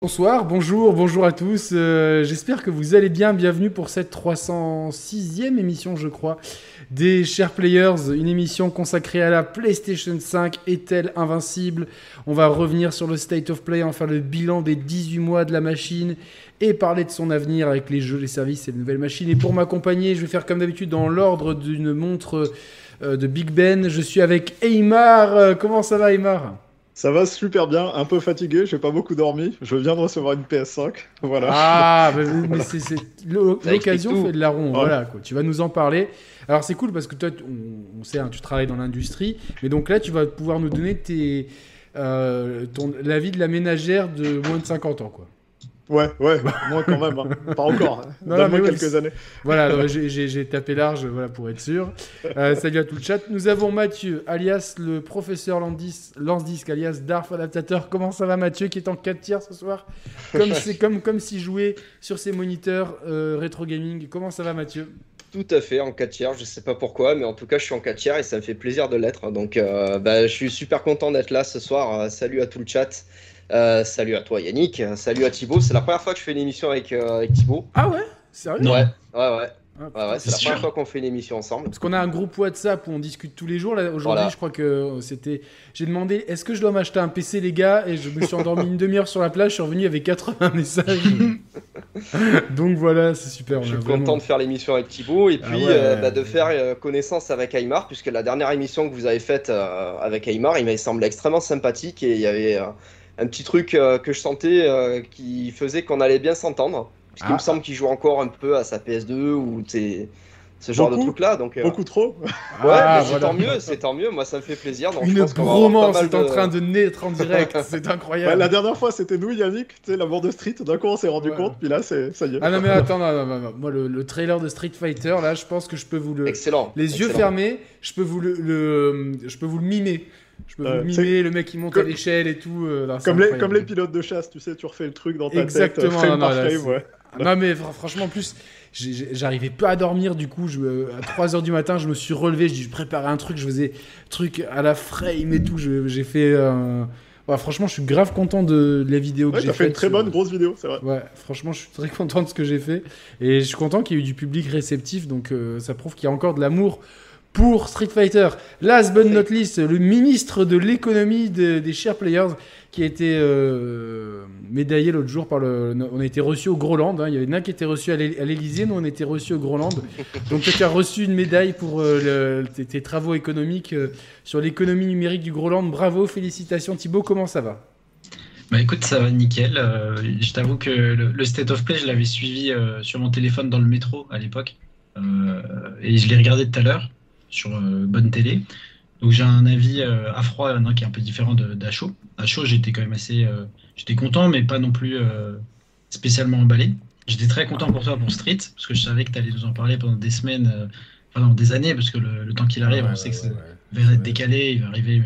Bonsoir, bonjour, bonjour à tous. Euh, j'espère que vous allez bien. Bienvenue pour cette 306e émission, je crois, des Chers Players, une émission consacrée à la PlayStation 5. Est-elle invincible On va revenir sur le State of Play, enfin le bilan des 18 mois de la machine et parler de son avenir avec les jeux, les services et les nouvelles machines. Et pour m'accompagner, je vais faire comme d'habitude dans l'ordre d'une montre euh, de Big Ben. Je suis avec Eymar. Euh, comment ça va, Eymar ça va super bien, un peu fatigué, j'ai pas beaucoup dormi. Je viens de recevoir une PS5. Voilà. Ah, mais c'est l'occasion fait de la ronde. Voilà, quoi. Tu vas nous en parler. Alors c'est cool parce que toi, on, sait, hein, tu travailles dans l'industrie, mais donc là, tu vas pouvoir nous donner tes, euh, ton, l'avis de la ménagère de moins de 50 ans, quoi. Ouais, ouais, moi quand même, hein. pas encore. Hein. Quelques années. Voilà, j'ai tapé large voilà, pour être sûr. Euh, salut à tout le chat. Nous avons Mathieu, alias le professeur Lance-Disque, alias Darf Adaptateur. Comment ça va Mathieu, qui est en 4 tiers ce soir? Comme c'est comme, comme s'il jouait sur ses moniteurs euh, rétro gaming. Comment ça va Mathieu? Tout à fait, en 4 tiers, je sais pas pourquoi, mais en tout cas je suis en 4 tiers et ça me fait plaisir de l'être. Donc euh, bah, je suis super content d'être là ce soir. salut à tout le chat. Euh, salut à toi Yannick, salut à Thibaut. C'est la première fois que je fais une émission avec, euh, avec Thibaut. Ah ouais? Sérieux? Ouais, ouais, ouais. Ah, ouais, c'est la première fois qu'on fait une émission ensemble. Parce qu'on a un groupe WhatsApp où on discute tous les jours. Aujourd'hui, je crois que c'était. J'ai demandé est-ce que je dois m'acheter un PC, les gars? Et je me suis endormi une demi-heure sur la plage. Je suis revenu avec 80 messages. Donc voilà, c'est super. Je suis content de faire l'émission avec Thibaut et ah puis euh, bah, de faire connaissance avec Aymar, puisque la dernière émission que vous avez faite avec Aymar, il m'a semblé extrêmement sympathique et il y avait un petit truc euh, que je sentais euh, qui faisait qu'on allait bien s'entendre. Parce qu'il me ah. semble qu'il joue encore un peu à sa PS2 ou ce genre de truc là donc euh, beaucoup trop. Ouais ah, c'est tant mieux c'est tant mieux. Moi ça me fait plaisir donc une bromance est en train de naître en direct c'est incroyable. La dernière fois c'était nous Yannick tu sais la mort de Street d'un coup on s'est rendu compte puis là c'est ça y est. Ah non mais attends non, non, non, moi le, trailer de Street Fighter là je pense que je peux vous le excellent les yeux fermés je peux vous le, le, je peux vous le mimer je peux vous mimer, le mec qui monte à l'échelle et tout. Euh, comme, les, comme les pilotes de chasse, tu sais, tu refais le truc dans ta Exactement, tête, frame non, par frame, ouais. Non mais franchement, en plus, j'arrivais pas à dormir, du coup, je, à 3h du matin, je me suis relevé, je, préparais un truc, je faisais truc à la frame et tout, j'ai fait... Euh... franchement, je suis grave content de, la vidéo que j'ai faite. fait une très bonne grosse vidéo, c'est vrai. Ouais, franchement, je suis très content de ce que j'ai fait. Et je suis content qu'il y ait eu du public réceptif, donc euh, ça prouve qu'il y a encore de l'amour pour Street Fighter. Last but not least, le ministre de l'économie des share players qui a été euh, médaillé l'autre jour par le. On a été reçu au Groland. Hein. Il y avait un qui était reçu à l'Elysée, nous on était reçu au Groland. Donc tu as reçu une médaille pour euh, tes, travaux économiques euh, sur l'économie numérique du Groland. Bravo, félicitations Thibaut, comment ça va? Bah écoute, ça va nickel. je t'avoue que le, State of Play, je l'avais suivi sur mon téléphone dans le métro à l'époque. et je l'ai regardé tout à l'heure sur euh, bonne télé. Donc j'ai un avis euh, à froid maintenant qui est un peu différent d'à chaud. À chaud, j'étais quand même assez, euh, j'étais content, mais pas non plus spécialement emballé. J'étais très content pour toi pour Street, parce que je savais que tu allais nous en parler pendant des semaines, pendant des années, parce que le, temps qu'il arrive, on sait que ça va être décalé, il va arriver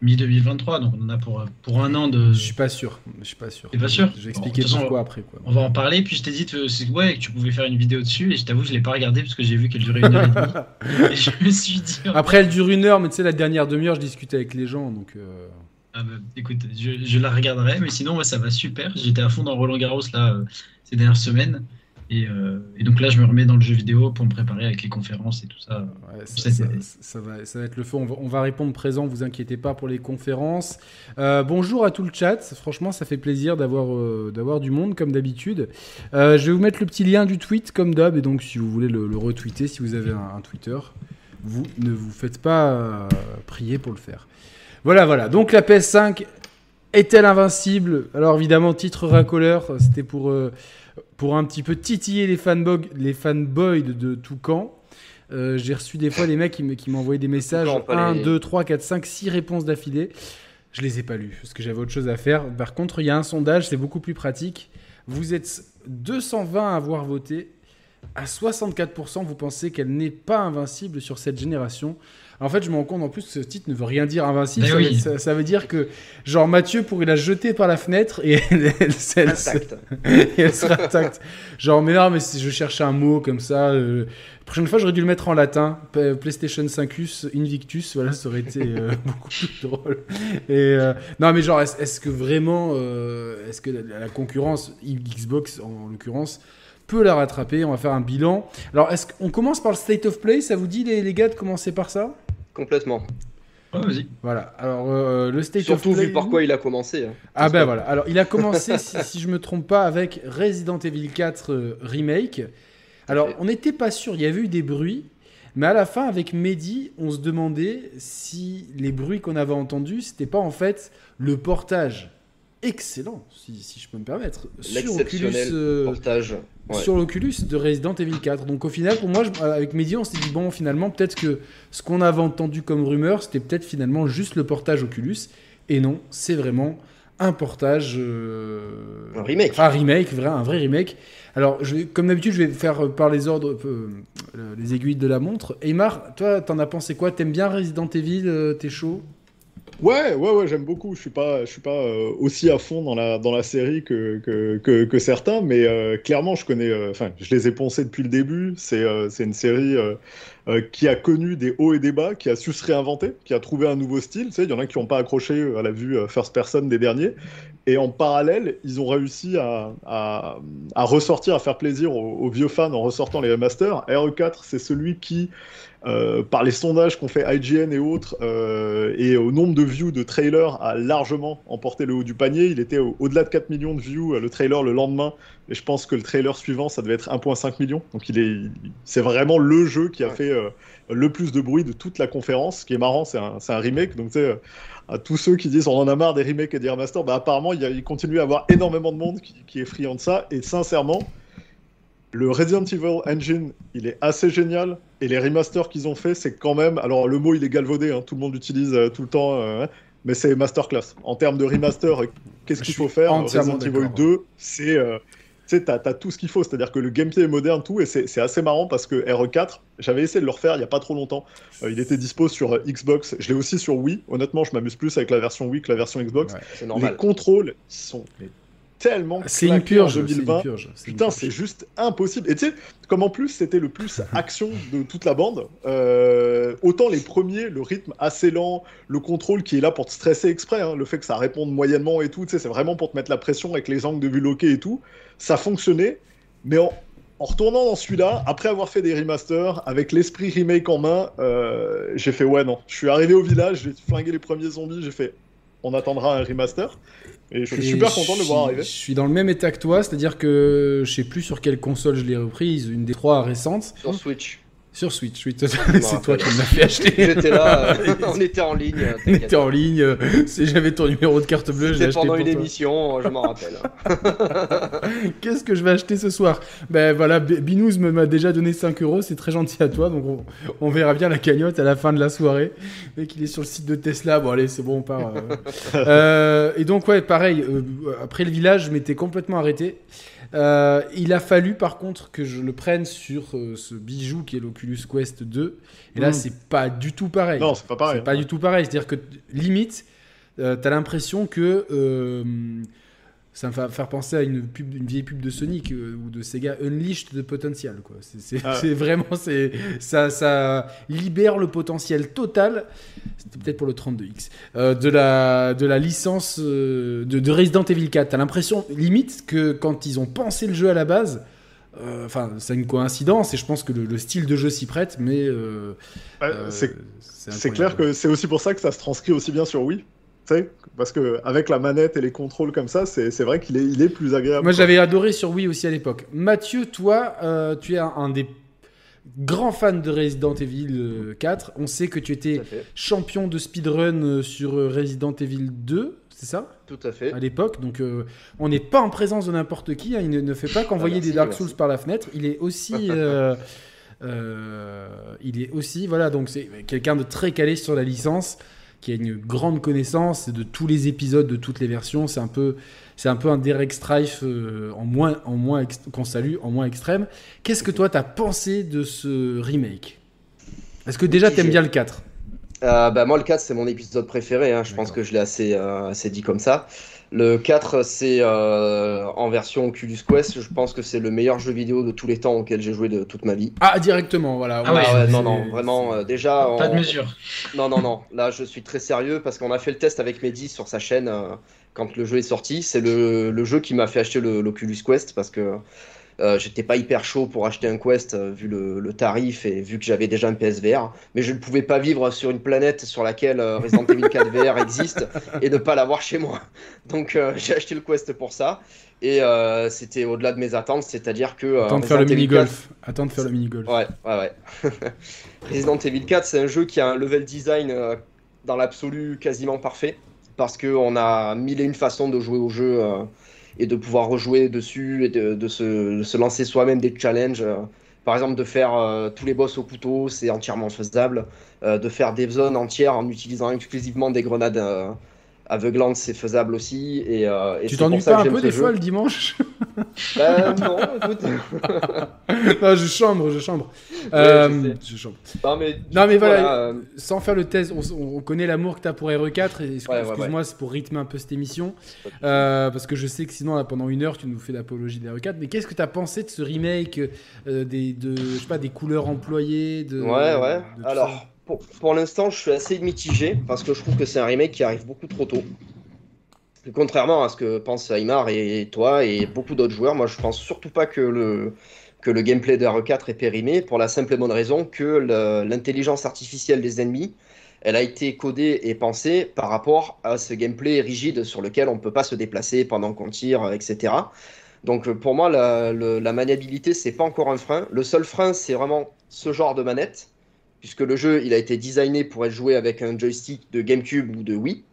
mi-2023, donc on en a pour, pour un an de. Je suis pas sûr. Je suis pas sûr. T'es pas sûr Je vais expliquer pourquoi après. Quoi. On va en parler, puis je t'ai dit que, ouais, que tu pouvais faire une vidéo dessus, et je t'avoue, je l'ai pas regardé parce que j'ai vu qu'elle durait une heure et demie. et je me suis dit. Après, elle dure une heure, mais tu sais, la dernière demi-heure, je discutais avec les gens, donc. Euh. Ah bah, écoute, je, je, la regarderai, mais sinon, ouais, ça va super. J'étais à fond dans Roland Garros là euh, ces dernières semaines. Euh, et, donc là, je me remets dans le jeu vidéo pour me préparer avec les conférences et tout ça. ça, va, ça, va, être le feu. On va, répondre présent, vous inquiétez pas pour les conférences. Euh, bonjour à tout le chat. Franchement, ça fait plaisir d'avoir euh, d'avoir du monde comme d'habitude. je vais vous mettre le petit lien du tweet comme d'hab. Et donc, si vous voulez le, retweeter, si vous avez un, Twitter, vous ne vous faites pas prier pour le faire. Voilà, voilà. Donc la PS5 est-elle invincible? Alors évidemment, titre racoleur, c'était pour pour un petit peu titiller les fanboys, les fanboys de, de tout camp. Euh, j'ai reçu des fois des mecs qui m'envoyaient des messages 1, 2, 3, 4, 5, 6 réponses d'affilée. Je les ai pas lus parce que j'avais autre chose à faire. Par contre, il y a un sondage, c'est beaucoup plus pratique. Vous êtes 220 à avoir voté. À 64%, vous pensez qu'elle n'est pas invincible sur cette génération. En fait, je me rends compte en plus que ce titre ne veut rien dire invincible. Ça, oui. ça- ça veut dire que, genre, Mathieu pourrait la jeter par la fenêtre et elle, elle- elle- Intact. et elle sera intacte. Genre, mais non, mais si je cherchais un mot comme ça. euh, prochaine fois, j'aurais dû le mettre en latin. PlayStation 5us Invictus. Voilà, ça aurait été euh, beaucoup plus drôle. Et euh, non, mais genre, est-ce que vraiment, euh, est-ce que la, la concurrence, Xbox en l'occurrence, peut la rattraper? On va faire un bilan. Alors, est-ce qu'on commence par le State of Play? Ça vous dit, les, les gars, de commencer par ça? Complètement. Vas-y. Voilà. Alors, euh, le State Surtout of Play. vu par quoi il a commencé. hein. Ah ben voilà. Alors, il a commencé, si, si je me trompe pas, avec Resident Evil 4 euh, Remake. Alors, on n'était pas sûr, il y avait eu des bruits, mais à la fin, avec Mehdi, on se demandait si les bruits qu'on avait entendus, c'était pas en fait le portage excellent, si, si je peux me permettre, sur Oculus, euh, portage. Ouais. sur l'Oculus de Resident Evil 4. Donc au final, pour moi, je- euh, avec Mehdi, on s'est dit, bon, finalement, peut-être que ce qu'on avait entendu comme rumeur, c'était peut-être finalement juste le portage Oculus. Et non, c'est vraiment un portage... euh, Un remake. Enfin, un remake, vrai, un vrai remake. Alors, je comme d'habitude, je vais faire par les ordres, euh, les aiguilles de la montre. Aymar, toi, t'en as pensé quoi? T'aimes bien Resident Evil T'es chaud? Ouais, ouais, ouais, j'aime beaucoup. Je suis pas, je suis pas euh, aussi à fond dans la, dans la série que, que, que, certains, mais euh, clairement, je connais, euh, enfin, je les ai poncés depuis le début. C'est c'est une série qui a connu des hauts et des bas, qui a su se réinventer, qui a trouvé un nouveau style. Tu sais, il y en a qui n'ont pas accroché à la vue first person des derniers. Et en parallèle, ils ont réussi à, à, ressortir, à faire plaisir aux, aux vieux fans en ressortant les remasters. RE4, c'est celui qui, euh, par les sondages qu'ont fait IGN et autres, euh, et au nombre de views de trailer, a largement emporté le haut du panier. Il était au- au-delà de 4 millions de views, euh, le trailer le lendemain. Et je pense que le trailer suivant, ça devait être 1,5 million. Donc il est, il- c'est vraiment le jeu qui a Ouais. fait euh, le plus de bruit de toute la conférence. Ce qui est marrant, c'est un, un remake. Donc tu sais, à tous ceux qui disent on en a marre des remakes et des remasters, bah apparemment il, y a- il continue à avoir énormément de monde qui, qui est friand de ça. Et sincèrement, le Resident Evil Engine, il est assez génial. Et les remasters qu'ils ont fait, c'est quand même. Alors le mot il est galvaudé, hein, tout le monde l'utilise euh, tout le temps. euh, mais c'est masterclass. En termes de remaster, euh, qu'est-ce qu'il faut faire? Resident Evil d'accord. 2, c'est. euh, tu sais, t'as, t'as tout ce qu'il faut, c'est-à-dire que le gameplay est moderne, tout, et c'est, assez marrant parce que RE4, j'avais essayé de le refaire il y a pas trop longtemps. Euh, il était dispo sur euh, Xbox, je l'ai aussi sur Wii. Honnêtement, je m'amuse plus avec la version Wii que la version Xbox. Ouais. Les contrôles ils sont mais, tellement C'est une purge. c'est une 2020. purge, c'est une Putain, c'est juste impossible. Et tu sais, comme en plus c'était le plus action de toute la bande, euh, autant les premiers, le rythme assez lent, le contrôle qui est là pour te stresser exprès, hein, le fait que ça réponde moyennement et tout, tu sais, c'est vraiment pour te mettre la pression avec les angles de vue loqués et tout. Ça fonctionnait, mais en, en retournant dans celui-là, après avoir fait des remasters, avec l'esprit remake en main, euh, j'ai fait ouais, non. Je suis arrivé au village, j'ai flingué les premiers zombies, j'ai fait on attendra un remaster. Et je suis Et super content de le voir arriver. Je suis dans le même état que toi, c'est-à-dire que je sais plus sur quelle console je l'ai reprise, une des trois récentes. Sur Switch. Sur Switch, oui. c'est toi qui me l'as fait acheter. J'étais là, euh, on était en ligne. euh, On était en ligne, euh, si j'avais ton numéro de carte bleue, C'était acheté pendant pour une toi. émission, je m'en rappelle. Qu'est-ce que je vais acheter ce soir? Ben voilà, Binous m'a déjà donné 5 euros, c'est très gentil à toi, donc on, on verra bien la cagnotte à la fin de la soirée. Le Mec, il est sur le site de Tesla, bon allez, c'est bon, on part. euh. Et donc ouais, pareil, après le village, je m'étais complètement arrêté. Euh, il a fallu par contre que je le prenne sur euh, ce bijou qui est l'Oculus Quest 2. Et là, Mm. c'est pas du tout pareil. Non, c'est pas pareil. C'est pas du tout pareil. C'est-à-dire que limite, euh, t'as l'impression que euh, ça me fait faire penser à une, pub, une vieille pub de Sonic euh, ou de Sega Unleashed de potentiel. Quoi. C'est, c'est- Ah. c'est vraiment c'est, ça, ça libère le potentiel total. C'était peut-être pour le 32X euh, de la de la licence euh, de, de Resident Evil 4. T'as l'impression limite que quand ils ont pensé le jeu à la base. euh, Enfin, c'est une coïncidence et je pense que le, le style de jeu s'y prête, mais c'est clair que c'est aussi pour ça que ça se transcrit aussi bien sur Wii. Parce que avec la manette et les contrôles comme ça, c'est c'est vrai qu'il est, il est plus agréable. Moi, j'avais adoré sur Wii aussi à l'époque. Mathieu, toi, euh, tu es un, un des grands fans de Resident Evil euh, 4. On sait que tu étais champion de speedrun euh, sur euh, Resident Evil 2, c'est ça? Tout à fait. À l'époque. Donc, euh, on n'est pas en présence de n'importe qui. hein. Il ne, ne fait pas qu'envoyer Ah, des Dark merci. Souls par la fenêtre. Il est aussi. euh, euh, il est aussi. Voilà, donc c'est quelqu'un de très calé sur la licence qui a une grande connaissance de tous les épisodes, de toutes les versions. C'est un peu, c'est un peu un Derek Strife euh, en moins, en moins qu'on salue, en moins extrême. Qu'est-ce que toi t'as pensé de ce remake? Est-ce que déjà t'aimes bien le 4 bah, Moi, le 4, c'est mon épisode préféré. Hein. Je pense que je l'ai assez, assez dit comme ça. Le 4, c'est euh, en version Oculus Quest. Je pense que c'est le meilleur jeu vidéo de tous les temps auquel j'ai joué de toute ma vie. Ah, directement, voilà. Ah ouais, non, non, vraiment, euh, déjà. Pas de mesure. Non, non, non. Là, je suis très sérieux parce qu'on a fait le test avec Mehdi sur sa chaîne euh, quand le jeu est sorti. C'est le, le, jeu qui m'a fait acheter l'Oculus Quest parce que euh, j'étais pas hyper chaud pour acheter un Quest euh, vu le, tarif et vu que j'avais déjà un PSVR, mais je ne pouvais pas vivre sur une planète sur laquelle euh, Resident Evil 4 VR existe et ne pas l'avoir chez moi. Donc j'ai acheté le Quest pour ça et c'était au-delà de mes attentes, c'est-à-dire que attends de faire le mini golf, attends de faire le mini golf. Ouais, ouais, ouais. Resident Evil 4, c'est un jeu qui a un level design dans l'absolu quasiment parfait parce qu'on a mille et une façons de jouer au jeu et de pouvoir rejouer dessus et de, se, lancer soi-même des challenges. Euh, par exemple, de faire euh, tous les boss au couteau, c'est entièrement faisable. Euh, de faire des zones entières en utilisant exclusivement des grenades aveuglante, c'est faisable aussi. Et, euh, tu t'ennuies pas un peu des fois le dimanche? Ben, Non, écoute. non, je chambre, je chambre. Euh, je, chambre. Non, mais, non, mais voilà, euh, sans faire le test, on, connaît l'amour que tu as pour RE4. Excuse-moi, c'est pour rythmer un peu cette émission. parce que je sais que sinon, là, pendant une heure, tu nous fais l'apologie de RE4. Mais qu'est-ce que tu as pensé de ce remake des, de, je sais pas, des couleurs employées de, Ouais, ouais. Alors pour, l'instant, je suis assez mitigé parce que je trouve que c'est un remake qui arrive beaucoup trop tôt. Contrairement à ce que pensent Aymar et toi et beaucoup d'autres joueurs, moi je pense surtout pas que le, que le gameplay de RE4 est périmé pour la simple et bonne raison que l'intelligence artificielle des ennemis, elle a été codée et pensée par rapport à ce gameplay rigide sur lequel on ne peut pas se déplacer pendant qu'on tire, etc. Donc pour moi, la, la maniabilité, c'est pas encore un frein. Le seul frein, c'est vraiment ce genre de manette puisque le jeu il a été designé pour être joué avec un joystick de GameCube ou de Wii.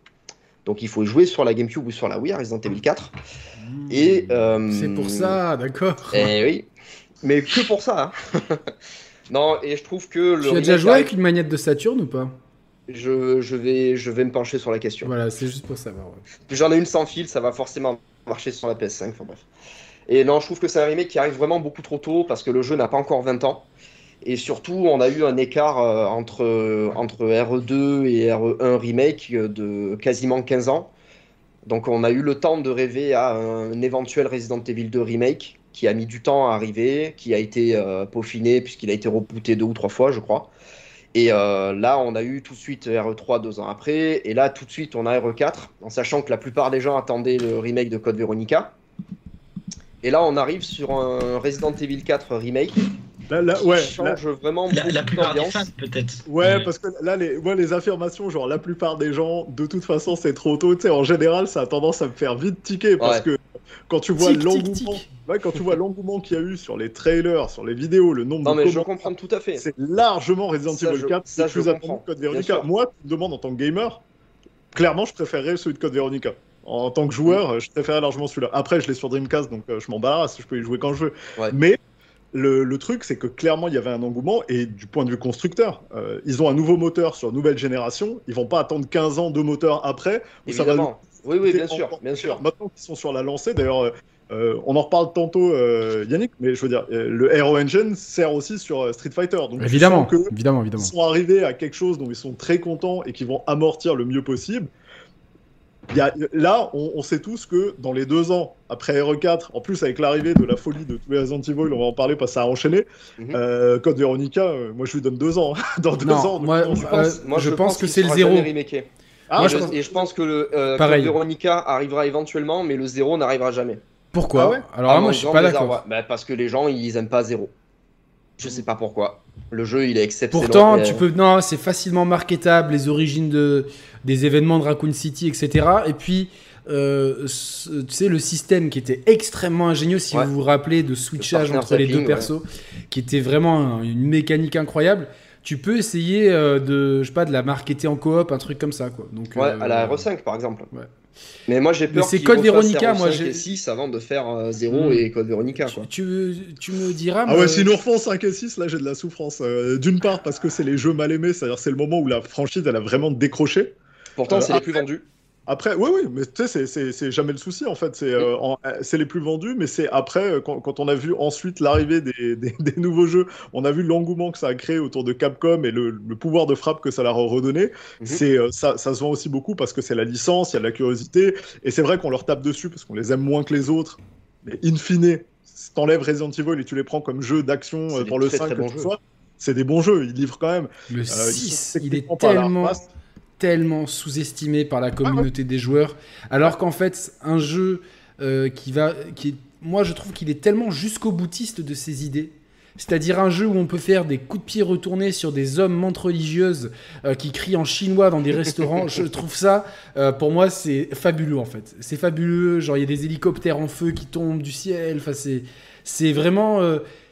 Donc il faut jouer sur la GameCube ou sur la Wii, Resident Evil 4. Mmh. Et euh, c'est pour ça, d'accord. Eh oui, mais que pour ça. Hein. non, et je trouve que le. Tu as déjà joué avec une manette de Saturn ou pas? Je, je, vais, je vais me pencher sur la question. Voilà, c'est juste pour savoir. J'en ai une sans fil, ça va forcément marcher sur la PS5. Enfin bref. Et non, je trouve que c'est un remake qui arrive vraiment beaucoup trop tôt parce que le jeu n'a pas encore 20 ans. Et surtout, on a eu un écart euh, entre, entre RE2 et RE1 Remake de quasiment 15 ans. Donc on a eu le temps de rêver à un éventuel Resident Evil 2 Remake qui a mis du temps à arriver, qui a été euh, peaufiné puisqu'il a été rebooté deux ou trois fois, je crois. Et euh, là, on a eu tout de suite RE3 deux ans après. Et là, tout de suite, on a RE4, en sachant que la plupart des gens attendaient le remake de Code Veronica. Et là, on arrive sur un Resident Evil 4 Remake Là, ouais, change vraiment la, plupart des fans peut-être. Ouais, parce que là, les, les affirmations, genre la plupart des gens, de toute façon, c'est trop tôt. Tu sais, en général, ça a tendance à me faire vite tiquer parce que quand tu vois l'engouement, quand tu vois l'engouement qu'il y a eu sur les trailers, sur les vidéos, le nombre non, mais je comprends tout à fait. C'est largement Resident Evil 4. C'est plus attendu que Code Veronica. Moi, tu me demandes en tant que gamer, clairement, je préférerais celui de Code Veronica. En tant que joueur, je préférais largement celui-là. Après, je l'ai sur Dreamcast, donc euh, je m'embarrasse, je peux y jouer quand je veux. Mais le, truc, c'est que clairement, il y avait un engouement, et du point de vue constructeur, euh, ils ont un nouveau moteur sur nouvelle génération, ils vont pas attendre 15 ans de moteur après. Évidemment. oui, oui, bien sûr, bien sûr. Maintenant qu'ils sont sur la lancée, d'ailleurs, euh, on en reparle tantôt, euh, Yannick, mais je veux dire, le Aero Engine sert aussi sur Street Fighter. Donc évidemment, évidemment, évidemment. Ils sont arrivés à quelque chose dont ils sont très contents et qui vont amortir le mieux possible là, on, sait tous que dans les deux ans après RE4, en plus avec l'arrivée de la folie de tous les Resident Evil, on va en parler parce que ça a enchaîné. Mhm. Euh, Code Veronica, euh, moi je lui donne deux ans. dans deux ans, moi, je pense, que c'est le zéro. Ah, moi, je Et je pense que le euh, Code Veronica arrivera éventuellement, mais le zéro n'arrivera jamais. Pourquoi ah Alors moi je suis pas d'accord. Bah, parce que les gens ils aiment pas zéro. Je sais pas pourquoi. Le jeu, il est exceptionnel. Pourtant, tu peux. Non, c'est facilement marketable, les origines de, des événements de Raccoon City, etc. Et puis, euh, tu sais, le système qui était extrêmement ingénieux, si vous vous rappelez, de switchage entre les deux persos, qui était vraiment une mécanique incroyable. Tu peux essayer euh, de, je sais pas, de la marketer en coop, un truc comme ça, quoi. Donc, ouais, à la RE5 par exemple. Ouais. Mais moi j'ai peur c'est Code Veronica, moi j'ai 6 avant de faire 0 euh, hmm. et Code Veronica. Quoi. Tu, tu, me diras. Ah ouais, si nous refont 5 et 6, là j'ai de la souffrance. Euh, d'une part parce que c'est les jeux mal aimés, c'est-à-dire c'est le moment où la franchise elle a vraiment décroché. Pourtant, c'est les plus vendus. Après, oui, oui, mais tu sais, c'est jamais le souci en fait. C'est euh, c'est les plus vendus, mais c'est après, euh, quand, quand, on a vu ensuite l'arrivée des, des, des, nouveaux jeux, on a vu l'engouement que ça a créé autour de Capcom et le, le pouvoir de frappe que ça leur a redonné. C'est euh, ça, ça, se vend aussi beaucoup parce que c'est la licence, il y a de la curiosité, et c'est vrai qu'on leur tape dessus parce qu'on les aime moins que les autres. Mais in fine, si t'enlèves Resident Evil et tu les prends comme jeu d'action pour le 5 c'est des bons jeux, ils livrent quand même. Le 6, il est tellement tellement sous-estimé par la communauté des joueurs, alors qu'en fait, un jeu euh, qui va, qui moi je trouve qu'il est tellement jusqu'au boutiste de ses idées. C'est-à-dire un jeu où on peut faire des coups de pied retournés sur des hommes montres religieuses euh, qui crient en chinois dans des restaurants. je trouve ça, euh, pour moi, c'est fabuleux en fait. C'est fabuleux. Genre, il y a des hélicoptères en feu qui tombent du ciel. Enfin, c'est vraiment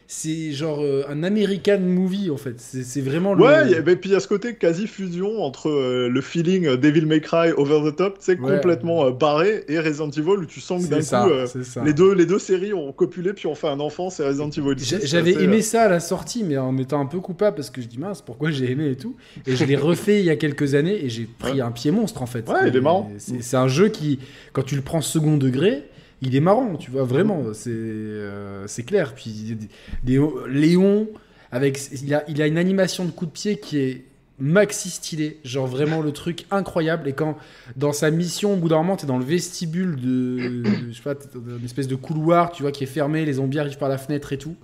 c'est genre euh, un American movie en fait. C'est vraiment le. Ouais, et puis il y a ce côté quasi fusion entre euh, le feeling euh, Devil May Cry over the top, c'est complètement barré, et Resident Evil où tu sens que d'un coup les deux les deux séries ont copulé puis ont fait un enfant, c'est Resident Evil. J'avais aimé ça à la sortie, mais en étant un peu coupable parce que je dis mince, pourquoi j'ai aimé et tout. Et je l'ai refait il y a quelques années et j'ai pris un pied monstre en fait. Ouais, il est marrant. C'est un jeu qui, quand tu le prends second degré il est marrant, tu vois, vraiment, c'est euh, clair. Puis Léon, avec, il, a, il a une animation de coup de pied qui est maxi stylé, genre vraiment le truc incroyable. Et quand dans sa mission, au bout d'un moment, t'es dans le vestibule de, je sais pas, une espèce de couloir, tu vois, qui est fermé, les zombies arrivent par la fenêtre et tout.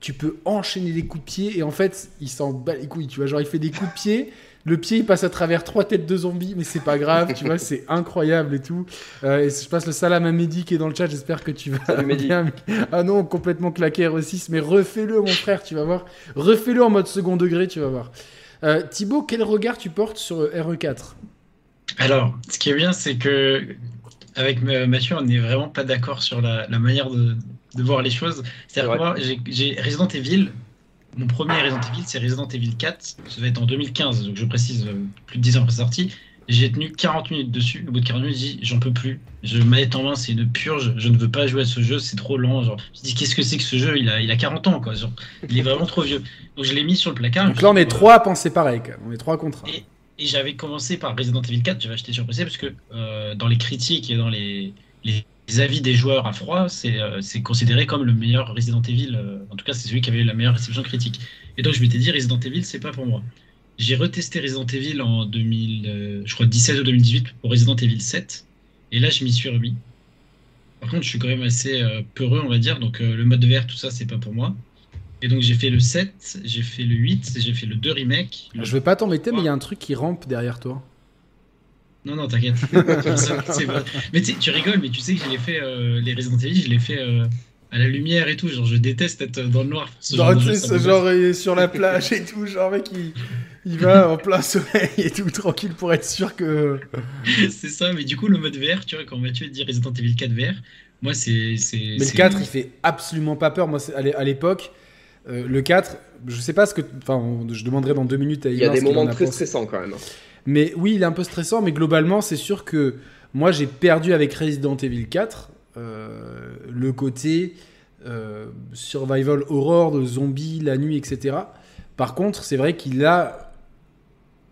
Tu peux enchaîner des coups de pied et en fait, il s'en bat les couilles, tu vois, genre il fait des coups de pied le pied il passe à travers trois têtes de zombies, mais c'est pas grave, tu vois, c'est incroyable et tout. Euh, et je passe le salam à Mehdi qui est dans le chat, j'espère que tu vas bien. Ah non, complètement claqué R6, mais refais-le mon frère, tu vas voir. Refais-le en mode second degré, tu vas voir. Euh, Thibaut, quel regard tu portes sur RE4 Alors, ce qui est bien, c'est que avec Mathieu, on n'est vraiment pas d'accord sur la, manière de, voir les choses. C'est-à-dire que moi, j'ai Resident Evil, mon premier Resident Evil, c'est Resident Evil 4. Ça va être en 2015, donc je précise, euh, plus de 10 ans après sa sortie. J'ai tenu 40 minutes dessus. Au bout de 40 minutes, j'ai dit j'en peux plus. Je manette en main, c'est une purge. Je ne veux pas jouer à ce jeu, c'est trop lent. Genre, je dis qu'est-ce que c'est que ce jeu? Il a, il a 40 ans, quoi. il est vraiment trop vieux. Donc je l'ai mis sur le placard. Donc là, on est trois à penser pareil, On est trois contre Et, et j'avais commencé par Resident Evil 4. J'avais acheté sur PC parce que euh, dans les critiques et dans les, les avis des joueurs à froid, euh, c'est considéré comme le meilleur Resident Evil. Euh, en tout cas, c'est celui qui avait la meilleure réception critique. Et donc, je m'étais dit, Resident Evil, c'est pas pour moi. J'ai retesté Resident Evil en 2000, euh, je crois 17 ou 2018 pour Resident Evil 7. Et là, je m'y suis remis. Par contre, je suis quand même assez peureux, on va dire. Donc, le mode vert, tout ça, c'est pas pour moi. Et donc, j'ai fait le 7, j'ai fait le 8, j'ai fait le 2 remake. Je vais pas t'embêter, mais il y a un truc qui rampe derrière toi. Non, non, t'inquiète. mais tu rigoles, mais tu sais que je l'ai fait, euh, les Resident Evil, je l'ai fait euh, à la lumière et tout. Genre, je déteste être dans le noir. genre, tu sais, genre il est sur la plage et tout. Genre, mec, il, il va en plein soleil et tout, tranquille pour être sûr que. c'est ça, mais du coup, le mode VR, tu vois, quand Mathieu dit Resident Evil 4 VR, moi, c'est. Mais le 4, il fait absolument pas peur. Moi, à l'époque. Euh, le 4, je sais pas ce que. Enfin, je demanderai dans deux minutes à Il y a des moments très stressants quand même. Mais oui, il est un peu stressant, mais globalement, c'est sûr que moi, j'ai perdu avec Resident Evil 4 euh, le côté euh, survival horror de zombies, la nuit, etc. Par contre, c'est vrai qu'il a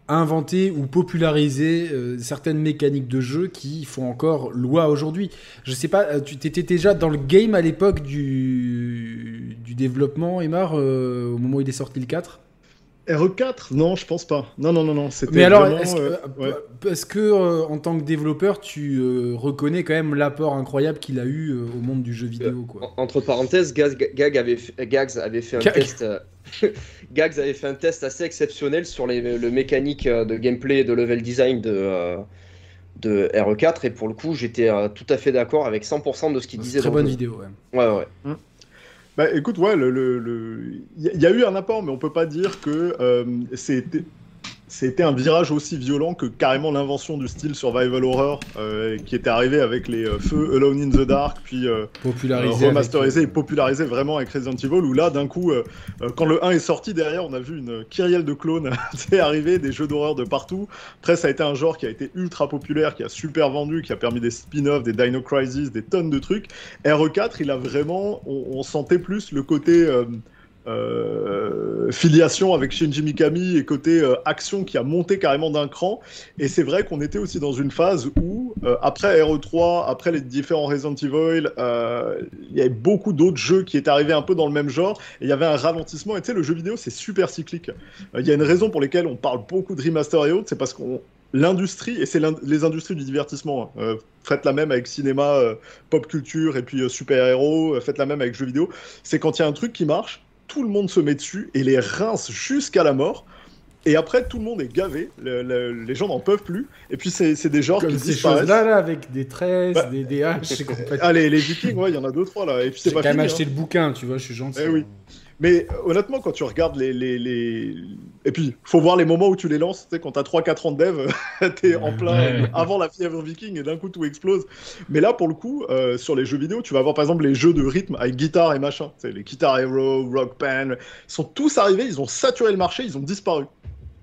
inventé ou popularisé euh, certaines mécaniques de jeu qui font encore loi aujourd'hui. Je sais pas, tu étais déjà dans le game à l'époque du, développement, Emar, au moment où il est sorti le 4 RE4 Non, je pense pas. Non, non, non, non. Mais alors, est-ce que, euh, euh, en tant que développeur, tu euh, reconnais quand même l'apport incroyable qu'il a eu au monde du jeu vidéo quoi. Entre parenthèses, Gag, avait, Gags avait fait un test. Gags avait fait un test assez exceptionnel sur les, le mécanique de gameplay et de level design de, de RE4 et pour le coup, j'étais tout à fait d'accord avec 100% de ce qu'il disait. Très bonne vidéo, ouais. Ouais, ouais. Hum. Bah écoute, ouais, il le, le, y, a eu un apport, mais on peut pas dire que euh, c'était c'était un virage aussi violent que carrément l'invention du style survival horror euh, qui était arrivé avec les euh, feux Alone in the Dark, puis euh, popularisé remasterisé et popularisé vraiment avec Resident Evil, où là, d'un coup, quand le 1 est sorti, derrière, on a vu une kyrielle de clones arriver, des jeux d'horreur de partout. Après, ça a été un genre qui a été ultra populaire, qui a super vendu, qui a permis des spin-offs, des Dino Crisis, des tonnes de trucs. RE4, il a vraiment, on, on sentait plus le côté euh, filiation avec Shinji Mikami et côté euh, action qui a monté carrément d'un cran. Et c'est vrai qu'on était aussi dans une phase où, euh, après RE3, après les différents Resident Evil, il y avait beaucoup d'autres jeux qui étaient arrivés un peu dans le même genre. Et il y avait un ralentissement. Et tu sais, le jeu vidéo, c'est super cyclique. Il y a une raison pour laquelle on parle beaucoup de remaster et autres, c'est parce qu'on l'industrie, et c'est les industries du divertissement, hein. faites la même avec cinéma, pop culture et puis super-héros, faites la même avec jeux vidéo, c'est quand il y a un truc qui marche, tout le monde se met dessus et les rince jusqu'à la mort. Et après, tout le monde est gavé, les gens n'en peuvent plus. Et puis, c'est des genres qui ces choses-là, là, avec des tresses, bah, des, des haches. Allez, les vikings, ouais, il y en a deux, trois là. Et puis, c'est pas quand même acheté le bouquin, tu vois, je suis gentil. Eh oui. Mais euh, honnêtement, quand tu regardes les, les, les... Et puis, faut voir les moments où tu les lances. Tu sais, quand t'as 3-4 ans de dev, t'es en plein avant la fièvre viking et d'un coup tout explose. Mais là, pour le coup, euh, sur les jeux vidéo, tu vas avoir par exemple les jeux de rythme avec guitare et machin. Tu sais, les Guitar Hero, Rock Band, sont tous arrivés, ils ont saturé le marché, ils ont disparu.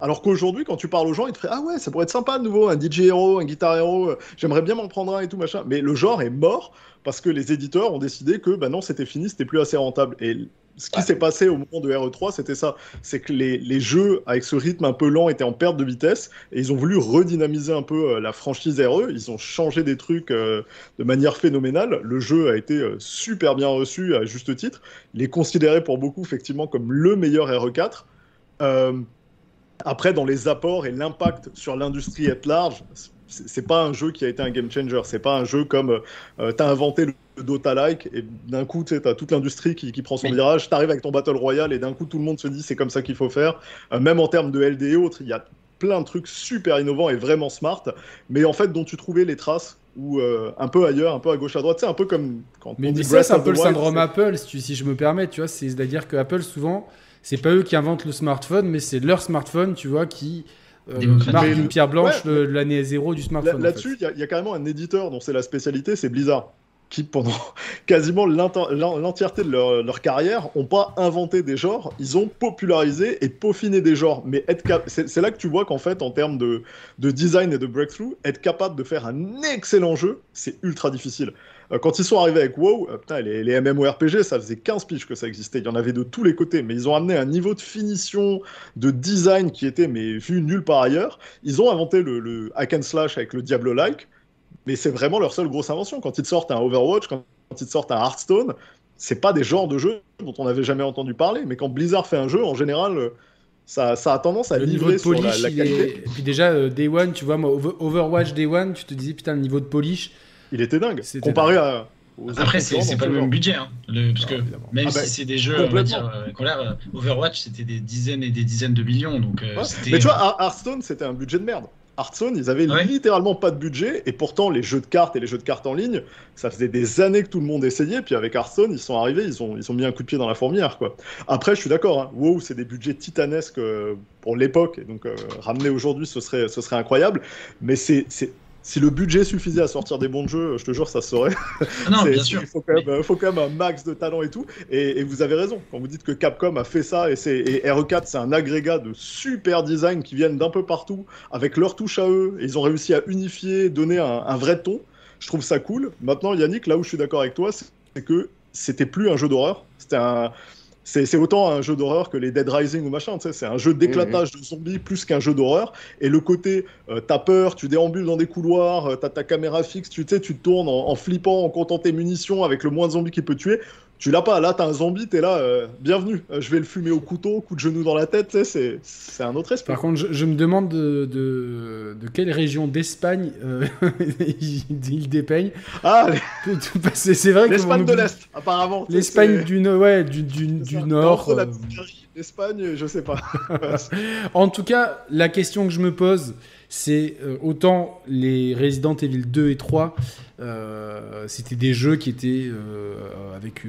Alors qu'aujourd'hui, quand tu parles aux gens, ils te feraient Ah ouais, ça pourrait être sympa de nouveau, un DJ Hero, un Guitar Hero, euh, j'aimerais bien m'en prendre un et tout machin. Mais le genre est mort parce que les éditeurs ont décidé que bah non, c'était fini, c'était plus assez rentable. Et ce qui s'est passé au moment de RE3, c'était ça. C'est que les, les, jeux, avec ce rythme un peu lent, étaient en perte de vitesse. Et ils ont voulu redynamiser un peu euh, la franchise RE. Ils ont changé des trucs euh, de manière phénoménale. Le jeu a été euh, super bien reçu, à juste titre. Il est considéré pour beaucoup, effectivement, comme le meilleur RE4. après, dans les apports et l'impact sur l'industrie at large, c'est pas un jeu qui a été un game changer. C'est pas un jeu comme euh, t'as inventé le Dota-like et d'un coup tu as toute l'industrie qui, qui, prend son virage. T'arrives avec ton Battle Royale et d'un coup tout le monde se dit c'est comme ça qu'il faut faire. Euh, même en termes de LD et autres, il y a plein de trucs super innovants et vraiment smart, mais en fait dont tu trouvais les traces ou euh, un peu ailleurs, un peu à gauche à droite. C'est un peu comme quand mais, on dit ça, c'est un peu le syndrome Apple, si, si, je me permets, tu vois. C'est-à-dire que Apple souvent, c'est pas eux qui inventent le smartphone, mais c'est leur smartphone, tu vois, qui euh, marque une pierre blanche de l'année zéro du smartphone. Là-dessus, il y, a carrément un éditeur dont c'est la spécialité, c'est Blizzard qui, pendant quasiment l'entièreté de leur, carrière, n'ont pas inventé des genres, ils ont popularisé et peaufiné des genres. Mais c'est là que tu vois qu'en fait, en termes de, de, design et de breakthrough, être capable de faire un excellent jeu, c'est ultra difficile. Euh, quand ils sont arrivés avec WoW, euh, putain, les, les, MMORPG, ça faisait 15 piges que ça existait. Il y en avait de tous les côtés, mais ils ont amené un niveau de finition, de design qui était mais vu nulle part ailleurs. Ils ont inventé le, le hack and slash avec le Diablo-like, mais c'est vraiment leur seule grosse invention. Quand ils sortent un Overwatch, quand ils sortent un Hearthstone, c'est pas des genres de jeux dont on n'avait jamais entendu parler. Mais quand Blizzard fait un jeu, en général, euh, ça, ça a tendance à le livrer sur la, qualité. Et puis déjà, Day One, tu vois, moi, Overwatch Day One, tu te disais, putain, le niveau de polish il était dingue. Comparé à. Après, c'est pas le même budget, hein, parce que même ah, si bah, c'est des jeux, on va dire, euh, l'air, Overwatch, c'était des dizaines et des dizaines de millions. Donc, euh, Mais tu vois, Hearthstone, c'était un budget de merde. Hearthstone, ils avaient littéralement pas de budget, et pourtant les jeux de cartes et les jeux de cartes en ligne, ça faisait des années que tout le monde essayait, puis avec Hearthstone, ils sont arrivés, ils ont, ils ont mis un coup de pied dans la fourmilière, quoi. Après, je suis d'accord, hein, WoW, c'est des budgets titanesques euh, pour l'époque, et donc ramener aujourd'hui, ce serait, ce serait incroyable, mais c'est si le budget suffisait à sortir des bons jeux, je te jure, ça se saurait. Ah non, bien sûr. Il faut quand, même, faut quand, même, un max de talent et tout. Et, vous avez raison, quand vous dites que Capcom a fait ça, et, et RE4, c'est un agrégat de super design qui viennent d'un peu partout, avec leur touche à eux, et ils ont réussi à unifier, donner un, un vrai ton. Je trouve ça cool. Maintenant, Yannick, là où je suis d'accord avec toi, c'est que c'était plus un jeu d'horreur. C'était un c'est autant un jeu d'horreur que les Dead Rising ou machin, c'est un jeu d'éclatage de zombies plus qu'un jeu d'horreur. Et le côté, euh, t'as peur, tu déambules dans des couloirs, euh, t'as ta caméra fixe, tu sais, tu tournes en, flippant, en comptant tes munitions avec le moins de zombies qui peut tuer. Tu l'as pas, là t'as un zombie, t'es là, euh, bienvenue, je vais le fumer au couteau, coup de genou dans la tête, c'est un autre esprit. Par contre, je, me demande de, de, quelle région d'Espagne il, dépeigne. Ah, c'est vrai que. L'Espagne de l'Est, apparemment. L'Espagne du, ouais, du, du, du Nord. L'Espagne, je sais pas. en tout cas, la question que je me pose, c'est euh, autant les Resident Evil 2 et 3, euh, c'était des jeux qui étaient euh, avec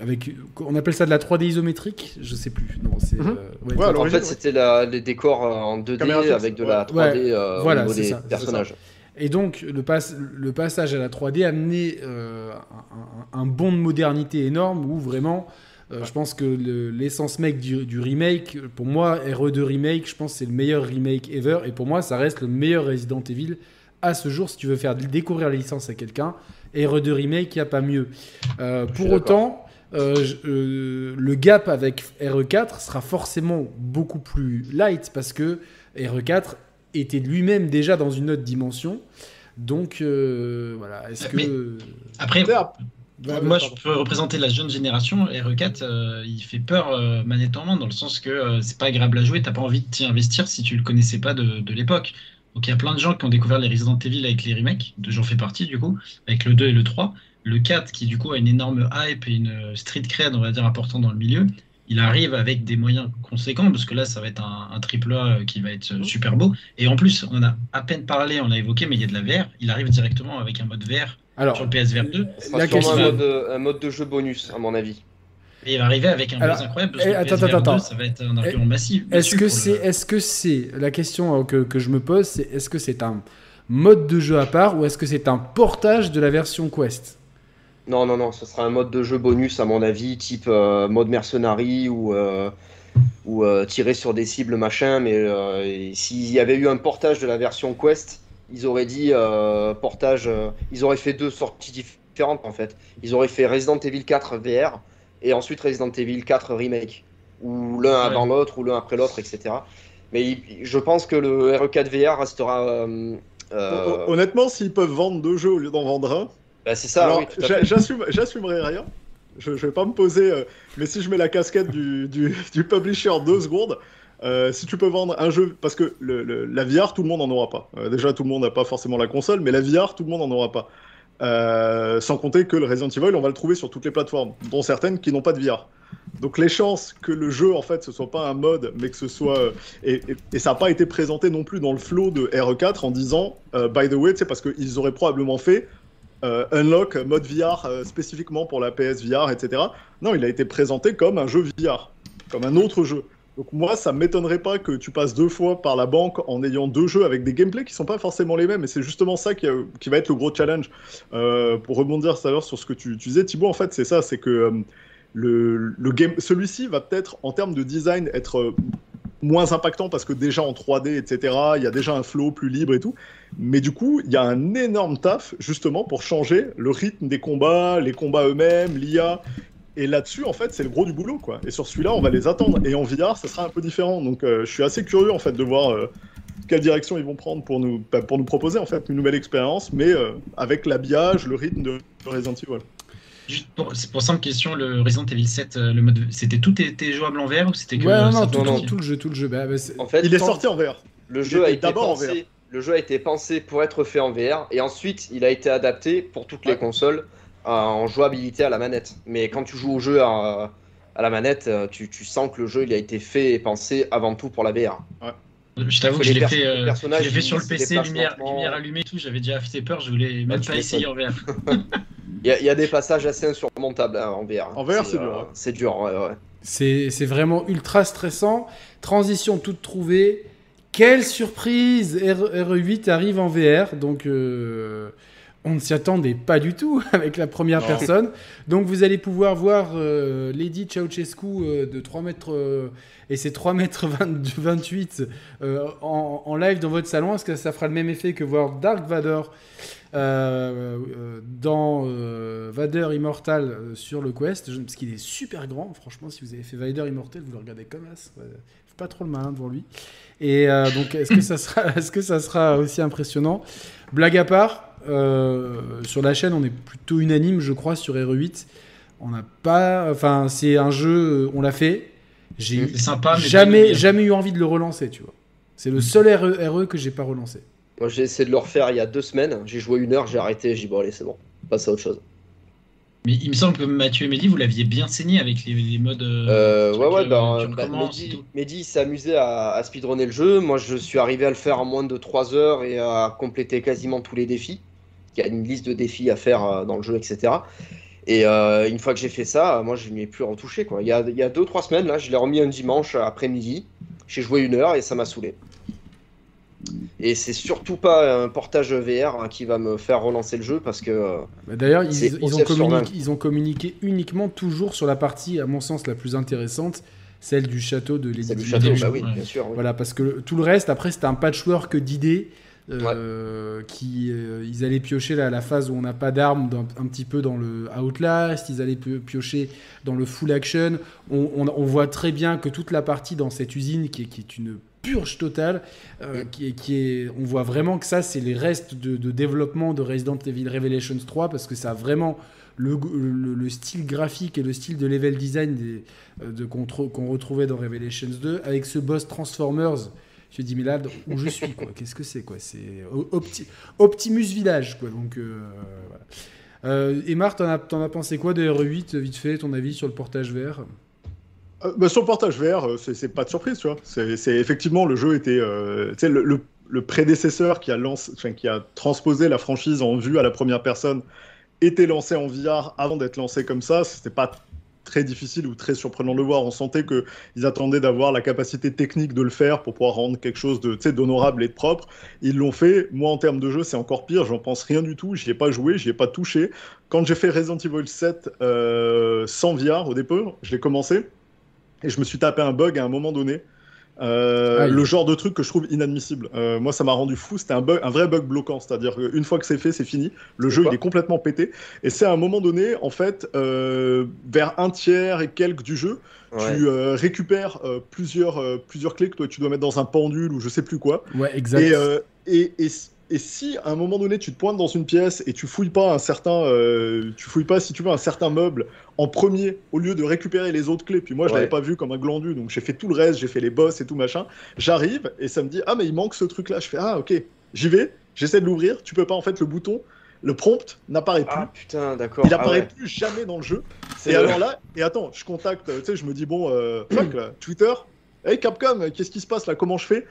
avec on appelle ça de la 3D isométrique je sais plus. Non c'est mhm. en fait c'était les décors en 2D avec de la 3D voilà, au niveau des personnages. Et donc le, le, passage à la 3D a amené un, un, bond de modernité énorme où vraiment euh, je pense que l'essence mec du, remake, pour moi, RE2 Remake, je pense que c'est le meilleur remake ever. Et pour moi, ça reste le meilleur Resident Evil à ce jour si tu veux faire découvrir la licence à quelqu'un. RE2 Remake, il n'y a pas mieux. Euh, pour autant, le gap avec RE4 sera forcément beaucoup plus light parce que RE4 était lui-même déjà dans une autre dimension. Donc voilà, est-ce que... Après, moi, je peux représenter la jeune génération. RE4, euh, il fait peur euh, manette en main dans le sens que euh, c'est pas agréable à jouer. T'as pas envie de t'y investir si tu le connaissais pas de, de l'époque. Donc il y a plein de gens qui ont découvert les Resident Evil avec les remakes. J'en fais partie du coup, avec le 2 et le 3. Le 4 qui du coup a une énorme hype et une street cred, on va dire, important dans le milieu. Il arrive avec des moyens conséquents parce que là, ça va être un, un triple A qui va être super beau. Et en plus, on en a à peine parlé, on l'a évoqué, mais il y a de la VR. Il arrive directement avec un mode VR alors, sur le PSVR 2. La question... un, mode, un mode de jeu bonus, à mon avis. Et il va arriver avec un buzz incroyable parce que eh, attends, PSVR attends, 2, ça va être un argument massif. Est-ce que c'est, est-ce que c'est la question euh, que, que je me pose, c'est est-ce que c'est un mode de jeu à part ou est-ce que c'est un portage de la version Quest? Non, non, non, ce sera un mode de jeu bonus à mon avis, type euh, mode mercenari ou euh, ou euh, tirer sur des cibles machin. Mais euh, s'il y avait eu un portage de la version Quest, ils auraient dit euh, portage, euh, ils auraient fait deux sorties différentes en fait. Ils auraient fait Resident Evil 4 VR et ensuite Resident Evil 4 Remake, ou l'un avant l'autre, ou l'un après l'autre, etc. Mais je pense que le RE4 VR restera. Euh, honnêtement, s'ils peuvent vendre deux jeux au lieu d'en vendre un. Bah, c'est ça, oui, J'assumerai rien. Je, je, vais pas me poser. mais si je mets la casquette du, du, du publisher deux secondes, euh, si tu peux vendre un jeu, parce que le, la VR, tout le monde n'en aura pas. Euh, déjà, tout le monde n'a pas forcément la console, mais la VR, tout le monde n'en aura pas. Euh, sans compter que le Resident Evil, on va le trouver sur toutes les plateformes, dont certaines qui n'ont pas de VR. Donc les chances que le jeu, en fait, ce soit pas un mode, mais que ce soit... Et, ça n'a pas été présenté non plus dans le flow de RE4 en disant, by the way, c'est parce qu'ils auraient probablement fait Unlock mode VR spécifiquement pour la PSVR, etc. Non, il a été présenté comme un jeu VR, comme un autre jeu. Donc moi, ça m'étonnerait pas que tu passes deux fois par la banque en ayant deux jeux avec des gameplays qui sont pas forcément les mêmes. Et c'est justement ça qui, va être le gros challenge. Euh, pour rebondir tout à l'heure sur ce que tu, disais, Thibaut, en fait, c'est ça, c'est que euh, le, game, celui-ci va peut-être en termes de design être euh, moins impactant parce que déjà en 3D, etc., il y a déjà un flow plus libre et tout. Mais du coup, il y a un énorme taf justement pour changer le rythme des combats, les combats eux-mêmes, l'IA. Et là-dessus, en fait, c'est le gros du boulot, quoi. Et sur celui-là, on va les attendre. Et en VR, ça sera un peu différent. Donc, euh, je suis assez curieux, en fait, de voir euh, quelle direction ils vont prendre pour nous, bah, pour nous proposer, en fait, une nouvelle expérience, mais euh, avec l'habillage, le rythme de, Resident Evil. Juste pour, c'est pour simple question, le Resident Evil 7, le mode, c'était tout était jouable en VR ou c'était que ouais, non, non, tout, le jeu, tout le jeu. Bah, bah, en fait, il est sorti en VR. Le jeu a été pensé, le jeu a été pensé pour être fait en VR et ensuite il a été adapté pour toutes les consoles en jouabilité à la manette. Mais quand tu joues au jeu à, la manette, euh, tu, sens que le jeu il a été fait et pensé avant tout pour la VR. Je t'avoue que je l'ai fait, euh, fait, sur le PC, lumière, lumière allumée tout. J'avais déjà fait peur, je voulais même pas essayer en VR. Il y, a des passages assez insurmontables hein, en VR. En VR, c'est dur. Euh, c'est dur, ouais, ouais. C'est vraiment ultra stressant. Transition toute trouvée. Quelle surprise RE8 arrive en VR. Donc, on ne s'y attendait pas du tout avec la première personne. Donc vous allez pouvoir voir euh, Lady Ceausescu euh, de 3 mètres euh, et ses 3 mètres 28 en, live dans votre salon. Est-ce que ça fera le même effet que voir Dark Vador dans Vader Immortal sur le Quest Parce qu'il est super grand. Franchement, si vous avez fait Vader Immortal, vous le regardez comme ça. pas trop le malin devant lui. Et donc, est-ce que, ça sera, est -ce que ça sera aussi impressionnant? Blague à part, sur la chaîne, on est plutôt unanime, je crois, sur RE8. On n'a pas. Enfin, c'est un jeu, on l'a fait. J'ai jamais, jamais eu envie de le relancer, tu vois. C'est le seul RE, RE que j'ai pas relancé. Moi, j'ai essayé de le refaire il y a deux semaines. J'ai joué une heure, j'ai arrêté. J'ai dit, bon, allez, c'est bon. Passe à autre chose. Mais il me semble que Mathieu et Mehdi, vous l'aviez bien saigné avec les, modes. Euh, euh ouais, ouais, bah, bah Mehdi, s'est amusé à, à, speedrunner le jeu. Moi, je suis arrivé à le faire en moins de 3 heures et à compléter quasiment tous les défis. Il y a une liste de défis à faire euh, dans le jeu, etc. Et euh, une fois que j'ai fait ça, moi je n'y ai plus retouché. Quoi. Il, y a, il y a deux, trois semaines, là, je l'ai remis un dimanche après-midi. J'ai joué une heure et ça m'a saoulé. Et c'est surtout pas un portage VR hein, qui va me faire relancer le jeu parce que. Euh, bah, d'ailleurs, ils, ils, ont communiqué, ils, ont communiqué uniquement toujours sur la partie, à mon sens, la plus intéressante, celle du château de château, bah oui, bien sûr. Voilà, parce que tout le reste, après, c'était un patchwork d'idées Euh, qui ils allaient piocher la, la phase où on n'a pas d'armes un, petit peu dans le Outlast, ils allaient piocher dans le full action. On, on, voit très bien que toute la partie dans cette usine qui est, qui est une purge totale, qui, est, qui est, on voit vraiment que ça c'est les restes de, de, développement de Resident Evil Revelations 3 parce que ça a vraiment le, style graphique et le style de level design des, euh, de, qu'on, retrouvait dans Revelations 2 avec ce boss Transformers. Mais là, où je suis, Qu'est-ce que c'est, quoi? C'est Optimus Village, quoi. Donc, euh, voilà. Euh, et Marc, t'en as, as, pensé quoi de RE8, vite fait, ton avis sur le portage vert? Bah, Sur le portage vert, c'est, pas de surprise, tu vois. C'est, effectivement, le jeu était. le, le, prédécesseur qui a, lancé, qui a transposé la franchise en vue à la première personne était lancé en VR avant d'être lancé comme ça. C'était pas très difficile ou très surprenant de voir. On sentait qu'ils attendaient d'avoir la capacité technique de le faire pour pouvoir rendre quelque chose de d'honorable et de propre. Ils l'ont fait. Moi, en termes de jeu, c'est encore pire. J'en pense rien du tout. J'y ai pas joué, j'y ai pas touché. Quand j'ai fait Resident Evil 7 euh, sans VR au départ, je l'ai commencé et je me suis tapé un bug à un moment donné euh, le genre de truc que je trouve inadmissible. Euh, moi, ça m'a rendu fou. C'était un, bug, un vrai bug bloquant. C'est-à-dire qu'une fois que c'est fait, c'est fini. Le jeu, il est complètement pété. Et c'est à un moment donné, en fait, euh, vers un tiers et quelques du jeu, tu récupères plusieurs, plusieurs clés que toi, tu dois mettre dans un pendule ou je sais plus quoi. Ouais, exact. et, et et si à un moment donné tu te pointes dans une pièce et tu fouilles pas un certain, euh, tu fouilles pas si tu veux un certain meuble en premier au lieu de récupérer les autres clés. Puis moi je l'avais pas vu comme un glandu, donc j'ai fait tout le reste, j'ai fait les boss et tout machin. J'arrive et ça me dit ah mais il manque ce truc là. Je fais ah ok, j'y vais, j'essaie de l'ouvrir. Tu peux pas en fait le bouton, le prompt n'apparaît plus. Ah putain d'accord. Il ah apparaît plus jamais dans le jeu. Et alors là et attends, je contacte, tu sais je me dis bon euh, fuck là, Twitter. Hey Capcom, qu'est-ce qui se passe là? Comment je fais?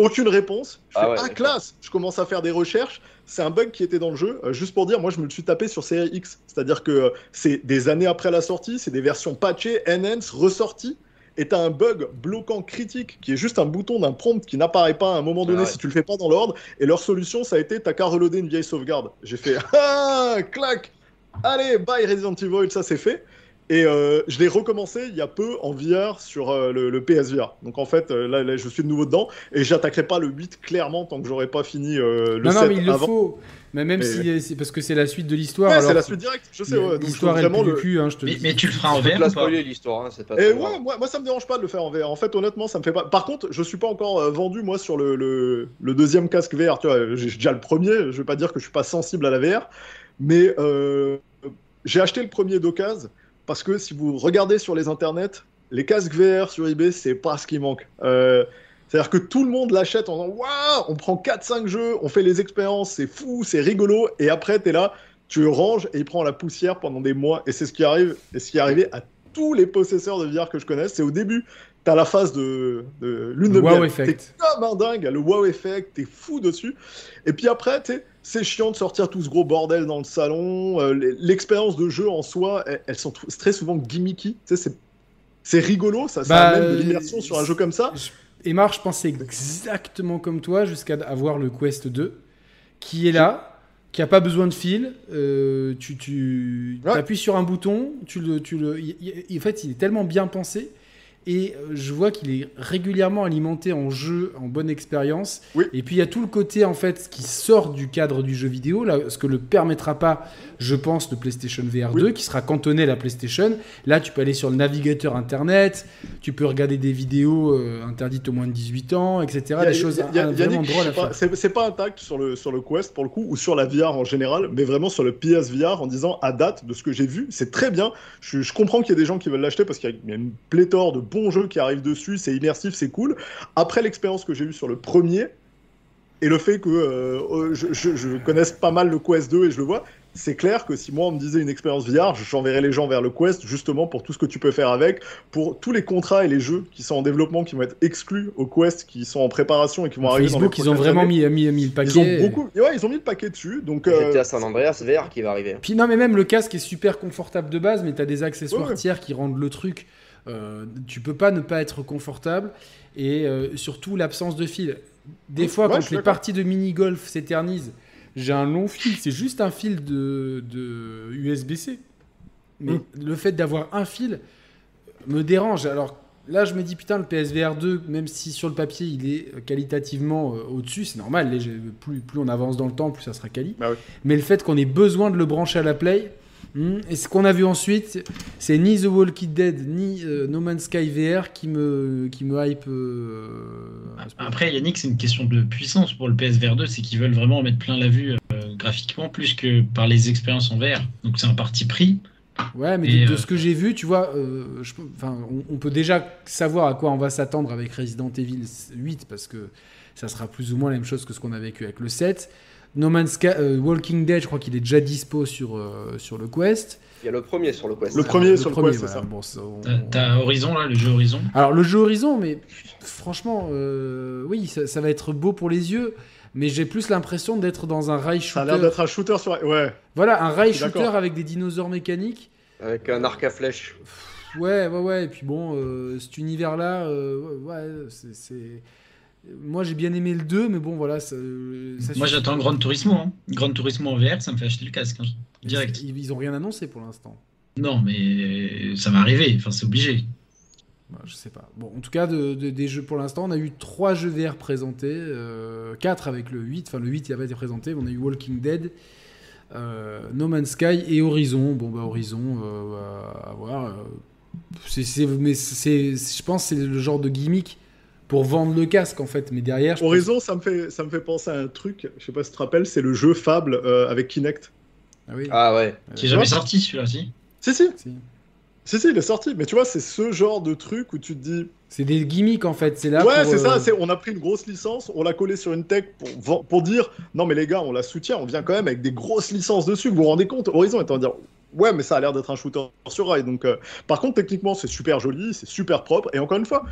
Aucune réponse. Je ah fais, ah, classe Je commence à faire des recherches. C'est un bug qui était dans le jeu. Euh, juste pour dire, moi, je me le suis tapé sur Série X. C'est-à-dire que euh, c'est des années après la sortie, c'est des versions patchées, enhanced, ressorties. Et t'as un bug bloquant critique qui est juste un bouton d'un prompt qui n'apparaît pas à un moment donné ah si tu le fais pas dans l'ordre. Et leur solution, ça a été t'as qu'à reloader une vieille sauvegarde. J'ai fait ah, clac Allez, bye Resident Evil, ça c'est fait. Et euh, je l'ai recommencé il y a peu en VR sur euh, le, PSVR. Donc en fait, euh, là, je suis de nouveau dedans et j'attaquerai pas le 8 clairement tant que j'aurais pas fini le non, 7 Non, mais il le faut. Mais même si c'est parce que c'est la suite de l'histoire. Ouais, c'est la suite directe, je sais. l'histoire est vraiment le cul, hein, je te mais, mais, tu le feras en VR pas l'histoire, hein, pas Et ouais, moi, moi, ça me dérange pas de le faire en VR. En fait, honnêtement, ça me fait pas. Par contre, je suis pas encore vendu moi sur le, le, le, deuxième casque VR. Tu vois, j'ai déjà le premier. Je vais pas dire que je suis pas sensible à la VR, mais j'ai acheté le premier d'occasion parce que si vous regardez sur les internets, les casques VR sur eBay, c'est pas ce qui manque. Euh, c'est-à-dire que tout le monde l'achète en disant Waouh, on prend 4-5 jeux, on fait les expériences, c'est fou, c'est rigolo, et après, tu es là, tu ranges et il prend la poussière pendant des mois. Et c'est ce qui arrive, et ce qui est arrivé à tous les possesseurs de VR que je connais. C'est au début, t'as la phase de, de lune de wow effect. T'es comme un dingue, le wow effect, t'es fou dessus. Et puis après, tu c'est chiant de sortir tout ce gros bordel dans le salon. Euh, l'expérience de jeu en soi, elles, sont très souvent gimmicky. C'est rigolo, ça, ça bah, amène de l'immersion sur un jeu comme ça. Et Marc, je pensais exactement comme toi jusqu'à avoir le Quest 2, qui est là, qui a pas besoin de fil. Euh, tu tu appuies sur un bouton, tu le, tu le, en fait, il est tellement bien pensé et euh, je vois qu'il est régulièrement alimenté en jeu, en bonne expérience. Et puis il y a tout le côté en fait qui sort du cadre du jeu vidéo, là, ce que le permettra pas, je pense, le PlayStation VR 2, qui sera cantonné à la PlayStation. Là, tu peux aller sur le navigateur internet, tu peux regarder des vidéos euh, interdites au moins de 18 ans, etc. des choses vraiment drôles à faire. C'est pas un tact sur le, sur le Quest pour le coup, ou sur la VR en général, mais vraiment sur le PSVR en disant à date de ce que j'ai vu, c'est très bien. Je, je comprends qu'il y a des gens qui veulent l'acheter parce qu'il y a une pléthore de bon jeu qui arrive dessus, c'est immersif, c'est cool. Après l'expérience que j'ai eue sur le premier, et le fait que euh, euh, je, je, connaisse pas mal le Quest 2 et je le vois, c'est clair que si moi on me disait une expérience VR, j'enverrais les gens vers le Quest justement pour tout ce que tu peux faire avec, pour tous les contrats et les jeux qui sont en développement, qui vont être exclus au Quest, qui sont en préparation et qui vont arriver Facebook, ils ont vraiment mis, mis, mis, le paquet. Ils ont beaucoup, ouais, ils ont mis le paquet dessus. Donc, euh... à San Andreas VR qui va arriver. Puis non, mais même le casque est super confortable de base, mais tu as des accessoires tiers qui rendent le truc euh, tu peux pas ne pas être confortable et euh, surtout l'absence de fil. Des fois, quand les parties de mini-golf s'éternisent, j'ai un long fil, c'est juste un fil de, USB-C. Mais mm. le fait d'avoir un fil me dérange. Alors, là, je me dis, putain, le PSVR 2, même si sur le papier, il est qualitativement euh, au-dessus, c'est normal. plus, plus on avance dans le temps, plus ça sera quali. Bah Mais le fait qu'on ait besoin de le brancher à la Play, hmm, et ce qu'on a vu ensuite, c'est ni The Walking Dead, ni euh, No Man's Sky VR qui me, qui me hype. Après, Yannick, c'est une question de puissance pour le PSVR 2, c'est qu'ils veulent vraiment mettre plein la vue graphiquement plus que par les expériences en VR. Donc c'est un parti pris. Ouais, mais de, euh, ce que j'ai vu, tu vois, euh, on, peut déjà savoir à quoi on va s'attendre avec Resident Evil 8 parce que ça sera plus ou moins la même chose que ce qu'on a vécu avec le 7. No Man's Sky, euh, Walking Dead, je crois qu'il est déjà dispo sur, sur le Quest. Il y a le premier sur le Quest. Le premier sur le Quest, c'est ça. T'as Horizon là, le jeu Horizon? Alors le jeu Horizon, mais franchement, oui, ça, ça, va être beau pour les yeux mais j'ai plus l'impression d'être dans un rail shooter. Ça a l'air d'être un shooter sur. Ouais. C'est-à-dire un rail shooter avec des dinosaures mécaniques. Avec un arc à flèche. Ouais, ouais, ouais. Et puis bon, euh, cet univers-là, euh, ouais, c'est. Moi j'ai bien aimé le 2, mais bon voilà. Ça, Moi j'attends Grand Turismo. Hein. Grand Turismo en VR, ça me fait acheter le casque. Hein. Direct. Ils, ils ont rien annoncé pour l'instant. Non, mais ça va arriver, enfin c'est obligé. Bah, je sais pas. Bon, en tout cas, de, des jeux pour l'instant, on a eu 3 jeux VR présentés, 4 euh, avec le 8, enfin le 8 il avait été présenté, on a eu Walking Dead, euh, No Man's Sky et Horizon. Bon, bah Horizon, euh, à voir. c'est, mais c'est, je pense que c'est le genre de gimmick pour vendre le casque en fait. Mais derrière. Horizon, ça, me fait, ça me fait penser à un truc, je sais pas si tu te rappelles, c'est le jeu Fable avec Kinect. Ah oui. Ah ouais. Qui est jamais sorti celui-là, si Si, si. si. Si, si, il est sorti. Mais tu vois, c'est ce genre de truc où tu te dis. C'est des gimmicks en fait. C'est là. Ouais, c'est ça. Euh, on a pris une grosse licence, on l'a collé sur une tech pour, pour dire non, mais les gars, on la soutient, on vient quand même avec des grosses licences dessus. Vous vous rendez compte Horizon est en dire ouais, mais ça a l'air d'être un shooter sur rail. Donc, euh, par contre, techniquement, c'est super joli, c'est super propre. Et encore une fois,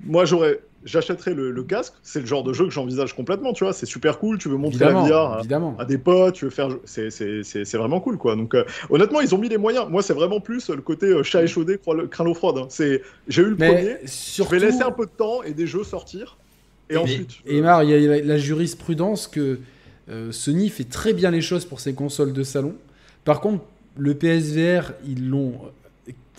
moi, j'aurais j'achèterais le, casque. C'est le genre de jeu que j'envisage complètement, tu vois. C'est super cool. Tu veux montrer la VR à, des potes, tu veux faire. C'est vraiment cool, quoi. Donc, euh, honnêtement, ils ont mis les moyens. Moi, c'est vraiment plus le côté euh, chat échaudé, crâne l'eau froide. Hein. C'est J'ai eu le premier. Je vais laisser un peu de temps et des jeux sortir. Et, ensuite. Et Mar, il y a la, jurisprudence que euh, Sony fait très bien les choses pour ses consoles de salon. Par contre, le PSVR, ils l'ont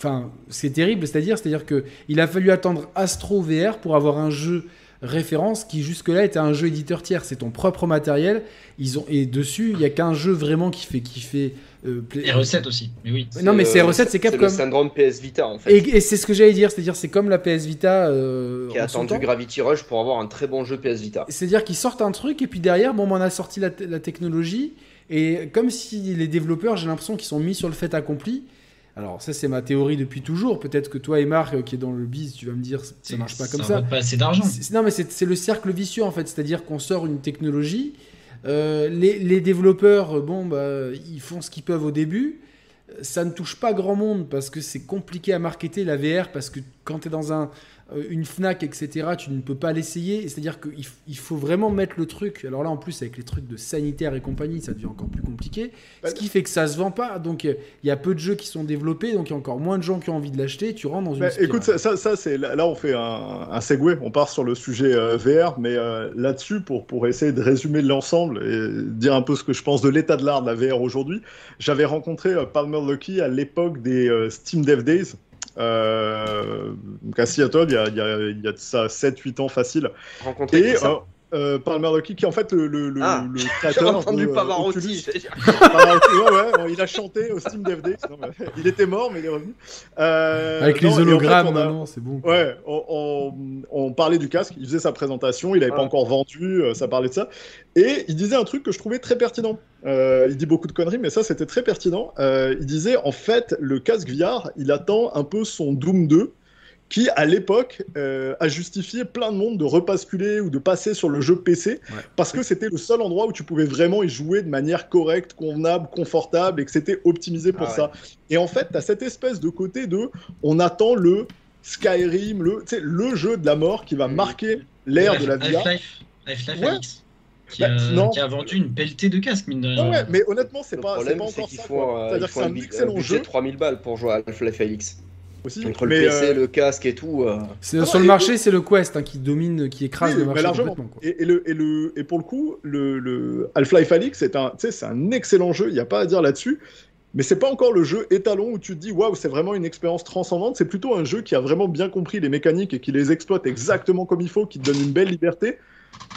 Enfin, c'est terrible, c'est-à-dire, c'est-à-dire que il a fallu attendre Astro VR pour avoir un jeu référence qui jusque-là était un jeu éditeur tiers. C'est ton propre matériel. Ils ont et dessus, il y a qu'un jeu vraiment qui fait qui fait. Euh, et recette aussi. Mais oui. Non, mais c'est recette, c'est Capcom. C'est le syndrome PS Vita en fait. Et, c'est ce que j'allais dire, c'est-à-dire c'est comme la PS Vita. Euh, qui a attendu Gravity Rush pour avoir un très bon jeu PS Vita. C'est-à-dire qu'ils sortent un truc et puis derrière, bon, on a sorti la, la technologie et comme si les développeurs, j'ai l'impression qu'ils sont mis sur le fait accompli. Alors ça c'est ma théorie depuis toujours. Peut-être que toi et Marc euh, qui est dans le biz, tu vas me dire ça marche pas comme ça. Ça pas assez d'argent. Non mais c'est le cercle vicieux en fait. C'est-à-dire qu'on sort une technologie, euh, les, développeurs, euh, bon bah ils font ce qu'ils peuvent au début. Ça ne touche pas grand monde parce que c'est compliqué à marketer la VR parce que quand tu es dans un, une Fnac, etc., tu ne peux pas l'essayer. C'est-à-dire qu'il il faut vraiment mettre le truc. Alors là, en plus, avec les trucs de sanitaire et compagnie, ça devient encore plus compliqué. Ce qui fait que ça se vend pas. Donc il y a peu de jeux qui sont développés, donc il y a encore moins de gens qui ont envie de l'acheter. Tu rentres dans une. Bah, écoute, ça, ça, c'est là, on fait un, un segue. On part sur le sujet euh, VR, mais euh, là-dessus, pour, pour essayer de résumer l'ensemble et dire un peu ce que je pense de l'état de l'art de la VR aujourd'hui, j'avais rencontré Palmer Lucky à l'époque des Steam Dev Days. Euh, donc à Seattle, il y a, il y a, il y a ça 7-8 ans facile. Rencontré et, ça. Euh, euh, Palmer Lucky, qui est en fait le, le, ah, le créateur. J'ai entendu de, Pavarotti. ouais, ouais, il a chanté au Steam DVD. il était mort, mais il est revenu. Euh, Avec les hologrammes, en maintenant, c'est bon. Ouais, on, on, parlait du casque. Il faisait sa présentation. Il n'avait pas encore vendu. Euh, ça parlait de ça. Et il disait un truc que je trouvais très pertinent. Euh, il dit beaucoup de conneries, mais ça, c'était très pertinent. Euh, il disait, en fait, le casque VR, il attend un peu son Doom 2 qui, à l'époque, euh, a justifié plein de monde de repasculer ou de passer sur le jeu PC, parce que c'était le seul endroit où tu pouvais vraiment y jouer de manière correcte, convenable, confortable, et que c'était optimisé pour ah ça. Et en fait, tu as cette espèce de côté de on attend le Skyrim, le, le jeu de la mort qui va mm. marquer l'ère de la VR. Half-Life qui, bah, qui, a vendu une pelletée de casques, mine de rien. ouais, mais honnêtement, c'est pas, pas encore ça. Euh, C'est-à-dire que c'est un excellent jeu. 3000 balles pour jouer à Half-Life Alix. Aussi. Entre le PC, euh, le casque et tout. Euh. sur le marché, c'est le Quest hein, qui domine, qui écrase le marché complètement. Et, le, et, le, et pour le coup, le, le Half-Life Alix, c'est un, un excellent jeu, il n'y a pas à dire là-dessus. mais c'est pas encore le jeu étalon où tu te dis waouh, c'est vraiment une expérience transcendante. C'est plutôt un jeu qui a vraiment bien compris les mécaniques et qui les exploite exactement comme il faut, qui te donne une belle liberté.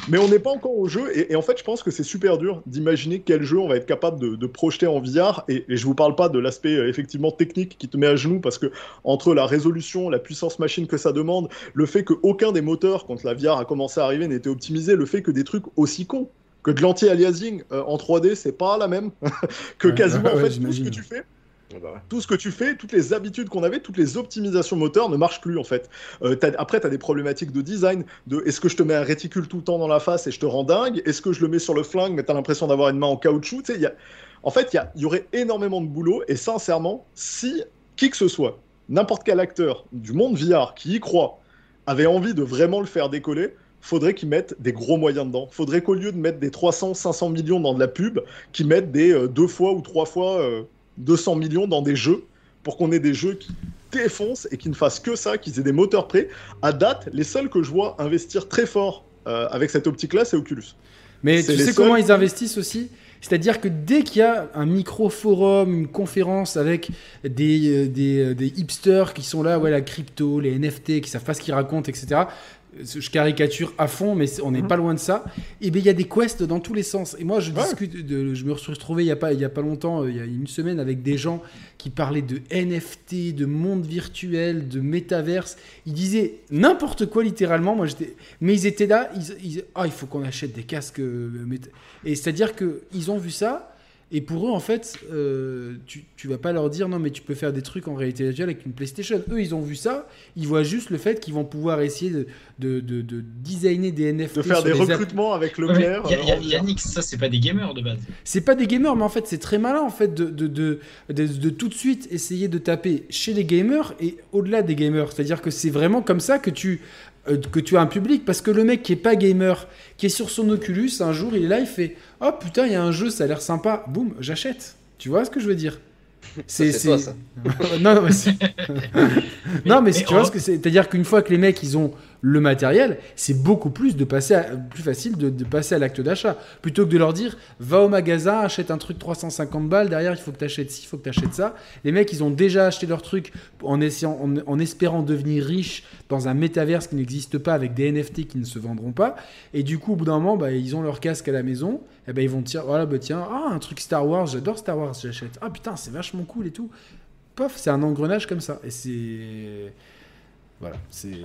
Mais on n'est pas encore au jeu, et, en fait, je pense que c'est super dur d'imaginer quel jeu on va être capable de, projeter en VR. Et, et, je vous parle pas de l'aspect euh, effectivement technique qui te met à genoux, parce que entre la résolution, la puissance machine que ça demande, le fait qu'aucun des moteurs, quand la VR a commencé à arriver, n'était optimisé, le fait que des trucs aussi cons que de l'anti-aliasing euh, en 3D, c'est pas la même que quasiment en fait tout ce que tu fais. Ah bah tout ce que tu fais, toutes les habitudes qu'on avait, toutes les optimisations moteurs ne marchent plus en fait. Euh, après, tu as des problématiques de design, de est-ce que je te mets un réticule tout le temps dans la face et je te rends dingue? Est-ce que je le mets sur le flingue mais tu as l'impression d'avoir une main en caoutchouc? En fait, il y, aurait énormément de boulot et sincèrement, si qui que ce soit, n'importe quel acteur du monde VR qui y croit, avait envie de vraiment le faire décoller, faudrait qu'ils mettent des gros moyens dedans. Faudrait qu'au lieu de mettre des 300, 500 millions dans de la pub, qu'ils mettent des euh, deux fois ou trois fois 200 euh, millions dans des jeux pour qu'on ait des jeux qui défoncent et qui ne fassent que ça, qu'ils aient des moteurs prêts. À date, les seuls que je vois investir très fort euh, avec cette optique-là, c'est Oculus. Mais tu sais comment ils investissent aussi? C'est-à-dire que dès qu'il y a un micro-forum, une conférence avec des, des, des, hipsters qui sont là, ouais, la crypto, les NFT, qui savent pas ce qu'ils racontent, etc., je caricature à fond, mais on n'est mhm. pas loin de ça. Et bien il y a des quests dans tous les sens. Et moi, je discute, de, je me suis retrouvé il y a pas, il y a pas longtemps, euh, il y a une semaine, avec des gens qui parlaient de NFT, de monde virtuel, de métaverse. Ils disaient n'importe quoi littéralement. Moi, j'étais, mais ils étaient là. Ils, ah, il faut qu'on achète des casques. Euh, et c'est-à-dire que ils ont vu ça. Et pour eux, en fait, euh, tu, tu vas pas leur dire non, mais tu peux faire des trucs en réalité virtuelle avec une PlayStation. Eux, ils ont vu ça, ils voient juste le fait qu'ils vont pouvoir essayer de, de, de, designer des NFT. De faire des recrutements avec le maire. Yannick, ça, c'est pas des gamers de base. C'est pas des gamers, mais en fait, c'est très malin en fait de, de, de, tout de suite essayer de taper chez les gamers et au-delà des gamers. C'est-à-dire que c'est vraiment comme ça que tu euh, que tu as un public parce que le mec qui est pas gamer, qui est sur son Oculus, un jour il est là, il fait Oh putain, il y a un jeu, ça a l'air sympa, boum, j'achète. Tu vois ce que je veux dire? C'est ça. non, mais non, mais tu vois ce que c'est? C'est-à-dire qu'une fois que les mecs ils ont le matériel, c'est beaucoup plus, de passer facile de, passer à l'acte d'achat. Plutôt que de leur dire va au magasin, achète un truc 350 balles, derrière il faut que tu achètes ci, il faut que tu achètes ça. Les mecs ils ont déjà acheté leur truc en, espérant devenir riches dans un métaverse qui n'existe pas avec des NFT qui ne se vendront pas. Et du coup, au bout d'un moment, bah, ils ont leur casque à la maison, et ben ils vont dire voilà, bah, tiens, ah, un truc Star Wars, j'adore Star Wars, j'achète. Ah putain, c'est vachement cool et tout. Pof, c'est un engrenage comme ça. Et c'est. Voilà,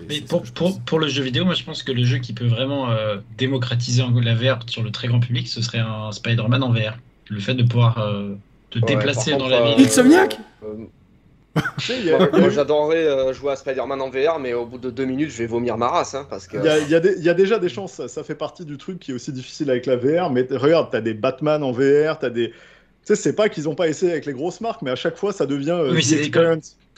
Mais pour, pour, pour, le jeu vidéo, moi je pense que le jeu qui peut vraiment euh, démocratiser la VR sur le très grand public, ce serait un Spider-Man en VR. Le fait de pouvoir euh, te déplacer dans la ville. Insomniac euh, Moi j'adorerais jouer à Spider-Man en VR, mais au bout de deux minutes je vais vomir ma race. Hein, parce que... il, y a, il, y a il, y a, déjà des chances, ça, fait partie du truc qui est aussi difficile avec la VR. Mais regarde, t'as des Batman en VR, t'as des. Tu sais, c'est pas qu'ils ont pas essayé avec les grosses marques, mais à chaque fois ça devient. oui, c'est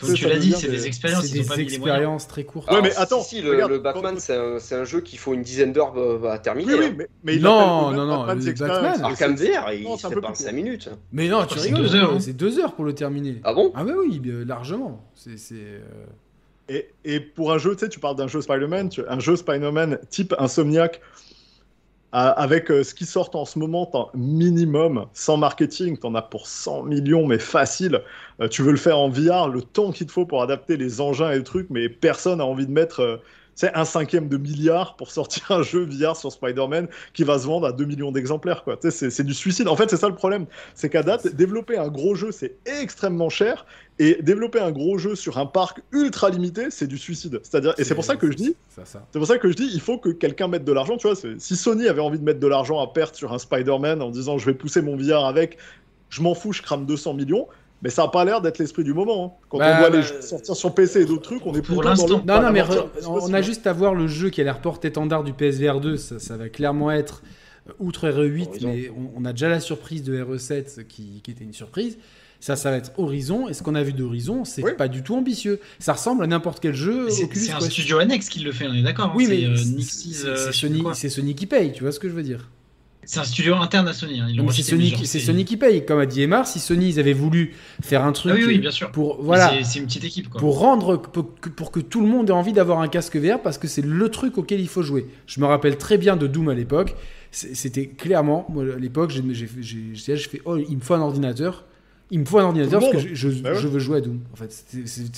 comme tu l'as dit, c'est des expériences. C'est des expériences très courtes. Ouais, mais attends. Si, le, Batman, c'est un, jeu qu'il faut une dizaine d'heures à terminer. Oui, hein. mais, non, non, non, Batman, le Batman. Arkham VR, il se pas 5 minutes. Mais non, tu rigoles. C'est 2 heures pour le terminer. Ah bon Ah, bah oui, largement. C'est. Euh, et, et, pour un jeu, tu sais, tu parles d'un jeu Spider-Man, un jeu Spider-Man type Insomniac avec euh, ce qui sort en ce moment, minimum, sans marketing, tu en as pour 100 millions, mais facile. Euh, tu veux le faire en VR, le temps qu'il te faut pour adapter les engins et le truc, mais personne n'a envie de mettre euh, c'est un cinquième de milliard pour sortir un jeu VR sur Spider-Man qui va se vendre à 2 millions d'exemplaires. Quoi. C'est, du suicide. En fait, c'est ça le problème. C'est qu'à date, développer un gros jeu, c'est extrêmement cher. Et développer un gros jeu sur un parc ultra limité, c'est du suicide. C'est-à-dire, et c'est pour ça que je dis, c'est pour ça que je dis, il faut que quelqu'un mette de l'argent. Tu vois, si Sony avait envie de mettre de l'argent à perte sur un Spider-Man en disant je vais pousser mon VR avec, je m'en fous, je crame 200 millions mais ça n'a pas l'air d'être l'esprit du moment. Hein. Quand bah, on voit les jeux sortir sur PC et d'autres trucs, on est pour l'instant. Non, non, mais on a juste à voir le jeu qui a l'air porte-étendard du PSVR 2. Ça, va clairement être, euh, outre RE8, mais on, a déjà la surprise de RE7 qui, était une surprise. Ça, ça va être Horizon. Et ce qu'on a vu d'Horizon, c'est pas du tout ambitieux. Ça ressemble à n'importe quel jeu. C'est un studio annexe qui le fait, on est d'accord. Hein. Oui, mais euh, c'est Sony qui paye, tu vois ce que je veux dire. C'est un studio interne à Sony. Hein. C'est Sony, qui, Sony qui paye, comme a dit Emar. Si Sony ils avaient voulu faire un truc, ah oui, bien sûr. pour voilà, c'est une petite équipe, pour rendre, pour, que tout le monde ait envie d'avoir un casque VR, parce que c'est le truc auquel il faut jouer. Je me rappelle très bien de Doom à l'époque. C'était clairement, à l'époque, j'ai fait, oh, il me faut un ordinateur. Il me faut un ordinateur parce que je, bah veux jouer à Doom. En fait,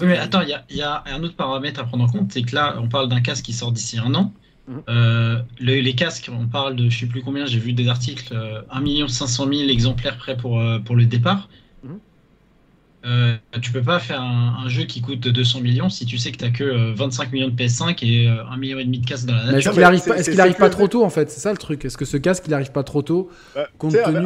mais attends, il y, a, un autre paramètre à prendre en compte, c'est que là, on parle d'un casque qui sort d'ici un an. Mhm. Euh, les casques, on parle de je sais plus combien, j'ai vu des articles, 1 500 000 exemplaires prêts pour, euh, pour le départ. Euh, tu peux pas faire un, jeu qui coûte 200 millions si tu sais que tu que 25 euh, millions de PS5 et euh, 1 million et demi de casques dans la nature. Est-ce qu'il arrive, pas, est arrive pas trop tôt en fait? C'est ça le truc. Est-ce que ce casque il arrive pas trop tôt bah,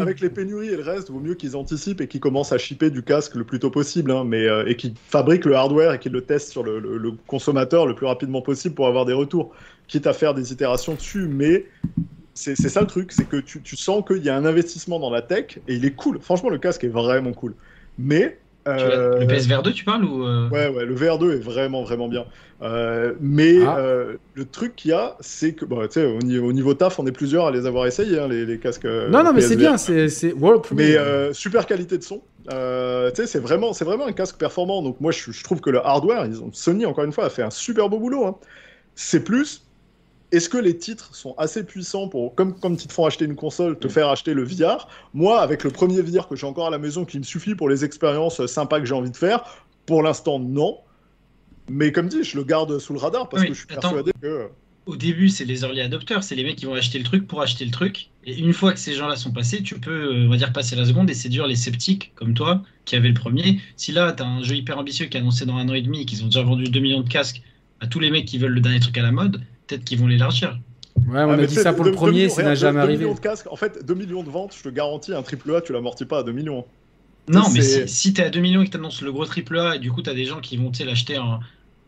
avec, les pénuries et le reste, vaut mieux qu'ils anticipent et qu'ils commencent à shipper du casque le plus tôt possible, hein, mais euh, et qu'ils fabriquent le hardware et qu'ils le testent sur le, le, consommateur le plus rapidement possible pour avoir des retours, quitte à faire des itérations dessus. Mais c'est ça le truc, c'est que tu, tu sens qu'il y a un investissement dans la tech et il est cool. Franchement, le casque est vraiment cool. Mais le PSVR 2, tu parles ou euh Ouais, ouais, le VR2 est vraiment, vraiment bien. Euh, mais ah. euh, le truc qu'il y a, c'est que, bah, tu sais, au, niveau, taf, on est plusieurs à les avoir essayés, hein, les, casques. non, non, mais c'est bien, c'est. Mais super qualité de son. tu sais, c'est vraiment, c'est vraiment un casque performant. Donc, moi, je, trouve que le hardware, ils ont, Sony, encore une fois, a fait un super beau boulot. Hein. C'est plus est-ce que les titres sont assez puissants pour, comme, comme ils te font acheter une console, te mm. faire acheter le VR Moi, avec le premier VR que j'ai encore à la maison, qui me suffit pour les expériences sympas que j'ai envie de faire, pour l'instant, non. Mais comme dit, je le garde sous le radar parce que je suis persuadé que. Au début, c'est les early adopters, c'est les mecs qui vont acheter le truc pour acheter le truc. Et une fois que ces gens-là sont passés, tu peux, euh, on va dire, passer la seconde et séduire les sceptiques comme toi, qui avaient le premier. Si là, tu as un jeu hyper ambitieux qui est annoncé dans un an et demi et qu'ils ont déjà vendu 2 millions de casques à tous les mecs qui veulent le dernier truc à la mode, peut-être qu'ils vont l'élargir. Ouais, on a dit ça pour le premier, ça n'a jamais arrivé. Millions de casques, en fait, 2 millions de ventes, je te garantis, un triple A, tu l'amortis pas à 2 millions. Non, mais si, si tu es à 2 millions et que tu annonces le gros triple A, et du coup, tu as des gens qui vont l'acheter en,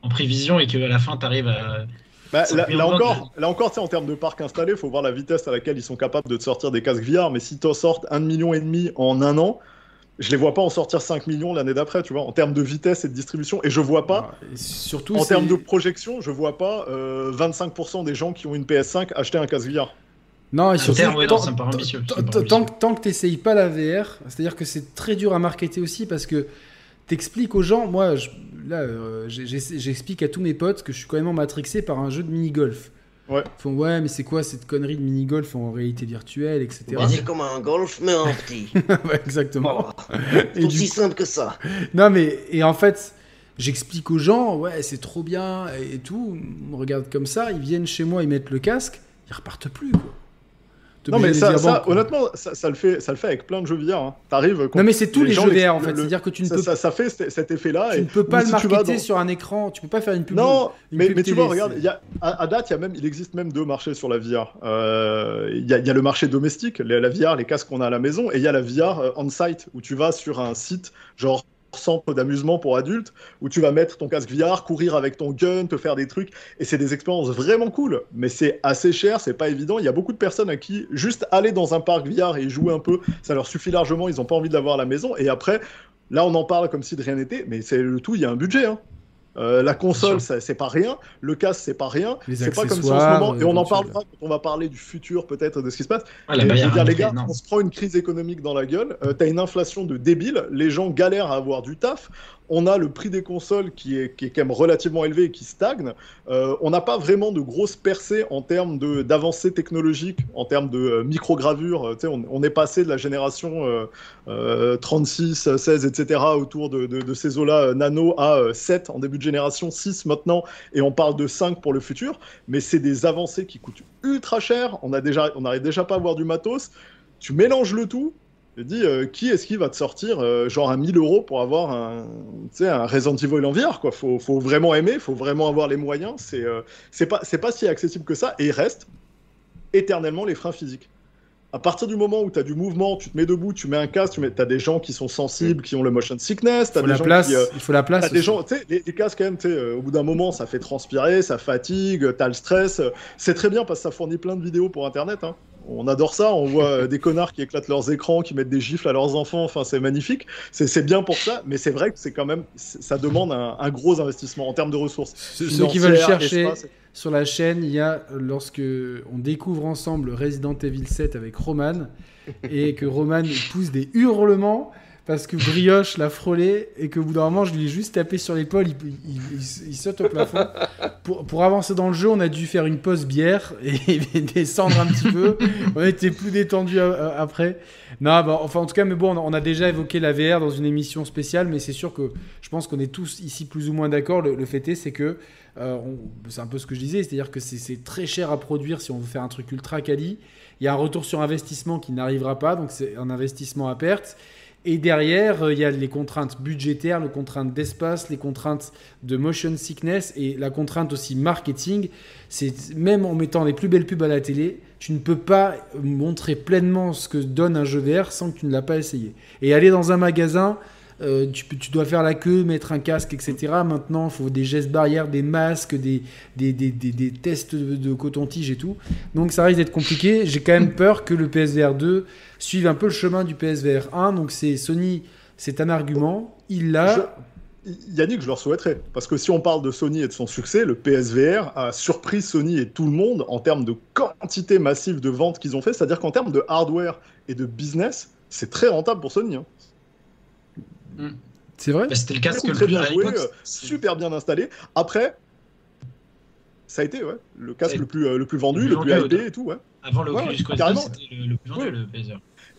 en, prévision et qu'à la fin, tu arrives à. Bah, là, encore, là encore, en termes de parc installé, il faut voir la vitesse à laquelle ils sont capables de te sortir des casques VR. Mais si tu en sortes 1,5 million et demi en un an, je les vois pas en sortir 5 millions l'année d'après, tu vois, en termes de vitesse et de distribution. Et je vois pas, surtout en termes de projection, je vois pas 25% euh, des gens qui ont une PS5 acheter un casque VR. Non, et surtout, tant, tant, que tu n'essayes pas la VR, c'est-à-dire que c'est très dur à marketer aussi parce que tu expliques aux gens, moi, là, euh, j'explique à tous mes potes que je suis quand même matrixé par un jeu de mini-golf. Ouais. Ils font ouais, mais c'est quoi cette connerie de mini-golf en réalité virtuelle, etc. c'est comme un golf, mais en petit. ouais, exactement. Oh, c'est aussi simple que ça. Non, mais et en fait, j'explique aux gens, ouais, c'est trop bien et tout. On regarde comme ça, ils viennent chez moi, ils mettent le casque, ils repartent plus. Quoi. Non mais ça, honnêtement, ça, le fait, ça le fait avec plein de jeux VR. Hein. T'arrives. Non mais c'est tous les, jeux VR en fait. C'est-à-dire que tu ne peux. Ça, fait cet effet-là. Tu ne peux pas le marketer sur un écran. Tu peux pas faire une pub. Non, mais, mais tu vois, regarde, y a, à, date, il y a même, il existe même deux marchés sur la VR. Euh, il y, a, y, a le marché domestique, la VR, les casques qu'on a à la maison, et il y a la VR euh, on-site où tu vas sur un site genre centre d'amusement pour adultes où tu vas mettre ton casque VR, courir avec ton gun, te faire des trucs et c'est des expériences vraiment cool. Mais c'est assez cher, c'est pas évident. Il y a beaucoup de personnes à qui juste aller dans un parc VR et jouer un peu, ça leur suffit largement. Ils ont pas envie de l'avoir à la maison et après, là on en parle comme si de rien n'était, mais c'est le tout. Il y a un budget. Hein. Euh, la console, c'est pas rien. Le casque, c'est pas rien. C'est pas comme si en ce moment, et on en parlera quand on va parler du futur peut-être de ce qui se passe. les gars, on se prend une crise économique dans la gueule. Euh, T'as une inflation de débile. Les gens galèrent à avoir du taf on a le prix des consoles qui est, qui est quand même relativement élevé et qui stagne. Euh, on n'a pas vraiment de grosses percées en termes d'avancées technologiques, en termes de euh, microgravure. Euh, on, est passé de la génération 36, 16, etc. autour de, ces eaux-là nano à 7 en début de génération, 6 maintenant, et on parle de 5 pour le futur. Mais c'est des avancées qui coûtent ultra cher. On a déjà, on n'arrive déjà pas à avoir du matos. Tu mélanges le tout, je dis, euh, qui est-ce qui va te sortir euh, genre à 1000 euros pour avoir un, un Resident Evil en VR quoi faut, faut vraiment aimer, faut vraiment avoir les moyens. C'est euh, c'est pas, pas si accessible que ça. Et il reste éternellement les freins physiques. À partir du moment où tu as du mouvement, tu te mets debout, tu mets un casque, tu as des gens qui sont sensibles, qui ont le motion sickness, as des gens place, il faut la place. As des gens, les, les casques quand même, au bout d'un moment, ça fait transpirer, ça fatigue, tu as le stress. C'est très bien parce que ça fournit plein de vidéos pour Internet. Hein on adore ça. On voit euh, des connards qui éclatent leurs écrans, qui mettent des gifles à leurs enfants. Enfin, c'est magnifique. C'est bien pour ça, mais c'est vrai que c'est quand même, ça demande un, gros investissement en termes de ressources. Ceux qui veulent chercher sur la chaîne, il y a lorsque on découvre ensemble Resident Evil 7 avec Roman et que Roman pousse des hurlements parce que Brioche l'a frôlé et que au bout d'un moment, je lui ai juste tapé sur l'épaule, il, saute au plafond. Pour, pour, avancer dans le jeu, on a dû faire une pause bière et, descendre un petit peu. On était plus détendu après. Non, bah, enfin, en tout cas, mais bon, on a déjà évoqué la VR dans une émission spéciale, mais c'est sûr que je pense qu'on est tous ici plus ou moins d'accord. Le, fait est, c'est que euh, c'est un peu ce que je disais, c'est-à-dire que c'est très cher à produire si on veut faire un truc ultra quali. Il y a un retour sur investissement qui n'arrivera pas, donc c'est un investissement à perte. Et derrière, euh, il y a les contraintes budgétaires, les contraintes d'espace, les contraintes de motion sickness et la contrainte aussi marketing. C'est même en mettant les plus belles pubs à la télé, tu ne peux pas montrer pleinement ce que donne un jeu VR sans que tu ne l'as pas essayé. Et aller dans un magasin, euh, tu, dois faire la queue, mettre un casque, etc. Maintenant, il faut des gestes barrières, des masques, des, tests de, coton-tige et tout. Donc ça risque d'être compliqué. J'ai quand même peur que le PSVR 2 suivent un peu le chemin du PSVR 1. Donc c'est Sony, c'est un argument. Il l'a. Yannick, je leur souhaiterais. Parce que si on parle de Sony et de son succès, le PSVR a surpris Sony et tout le monde en termes de quantité massive de ventes qu'ils ont fait. C'est-à-dire qu'en termes de hardware et de business, c'est très rentable pour Sony. Hein. Mm. C'est vrai bah, C'était le casque le plus bien joué, euh, super bien installé. Après, ça a été ouais, le casque le plus, euh, le plus vendu, le, plus hypé et tout. Ouais. Avant le Oculus Quest c'était le, plus vendu, le.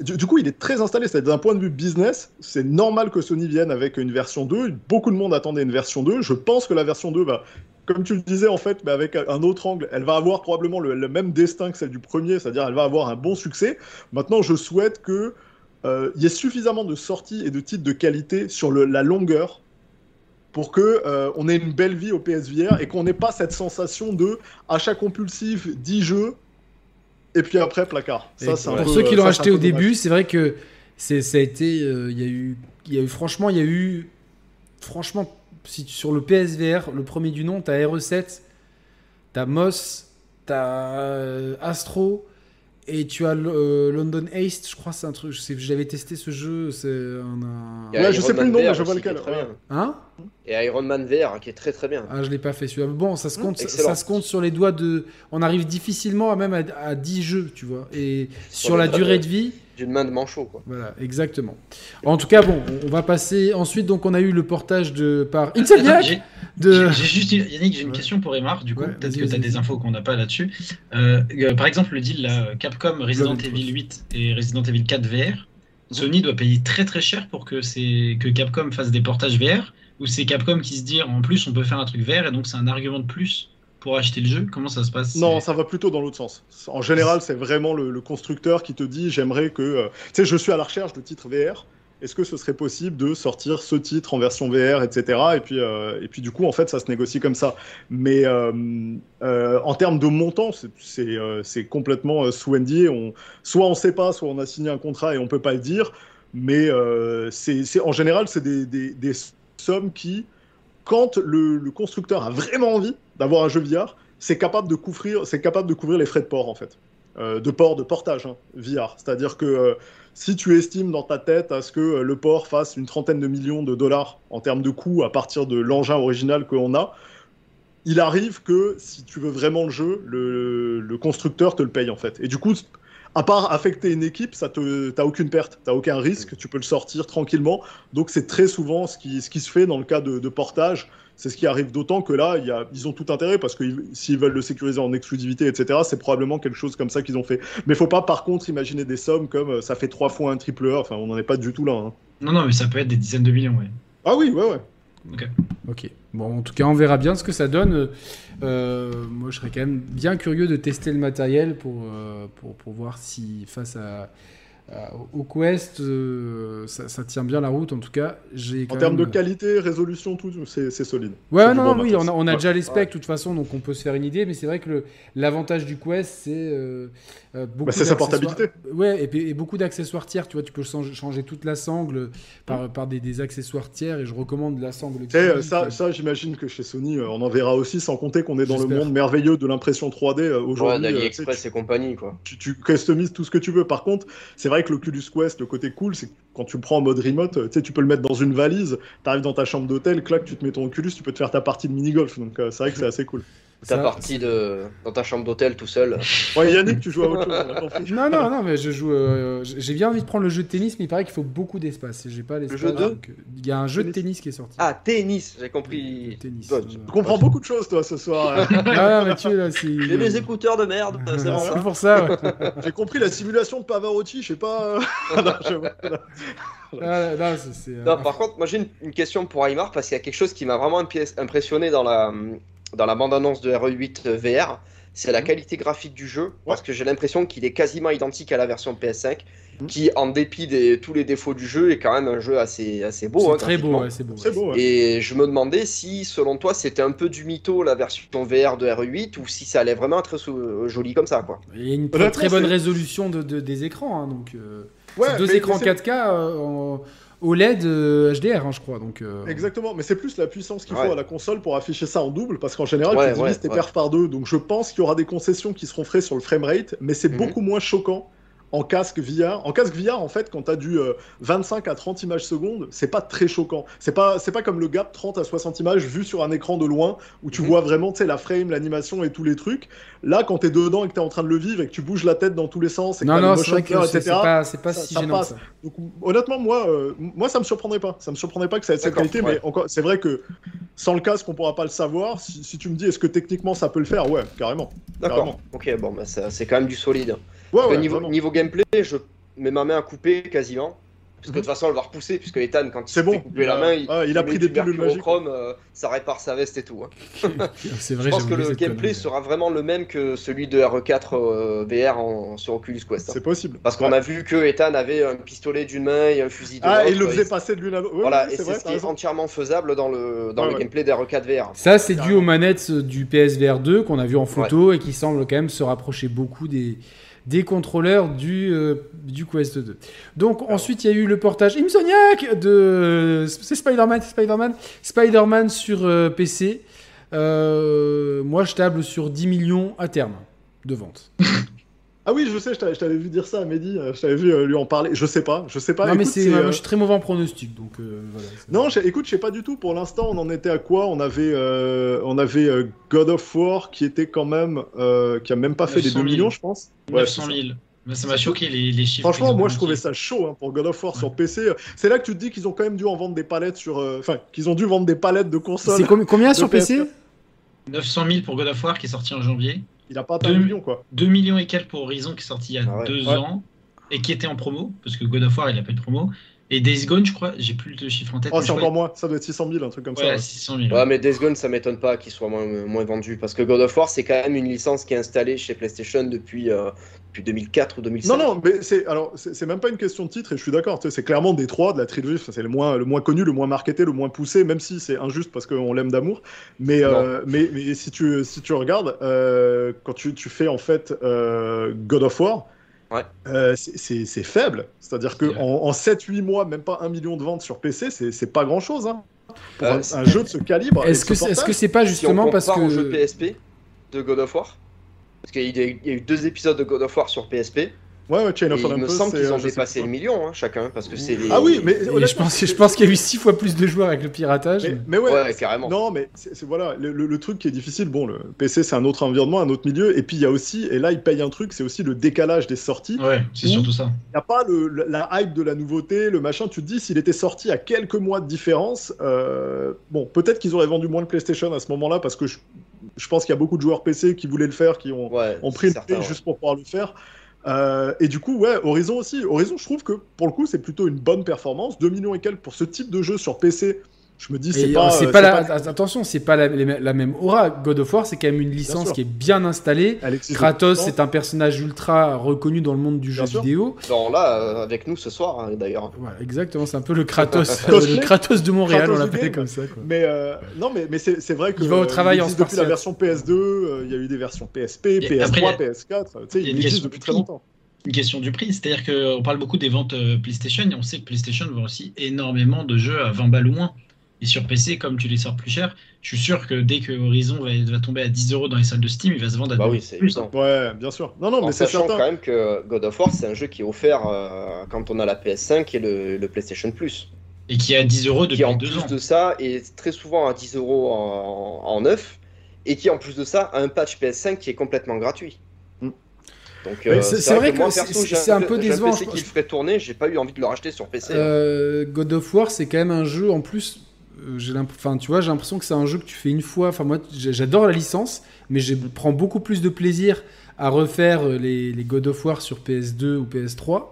Du, coup, il est très installé. C'est d'un point de vue business, c'est normal que Sony vienne avec une version 2. Beaucoup de monde attendait une version 2. Je pense que la version 2 va, comme tu le disais en fait, mais avec un autre angle, elle va avoir probablement le, même destin que celle du premier, c'est-à-dire elle va avoir un bon succès. Maintenant, je souhaite que il y ait suffisamment de sorties et de titres de qualité sur la longueur pour que euh, on ait une belle vie au PSVR et qu'on n'ait pas cette sensation de achat compulsif 10 jeux et puis après placard. Ça, pour ceux qui l'ont acheté au début, c'est vrai que c'est ça a été euh, il y a eu il y a eu franchement il y a eu franchement si sur le PSVR, le premier du nom, t'as RE7, t'as Moss, t'as Astro, et tu as euh, London Haste, je crois, c'est un truc. J'avais testé ce jeu. C'est un. Ouais, je sais plus le nom, mais je vois lequel. Hein? Et Iron Man VR qui est très très bien. Ah, je l'ai pas fait celui-là. Bon, ça se compte, ça, se compte sur les doigts de. On arrive difficilement à même à, 10 jeux, tu vois. Et sur, la durée de vie d'une main de manchot. Quoi. Voilà, exactement. En tout cas, bon, on va passer. Ensuite, donc, on a eu le portage de par Insomniac. De... J'ai juste, Yannick, j'ai une question pour Emar. Du coup, peut-être que tu as des infos qu'on n'a pas là-dessus. Euh, euh, par exemple, le deal là, Capcom, Resident Evil 8 et Resident Evil 4 VR. Sony doit payer très très cher pour que, que Capcom fasse des portages VR. Ou c'est Capcom qui se dit en plus on peut faire un truc VR et donc c'est un argument de plus pour acheter le jeu? Comment ça se passe? Non, ça va plutôt dans l'autre sens. En général, c'est vraiment le, constructeur qui te dit j'aimerais que. Euh, tu sais, je suis à la recherche de titres VR. Est-ce que ce serait possible de sortir ce titre en version VR, etc. Et puis, euh, et puis du coup, en fait, ça se négocie comme ça. Mais euh, en termes de montant, c'est complètement sous NDA. On, soit on ne sait pas, soit on a signé un contrat et on ne peut pas le dire. Mais c'est en général, c'est des, des, sommes qui quand le, constructeur a vraiment envie d'avoir un jeu VR, c'est capable de couvrir, c'est capable de couvrir les frais de port en fait, euh, de port, de portage hein, VR. C'est-à-dire que euh, si tu estimes dans ta tête à ce que euh, le port fasse une trentaine de millions de dollars en termes de coûts à partir de l'engin original qu'on a, il arrive que si tu veux vraiment le jeu, le, le, constructeur te le paye en fait. Et du coup, à part affecter une équipe, ça te, t'as aucune perte, t'as aucun risque, tu peux le sortir tranquillement. Donc c'est très souvent ce qui, ce qui se fait dans le cas de, portage. C'est ce qui arrive d'autant que là, y a, ils ont tout intérêt parce que s'ils veulent le sécuriser en exclusivité, etc., c'est probablement quelque chose comme ça qu'ils ont fait. Mais faut pas par contre imaginer des sommes comme euh, ça fait trois fois un triple A. Enfin, on n'en est pas du tout là. Hein. Non, non, mais ça peut être des dizaines de millions, ouais. Ah oui, ouais, ouais. Ok. Ok. Bon, en tout cas, on verra bien ce que ça donne. Euh, moi, je serais quand même bien curieux de tester le matériel pour, euh, pour, pour, voir si face à, au Quest, euh, ça, tient bien la route en tout cas. En termes de qualité, résolution, tout, c'est solide. Ouais, non, oui, on a, déjà les specs de toute façon, donc on peut se faire une idée, mais c'est vrai que l'avantage du Quest, c'est euh, beaucoup bah, C'est sa portabilité. Ouais, et, beaucoup d'accessoires tiers, tu vois, tu peux changer, toute la sangle par, par des, accessoires tiers, et je recommande la sangle. Et ça, ça j'imagine que chez Sony, on en verra aussi, sans compter qu'on est dans le monde merveilleux de l'impression 3D aujourd'hui. Ouais, AliExpress et compagnie, quoi. Tu, tu customises tout ce que tu veux. Par contre, c'est vrai que l'Oculus Quest, le côté cool, c'est quand tu le prends en mode remote, tu sais, tu peux le mettre dans une valise, tu arrives dans ta chambre d'hôtel, clac, tu te mets ton Oculus, tu peux te faire ta partie de mini-golf. Donc euh, c'est vrai que c'est assez cool. Ta partie de... dans ta chambre d'hôtel tout seul. Ouais, Yannick, tu joues à autre chose. non, non, non, mais je joue. Euh, j'ai bien envie de prendre le jeu de tennis, mais il paraît qu'il faut beaucoup d'espace. J'ai pas l'espace. Le jeu de Il y a un jeu de tennis qui est sorti. Ah, tennis, j'ai compris. Tennis. tu comprends beaucoup de choses, toi, ce soir. ah, mais tu là, J'ai mes écouteurs de merde, c'est pour ça. j'ai compris la simulation de Pavarotti, je sais pas. Ah, non, par contre, moi j'ai une, question pour Aymar parce qu'il y a quelque chose qui m'a vraiment impressionné dans la, dans la bande-annonce de RE8 VR, c'est la mhm. qualité graphique du jeu, parce que j'ai l'impression qu'il est quasiment identique à la version PS5, mhm. qui, en dépit de tous les défauts du jeu, est quand même un jeu assez, assez beau. C'est hein, très beau, c'est beau. Et je me demandais si, selon toi, c'était un peu du mytho la version VR de RE8, ou si ça allait vraiment être joli comme ça. Quoi. Il y a une très, bonne résolution de, des écrans, hein, donc euh, deux écrans 4K au LED HDR, hein, je crois. Donc, euh, Exactement, mais c'est plus la puissance qu'il faut à la console pour afficher ça en double, parce qu'en général, tu divises tes perfs par deux. Donc je pense qu'il y aura des concessions qui seront faites sur le framerate, mais c'est mhm. beaucoup moins choquant en casque VR. En casque VR, en fait, quand tu as du 25 euh, à 30 images secondes, c'est pas très choquant. C'est pas, c'est pas comme le gap 30 à 60 images vu sur un écran de loin où tu mhm. vois vraiment la frame, l'animation et tous les trucs. Là, quand tu es dedans et que tu es en train de le vivre et que tu bouges la tête dans tous les sens et non, non, c'est c'est pas, pas si gênant ça. Donc, honnêtement, moi, euh, moi, ça me surprendrait pas. Ça me surprendrait pas que ça ait cette qualité, mais encore, c'est vrai que sans le casque, on pourra pas le savoir. Si, tu me dis, est-ce que techniquement ça peut le faire? Ouais, carrément. D'accord. Ok, bon, bah, c'est quand même du solide. Ouais, niveau, niveau, gameplay, je mets ma main à couper quasiment. Parce que de toute façon, elle va repousser, puisque Ethan, quand il s'est bon. coupé la main, il, ah, il a pris des pilules magiques. Euh, ça répare sa veste et tout. Hein. c'est vrai, je pense que le gameplay sera vraiment le même que celui de RE4 euh, VR en, sur Oculus Quest. Hein. C'est possible. Parce qu'on a vu que Ethan avait un pistolet d'une main et un fusil de Ah, et il le faisait passer de l'une à l'autre. voilà, et c'est ce qui est entièrement faisable dans le, dans le gameplay d'RE4 VR. Ça, c'est dû aux manettes du PSVR 2 qu'on a vu en photo et qui semble quand même se rapprocher beaucoup des des contrôleurs du, euh, du Quest 2. Donc ensuite il y a eu le portage Imsoniac de c'est Spider-Man, Spider-Man, Spider-Man sur euh, PC. Euh, moi je table sur 10 millions à terme de ventes. Ah oui, je sais, je t'avais vu dire ça à Mehdi, euh, je t'avais vu euh, lui en parler. Je sais pas, je sais pas. Non, mais c'est, moi, je suis très mauvais en pronostic, donc voilà, Non, écoute, je sais pas du tout. Pour l'instant, on en était à quoi? On avait, on avait God of War qui était quand même, qui a même pas fait les 2 millions, je pense. 900 000. ça m'a choqué les, chiffres. Franchement, moi je trouvais ça chaud hein, pour God of War sur PC. C'est là que tu te dis qu'ils ont quand même dû en vendre des palettes sur. Enfin, qu'ils ont dû vendre des palettes de consoles. C'est combien sur PC 900 000 pour God of War qui est sorti en janvier. Il a pas atteint 2 millions, quoi. 2 millions et quelques pour Horizon qui est sorti il y a 2 ah ans et qui était en promo, parce que God of War il a pas eu de promo. Et Days Gone, je crois, j'ai plus le chiffre en tête. Oh, c'est encore moins, ça doit être 600 000, un truc comme ça. Ouais, 600 000. Ouais, mais Days Gone, ça m'étonne pas qu'il soit moins, moins, vendu. Parce que God of War, c'est quand même une licence qui est installée chez PlayStation depuis, euh, depuis 2004 ou 2005. Non, non, mais c'est alors c'est même pas une question de titre, et je suis d'accord. C'est clairement des trois de la trilogie. C'est le moins, le moins connu, le moins marketé, le moins poussé, même si c'est injuste parce qu'on l'aime d'amour. Mais, euh, mais, mais si, tu, si tu regardes, euh, quand tu, tu, fais en fait God of War, euh, c'est faible. C'est-à-dire qu'en en, 7-8 mois, même pas un million de ventes sur PC, c'est pas grand-chose. Hein, pour euh, un, jeu de ce calibre. Est-ce que c'est -ce pas justement parce que. jeu PSP de God of War Parce qu'il y, a eu deux épisodes de God of War sur PSP. Ouais, ouais, Chain of Il me semble qu'ils ont dépassé le million, hein, chacun, parce que c'est Ah oui, mais je pense, je pense qu'il y a eu six fois plus de joueurs avec le piratage. Mais, ouais, carrément. Non, mais voilà, le, truc qui est difficile. Bon, le PC c'est un autre environnement, un autre milieu, et puis il y a aussi, et là il paye un truc, c'est aussi le décalage des sorties. Ouais, c'est surtout ça. Il n'y a pas le, la hype de la nouveauté, le machin. Tu te dis, s'il était sorti à quelques mois de différence, euh, bon, peut-être qu'ils auraient vendu moins de PlayStation à ce moment-là, parce que je, je pense qu'il y a beaucoup de joueurs PC qui voulaient le faire, qui ont, ont pris le certain, juste pour pouvoir le faire. Euh, et du coup, ouais, Horizon aussi. Horizon, je trouve que pour le coup, c'est plutôt une bonne performance. 2 millions et quelques pour ce type de jeu sur PC, je me dis, c'est pas, c'est pas, la, Attention, c'est pas la, même aura. God of War, c'est quand même une licence qui est bien installée. Kratos, c'est un personnage ultra reconnu dans le monde du jeu vidéo. Genre là, euh, avec nous ce soir, hein, d'ailleurs. exactement, c'est un peu le Kratos, le Kratos de Montréal, on l'appelait comme ça. Mais euh, non, mais, mais c'est vrai que. Il va au travail en Depuis la version PS2, il y a eu des versions PSP, PS3, PS4. Tu sais, il existe depuis très longtemps une question du prix. C'est-à-dire qu'on parle beaucoup des ventes PlayStation et on sait que PlayStation vend aussi énormément de jeux à 20 balles ou moins. Et sur PC, comme tu les sors plus cher, je suis sûr que dès que Horizon va, tomber à 10 euros dans les salles de Steam, il va se vendre à bah oui, c'est plus. Ouais, bien sûr. Non, non, en mais c'est certain. quand même que God of War, c'est un jeu qui est offert euh, quand on a la PS5 et le, PlayStation Plus. Et qui est à 10 euros depuis qui, en deux plus de ça est très souvent à 10 euros en, neuf et qui en plus de ça a un patch PS5 qui est complètement gratuit. Mm. Donc euh, c'est- vrai vrai que c'est- un peu décevant, je qui le pense. ferait tourner, j'ai pas eu envie de le racheter sur PC. hein. Euh, God of War, c'est quand même un jeu en plus. Euh, J'ai enfin, tu vois, j'ai l'impression que c'est un jeu que tu fais une fois. Enfin, moi, j'adore la licence, mais je prends beaucoup plus de plaisir à refaire euh, les, God of War sur PS2 ou PS3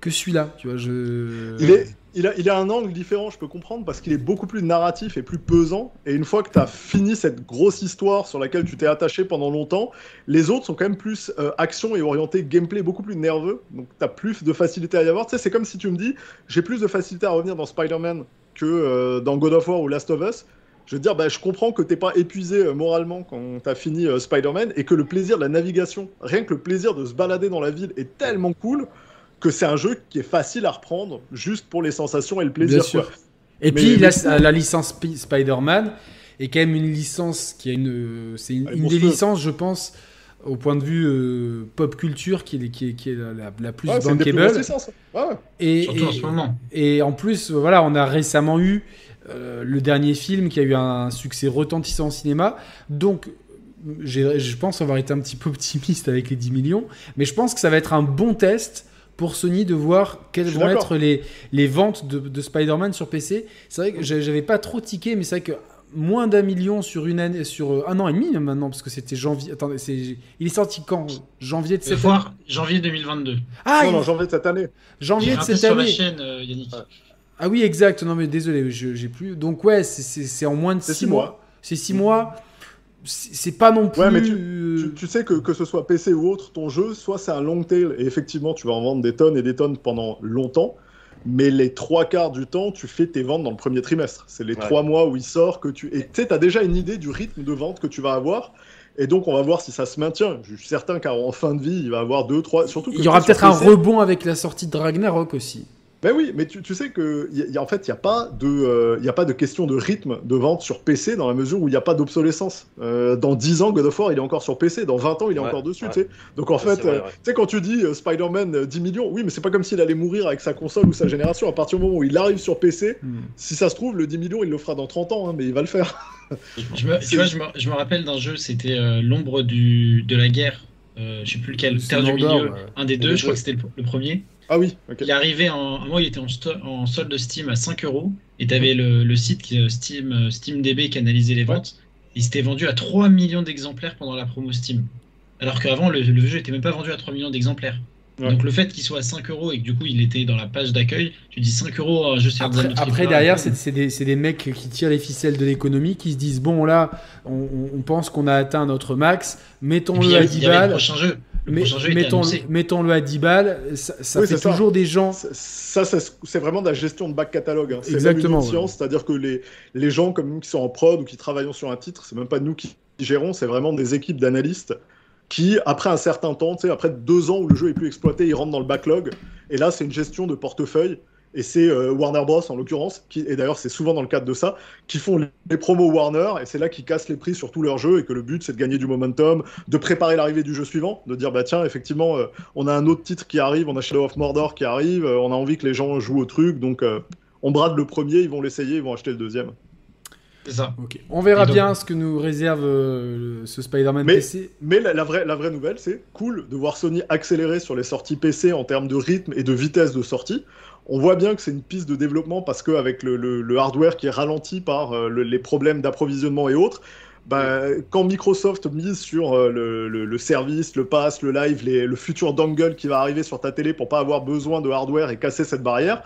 que celui-là. Tu vois, je. Il, est, il, a, il a un angle différent, je peux comprendre, parce qu'il est beaucoup plus narratif et plus pesant. Et une fois que tu as fini cette grosse histoire sur laquelle tu t'es attaché pendant longtemps, les autres sont quand même plus euh, action et orienté gameplay, beaucoup plus nerveux. Donc tu as plus de facilité à y avoir. Tu sais, c'est comme si tu me dis, j'ai plus de facilité à revenir dans Spider-Man que euh, dans God of War ou Last of Us. Je veux dire, bah, je comprends que t'es pas épuisé euh, moralement quand t'as fini euh, Spider-Man et que le plaisir de la navigation, rien que le plaisir de se balader dans la ville est tellement cool que c'est un jeu qui est facile à reprendre juste pour les sensations et le plaisir. Bien sûr. quoi. Et Mais- puis, mais- la, la licence Sp- Spider-Man est quand même une licence qui a une. C'est une, une des licences, je pense, au point de vue euh, pop culture, qui est, qui est, qui est la, plus Ouais, plus ouais. Et, Surtout en et- ce moment. Et en plus, voilà, on a récemment eu euh, le dernier film qui a eu un succès retentissant au cinéma. Donc, je pense avoir été un petit peu optimiste avec les 10 millions. Mais je pense que ça va être un bon test pour Sony de voir quelles vont être les, les ventes de, de Spider-Man sur PC. C'est vrai que j'a- j'avais pas trop tiqué, mais c'est vrai que moins d'un million sur une année, sur euh, un an et demi même maintenant, parce que c'était janvier. Attendez, c'est, il est sorti quand? Janvier de Ce cette année? janvier 2022. Ah, non, il- non, janvier de cette année. janvier J'ai de cette sur la année. chaîne, euh, Yannick. Ouais. Ah oui, exact. Non, mais désolé, je- j'ai plus. Donc, ouais, c'est- c'est c'est en moins de C'est 6 six mois. mois. C'est 6 mois. C'est pas non plus. Ouais, mais euh, Tu, tu sais que que ce soit PC ou autre, ton jeu, soit c'est un long tail, et effectivement, tu vas en vendre des tonnes et des tonnes pendant longtemps, mais les trois quarts du temps, tu fais tes ventes dans le premier trimestre. C'est les Ouais. trois mois où il sort que tu... Et tu sais, t'as déjà une idée du rythme de vente que tu vas avoir, et donc on va voir si ça se maintient. Je suis certain qu'en fin de vie, il va avoir deux, trois... Surtout que Il y aura peut-être un rebond avec la sortie de Ragnarok aussi. Ben oui, mais tu, tu sais que y a- y a- en fait, il n'y a, pas de, euh, y a pas de question de rythme de vente sur PC dans la mesure où il n'y a pas d'obsolescence. Euh, dans 10 ans, God of War, il est encore sur PC. Dans 20 ans, il est Ouais, encore dessus. ouais. tu sais. Donc en fait, euh, tu sais, quand tu dis euh, Spider-Man euh, 10 millions, oui, mais c'est pas comme s'il allait mourir avec sa console ou sa génération. À partir du moment où il arrive sur PC, Hmm. si ça se trouve, le 10 millions, il le fera dans 30 ans, hein, mais il va le faire. Je me, tu vois, je me, je me rappelle d'un jeu, c'était euh, l'ombre du de la guerre. Euh, je sais plus lequel, Terre du milieu, ouais. un des deux, je crois que c'était le, le premier. Ah oui, ok. Il est arrivé en. Moi, il était en, solde de Steam à 5 euros. Et t'avais le, le site qui, euh, Steam, euh, SteamDB qui analysait les ventes. Il s'était vendu à 3 millions d'exemplaires pendant la promo Steam. Alors qu'avant, le, le jeu était même pas vendu à 3 millions d'exemplaires. Ouais. Donc le fait qu'il soit à 5 euros et que du coup il était dans la page d'accueil, tu dis 5 euros un jeu sur Après, après, derrière, c'est des, mecs qui tirent les ficelles de l'économie, qui se disent bon, là, on, pense qu'on a atteint notre max, mettons-le à 10 balles. prochain jeu. Mais- mettons, mettons-le à 10 balles, ça, ça Oui, fait c'est ça. toujours des gens. Ça, ça, c'est- c'est vraiment de la gestion de back catalogue. hein. C'est Exactement, une autre ouais. science, c'est-à-dire que les, les gens comme nous qui sont en prod ou qui travaillons sur un titre, c'est même pas nous qui gérons, c'est vraiment des équipes d'analystes qui, après un certain temps, après deux ans où le jeu est plus exploité, ils rentrent dans le backlog. Et là, c'est une gestion de portefeuille. Et c'est euh, Warner Bros en l'occurrence, qui, et d'ailleurs c'est souvent dans le cadre de ça, qui font les, les promos Warner, et c'est là qu'ils cassent les prix sur tous leurs jeux, et que le but c'est de gagner du momentum, de préparer l'arrivée du jeu suivant, de dire bah tiens effectivement euh, on a un autre titre qui arrive, on a Shadow of Mordor qui arrive, euh, on a envie que les gens jouent au truc, donc euh, on brade le premier, ils vont l'essayer, ils vont acheter le deuxième. C'est ça. Ok. On verra donc- bien ce que nous réserve euh, le- ce Spider-Man Mais- PC. Mais la, la vraie, la vraie nouvelle, c'est cool de voir Sony accélérer sur les sorties PC en termes de rythme et de vitesse de sortie. On voit bien que c'est une piste de développement parce qu'avec le, le, hardware qui est ralenti par euh, le- les problèmes d'approvisionnement et autres, bah, quand Microsoft mise sur euh, le, service, le pass, le live, le futur dongle qui va arriver sur ta télé pour pas avoir besoin de hardware et casser cette barrière,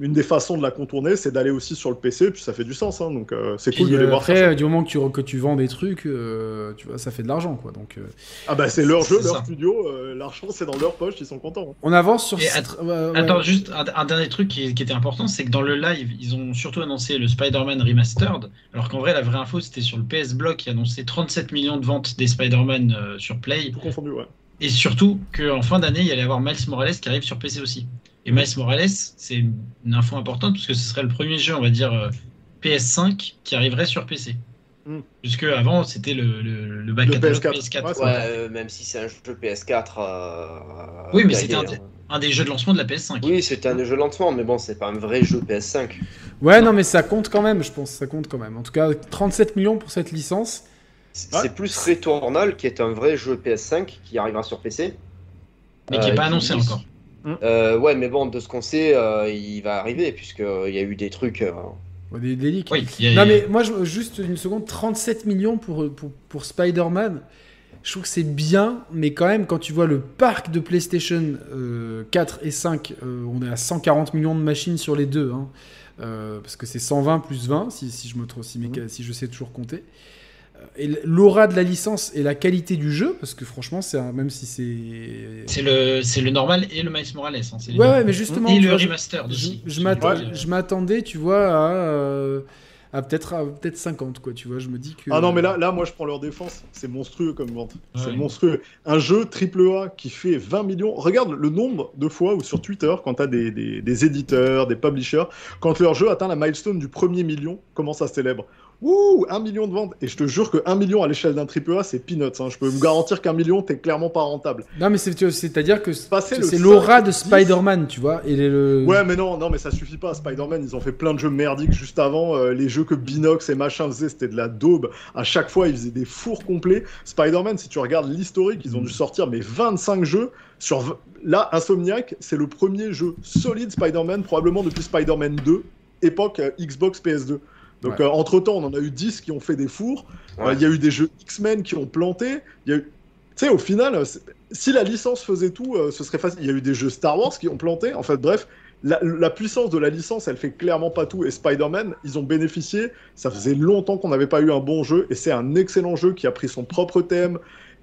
une des façons de la contourner, c'est d'aller aussi sur le PC, puis ça fait du sens. hein, donc euh, c'est Puis, cool de les euh, voir faire après, ça. euh, du moment que tu, que tu vends des trucs, euh, tu vois, ça fait de l'argent, quoi. Donc, euh, Ah bah c'est leur jeu, leur ça. studio, euh, l'argent c'est dans leur poche, ils sont contents. hein. on avance sur. Et ce- att- ouais, ouais. Attends, juste un, un dernier truc qui, qui était important, c'est que dans le live, ils ont surtout annoncé le Spider-Man Remastered, alors qu'en vrai, la vraie info, c'était sur le PS Block qui annonçait 37 millions de ventes des Spider-Man euh, sur Play, Tout confondu, ouais. et surtout qu'en fin d'année, il y allait avoir Miles Morales qui arrive sur PC aussi. Et Miles Morales, c'est une info importante, parce que ce serait le premier jeu, on va dire, euh, PS5 qui arriverait sur PC. Mm. Puisque avant, c'était le, le, le back Le catalogue PS4. PS4. Ouais, c'est Ouais, vrai. euh, même si c'est un jeu PS4. euh, Oui, mais c'était un- hein. Un des jeux de lancement de la PS5. Oui, c'était un jeu lancement, mais bon, c'est pas un vrai jeu PS5. Ouais, non, mais ça compte quand même, je pense, ça compte quand même. En tout cas, 37 millions pour cette licence, C'est plus Returnal qui est un vrai jeu PS5 qui arrivera sur PC. Mais qui n'est pas annoncé encore. Euh, ouais, mais bon, de ce qu'on sait, euh, il va arriver, puisqu'il y a eu des trucs. Euh, des, des Non, mais moi, je, juste une seconde 37 millions pour, pour, pour Spider-Man. Je trouve que c'est bien, mais quand même, quand tu vois le parc de PlayStation 4 et 5, on est à 140 millions de machines sur les deux. Hein, parce que c'est 120 plus 20, si, si je, me si, mmh. si je sais toujours compter l'aura de la licence et la qualité du jeu, parce que franchement, c'est même si c'est. C'est le, c'est le normal et le Miles Morales. Hein, ouais, ouais, mais justement. Et le remaster aussi. Je, je m'attendais, tu vois, à. Euh, à peut-être peut 50 quoi tu vois je me dis que ah non mais là là moi je prends leur défense c'est monstrueux comme vente c'est monstrueux un jeu triple A qui fait 20 millions regarde le nombre de fois où sur Twitter quand tu as des, des, des, éditeurs des publishers quand leur jeu atteint la milestone du premier million comment ça se célèbre? Ouh, un million de ventes. Et je te jure que million à l'échelle d'un triple A, c'est peanuts. Hein. Je peux me garantir qu'un million, t'es clairement pas rentable. Non, mais c'est-à-dire que c'est l'aura de Spider-Man, tu vois. Et le... Ouais, mais non, non, mais ça suffit pas. Spider-Man, ils ont fait plein de jeux merdiques juste avant. Euh, les jeux que Binox et machin faisaient, c'était de la daube. À chaque fois, ils faisaient des fours complets. Spider-Man, si tu regardes l'historique, ils ont dû sortir mais 25 jeux. Sur... Là, Insomniac, c'est le premier jeu solide Spider-Man, probablement depuis Spider-Man 2, époque euh, Xbox PS2. Donc, euh, entre-temps, on en a eu 10 qui ont fait des fours. Euh, il y a eu des jeux X-Men qui ont planté. Il y a eu... Tu sais, au final, euh, si la licence faisait tout, ce serait facile. Il y a eu des jeux Star Wars qui ont planté. En fait, bref, la, puissance de la licence, elle fait clairement pas tout. Et Spider-Man, ils ont bénéficié. Ça faisait longtemps qu'on n'avait pas eu un bon jeu. Et c'est un excellent jeu qui a pris son propre thème.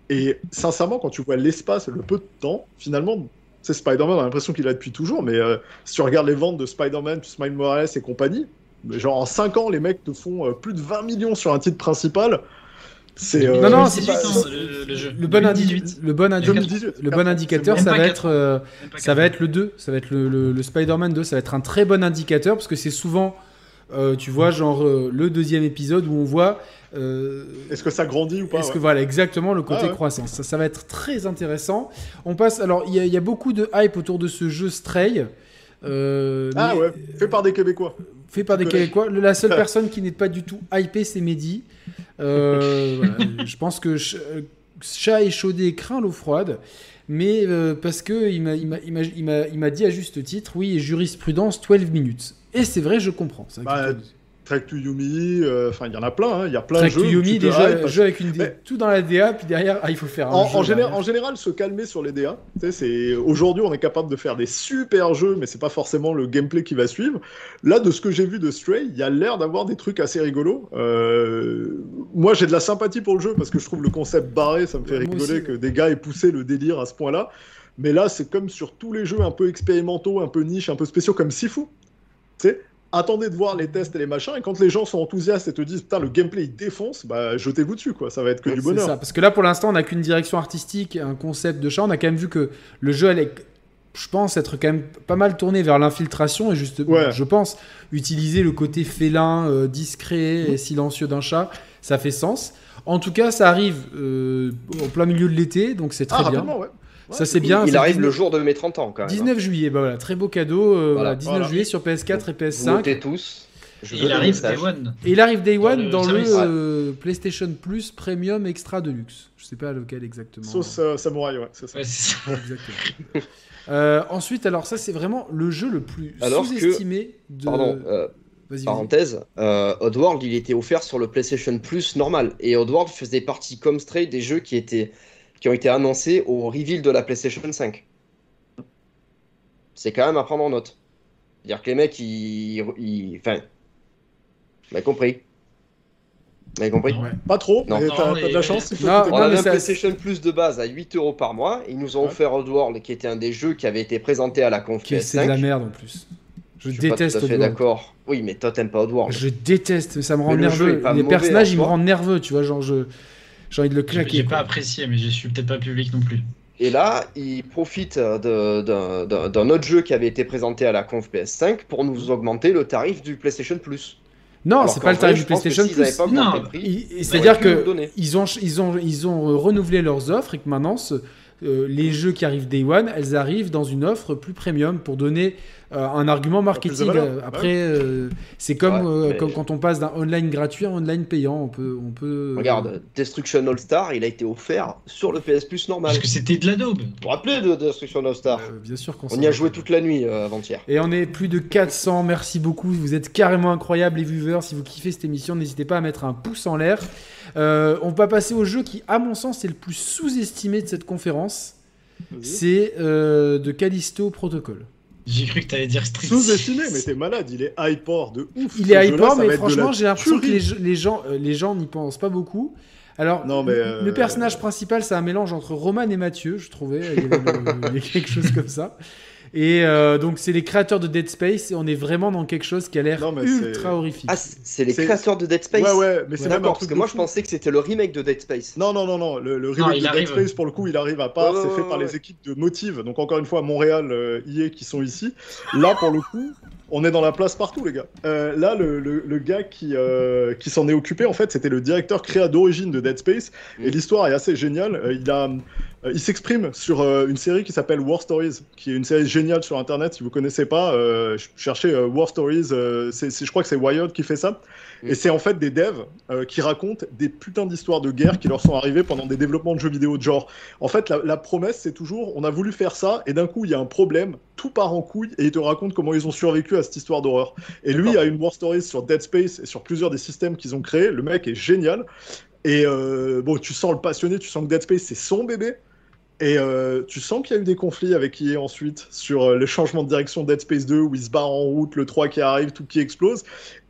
Et sincèrement, quand tu vois l'espace, le peu de temps, finalement, c'est Spider-Man, on a l'impression qu'il a depuis toujours. Mais si tu regardes les ventes de Spider-Man, Miles Morales et compagnie, genre en 5 ans, les mecs te font euh, plus de 20 millions sur un titre principal. C'est non, non, c'est pas le, jeu. Le bon, le bon, le bon indicateur, ça va être, euh, ça va être le 2, ça va être le, le, Spider-Man 2, ça va être un très bon indicateur parce que c'est souvent, euh, tu vois, genre le deuxième épisode où on voit. Est-ce que ça grandit ou pas Est-ce que voilà, exactement le côté croissance. Ça, ça, va être très intéressant. On passe. Alors, il y, y, a beaucoup de hype autour de ce jeu Stray. Ah ouais, fait par des Québécois fait par des Québécois. La seule personne qui n'est pas du tout hypée, c'est Mehdi. Euh, je pense que chat échaudé craint l'eau froide. Mais euh, parce que il m'a dit à juste titre, oui, jurisprudence 12 minutes. Et c'est vrai, je comprends. Bah, Trek to Yumi, euh, enfin il y en a plein, hein. il y a plein de jeux. Trek to Yumi, déjà, jeu avec une tout dans la DA, puis derrière, ah, il faut faire un en, jeu, en, général, se calmer sur les DA. Aujourd'hui, on est capable de faire des super jeux, mais c'est pas forcément le gameplay qui va suivre. Là, de ce que j'ai vu de Stray, il y a l'air d'avoir des trucs assez rigolos. Euh, moi, j'ai de la sympathie pour le jeu parce que je trouve le concept barré, ça me fait rigoler que des gars aient poussé le délire à ce point-là. Mais là, c'est comme sur tous les jeux un peu expérimentaux, un peu niche, un peu spéciaux, comme Sifu. Tu sais, attendez de voir les tests et les machins, et quand les gens sont enthousiastes et te disent putain le gameplay il défonce, bah jetez-vous dessus quoi, ça va être que du bonheur. Ça, parce que là pour l'instant on n'a qu'une direction artistique, un concept de chat, on a quand même vu que le jeu allait, je pense, être quand même pas mal tourné vers l'infiltration et juste, je pense, utiliser le côté félin, euh, discret et silencieux d'un chat, ça fait sens. En tout cas ça arrive euh, au plein milieu de l'été, donc c'est très ah, bien. Ouais ça c'est bien. Il arrive le jour de mes 30 ans quand même. 19 juillet, bah voilà, très beau cadeau. Euh, 19 juillet sur PS4 et PS5. Votez tous. il arrive Day One. Et il arrive Day One dans, le, euh, PlayStation Plus Premium Extra Deluxe. Je sais pas lequel exactement. Sauce euh, Samouraï, ouais, c'est ça. exactement. Euh, ensuite, alors ça c'est vraiment le jeu le plus sous-estimé de. Pardon. Parenthèse, Oddworld il était offert sur le PlayStation Plus normal et Oddworld faisait partie comme Stray des jeux qui étaient qui ont été annoncés au reveal de la PlayStation 5. C'est quand même à prendre en note. C'est-à-dire que les mecs, ils. Enfin. Vous m'avez compris Vous m'avez compris? Pas trop, non. mais t'as de la chance. on avait un PlayStation Plus de base à 8 euros par mois. Ils nous ont offert Oddworld, qui était un des jeux qui avait été présenté à la conférence. C'est de la merde en plus. Je, je déteste suis d'accord. Oui, mais toi, t'aimes pas Oddworld. Je déteste, ça me rend nerveux. Les personnages, ils me rendent nerveux, tu vois. Genre, je. J'ai envie de le claquer. J'ai pas apprécié, mais je suis peut-être pas public non plus. Et là, il profite d'un autre jeu qui avait été présenté à la conf PS5 pour nous augmenter le tarif du PlayStation Plus. Non, c'est pas le tarif du PlayStation Plus. Non, c'est-à-dire que ils ont, ils ont, ils ont renouvelé leurs offres et que maintenant, les jeux qui arrivent Day One, elles arrivent dans une offre plus premium pour donner un argument marketing. Après, c'est comme, comme quand on passe d'un online gratuit à un online payant. On peut, on peut. Regarde, Destruction All Star, il a été offert sur le PS Plus normal. Parce que c'était de la daube. Vous vous rappelez de Destruction All Star? Bien sûr qu'on On y a joué toute la nuit avant-hier. Et on est plus de 400. Merci beaucoup. Vous êtes carrément incroyables, les viewers. Si vous kiffez cette émission, n'hésitez pas à mettre un pouce en l'air. On va passer au jeu qui, à mon sens, est le plus sous-estimé de cette conférence. C'est de Callisto Protocol. J'ai cru que tu allais dire Street Sous-estimé, mais t'es malade, il est hyper de ouf. Il est hyper, mais franchement, j'ai l'impression que les, gens les gens n'y pensent pas beaucoup. Alors, non, mais le personnage principal, c'est un mélange entre Roman et Mathieu, je trouvais. Il y, avait quelque chose comme ça. Et euh, donc, c'est les créateurs de Dead Space, et on est vraiment dans quelque chose qui a l'air ultra horrifique. Ah, c'est les créateurs de Dead Space Ouais, ouais, mais c'est D'accord, parce que moi je pensais que c'était le remake de Dead Space. Non, non, non, non, le, remake de Dead Space, pour le coup, il arrive à part, c'est fait par les équipes de Motive, donc encore une fois, Montréal, euh, IA qui sont ici. Là, pour le coup, on est dans la place partout, les gars. Euh, là, le, le, gars qui, qui s'en est occupé, en fait, c'était le directeur créa d'origine de Dead Space, et mm. l'histoire est assez géniale. il a euh, il s'exprime sur euh, une série qui s'appelle War Stories, qui est une série géniale sur Internet. Si vous connaissez pas, euh, cherchez War Stories. c'est, je crois que c'est Wired qui fait ça. Et c'est en fait des devs qui racontent des putains d'histoires de guerre qui leur sont arrivées pendant des développements de jeux vidéo de genre. En fait, la, promesse, c'est toujours on a voulu faire ça, et d'un coup, il y a un problème, tout part en couille, et ils te racontent comment ils ont survécu à cette histoire d'horreur. Et lui a une War Stories sur Dead Space et sur plusieurs des systèmes qu'ils ont créés. Le mec est génial. Et bon, tu sens le passionné, tu sens que Dead Space, c'est son bébé. Et euh, tu sens qu'il y a eu des conflits avec EA ensuite sur euh, le changement de direction Dead Space 2 où il se barre en route, le 3 qui arrive, tout qui explose.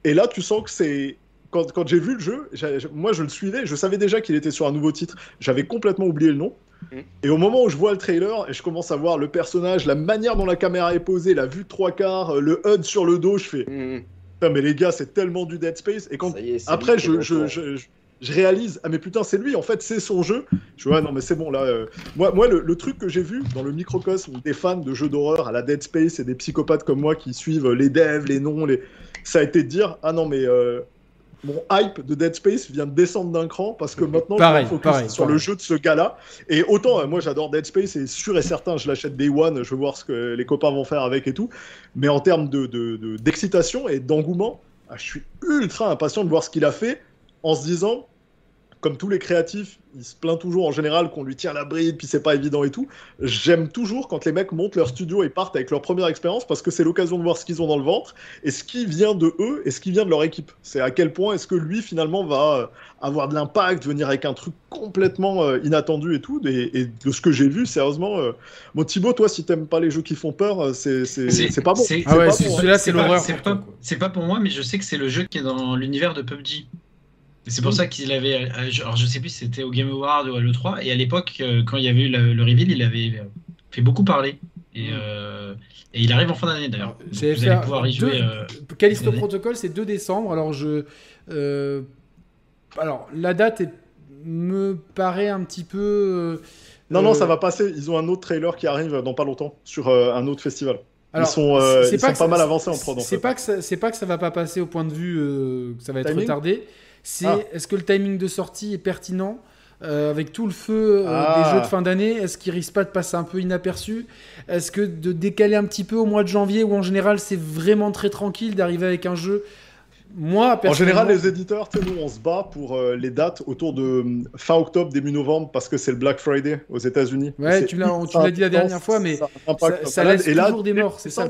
Et là, tu sens que c'est. Quand, quand j'ai vu le jeu, moi je le suivais, je savais déjà qu'il était sur un nouveau titre. J'avais complètement oublié le nom. Mm. Et au moment où je vois le trailer et je commence à voir le personnage, la manière dont la caméra est posée, la vue de trois quarts, euh, le HUD sur le dos, je fais. Mm. mais les gars, c'est tellement du Dead Space. Et quand après, je, je, je réalise, ah mais putain, c'est lui, en fait, c'est son jeu. Je vois, non, mais c'est bon, là. Euh, moi, moi le, truc que j'ai vu dans le microcosme des fans de jeux d'horreur à la Dead Space et des psychopathes comme moi qui suivent les devs, les noms, les... ça a été de dire, ah non, mais euh, mon hype de Dead Space vient de descendre d'un cran parce que maintenant, pareil, je focus sur le jeu de ce gars-là. Et autant, euh, moi, j'adore Dead Space et sûr et certain, je l'achète Day One, je veux voir ce que les copains vont faire avec et tout. Mais en termes d'excitation de, de, et d'engouement, ah, je suis ultra impatient de voir ce qu'il a fait en se disant, comme tous les créatifs, il se plaint toujours en général qu'on lui tient la bride, puis c'est pas évident et tout. J'aime toujours quand les mecs montent leur studio et partent avec leur première expérience parce que c'est l'occasion de voir ce qu'ils ont dans le ventre et ce qui vient de eux et ce qui vient de leur équipe. C'est à quel point est-ce que lui finalement va euh, avoir de l'impact, venir avec un truc complètement euh, inattendu et tout. Et, de ce que j'ai vu, sérieusement, euh... bon Thibaut, toi, si t'aimes pas les jeux qui font peur, euh, c'est pas bon. Ah ouais, celui-là c'est l'horreur. C'est pas pour moi, mais je sais que c'est le jeu qui est dans l'univers de PUBG. C'est pour ça qu'il avait. Euh, alors, je sais plus si c'était au Game Award ou à l'E3. Et à l'époque, euh, quand il y avait eu le, reveal, il avait fait beaucoup parler. Et, euh, il arrive en fin d'année d'ailleurs. Vous allez pouvoir y jouer. Callisto Protocol, c'est 2 décembre. Alors, je. alors, la date me paraît un petit peu. non, non, ça va passer. Ils ont un autre trailer qui arrive dans pas longtemps sur un autre festival. ils sont, ils pas, sont pas mal avancés en prod. C'est pas, que ça, pas que ça va pas passer au point de vue que ça va être retardé c'est ah. est-ce que le timing de sortie est pertinent euh, avec tout le feu euh, des ah. jeux de fin d'année, est-ce qu'il risque pas de passer un peu inaperçu? Est-ce que de décaler un petit peu au mois de janvier, où en général c'est vraiment très tranquille d'arriver avec un jeu? Moi, En général, les éditeurs, nous, on se bat pour euh, les dates autour de fin octobre, début novembre, parce que c'est le Black Friday aux États-Unis. Ouais, tu l'as dit la dernière fois, mais ça, laisse toujours des morts, c'est ça.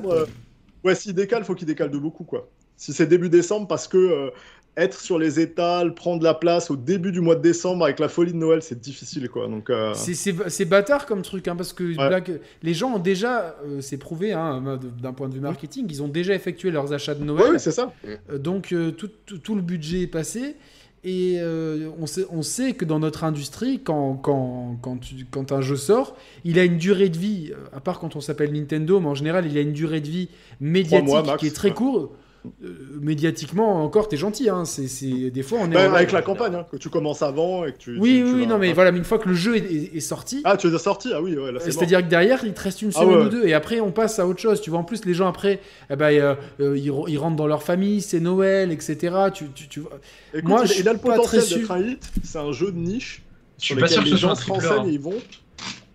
ouais, s'il décale, faut qu'il décale de beaucoup, quoi. Si c'est début décembre, parce que être sur les étals, prendre la place au début du mois de décembre avec la folie de Noël, c'est difficile quoi. Donc euh, c'est bâtard comme truc hein, parce que les gens ont déjà, euh, c'est prouvé hein, d'un point de vue marketing, ils ont déjà effectué leurs achats de Noël. Oui, c'est ça. Euh, donc tout, tout, le budget est passé. Et on, sait, on sait que dans notre industrie, quand, quand, quand, quand, un jeu sort, il a une durée de vie, à part quand on s'appelle Nintendo, mais en général, il a une durée de vie médiatique qui est très courte. Euh, médiatiquement encore t'es gentil hein. c'est des fois on est bah, avec la campagne hein, que tu commences avant et que tu oui oui non mais voilà mais une fois que le jeu est, sorti. Ah tu es sorti? Ah oui c'est à dire que derrière il te reste une ah semaine ou deux et après on passe à autre chose. Tu vois en plus les gens après eh ben, euh, euh, ils, rentrent dans leur famille c'est Noël etc tu, tu, tu... moi il, a le potentiel d'être un hit. C'est un jeu de niche je suis pas sûr que les gens se renseignent ils vont.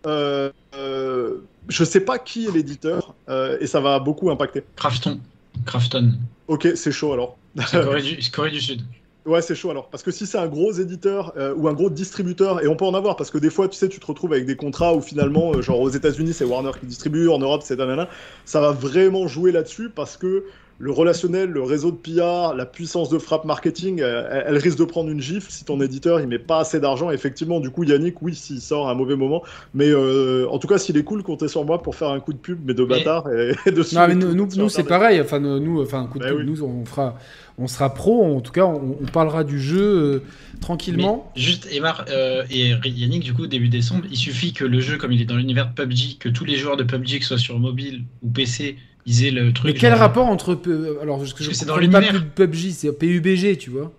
Euh, euh, je sais pas qui est l'éditeur euh, et ça va beaucoup impacter. Crafton. Crafton. Ok, c'est chaud alors. C'est Corée, du, Corée du Sud. Ouais, c'est chaud alors. Parce que si c'est un gros éditeur euh, ou un gros distributeur, et on peut en avoir, parce que des fois, tu sais, tu te retrouves avec des contrats où finalement, euh, genre aux États-Unis, c'est Warner qui distribue, en Europe, c'est nanana. Ça va vraiment jouer là-dessus parce que le relationnel, le réseau de PR, la puissance de frappe marketing, euh, elle, elle risque de prendre une gifle si ton éditeur il met pas assez d'argent. Effectivement, du coup, Yannick, oui, s'il sort à un mauvais moment, mais euh, en tout cas, s'il est cool, comptez sur moi pour faire un coup de pub, mais de Mais- bâtard et, et de Non, mais nous, nous, c'est pareil. Enfin, nous, enfin, coup de Bah pub, oui. nous, on fera, on sera pro. En tout cas, on, on parlera du jeu euh, tranquillement. Mais juste, Emar euh, et Yannick, du coup, début décembre, il suffit que le jeu, comme il est dans l'univers de PUBG, que tous les joueurs de PUBG, que ce soit sur mobile ou PC, le truc. Mais quel genre- rapport entre P- alors parce que Parce je c'est dans l'univers. PUBG, c'est PUBG, tu vois.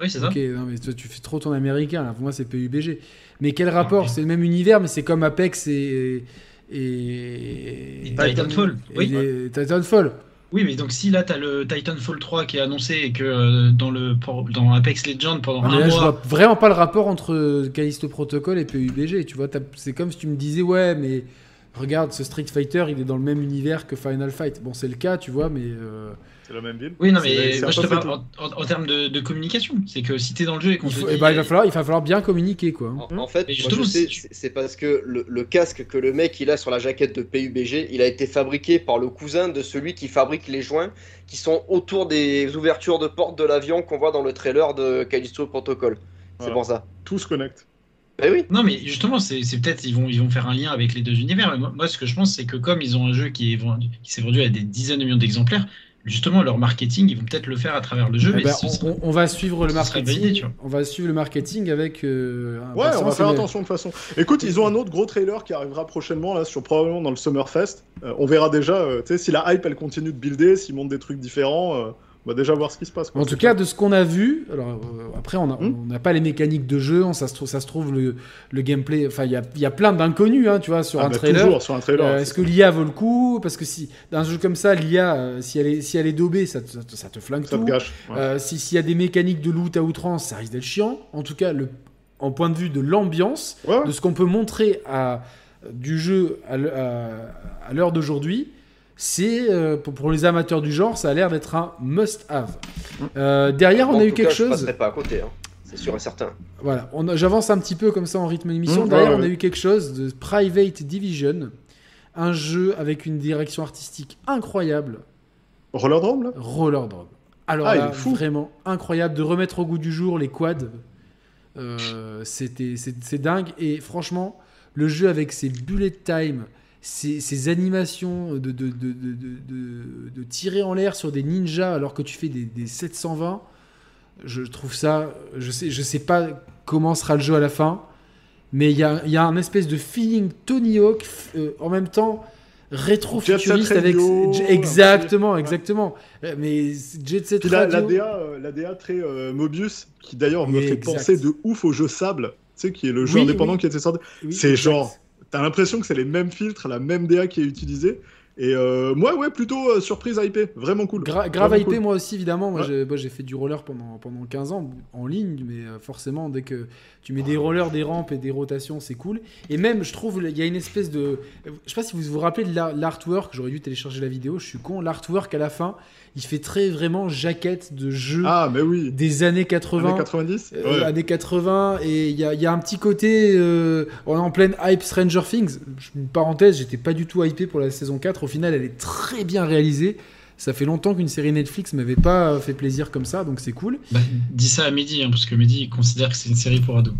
Oui, c'est ça. Ok, non mais toi tu fais trop ton américain là. Pour moi c'est PUBG. Mais quel rapport C'est le même univers, mais c'est comme Apex et et, Et Titanfall, et oui. les- Titanfall. Oui, mais donc si là, tu as le Titanfall 3 qui est annoncé et que euh, dans, le, dans Apex Legends, pendant Ah, un là, je mois. vois vraiment pas le rapport entre Callisto Protocol et PUBG. Tu vois, t'as- c'est comme si tu me disais ouais, mais regarde, ce Street Fighter, il est dans le même univers que Final Fight. Bon, c'est le cas, tu vois, mais euh, C'est la même ville. Oui, non, mais moi je te parle en, en- en termes de, de communication. C'est que si t'es dans le jeu et qu'on il, te faut- dit- eh ben, il va falloir, il va falloir bien communiquer quoi. En, en fait, c'est- parce que le, le casque que le mec il a sur la jaquette de PUBG, il a été fabriqué par le cousin de celui qui fabrique les joints qui sont autour des ouvertures de porte de l'avion qu'on voit dans le trailer de Callisto Protocol. C'est Voilà. pour ça. Tout se connecte. Ben oui. Non, mais justement, c'est peut-être ils vont, ils vont faire un lien avec les deux univers. Mais moi, moi, ce que je pense, c'est que comme ils ont un jeu qui vendu, s'est vendu à des dizaines de millions d'exemplaires, justement, leur marketing, ils vont peut-être le faire à travers le jeu. Eh et ben, on, sera- on- on va suivre le marketing. validé, tu vois. on va suivre le marketing avec. euh, Ouais, on va faire mais- attention de toute façon. Écoute, ils ont un autre gros trailer qui arrivera prochainement, là, sur probablement dans le Summerfest. Euh, on verra déjà, euh, tu sais, si la hype elle continue de builder, s'ils montent des trucs différents, euh, on va déjà voir ce qui se passe. quoi. En tout cas, de ce qu'on a vu, alors euh, après, on n'a Hmm. on n'a pas les mécaniques de jeu, on- ça se trouve, ça se trouve le, le gameplay. Enfin, il y y a plein d'inconnus, hein, tu vois, sur Ah, un bah, trailer. toujours sur un trailer. Euh, Est-ce que l'IA vaut le coup? Parce que si dans un jeu comme ça, l'IA, euh, si elle est si elle est daubée, ça te, ça ça te flingue ça te gâche. ouais. Si s'il y a des mécaniques de loot à outrance, ça risque d'être chiant. En tout cas, le, en point de vue de l'ambiance, Ouais, de ce qu'on peut montrer à, du jeu à l'heure d'aujourd'hui, c'est euh, pour, les amateurs du genre, ça a l'air d'être un must-have. Euh, derrière, on En a eu tout quelque cas, Je chose. passerai pas à côté. hein. C'est sûr et certain. Voilà, on a- j'avance un petit peu comme ça en rythme d'émission. Mmh, Derrière, ouais, on a eu quelque chose de Private Division, un jeu avec une direction artistique incroyable, Rollerdrome, là? Roller Drone. Alors Ah, là, vraiment incroyable de remettre au goût du jour les quads. Euh, c'était c'est c'est dingue et franchement le jeu avec ses bullet time ses animations de, tirer en l'air sur des ninjas alors que tu fais des, des 720 je trouve ça je sais, je sais pas comment sera le jeu à la fin mais il y a, il y a un espèce de feeling Tony Hawk euh, en même temps rétro-futuriste avec exactement exactement Euh, mais Jet Set la, la DA, euh, la DA très euh, Mobius, qui d'ailleurs me fait exact. penser de ouf au jeu Sable, tu sais, qui est le jeu Oui, indépendant oui. qui était sorti. Oui, c'est genre, t'as l'impression que c'est les mêmes filtres, la même DA qui est utilisée. Et euh, moi, ouais, plutôt euh, surprise hypée, vraiment cool. Gra- grave Vraiment cool. moi aussi évidemment moi Ouais. j'ai fait du roller pendant, pendant 15 ans en ligne mais euh, forcément dès que tu mets des rollers des rampes et des rotations c'est cool et même je trouve il y a une espèce de je sais pas si vous vous rappelez de l'ar- l'artwork j'aurais dû télécharger la vidéo je suis con l'artwork à la fin il fait très vraiment jaquette de jeu Ah, mais oui. des années 80 Années 90 euh, Ouais. années 80 et il y a, y a un petit côté euh, on est en pleine hype Stranger Things une parenthèse j'étais pas du tout hypé pour la saison 4 au final elle est très bien réalisée. Ça fait longtemps qu'une série Netflix m'avait pas fait plaisir comme ça donc c'est cool. Bah, dis ça à Mehdi, hein, parce que Mehdi il considère que c'est une série pour ados.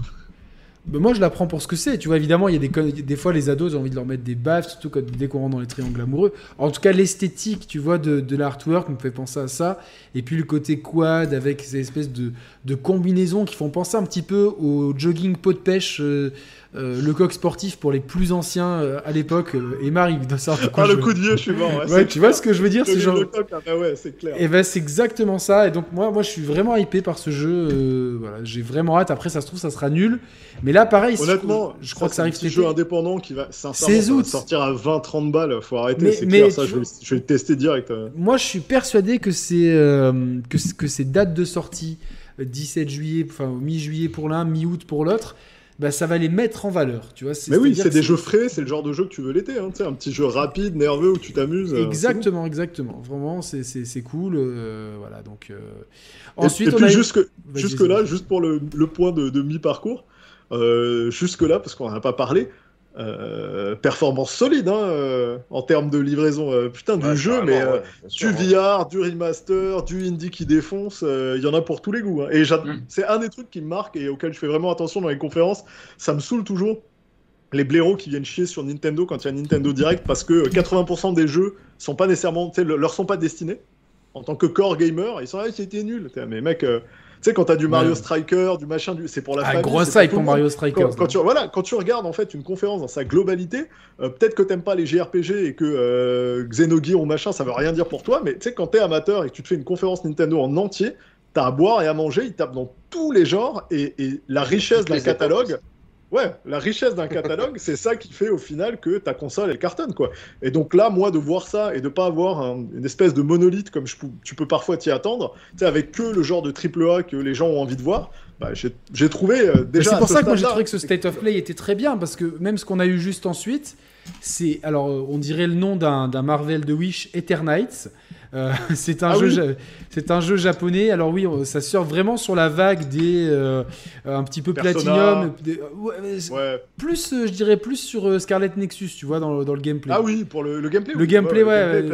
Mais moi je la prends pour ce que c'est tu vois. Évidemment il y a des, des fois les ados ont envie de leur mettre des baffes surtout quand, dès qu'on rentre dans les triangles amoureux. En tout cas l'esthétique tu vois de, de l'artwork me fait penser à ça. Et puis le côté quad avec ces espèces de, de combinaisons qui font penser un petit peu au jogging pot de pêche euh, euh, le coq sportif pour les plus anciens euh, à l'époque euh, et Marie de ça Ah, le coup de vieux, je suis mort. Ouais, ouais, c'est tu vois ce que je veux dire c'est Le genre le coq, ah, bah ouais, c'est clair. et ben c'est exactement ça. Et donc moi, moi je suis vraiment hypé par ce jeu. euh, voilà, j'ai vraiment hâte. Après ça se trouve ça sera nul. Mais là pareil, Honnêtement, je crois que ça c'est un arrive petit cet jeu indépendant qui va, sincèrement, 16 ça va août. sortir à 20-30 balles. Faut arrêter, c'est clair. Ça, je vais, je vais le tester direct. Moi je suis persuadé que c'est que, que ces dates de sortie euh, 17 juillet, enfin mi-juillet pour l'un, mi-août pour l'autre. Bah, ça va les mettre en valeur. Tu vois, mais oui, c'est des jeux frais, c'est le genre de jeu que tu veux l'été. Hein, un petit jeu rapide, nerveux où tu t'amuses. Exactement, exactement. Vraiment, c'est cool. voilà, donc. Ensuite, et, puis jusque, jusque là, juste pour le, le point de, de mi-parcours, jusque là, parce qu'on n'en a pas parlé, euh, performance solide hein, euh, en termes de livraison euh, putain du jeu mais du VR du remaster du indie qui défonce il y en a pour tous les goûts hein. et mm. c'est un des trucs qui me marque et auquel je fais vraiment attention dans les conférences ça me saoule toujours les blaireaux qui viennent chier sur Nintendo quand il y a Nintendo Direct parce que 80% des jeux sont pas nécessairement leur sont pas destinés en tant que core gamer ils sont là c'était nul mais mec sais, quand t'as du Mario Striker, du machin, du... c'est pour la ah, famille. Gros pour Mario Striker. Quand, tu, voilà, quand tu regardes en fait une conférence dans sa globalité, euh, peut-être que t'aimes pas les JRPG et que euh, Xenogear ou machin, ça veut rien dire pour toi, mais tu sais, quand t'es amateur et que tu te fais une conférence Nintendo en entier, t'as à boire et à manger, ils tapent dans tous les genres et, et la richesse d'un catalogue. Ouais, la richesse d'un catalogue, c'est ça qui fait au final que ta console elle cartonne quoi. Et donc là, moi de voir ça et de pas avoir une espèce de monolithe comme tu peux parfois t'y attendre, tu avec que le genre de triple A que les gens ont envie de voir, bah, j'ai trouvé euh, déjà. C'est pour ça que moi j'ai trouvé que ce State of Play était très bien parce que même ce qu'on a eu juste ensuite, c'est alors on dirait le nom d'un Marvel de Wish, Eternites. Euh, c'est un, ah jeu, c'est un jeu japonais. Alors oui, ça sort vraiment sur la vague des euh, un petit peu platinum. Euh, plus, je dirais plus sur Scarlet Nexus, tu vois, dans, dans le gameplay. Ah oui, pour le, gameplay. Le gameplay, ouais.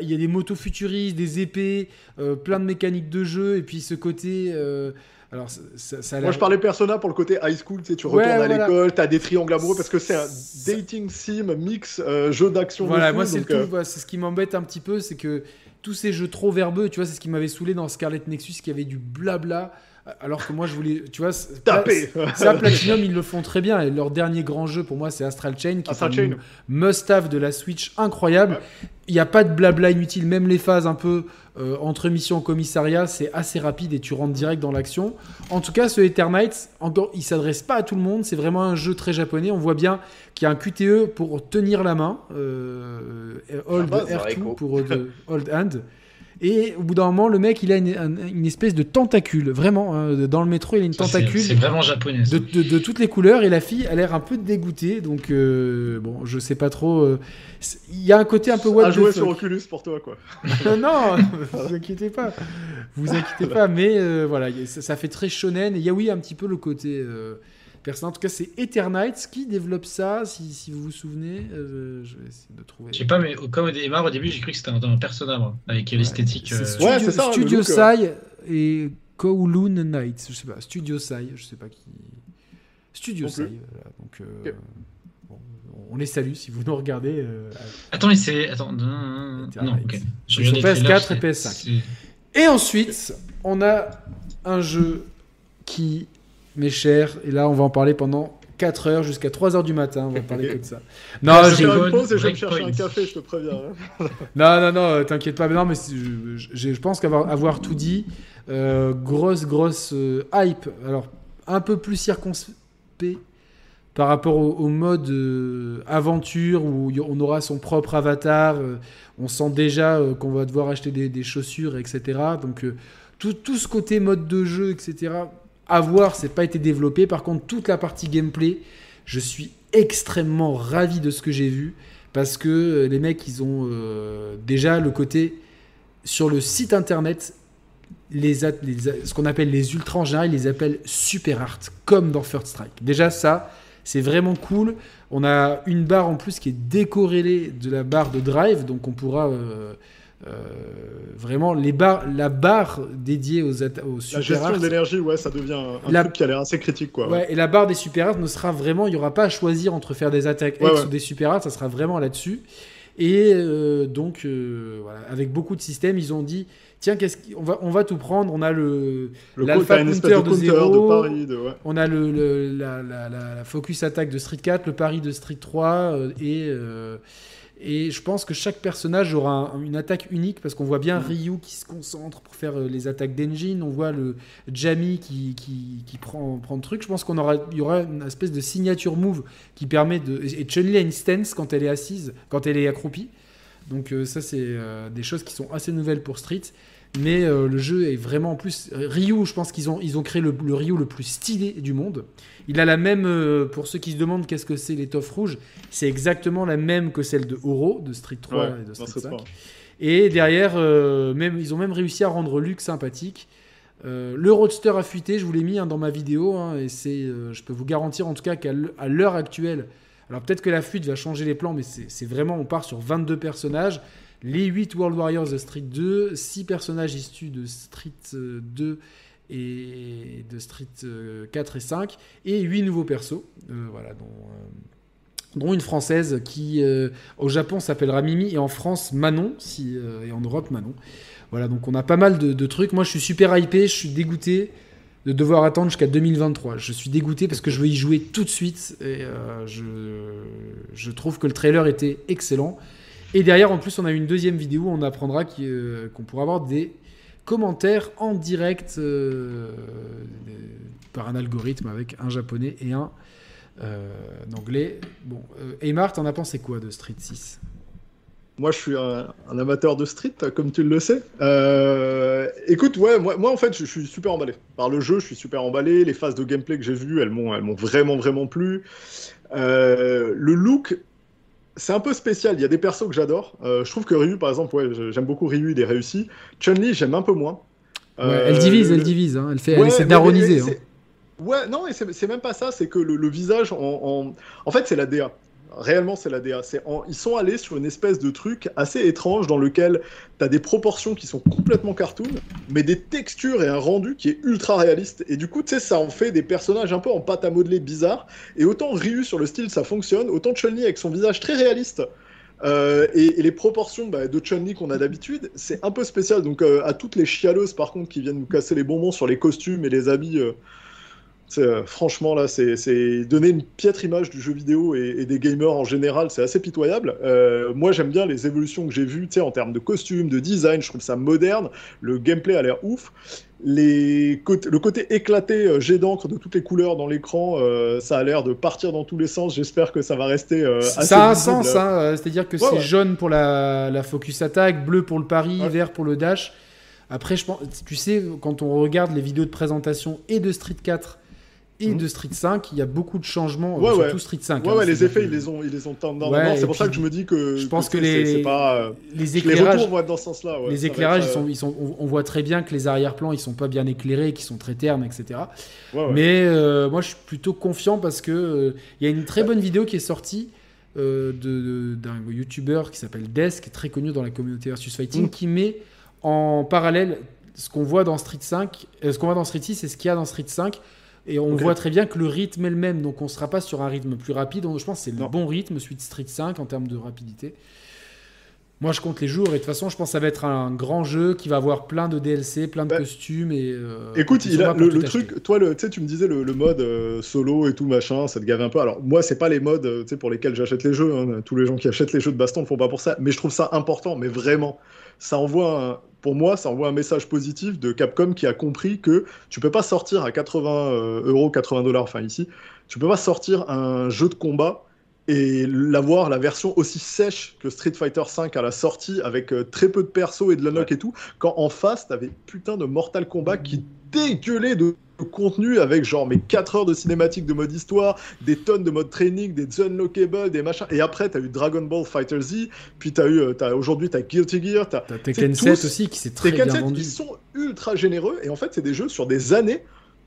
Il y a des motos futuristes, des épées, plein de mécaniques de jeu, et puis ce côté. Alors, ça, Moi, je parlais Persona pour le côté high school. Tu, sais, tu retournes à l'école, tu as des triangles amoureux parce que c'est un dating sim mix jeu d'action. Voilà, moi, c'est ce qui m'embête un petit peu, c'est que tous ces jeux trop verbeux, tu vois, c'est ce qui m'avait saoulé dans Scarlet Nexus, qui avait du blabla. Alors que moi, je voulais, tu vois, taper. Ça, Platinum, ils le font très bien. Et leur dernier grand jeu, pour moi, c'est Astral Chain, qui est un must-have de la Switch incroyable. Il n'y a pas de blabla inutile, même les phases un peu euh, entre mission commissariat, c'est assez rapide et tu rentres direct dans l'action. En tout cas, ce Eternites, encore, il s'adresse pas à tout le monde. C'est vraiment un jeu très japonais. On voit bien qu'il y a un QTE pour tenir la main, euh, Hold R2 pour euh, Hold Hand. Et au bout d'un moment, le mec, il a une, espèce de tentacule. Vraiment, hein, dans le métro, il a une tentacule. C'est vraiment japonais. De, toutes les couleurs. Et la fille a l'air un peu dégoûtée. Donc, euh, bon, je sais pas trop. Euh, il y a un côté un peu what À jouer sur Oculus pour toi, quoi. non, vous inquiétez pas. Vous inquiétez pas. Mais euh, voilà, ça, fait très shonen. Et il y a, oui, un petit peu le côté. En tout cas, c'est Eternites qui développe ça, si, vous vous souvenez. Euh, je vais essayer de trouver. Je sais pas, mais comme au démarre, au début, j'ai cru que c'était un, un personnage avec l'esthétique. Euh... Studio, ouais, ça, Studio Sai et Kowloon Nights. Je sais pas. Studio Sai, je sais pas qui. Studio Sai. Voilà, donc. Euh, bon, on les salue si vous nous regardez. Euh, Attends, mais c'est. Attends. Non, ok. Sur PS4 et PS5. Et ensuite, on a un jeu qui mes chers. Et là, on va en parler pendant 4 heures jusqu'à 3 heures du matin. On va parler que de ça. Non, j'ai une pause et je vais me chercher un café, je te préviens. Hein. non, non, non, t'inquiète pas. Mais non, mais je, je pense qu'avoir avoir tout dit, euh, grosse, grosse euh, hype. Alors, un peu plus circonspect par rapport au, mode euh, aventure où on aura son propre avatar. on sent déjà qu'on va devoir acheter des, des chaussures, etc. Donc, tout, tout, ce côté mode de jeu, etc à voir, c'est pas été développé. Par contre, toute la partie gameplay, je suis extrêmement ravi de ce que j'ai vu parce que euh, les mecs, ils ont euh, déjà le côté sur le site internet. Ce qu'on appelle les ultras en général, ils les appellent super art, comme dans First Strike. Déjà, ça, c'est vraiment cool. On a une barre en plus qui est décorrélée de la barre de drive, donc on pourra euh, vraiment les barres, la barre dédiée aux, aux super La gestion de l'énergie, ouais, ça devient un truc qui a l'air assez critique, quoi. Ouais. et la barre des super arts ne sera vraiment, il n'y aura pas à choisir entre faire des attaques X ou des super arts, ça sera vraiment là-dessus. Et euh, donc, euh, voilà, avec beaucoup de systèmes, ils ont dit tiens, qu'est-ce qu'on va, on va tout prendre. On a le, l'alpha counter de, 0, on a le, la, la, la, focus attack de Street 4, le pari de Street 3 et et je pense que chaque personnage aura une attaque unique parce qu'on voit bien Ryu qui se concentre pour faire euh, les attaques d'engine. On voit le Jamie qui, qui, qui prend, prend le truc. Je pense qu'on aura, il y aura une espèce de signature move qui permet de. Et Chun-Li a une stance quand elle est assise, quand elle est accroupie. Donc euh, ça, c'est euh, des choses qui sont assez nouvelles pour Street. Mais le jeu est vraiment en plus. Ryu, je pense qu'ils ont, ils ont créé le, Ryu le plus stylé du monde. Il a la même, pour ceux qui se demandent qu'est-ce que c'est l'étoffe rouge, c'est exactement la même que celle de Oro, de Street 3 et de Street 5. Et derrière, même, ils ont même réussi à rendre Luke sympathique. Euh, le roadster a fuité, je vous l'ai mis hein, dans ma vidéo, hein, et c'est, euh, je peux vous garantir en tout cas qu'à l'heure actuelle, alors peut-être que la fuite va changer les plans, mais c'est vraiment, on part sur 22 personnages, les 8 World Warriors de Street 2, 6 personnages issus de Street 2 euh, et de Street 4 et 5, et 8 nouveaux persos, voilà, dont, une française qui au Japon s'appellera Mimi, et en France Manon, si, et en Europe Manon. Voilà, donc on a pas mal de, trucs. Moi, je suis super hypé, je suis dégoûté de devoir attendre jusqu'à 2023. Je suis dégoûté parce que je veux y jouer tout de suite et euh, je, trouve que le trailer était excellent. Et derrière, en plus, on a une deuxième vidéo où on apprendra euh, qu'on pourra avoir des commentaires en direct euh, par un algorithme avec un japonais et un anglais. Bon, Aymar, t'en as pensé quoi de Street 6 moi, je suis un, amateur de street, comme tu le sais. Euh, écoute, ouais, moi, en fait, je, suis super emballé. Par le jeu, je suis super emballé. Les phases de gameplay que j'ai vues, elles m'ont, elles m'ont vraiment, vraiment plu. Euh, le look, c'est un peu spécial. Il y a des persos que j'adore. Euh, je trouve que Ryu, par exemple, ouais, j'aime beaucoup Ryu, il est réussi. Chun-Li, j'aime un peu moins. elle divise, elle divise. Hein. Elle, fait, elle essaie d'aroniser. Hein. Ouais, non, c'est même pas ça. C'est que le, visage, en, en... en fait, c'est la DA réellement, c'est la DA. ils sont allés sur une espèce de truc assez étrange dans lequel tu as des proportions qui sont complètement cartoon, mais des textures et un rendu qui est ultra réaliste. Et du coup, tu sais, ça en fait des personnages un peu en pâte à modeler bizarres. Et autant Ryu sur le style, ça fonctionne, autant Chun-Li avec son visage très réaliste. Euh, et, les proportions bah, de Chun-Li qu'on a d'habitude, c'est un peu spécial. Donc, euh, à toutes les chialeuses, par contre, qui viennent nous casser les bonbons sur les costumes et les habits. Euh, euh, franchement, là, c'est donner une piètre image du jeu vidéo et, des gamers en général, c'est assez pitoyable. Euh, moi, j'aime bien les évolutions que j'ai vues en termes de costumes, de design, je trouve ça moderne. Le gameplay a l'air ouf. Les le côté éclaté, euh, jet d'encre de toutes les couleurs dans l'écran, ça a l'air de partir dans tous les sens. J'espère que ça va rester assez Ça a un sens, hein, c'est-à-dire que c'est jaune pour la, la, focus attack, bleu pour le pari, vert pour le dash. Après, je pense, tu sais, quand on regarde les vidéos de présentation et de Street 4 et mhm. de Street 5, il y a beaucoup de changements, ouais, surtout Street 5. Ouais, hein, ouais les effets, ils les ont, ils les ont C'est pour ça que je me dis que. Je pense que, les, pas, les éclairages, les dans ce sens-là. les éclairages, ils sont, ils sont, on voit très bien que les arrière-plans, ils sont pas bien éclairés, qu'ils sont très ternes, etc. Mais euh, moi, je suis plutôt confiant parce que euh, il y a une très bonne vidéo qui est sortie. Euh, d'un YouTuber qui s'appelle Desk, très connu dans la communauté versus fighting, mm. qui met en parallèle ce qu'on voit dans Street 5, ce qu'on voit dans Street 6 et ce qu'il y a dans Street 5 et on voit très bien que le rythme est le même, donc on ne sera pas sur un rythme plus rapide. je pense que c'est le bon rythme, suite Street 5 en termes de rapidité. Moi, je compte les jours et de toute façon, je pense que ça va être un grand jeu qui va avoir plein de DLC, plein de bah, costumes et. Euh, écoute, il a le, truc. Toi, le, tu me disais le, mode euh, solo et tout machin, ça te gave un peu. Alors moi, c'est pas les modes euh, pour lesquels j'achète les jeux. Hein. Tous les gens qui achètent les jeux de baston ne font pas pour ça. Mais je trouve ça important. Mais vraiment, ça envoie un, pour moi, ça envoie un message positif de Capcom qui a compris que tu peux pas sortir à 80 euh, euros, 80 dollars, enfin ici, tu peux pas sortir un jeu de combat et l'avoir la version aussi sèche que Street Fighter V à la sortie avec euh, très peu de persos et de l'unlock et tout, quand en face t'avais putain de Mortal Kombat qui dégueulait de contenu avec genre mes 4 heures de cinématique de mode histoire, des tonnes de mode training, des unlockable, des machins. Et après, t'as eu Dragon Ball Fighter Z, puis t'as eu, euh, aujourd'hui, t'as Guilty Gear, t'as Tekken 7 aussi qui s'est très bien vendu. Ils sont ultra généreux et en fait, c'est des jeux sur des années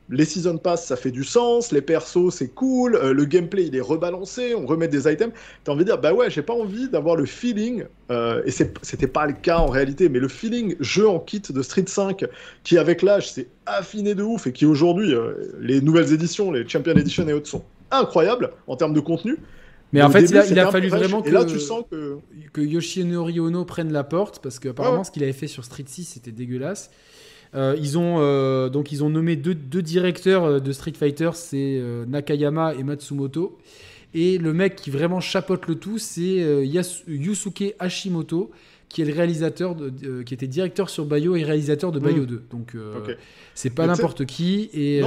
les season pass ça fait du sens, les persos c'est cool, euh, le gameplay il est rebalancé, on remet des items. T'as envie de dire bah ouais j'ai pas envie d'avoir le feeling euh, et c'était pas le cas en réalité, mais le feeling jeu en kit de Street 5 qui avec l'âge s'est affiné de ouf et qui aujourd'hui euh, les nouvelles éditions, les Champion Edition et autres sont incroyables en termes de contenu. Mais en fait, il a, fallu vraiment que, là, tu sens que... que Yoshinori Ono prenne la porte parce qu'apparemment, ce qu'il avait fait sur Street 6, c'était dégueulasse. Euh, ils, ont, euh, donc ils ont nommé deux, directeurs euh, de Street Fighter, c'est Nakayama et Matsumoto. Et le mec qui vraiment chapote le tout, c'est Yusuke Hashimoto, qui est le réalisateur, de, qui était directeur sur Bayo et réalisateur de Bayo 2. Hmm. Donc c'est pas n'importe qui. Et,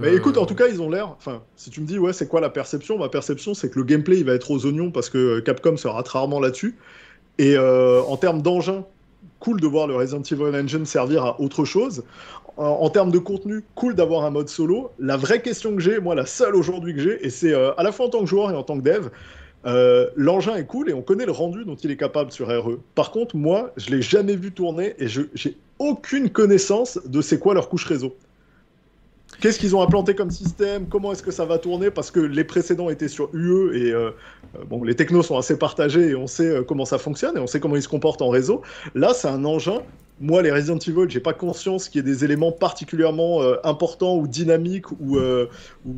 Mais écoute, en tout cas, ils ont l'air. Enfin, si tu me dis, ouais, c'est quoi la perception Ma perception, c'est que le gameplay, il va être aux oignons parce que Capcom se rate rarement là-dessus. Et en termes d'engin, cool de voir le Resident Evil Engine servir à autre chose. En, termes de contenu, cool d'avoir un mode solo. La vraie question que j'ai, moi la seule aujourd'hui que j'ai, et c'est à la fois en tant que joueur et en tant que dev, l'engin est cool et on connaît le rendu dont il est capable sur RE. Par contre, moi, je l'ai jamais vu tourner et je j'ai aucune connaissance de c'est quoi leur couche réseau. Qu'est-ce qu'ils ont implanté comme système? Comment est-ce que ça va tourner? Parce que les précédents étaient sur UE et euh, euh, bon, les technos sont assez partagés et on sait euh, comment ça fonctionne et on sait comment ils se comportent en réseau. Là, c'est un engin. Moi, les Resident Evil, j'ai pas conscience qu'il y ait des éléments particulièrement importants ou dynamiques ou,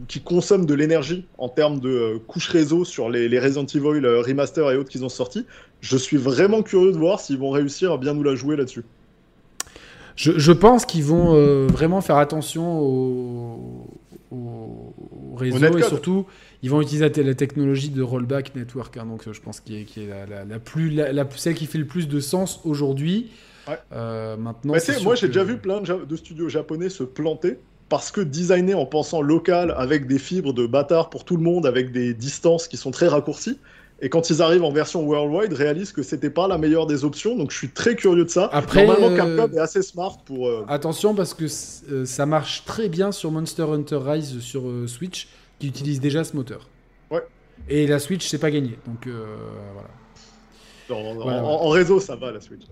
qui consomment de l'énergie en termes de couche réseau sur les, les Resident Evil remaster et autres qu'ils ont sortis. Je suis vraiment curieux de voir s'ils vont réussir à bien nous la jouer là-dessus. Je, pense qu'ils vont euh, vraiment faire attention au, réseau et surtout ils vont utiliser la technologie de rollback network. Hein, donc je pense qu'il est, la, plus, la, celle qui fait le plus de sens aujourd'hui. Euh, maintenant, moi j'ai déjà vu plein de, studios japonais se planter parce que designer en pensant local avec des fibres de bâtard pour tout le monde, avec des distances qui sont très raccourcies, et quand ils arrivent en version worldwide, réalisent que c'était pas la meilleure des options. Donc je suis très curieux de ça. Après, Normalement, euh, Capcom est assez smart pour. Euh, Attention parce que euh, ça marche très bien sur Monster Hunter Rise sur Switch, qui utilise déjà ce moteur. Ouais. Et la Switch, c'est pas gagné. Donc voilà. en, réseau, ça va la Switch.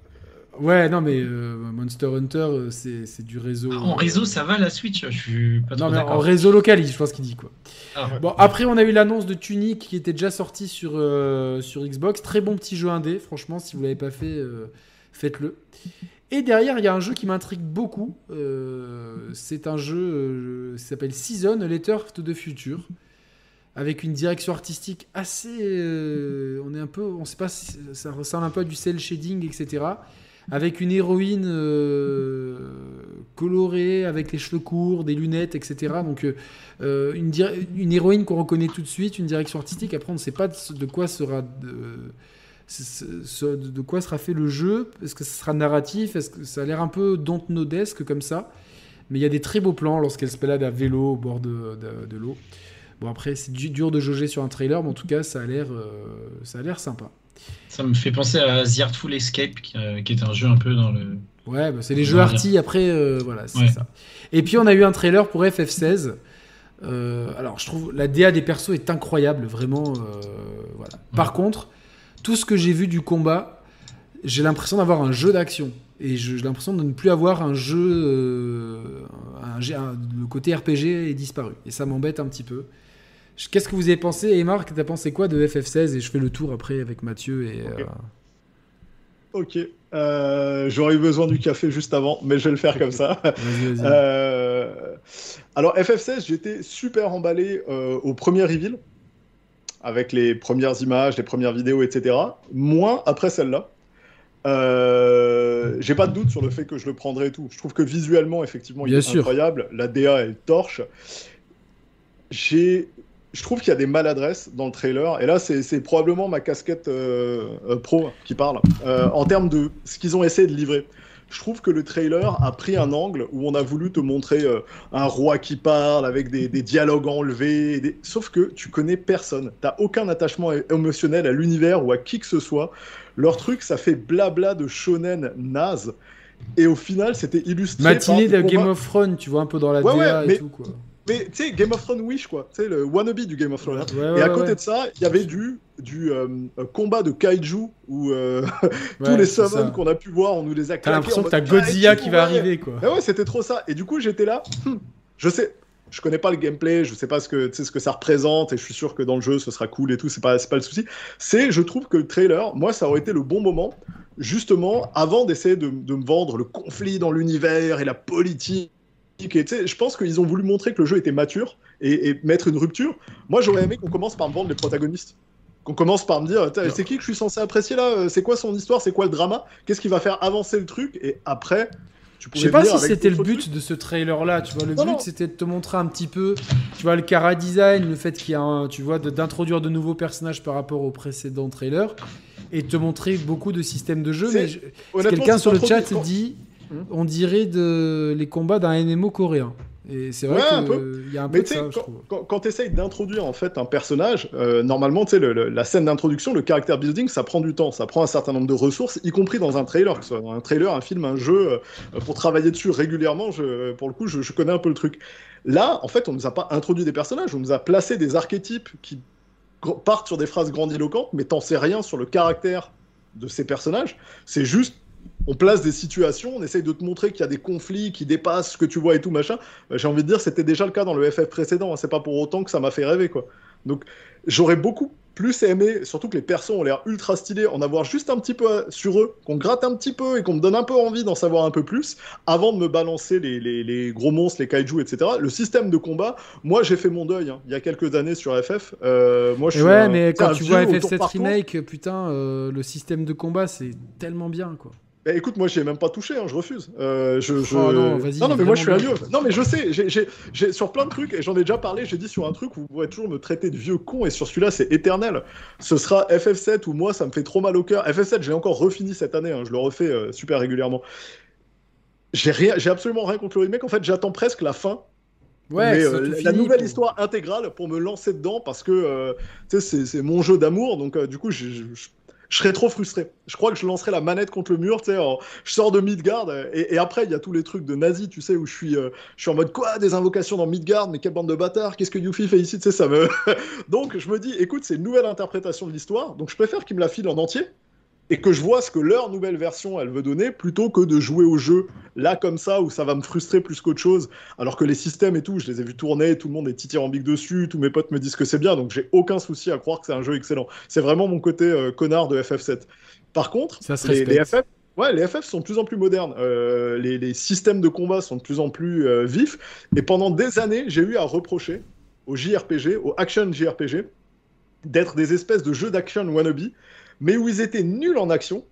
Ouais, non, mais euh, Monster Hunter, euh, c'est du réseau. Ah, en réseau, ça va la Switch Je suis pas Non, mais en réseau local, je pense qu'il dit quoi. Ah. Bon, après, on a eu l'annonce de Tunic qui était déjà sorti sur, euh, sur Xbox. Très bon petit jeu indé, franchement, si vous l'avez pas fait, faites-le. Et derrière, il y a un jeu qui m'intrigue beaucoup. c'est un jeu qui s'appelle Season, Letter to the Future avec une direction artistique assez. on est un peu. On sait pas ça ressemble un peu à du cel shading, etc avec une héroïne euh, colorée, avec les cheveux courts, des lunettes, etc. Donc euh, une, une, héroïne qu'on reconnaît tout de suite, une direction artistique. Après, on ne sait pas de quoi sera de, quoi sera fait le jeu. Est-ce que ce sera narratif? Est-ce que ça a l'air un peu Dontnodesque comme ça? Mais il y a des très beaux plans lorsqu'elle se balade à vélo au bord de, l'eau. Bon après, c'est dur de jauger sur un trailer, mais en tout cas, ça a l'air, euh, ça a l'air sympa. Ça me fait penser à The Artful Escape, qui, euh, est un jeu un peu dans le. Ouais, bah, c'est les jeux arty après, euh, voilà, c'est ça. Et puis on a eu un trailer pour FF16. Euh, alors je trouve la DA des persos est incroyable, vraiment. voilà. Par contre, tout ce que j'ai vu du combat, j'ai l'impression d'avoir un jeu d'action. Et j'ai l'impression de ne plus avoir un jeu. Un, le côté RPG est disparu. Et ça m'embête un petit peu. Qu'est-ce que vous avez pensé Et Marc, t'as pensé quoi de FF16 Et je fais le tour après avec Mathieu et. Ok. Euh, euh, j'aurais eu besoin du café juste avant, mais je vais le faire comme ça. Euh, alors, FF16, j'étais super emballé au premier reveal, avec les premières images, les premières vidéos, etc. Moins après celle-là. J'ai pas de doute sur le fait que je le prendrai et tout. Je trouve que visuellement, effectivement, il est incroyable. La DA est torche. J'ai je trouve qu'il y a des maladresses dans le trailer. Et là, c'est probablement ma casquette euh, euh, pro qui parle. Euh, en termes de ce qu'ils ont essayé de livrer. Je trouve que le trailer a pris un angle où on a voulu te montrer un roi qui parle avec des, dialogues enlevés. Sauf que tu connais personne. T'as aucun attachement émotionnel à l'univers ou à qui que ce soit. Leur truc, ça fait blabla de shonen naze. Et au final, c'était illustré. Matinée de Game of Thrones, tu vois, un peu dans la DA et tout, quoi. Mais tu sais, Game of Thrones Wish, quoi. Tu sais, le wannabe du Game of Thrones. Hein. et à côté de ça, il y avait du, du euh, combat de kaiju où euh, tous les summons qu'on a pu voir, on nous les a T'as l'impression que t'as Godzilla qui va arriver, quoi. ouais, c'était trop ça. Et du coup, j'étais là. Hmm, je sais. Je connais pas le gameplay, je sais pas ce que, ce que ça représente, et je suis sûr que dans le jeu ce sera cool et tout, c'est pas, pas le souci. C'est, je trouve que le trailer, moi, ça aurait été le bon moment, justement, avant d'essayer de, de me vendre le conflit dans l'univers et la politique je pense qu'ils ont voulu montrer que le jeu était mature et, mettre une rupture. Moi, j'aurais aimé qu'on commence par me vendre les protagonistes. Qu'on commence par me dire, c'est qui que je suis censé apprécier là? C'est quoi son histoire? C'est quoi le drama? Qu'est-ce qui va faire avancer le truc? Et après, je sais pas si c'était le but de ce trailer là, tu vois. Le but c'était de te montrer un petit peu, tu vois, le cara design, le fait qu'il y a un, tu vois, d'introduire de, nouveaux personnages par rapport au précédent trailer et te montrer beaucoup de systèmes de jeu. Mais quelqu'un sur le chat dit, on dirait de, les combats d'un MMO coréen. Et c'est vrai qu'il y a un peu de ça, quand, quand, quand tu essayes d'introduire en fait un personnage, euh, normalement, tu sais, la scène d'introduction, le character building, ça prend du temps, ça prend un certain nombre de ressources, y compris dans un trailer, que ce soit un trailer, un film, un jeu, euh, pour travailler dessus régulièrement. Je, pour le coup, je, je, connais un peu le truc. Là, en fait, on nous a pas introduit des personnages, on nous a placé des archétypes qui partent sur des phrases grandiloquentes, mais t'en sais rien sur le caractère de ces personnages. C'est juste on place des situations, on essaye de te montrer qu'il y a des conflits qui dépassent ce que tu vois et tout machin. Euh, j'ai envie de dire, c'était déjà le cas dans le FF précédent. Hein. C'est pas pour autant que ça m'a fait rêver, quoi. Donc, j'aurais beaucoup plus aimé, surtout que les persos ont l'air ultra stylés, en avoir juste un petit peu euh, sur eux, qu'on gratte un petit peu et qu'on me donne un peu envie d'en savoir un peu plus, avant de me balancer les, gros monstres, les kaiju, etc. Le système de combat, moi j'ai fait mon deuil hein, il y a quelques années sur FF. Euh, moi, je ouais, mais quand tu vois FF7 Remake, putain, le système de combat c'est tellement bien, quoi. Bah, écoute, moi, j'y ai même pas touché, hein, je refuse. Euh, je, Oh non. Non, non, mais moi, je suis un vieux. Non, mais je sais, j'ai sur plein de trucs, et j'en ai déjà parlé, j'ai dit sur un truc où vous pourrez toujours me traiter de vieux con, et sur celui-là, c'est éternel. Ce sera FF7, où moi, ça me fait trop mal au cœur. FF7, j'ai encore refini cette année, hein, je le refais euh, super régulièrement. J'ai absolument rien contre le remake, en fait, j'attends presque la fin Ouais, euh, la nouvelle histoire intégrale pour me lancer dedans parce que c'est mon jeu d'amour donc du coup je, je serais trop frustré. Je crois que je lancerais la manette contre le mur, tu sais, je sors de Midgard, et, et après, il y a tous les trucs de nazi, tu sais, où je suis, euh, je suis en mode, quoi, des invocations dans Midgard, mais quelle bande de bâtards, qu'est-ce que Yuffie fait ici, tu sais, ça me... donc, je me dis, écoute, c'est une nouvelle interprétation de l'histoire, donc je préfère qu'il me la file en entier, et que je vois ce que leur nouvelle version elle veut donner plutôt que de jouer au jeu là comme ça où ça va me frustrer plus qu'autre chose alors que les systèmes et tout je les ai vus tourner tout le monde est tithyrambique dessus tous mes potes me disent que c'est bien donc j'ai aucun souci à croire que c'est un jeu excellent c'est vraiment mon côté euh, connard de FF7 par contre les, les, FF Ouais, les FF sont de plus en plus modernes. Euh, les, les, systèmes de combat sont de plus en plus euh, vifs. Et pendant des années, j'ai eu à reprocher aux JRPG, aux action JRPG, d'être des espèces de jeux d'action wannabe mais où ils étaient nuls en action.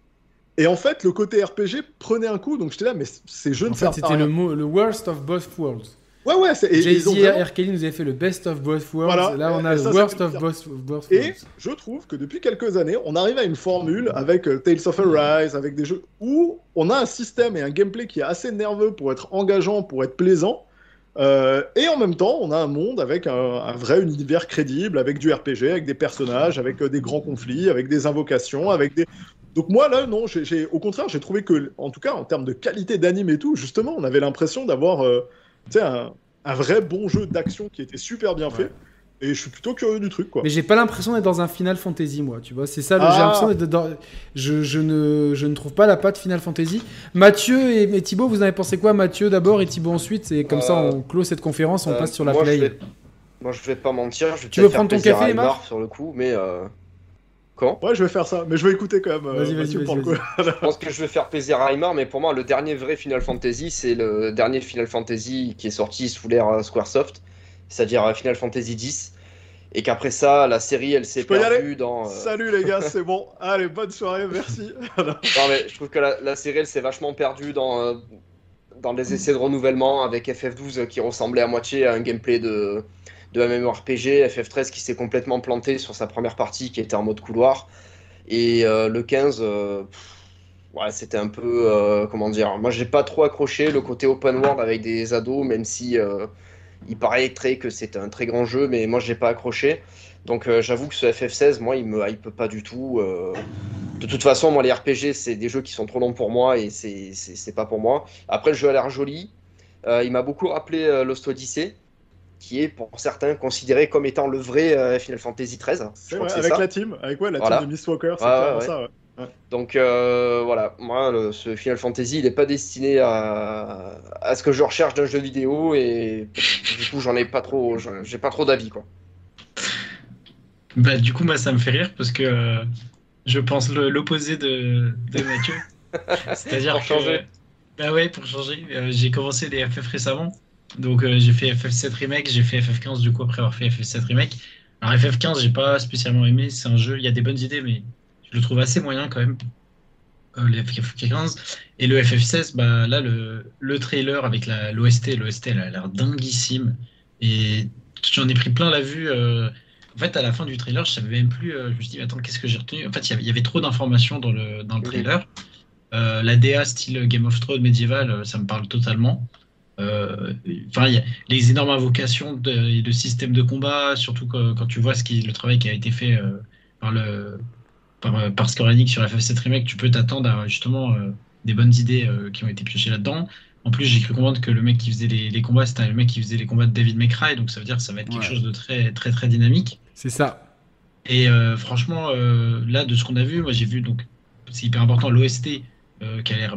Et en fait, le côté RPG prenait un coup, donc j'étais là, mais ces jeux ne fait, C'était le, le worst of both worlds. Ouais, ouais, c'est. Jay-Z et R. Kelly nous avaient fait le best of both worlds. Voilà. Là, on a le worst of both, worlds. Et je trouve que depuis quelques années, on arrive à une formule avec euh, Tales of Arise, avec des jeux où on a un système et un gameplay qui est assez nerveux pour être engageant, pour être plaisant. Euh, et en même temps, on a un monde avec un, vrai univers crédible, avec du RPG, avec des personnages, avec euh, des grands conflits, avec des invocations, avec des. Donc moi là, non, au contraire, j'ai trouvé que, en tout cas, en termes de qualité d'anime et tout, justement, on avait l'impression d'avoir, euh, un, vrai bon jeu d'action qui était super bien fait. Et je suis plutôt curieux du truc, quoi. Mais j'ai pas l'impression d'être dans un Final Fantasy, moi, tu vois. C'est ça, j'ai l'impression d'être dans... Je, je, ne, je ne trouve pas la patte Final Fantasy. Mathieu et, et Thibaut, vous en avez pensé quoi Mathieu d'abord et Thibaut ensuite? Et comme ça, on clôt cette conférence, on passe sur la play. Je vais... Moi, je vais pas mentir. Je vais tu veux prendre ton café, Marc Sur le coup, mais. Euh... Quand? Ouais, je vais faire ça, mais je vais écouter quand même. Vas-y, vas-y, vas-y. je pense que je vais faire plaisir à Aymar, mais pour moi, le dernier vrai Final Fantasy, c'est le dernier Final Fantasy qui est sorti sous l'ère Squaresoft, c'est-à-dire Final Fantasy X et qu'après ça, la série, elle s'est perdue dans. Euh, Salut les gars, c'est bon. Allez, bonne soirée, merci. non, mais je trouve que la, série, elle s'est vachement perdue dans, euh, dans des essais de renouvellement avec FF12 qui ressemblait à moitié à un gameplay de, de MMORPG, FF13 qui s'est complètement planté sur sa première partie qui était en mode couloir, et euh, le 15. ouais, c'était un peu. comment dire Moi, j'ai pas trop accroché le côté open world avec des ados, même si il paraît très que c'est un très grand jeu, mais moi, je n'ai pas accroché. Donc, euh, j'avoue que ce FF16, moi, il me hype pas du tout. Euh. De toute façon, moi, les RPG, c'est des jeux qui sont trop longs pour moi et c'est pas pour moi. Après, le jeu a l'air joli. Euh, il m'a beaucoup rappelé Lost Odyssey, qui est pour certains considéré comme étant le vrai Final Fantasy XIII. avec la team, avec ouais, la team de Mistwalker, c'est ça. Ouais. Donc euh, voilà, moi, ce Final Fantasy, il n'est pas destiné à, à, ce que je recherche d'un jeu vidéo et du coup, j'en ai pas trop, j'ai pas trop d'avis quoi. Bah du coup, moi, ça me fait rire parce que euh, je pense l'opposé de, de Mathieu. C'est-à-dire pour changer. Bah ouais, pour changer. Euh, j'ai commencé les FF récemment, donc j'ai fait FF7 remake, j'ai fait FF15 du coup après avoir fait FF7 remake. Alors FF15, j'ai pas spécialement aimé. C'est un jeu, il y a des bonnes idées, mais je le trouve assez moyen quand même. Euh, le FF15 et le FF16, bah là le, le trailer avec l'OST, l'OST elle a l'air dinguissime et j'en ai pris plein la vue. Euh, en fait, à la fin du trailer, je savais même plus. Euh, je me suis dit, attends, qu'est-ce que j'ai retenu? En fait, il y, avait trop d'informations dans le, dans le trailer. la DA style Game of Thrones médiéval, ça me parle totalement. Enfin, les énormes invocations de, de systèmes de combat, surtout quand, tu vois ce qui, le travail qui a été fait par le par, par Square Enix sur FF7 Remake, tu peux t'attendre à justement des bonnes idées qui ont été piochées là-dedans. En plus, j'ai cru comprendre que le mec qui faisait les, combats, c'était le mec qui faisait les combats de David McRae, donc ça veut dire que ça va être quelque chose de très, très, très dynamique. C'est ça. Et euh, franchement, euh, là, de ce qu'on a vu, moi j'ai vu, donc c'est hyper important, l'OST euh, qui a l'air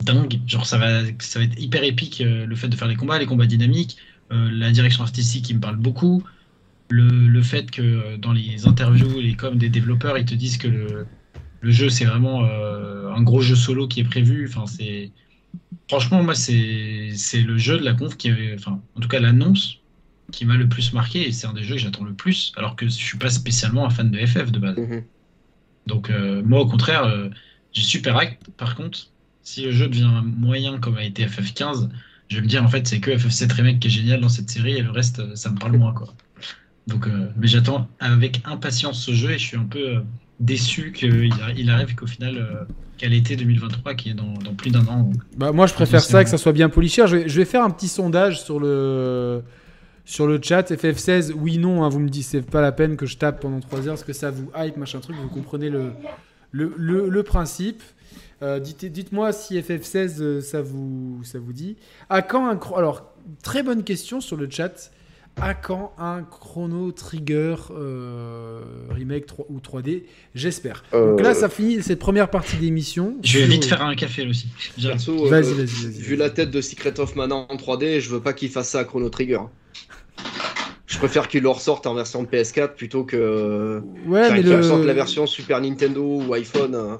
dingue. Genre, ça va, ça va être hyper épique le fait de faire les combats, les combats dynamiques, la direction artistique qui me parle beaucoup. Le, le, fait que dans les interviews, les coms des développeurs, ils te disent que le, le jeu c'est vraiment un gros jeu solo qui est prévu. Enfin, c'est Franchement, moi, c'est le jeu de la conf qui avait, enfin, en tout cas, l'annonce qui m'a le plus marqué et c'est un des jeux que j'attends le plus, alors que je suis pas spécialement un fan de FF de base. Mhm. Donc, euh, moi, au contraire, euh, j'ai super hâte. Par contre, si le jeu devient moyen comme a été FF15, je vais me dire en fait, c'est que FF7 Remake qui est génial dans cette série et le reste, euh, ça me parle moins, quoi. Donc, mais j'attends avec impatience ce jeu et je suis un peu déçu qu'il il arrive qu'au final qu'à l'été 2023 qui est dans, plus d'un an. Bah, moi, je préfère ça, que ça soit bien poliché. Je vais, je vais, faire un petit sondage sur le, sur le chat. FF16, oui, non. Hein, vous me dites, c'est pas la peine que je tape pendant 3 heures. Est-ce que ça vous hype, machin truc Vous comprenez le, le, le, principe. Euh, dites, dites-moi si FF16 euh, ça vous, ça vous dit. À quand un. Alors, très bonne question sur le chat à quand un Chrono Trigger euh, remake 3, ou 3D J'espère. Donc là, euh. ça finit cette première partie d'émission. Je vais vite faire un café aussi. vas-y, euh, vas-y, vas-y, Vu la tête de Secret of Mana en 3D, je veux pas qu'il fasse ça à Chrono Trigger. Je préfère qu'il le ressorte en version de PS4 plutôt que ouais, mais le... la version Super Nintendo ou iPhone.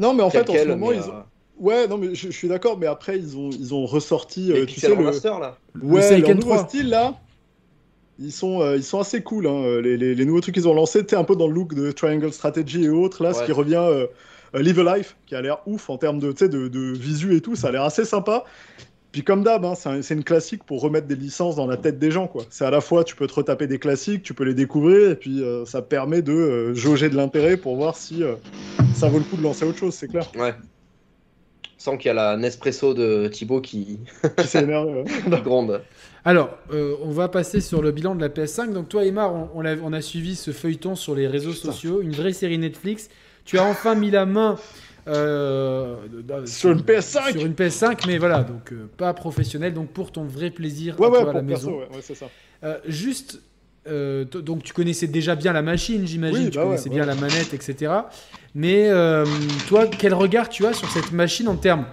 Non, mais en fait, en ce moment, ils ont... Ouais, non, mais je, suis d'accord, mais après, ils ont, ils ont ressorti. tu sais, le... Master, là. Ouais, le nouveau style, là. Ils sont, euh, ils sont assez cool, hein, les, les, nouveaux trucs qu'ils ont lancés. Tu un peu dans le look de Triangle Strategy et autres. Là, ce qui revient euh, euh, Live a Life, qui a l'air ouf en termes de, de, de visu et tout. Ça a l'air assez sympa. Puis comme d'hab, hein, c'est une classique pour remettre des licences dans la tête des gens. quoi. C'est à la fois, tu peux te retaper des classiques, tu peux les découvrir, et puis ça permet de jauger de l'intérêt pour voir si ça vaut le coup de lancer autre chose, c'est clair. Ouais. Sans qu'il y a la Nespresso de Thibaut qui, qui s'énerve. grande. Alors, euh, on va passer sur le bilan de la PS5. Donc toi, Emma, on, a, suivi ce feuilleton sur les réseaux sociaux, une vraie série Netflix. Tu as enfin mis la main euh, sur une PS5 Sur une PS5, mais voilà, donc euh, pas professionnel, donc pour ton vrai plaisir à, toi, à la maison. c'est ça. juste, donc tu connaissais déjà bien la machine, j'imagine, tu bah connaissais bien la manette, etc. Mais toi, quel regard tu as sur cette machine en termes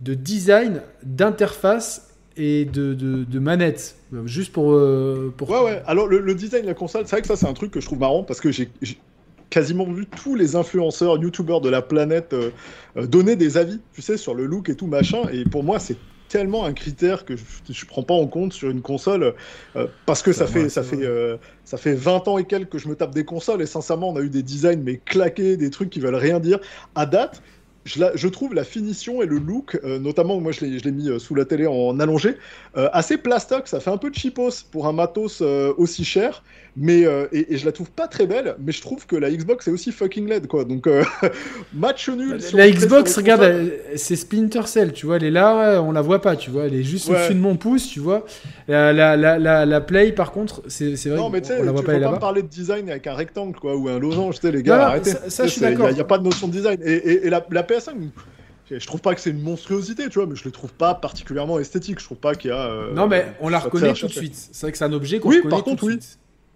de design, d'interface et de, de, manettes, juste pour, euh, pour... Ouais, ouais. Alors, le, design de la console, c'est vrai que ça, c'est un truc que je trouve marrant parce que j'ai quasiment vu tous les influenceurs, youtubeurs de la planète euh, euh, donner des avis, tu sais, sur le look et tout, machin. Et pour moi, c'est tellement un critère que je, je prends pas en compte sur une console parce que ça fait ça fait ça fait 20 ans et quelques que je me tape des consoles et sincèrement on a eu des designs mais claqués des trucs qui veulent rien dire à date je, trouve la finition et le look, euh, notamment moi je l'ai mis euh, sous la télé en allongé, euh, assez plastoc. Ça fait un peu de cheapos pour un matos aussi cher, mais et, je la trouve pas très belle. Mais je trouve que la Xbox est aussi fucking LED quoi. Donc match nul. La, Xbox, regarde, c'est Splinter Cell, tu vois, elle est là, on la voit pas, tu vois, elle est juste au-dessus de mon pouce, tu vois. La, la, la, Play par contre, c'est vrai. Non mais tu sais, on la voit pas, pas parler de design avec un rectangle quoi ou un losange, tu sais les gars, arrêtez. Ça, je suis d'accord. Il n'y a, pas de notion de design et, et la, la PS5, je trouve pas que c'est une monstruosité, tu vois, mais je le trouve pas particulièrement esthétique. Je trouve pas qu'il y a. Euh, non, mais on la reconnaît tout de suite. C'est vrai que c'est un objet qu'on oui, par contre, oui.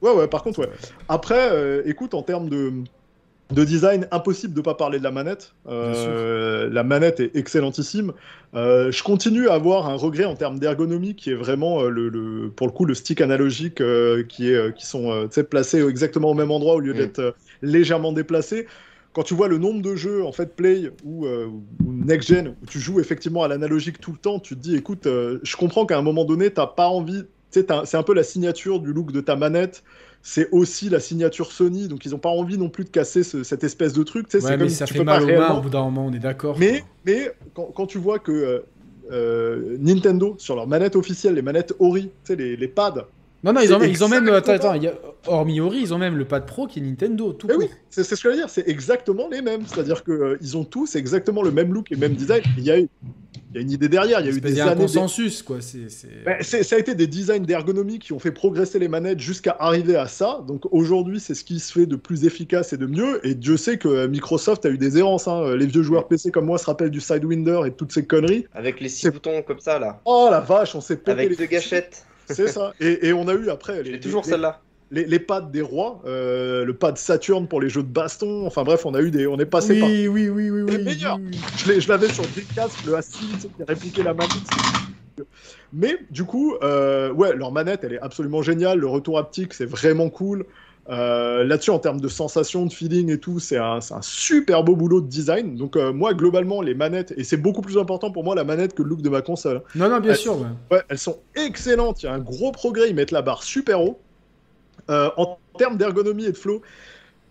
Ouais, ouais, par contre, ouais. Après, euh, écoute, en termes de, de design, impossible de pas parler de la manette. Euh, la manette est excellentissime. je continue à avoir un regret en termes d'ergonomie qui est vraiment le, pour le coup le stick analogique qui est qui sont placés exactement au même endroit au lieu mm. d'être légèrement déplacés quand tu vois le nombre de jeux en fait play ou, euh, next gen où tu joues effectivement à l'analogique tout le temps, tu te dis écoute, euh, je comprends qu'à un moment donné, t'as pas envie, c'est un peu la signature du look de ta manette. C'est aussi la signature Sony, donc ils n'ont pas envie non plus de casser cette espèce de truc. Ouais, mais ça fait mal mains au bout d'un moment, on est d'accord. Mais, mais quand, tu vois que euh, Nintendo, sur leur manette officielle, les manettes Ori, les, les pads, non, non, ils ont, ils ont même. Attends, attends, hormis Ori, ils ont même le pad pro qui est Nintendo. Tout eh oui, c'est ce que je veux dire, c'est exactement les mêmes. C'est-à-dire qu'ils euh, ils ont tous exactement le même look et le même design. Il y a, Il y a une idée derrière. Il y a eu des un consensus, quoi. Ben, c'est, ça a été des designs d'ergonomie qui ont fait progresser les manettes jusqu'à arriver à ça. Donc aujourd'hui, c'est ce qui se fait de plus efficace et de mieux. Et Dieu sait que Microsoft a eu des errances. Hein. Les vieux joueurs PC comme moi se rappellent du Sidewinder et toutes ces conneries. Avec les six boutons comme ça, là. Oh la vache, on s'est pété Avec les... deux gâchettes. C'est ça. Et, on a eu après. J'ai toujours celle-là les, pads des rois, euh, le pad Saturn pour les jeux de baston. Enfin bref, on a eu des, on est passé oui, par. Oui, oui, oui, oui. meilleur. Je l'avais sur Dreamcast, le A6 qui répliqué la manette. Mais du coup, euh, ouais, leur manette, elle est absolument géniale. Le retour haptique, c'est vraiment cool. Euh, là-dessus, en termes de sensation, de feeling et tout, c'est un, un, super beau boulot de design. Donc, moi, globalement, les manettes, et c'est beaucoup plus important pour moi la manette que le look de ma console. Non, non, bien sûr. Ouais. elles sont excellentes. Il y a un gros progrès. Ils mettent la barre super haut. Euh, en termes d'ergonomie et de flow,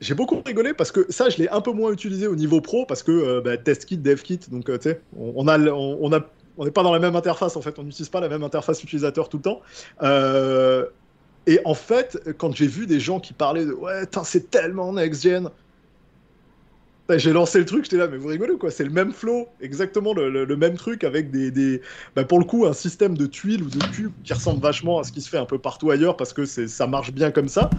j'ai beaucoup rigolé parce que ça, je l'ai un peu moins utilisé au niveau pro parce que euh, bah, test kit, dev kit, donc euh, tu sais, on, a, on, a, on n'est pas dans la même interface en fait, on n'utilise pas la même interface utilisateur tout le temps. Et en fait, quand j'ai vu des gens qui parlaient de ouais, c'est tellement next-gen, bah, j'ai lancé le truc, j'étais là, mais vous rigolez quoi, c'est le même flow, exactement le, même truc avec des, bah, pour le coup, un système de tuiles ou de cubes qui ressemble vachement à ce qui se fait un peu partout ailleurs parce que ça marche bien comme ça.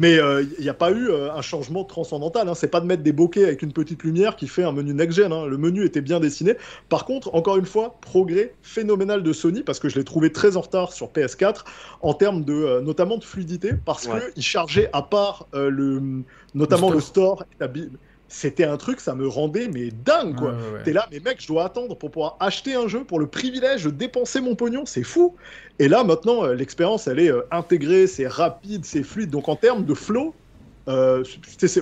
Mais il euh, n'y a pas eu euh, un changement transcendantal. Hein. C'est pas de mettre des bokeh avec une petite lumière qui fait un menu next-gen. Hein. Le menu était bien dessiné. Par contre, encore une fois, progrès phénoménal de Sony parce que je l'ai trouvé très en retard sur PS4 en termes de, euh, notamment de fluidité parce que qu'il chargeait à part le, notamment le store, le store c'était un truc, ça me rendait mais dingue quoi. T'es là, mais mec, je dois attendre pour pouvoir acheter un jeu pour le privilège de dépenser mon pognon, c'est fou. Et là maintenant, euh, l'expérience elle est euh, intégrée, c'est rapide, c'est fluide. Donc en termes de flow, euh,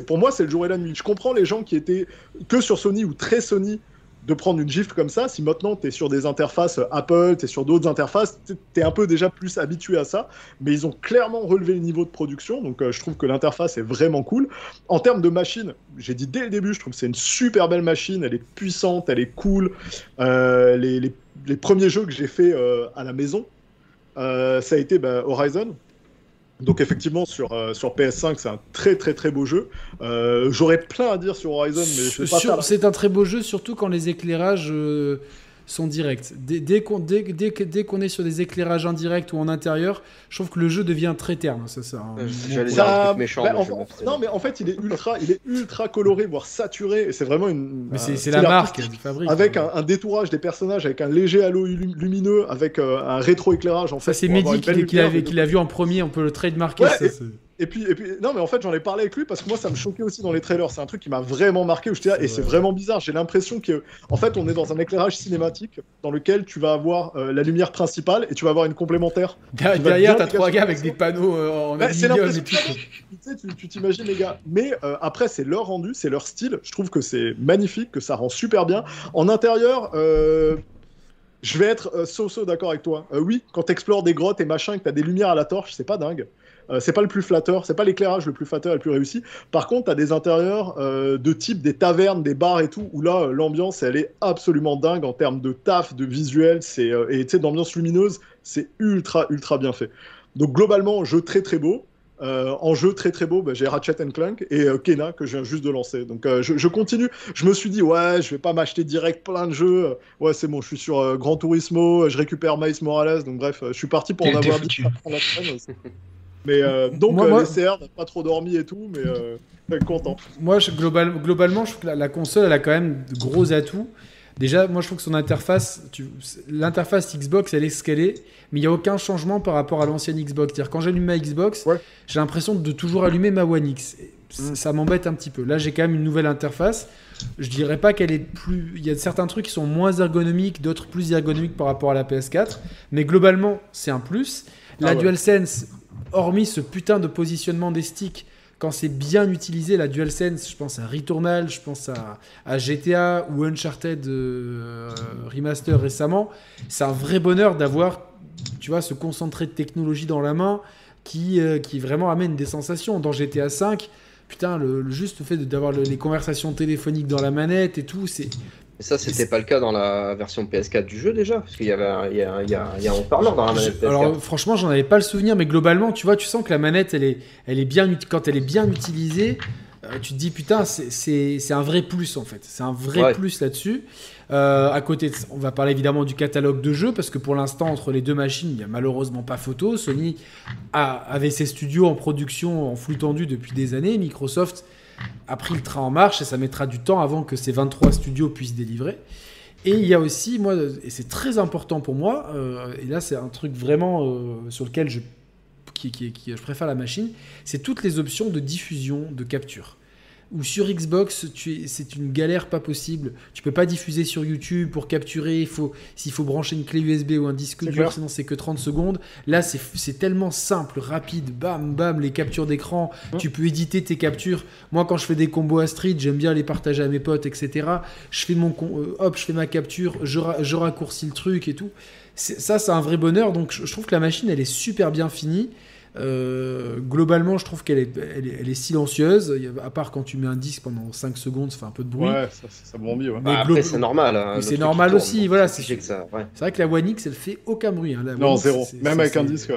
pour moi c'est le jour et la nuit. Je comprends les gens qui étaient que sur Sony ou très Sony de prendre une gifle comme ça. Si maintenant tu es sur des interfaces Apple, tu es sur d'autres interfaces, tu es un peu déjà plus habitué à ça. Mais ils ont clairement relevé le niveau de production, donc euh, je trouve que l'interface est vraiment cool. En termes de machine, j'ai dit dès le début, je trouve que c'est une super belle machine, elle est puissante, elle est cool. Euh, les, premiers jeux que j'ai fait euh, à la maison, ça a été bah, Horizon, donc effectivement sur, euh, sur PS5 c'est un très très très beau jeu. Euh, j'aurais plein à dire sur Horizon mais je vais pas C'est un très beau jeu surtout quand les éclairages euh, sont directs. Dès, dès qu'on dès, dès, dès qu'on est sur des éclairages indirects ou en intérieur, je trouve que le jeu devient très terne. Ça, ça, ça méchant. Bah, non, mais en fait, il est ultra, il est ultra coloré, voire saturé. C'est vraiment une. Mais c'est la marque du fabrique. Avec un, détourage des personnages, avec un léger halo lumineux, avec euh, un rétro-éclairage. En ça, c'est Mehdi qui l'a vu en premier. On peut le trademarker. Ouais, ça, et puis, et puis, non, mais en fait, j'en ai parlé avec lui parce que moi, ça me choquait aussi dans les trailers. C'est un truc qui m'a vraiment marqué. Où et c'est vraiment bizarre. J'ai l'impression que, en fait, on est dans un éclairage cinématique dans lequel tu vas avoir euh, la lumière principale et tu vas avoir une complémentaire. Derrière, t'as trois gars avec des panneaux euh, en bah, aluminium et tout. Tu t'imagines, les gars. Mais euh, après, c'est leur rendu, c'est leur style. Je trouve que c'est magnifique, que ça rend super bien. En intérieur, je vais être so-so d'accord avec toi. oui, quand tu explores des grottes et machin que tu as des lumières à la torche, c'est pas dingue. Euh, c'est pas le plus flatteur, c'est pas l'éclairage le plus flatteur et le plus réussi. Par contre, tu as des intérieurs euh, de type des tavernes, des bars et tout, où là, euh, l'ambiance, elle est absolument dingue en termes de taf, de visuel, c'est, et d'ambiance lumineuse, c'est ultra, ultra bien fait. Donc globalement, jeu très très beau. en jeu très très beau, bah, j'ai Ratchet Clank et Kena que je viens juste de lancer. Donc je, continue. Je me suis dit ouais, je vais pas m'acheter direct plein de jeux. Ouais, c'est bon, je suis sur Gran Turismo, je récupère Miles Morales. Donc bref, je suis parti pour en avoir dit. Mais euh, donc, moi, euh, n'a pas trop dormi et tout, mais euh, content. Moi, je, global, globalement, je trouve que la, console, elle a quand même de gros atouts. Déjà, moi, je trouve que son interface, l'interface Xbox, elle est ce qu'elle est, mais il n'y a aucun changement par rapport à l'ancienne Xbox. C'est-à-dire, quand j'allume ma Xbox, j'ai l'impression de toujours allumer ma One X. Mm. Ça m'embête un petit peu. Là, j'ai quand même une nouvelle interface. Je dirais pas qu'elle est plus. Il y a certains trucs qui sont moins ergonomiques, d'autres plus ergonomiques par rapport à la PS4, mais globalement, c'est un plus. La ah DualSense, hormis ce putain de positionnement des sticks, quand c'est bien utilisé, la DualSense, je pense à Returnal, je pense à, GTA ou Uncharted euh, Remaster récemment, c'est un vrai bonheur d'avoir, tu vois, ce concentré de technologie dans la main qui, euh, qui vraiment amène des sensations. Dans GTA 5, putain, le, juste fait d'avoir les conversations téléphoniques dans la manette et tout, c'est et ça, c'était pas le cas dans la version PS4 du jeu déjà, parce qu'il y avait il y a, il y a, il y a un haut-parleur dans la manette PS4. Alors franchement, j'en avais pas le souvenir, mais globalement, tu vois, tu sens que la manette, elle est, elle est bien, quand elle est bien utilisée, tu te dis putain, c'est un vrai plus en fait. C'est un vrai plus là-dessus. à côté, on va parler évidemment du catalogue de jeux parce que pour l'instant, entre les deux machines, il n'y a malheureusement pas photo. Sony a, avait ses studios en production en flux tendu depuis des années. Microsoft a pris le train en marche et ça mettra du temps avant que ces 23 studios puissent délivrer. Et il y a aussi, moi, et c'est très important pour moi, euh, et là c'est un truc vraiment euh, sur lequel je, qui, qui, je préfère la machine, c'est toutes les options de diffusion, de capture ou sur Xbox, c'est une galère pas possible. Tu peux pas diffuser sur YouTube pour capturer. Il faut, s'il faut brancher une clé USB ou un disque dur, sinon c'est que 30 secondes. Là, c'est tellement simple, rapide, bam, bam, les captures d'écran. Hein tu peux éditer tes captures. Moi, quand je fais des combos à Street, j'aime bien les partager à mes potes, etc. Je fais mon, euh, hop, je fais ma capture, je, je raccourcis le truc et tout. Ça, c'est un vrai bonheur. Donc, je trouve que la machine, elle est super bien finie. Euh, globalement, je trouve qu'elle est, elle est, silencieuse, à part quand tu mets un disque pendant 5 secondes, ça fait un peu de bruit. Ouais, ça, ça bombie, ouais. Bah, après, c'est normal. Hein, c'est normal aussi, voilà. C'est vrai que la One X, elle fait aucun bruit. Hein. non, zéro. Même avec un disque.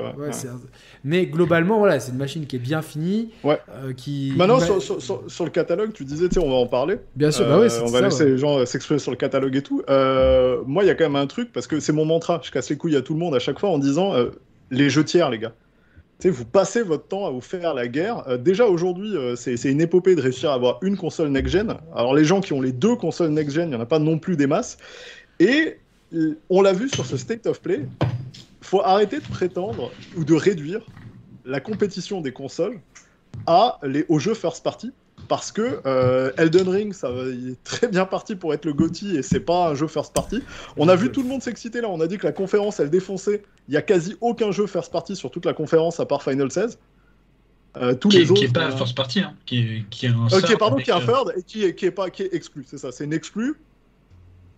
Mais globalement, voilà, c'est une machine qui est bien finie. Ouais. Euh, qui... Maintenant, sur, sur, sur, le catalogue, tu disais, on va en parler. Bien sûr, bah ouais, euh, On va laisser les gens s'exprimer sur le catalogue et tout. moi, il y a quand même un truc, parce que c'est mon mantra. Je casse les couilles à tout le monde à chaque fois en disant les jeux tiers, les gars vous passez votre temps à vous faire la guerre. Euh, déjà aujourd'hui, euh, c'est une épopée de réussir à avoir une console next-gen. Alors les gens qui ont les deux consoles next-gen, il n'y en a pas non plus des masses. Et euh, on l'a vu sur ce State of Play, faut arrêter de prétendre ou de réduire la compétition des consoles à les, aux jeux first party parce que euh, Elden Ring, ça, il est très bien parti pour être le GOTY et c'est pas un jeu first party. On a vu tout le monde s'exciter là, on a dit que la conférence elle défonçait. Il y a quasi aucun jeu first party sur toute la conférence à part Final 16. Euh, tous qui, les autres, qui est pas euh, first party, hein, qui, qui, est un third. pardon, qui est un third et qui est, qui est pas qui est exclu, c'est ça, c'est une exclu.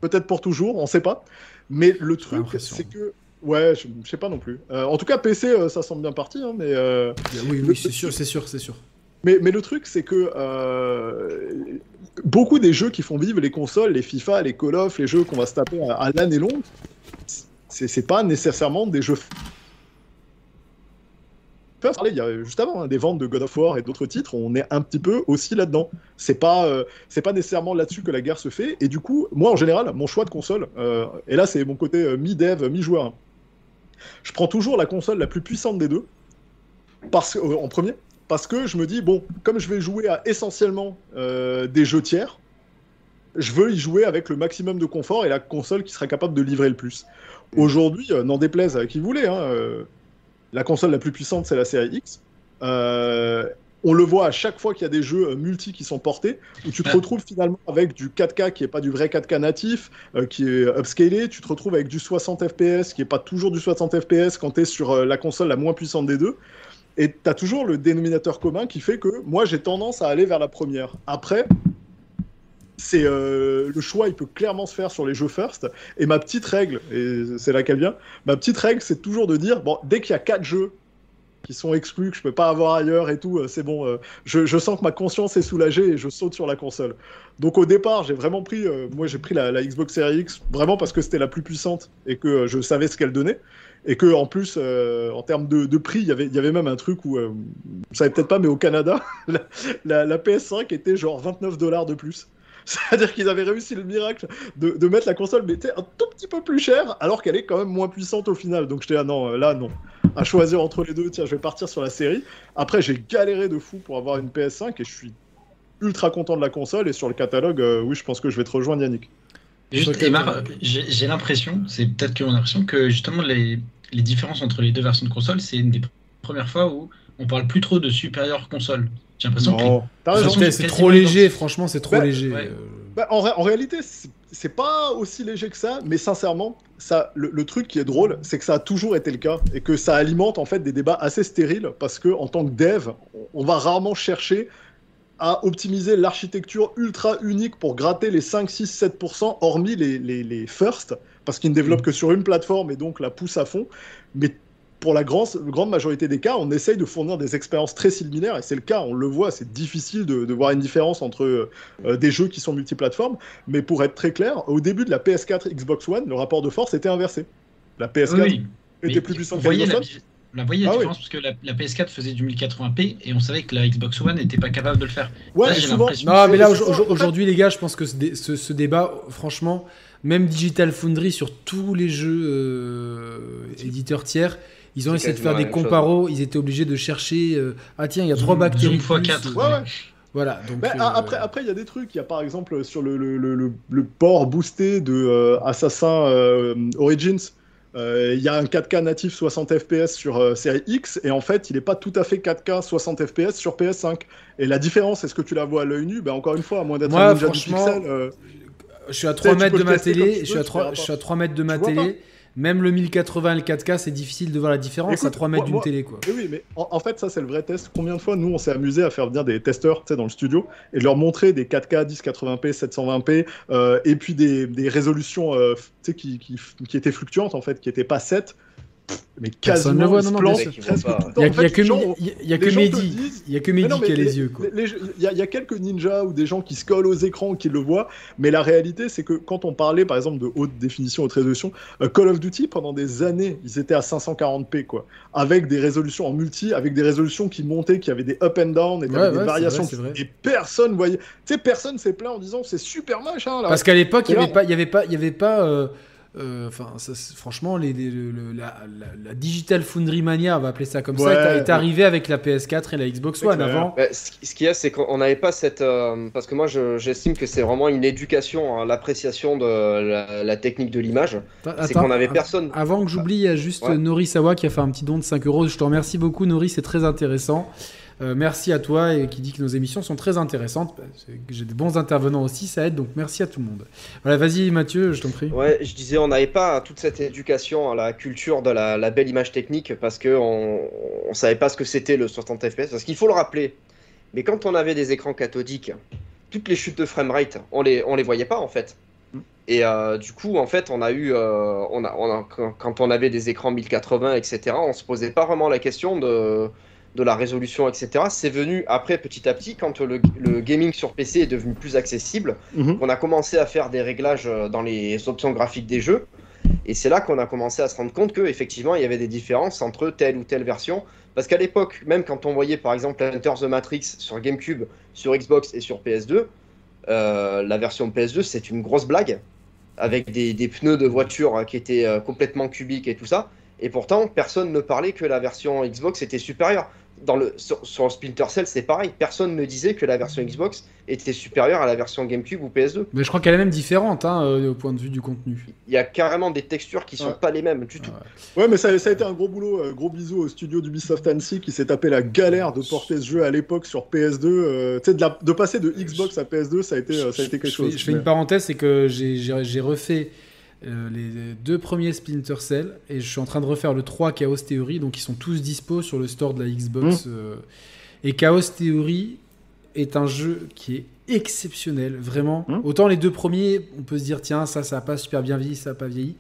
Peut-être pour toujours, on sait pas. Mais le truc, c'est que Ouais, je, sais pas non plus. en tout cas, PC, ça semble bien parti, hein, mais. oui, oui, c'est sûr, c'est sûr, c'est sûr. Mais, le truc, c'est que euh, beaucoup des jeux qui font vivre les consoles, les FIFA, les Call of, les jeux qu'on va se taper à, l'année longue, c'est pas nécessairement des jeux. Il y a juste avant hein, des ventes de God of War et d'autres titres, on est un petit peu aussi là-dedans. C'est pas, euh, c'est pas nécessairement là-dessus que la guerre se fait. Et du coup, moi en général, mon choix de console, euh, et là c'est mon côté mi-dev, mi-joueur, hein. je prends toujours la console la plus puissante des deux, parce en premier, parce que je me dis, bon, comme je vais jouer à essentiellement euh, des jeux tiers, je veux y jouer avec le maximum de confort et la console qui sera capable de livrer le plus. Aujourd'hui, euh, n'en déplaise à qui voulait, hein, euh, la console la plus puissante, c'est la série X. on le voit à chaque fois qu'il y a des jeux multi qui sont portés, où tu te retrouves finalement avec du 4K qui n'est pas du vrai 4K natif, qui est upscalé, tu te retrouves avec du 60 FPS qui n'est pas toujours du 60 FPS quand tu es sur la console la moins puissante des deux. Et tu as toujours le dénominateur commun qui fait que moi j'ai tendance à aller vers la première. Après, c'est euh, le choix, il peut clairement se faire sur les jeux first. Et ma petite règle, et c'est là qu'elle vient, ma petite règle, c'est toujours de dire bon, dès qu'il y a quatre jeux qui sont exclus, que je peux pas avoir ailleurs et tout, euh, c'est bon. Euh, je, sens que ma conscience est soulagée et je saute sur la console. Donc au départ, j'ai vraiment pris, moi j'ai pris la, Xbox Series X vraiment parce que c'était la plus puissante et que je savais ce qu'elle donnait et que en plus euh, en termes de, prix il y avait même un truc où euh, vous savez peut-être pas mais au Canada la, PS5 était genre 29 dollars de plus. C'est-à-dire qu'ils avaient réussi le miracle de, mettre la console mais un tout petit peu plus cher alors qu'elle est quand même moins puissante au final. Donc j'étais ah non euh, là non. À choisir entre les deux tiens je vais partir sur la série. Après j'ai galéré de fou pour avoir une PS5 et je suis ultra content de la console et sur le catalogue oui je pense que je vais te rejoindre Yannick j'ai l'impression, c'est peut-être que mon impression, que justement les, les différences entre les deux versions de console, c'est une des premières fois où on parle plus trop de supérieure console. J'ai l'impression que c'est trop léger, franchement, c'est trop bah, léger. Euh. Bah, en, en, réalité, c'est pas aussi léger que ça, mais sincèrement, ça, le, truc qui est drôle, c'est que ça a toujours été le cas et que ça alimente en fait des débats assez stériles parce que en tant que dev, on va rarement chercher à optimiser l'architecture ultra unique pour gratter les 5, 6, 7%, hormis les, les, les first, parce qu'ils ne développent que sur une plateforme et donc la poussent à fond. Mais pour la grande, grande majorité des cas, on essaye de fournir des expériences très similaires, et c'est le cas, on le voit, c'est difficile de, de, voir une différence entre euh, des jeux qui sont multiplateformes, mais pour être très clair, au début de la PS4 Xbox One, le rapport de force était inversé. La PS4 était plus puissante que la, On la voyait la ah différence parce que la, PS4 faisait du 1080p et on savait que la Xbox One n'était pas capable de le faire. Ouais, Non, mais là aujourd'hui, les gars, je pense que ce, débat, franchement, même Digital Foundry sur tous les jeux euh, éditeurs tiers, ils ont essayé de faire des comparos. Ils étaient obligés de chercher. Euh, ah tiens, il y a trois bactéries. Une fois 4 ouais, ouais. Voilà. Donc, euh, Après, après, il y a des trucs. Il y a par exemple sur le, le, le, le port boosté de Assassin Origins. Il y a un 4K natif 60 fps sur série X et en fait il n'est pas tout à fait 4K 60 fps sur PS5. Et la différence, est-ce que tu la vois à l'œil nu? Ben, Encore une fois, à moins d'être un ninja du pixel. Je suis à 3 mètres de ma télé. Je suis à 3, je suis à 3 mètres de ma télé. Même le 1080 et le 4K, c'est difficile de voir la différence à 3 mètres d'une télé. Quoi. Oui, mais en, fait, ça, c'est le vrai test. Combien de fois, nous, on s'est amusé à faire venir des testeurs dans le studio et leur montrer des 4K, 1080p, 720p, euh, et puis des, des résolutions euh, qui, qui, qui, étaient fluctuantes, en fait, qui n'étaient pas 7, mais quasiment ne voit, non, non, Il n'y a, que, y a que Mehdi, il y a que Mehdi qui a les, yeux. Il y, a quelques ninjas ou des gens qui se collent aux écrans qui le voient, mais la réalité c'est que quand on parlait par exemple de haute définition, haute résolution, euh, Call of Duty pendant des années, ils étaient à 540p quoi, avec des résolutions en multi, avec des résolutions qui montaient, qui avaient des up and down et des variations. et personne voyait, tu sais, personne s'est plaint en disant c'est super machin là. Parce qu'à l'époque il n'y avait, pas, il y avait pas, il y avait pas. Euh, euh, enfin, franchement, les, la, Digital Foundry Mania, on va appeler ça comme ça, est, arrivé avec la PS4 et la Xbox One avant. Bah, ce qu'il y a, c'est qu'on n'avait pas cette. Euh, parce que moi, j'estime que c'est vraiment une éducation à l'appréciation de la, technique de l'image. C'est qu'on avait personne. Avant que j'oublie, il y a juste Nori Sawa qui a fait un petit don de 5 euros. Je te remercie beaucoup, Nori, c'est très intéressant. Euh, merci à toi et qui dit que nos émissions sont très intéressantes. J'ai des bons intervenants aussi, ça aide, donc merci à tout le monde. Voilà, vas-y Mathieu, je t'en prie. Ouais, je disais, on n'avait pas toute cette éducation à la culture de la, belle image technique parce qu'on ne savait pas ce que c'était le 60 FPS. Parce qu'il faut le rappeler, mais quand on avait des écrans cathodiques, toutes les chutes de framerate, on les, on les voyait pas en fait. Et euh, du coup, en fait, on a eu, euh, on a, quand on avait des écrans 1080, etc., on se posait pas vraiment la question de de la résolution, etc. C'est venu après petit à petit quand le, gaming sur PC est devenu plus accessible, mhm. on a commencé à faire des réglages euh, dans les options graphiques des jeux. Et c'est là qu'on a commencé à se rendre compte qu'effectivement, il y avait des différences entre telle ou telle version. Parce qu'à l'époque, même quand on voyait par exemple Enter the Matrix sur GameCube, sur Xbox et sur PS2, euh, la version PS2, c'est une grosse blague, avec des, pneus de voiture euh, qui étaient complètement cubiques et tout ça. Et pourtant, personne ne parlait que la version Xbox était supérieure dans le, sur, sur Splinter Cell, c'est pareil. Personne ne disait que la version Xbox était supérieure à la version GameCube ou PS2. Mais je crois qu'elle est même différente hein, euh, au point de vue du contenu. Il y a carrément des textures qui sont pas les mêmes du tout. Ouais, mais ça, a été un gros boulot. Euh, gros bisous au studio d'Ubisoft Annecy qui s'est tapé la galère de porter ce jeu à l'époque sur PS2. Euh, tu sais, de, de, passer de Xbox à PS2, ça a été, ça a été quelque chose. je fais une parenthèse, c'est que j'ai refait euh, les deux premiers Splinter Cell et je suis en train de refaire le 3 Chaos Theory donc ils sont tous dispo sur le store de la Xbox mmh. euh, et Chaos Theory est un jeu qui est exceptionnel vraiment mmh. autant les deux premiers on peut se dire tiens ça ça a pas super bien vieilli ça a pas vieilli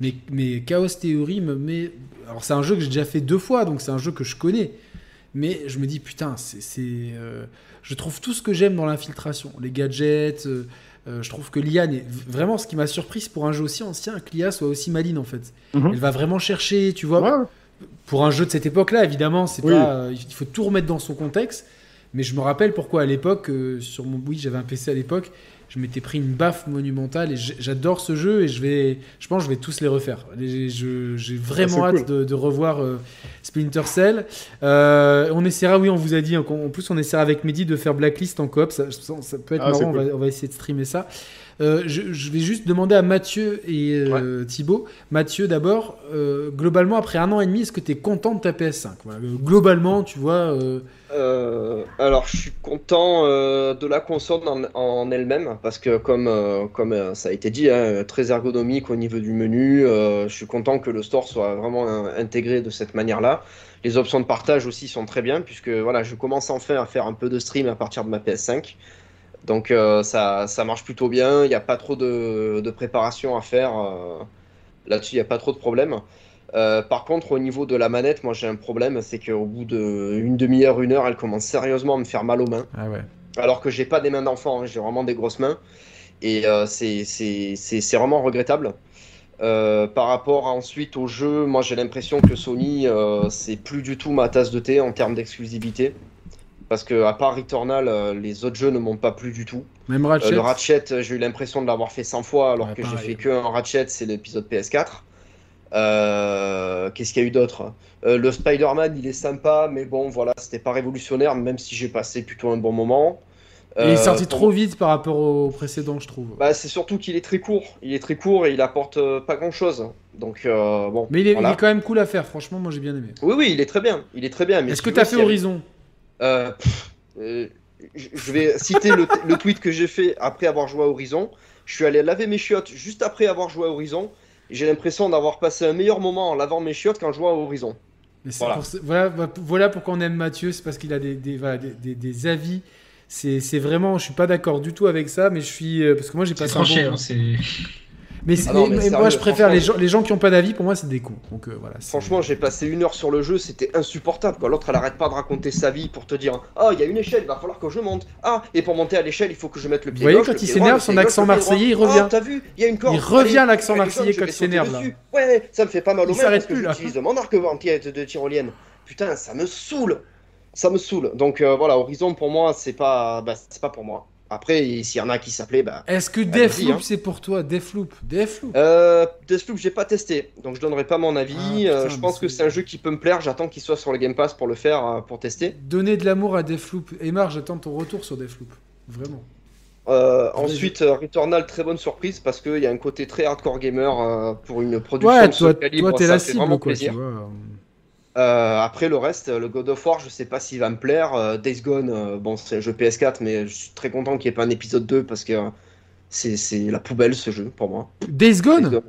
mais, mais Chaos Theory me met alors c'est un jeu que j'ai déjà fait deux fois donc c'est un jeu que je connais mais je me dis putain c'est euh, je trouve tout ce que j'aime dans l'infiltration les gadgets euh, je trouve que Liane est vraiment ce qui m'a surprise pour un jeu aussi ancien, que l'IA soit aussi maline en fait. Mhm. Elle va vraiment chercher, tu vois. Pour un jeu de cette époque-là, évidemment, c'est pas, euh, il faut tout remettre dans son contexte. Mais je me rappelle pourquoi à l'époque, euh, sur mon oui, j'avais un PC à l'époque, je m'étais pris une baffe monumentale et j'adore ce jeu et je vais, je pense, que je vais tous les refaire. J'ai vraiment hâte de, revoir euh, Splinter Cell. Euh, on essaiera, oui, on vous a dit, en plus on essaiera avec Mehdi de faire Blacklist en coop, ça, ça peut être ah, marrant, on va, essayer de streamer ça. Euh, je, vais juste demander à Mathieu et euh, Thibaut. Mathieu, d'abord, globalement, après un an et demi, est-ce que tu es content de ta PS5 Globalement, tu vois. alors, je suis content de la console en, elle-même, parce que, comme, comme ça a été dit, hein, très ergonomique au niveau du menu, je suis content que le store soit vraiment intégré de cette manière-là. Les options de partage aussi sont très bien, puisque voilà, je commence enfin à faire un peu de stream à partir de ma PS5. Donc euh, ça, ça, marche plutôt bien, il n'y a pas trop de, de préparation à faire. Euh, là-dessus, il n'y a pas trop de problème. Euh, par contre, au niveau de la manette, moi j'ai un problème, c'est qu'au bout d'une demi-heure, une heure, elle commence sérieusement à me faire mal aux mains. Ah ouais. Alors que j'ai pas des mains d'enfant, hein, j'ai vraiment des grosses mains. Et c'est vraiment regrettable. Euh, par rapport à, ensuite au jeu, moi j'ai l'impression que Sony, euh, c'est plus du tout ma tasse de thé en termes d'exclusivité. Parce que à part Returnal, euh, les autres jeux ne m'ont pas plu du tout. Même Ratchet. le Ratchet, j'ai eu l'impression de l'avoir fait 100 fois alors Ouais, que j'ai fait que un Ratchet, c'est l'épisode PS4. Euh, Qu'est-ce qu'il y a eu d'autre? Euh, Le Spider-Man, il est sympa, mais bon, voilà, c'était pas révolutionnaire, même si j'ai passé plutôt un bon moment. il est Euh, sorti trop vite par rapport au précédent, je trouve. Bah, c'est surtout qu'il est très court. Il est très court et il apporte euh, pas grand-chose. Donc, euh, bon. mais il est, voilà. il est quand même cool à faire, franchement, moi j'ai bien aimé. Oui, oui, il est très bien. Il est très bien. Est-ce si que tu t'as fait Horizon? Euh, pff, euh, je vais citer le, le tweet que j'ai fait après avoir joué à Horizon. Je suis allé laver mes chiottes juste après avoir joué à Horizon. J'ai l'impression d'avoir passé un meilleur moment en lavant mes chiottes qu'en jouant à Horizon. Mais Voilà. pour ça- voilà, voilà pourquoi on aime Mathieu, c'est parce qu'il a des, des, voilà, des, des- des avis. C'est vraiment, je suis pas d'accord du tout avec ça, mais je suis. euh, parce que moi j'ai C'est passé un bon tranché, moment. hein, c'est. Mais, Ah non, mais- moi je préfère les gens, les gens qui ont pas d'avis, pour moi c'est des cons. Donc euh, voilà. Franchement, j'ai passé une heure sur le jeu, c'était insupportable. L'autre, elle arrête pas de raconter sa vie pour te dire Ah, il y a une échelle, il va falloir que je monte. Ah, et pour monter à l'échelle, il faut que je mette le pied Vous voyez, quand il s'énerve, son accent marseillais, il revient. Ah, t'as vu Il y a une corde. Il revient, l'accent marseillais, quand il s'énerve. Ouais, ça me fait pas mal au s'arrête parce que j'utilise mon arc de, tyrolienne. Putain, ça me saoule. Ça me saoule. Donc euh, voilà, Horizon pour moi, c'est pas, bah, c'est pas pour moi. Après, s'il y en a qui s'appelaient, bah. Est-ce que Allez-y, Deathloop hein. c'est pour toi Deathloop? Deathloop? Euh, Deathloop, j'ai pas testé, donc je donnerai pas mon avis. Ah, putain, Euh, je pense que c'est- un jeu qui peut me plaire. J'attends qu'il soit sur le Game Pass pour le faire, euh, pour tester. Donner de l'amour à Deathloop. Emar, j'attends ton retour sur Deathloop. Vraiment. Euh, ensuite, euh, Returnal, très bonne surprise parce qu'il y a un côté très hardcore gamer euh, pour une production Ouais, de ce toi, calibre. toi t'es la cible, quoi, plaisir. tu vois. Euh, après le reste, le God of War, je sais pas s'il va me plaire. Euh, Days Gone, euh, bon, c'est un jeu PS4, mais je suis très content qu'il n'y ait pas un épisode 2 parce que euh, c'est c'est la poubelle ce jeu pour moi. Days Gone Gone.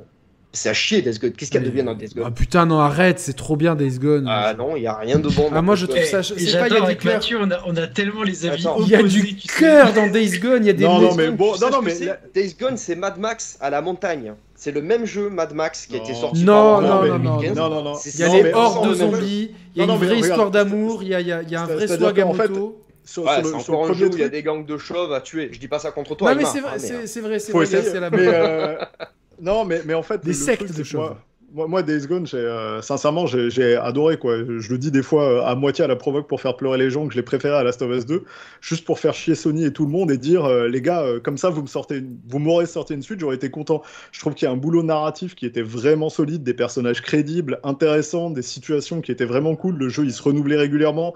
C'est à chier Days Gone. Qu'est-ce qu'il y a de bien dans Days Ah Gone putain, non, arrête, c'est trop bien Days Gone. Ah non, il n'y a rien de bon. Ah, moi, je trouve ça- et c'est pas, il y a du cœur. On a, on a tellement les avis. Il y a du cœur dans Days Gone, il y a des Non, mais bon, non, non, mais Days Gone, c'est Mad Max à la montagne. C'est le même jeu Mad Max qui a été Non. sorti Non, non, non, non, 2015. non, non, non. C'est Il y a Non, les hordes de zombies, il y a Non, une vraie histoire d'amour, il y a, un vrai qu'en fait, Swagamotto. Sur, Ouais, sur c'est le, sur le encore un jeu où il y a des gangs de chauves à tuer. Je dis pas ça contre toi, Non, mais c'est hein, vrai, c'est euh, c'est vrai, c'est la euh, non, mais, mais en fait, Des sectes truc, de chauves. moi, moi, moi, Days Gone, euh, sincèrement, j'ai adoré. Quoi. Je le dis des fois euh, à moitié à la provoque pour faire pleurer les gens que je l'ai préféré à Last of Us 2, juste pour faire chier Sony et tout le monde et dire euh, les gars, euh, comme ça, vous me sortez, une- vous m'aurez sorti une suite, j'aurais été content. Je trouve qu'il y a un boulot narratif qui était vraiment solide, des personnages crédibles, intéressants, des situations qui étaient vraiment cool. Le jeu, il se renouvelait régulièrement,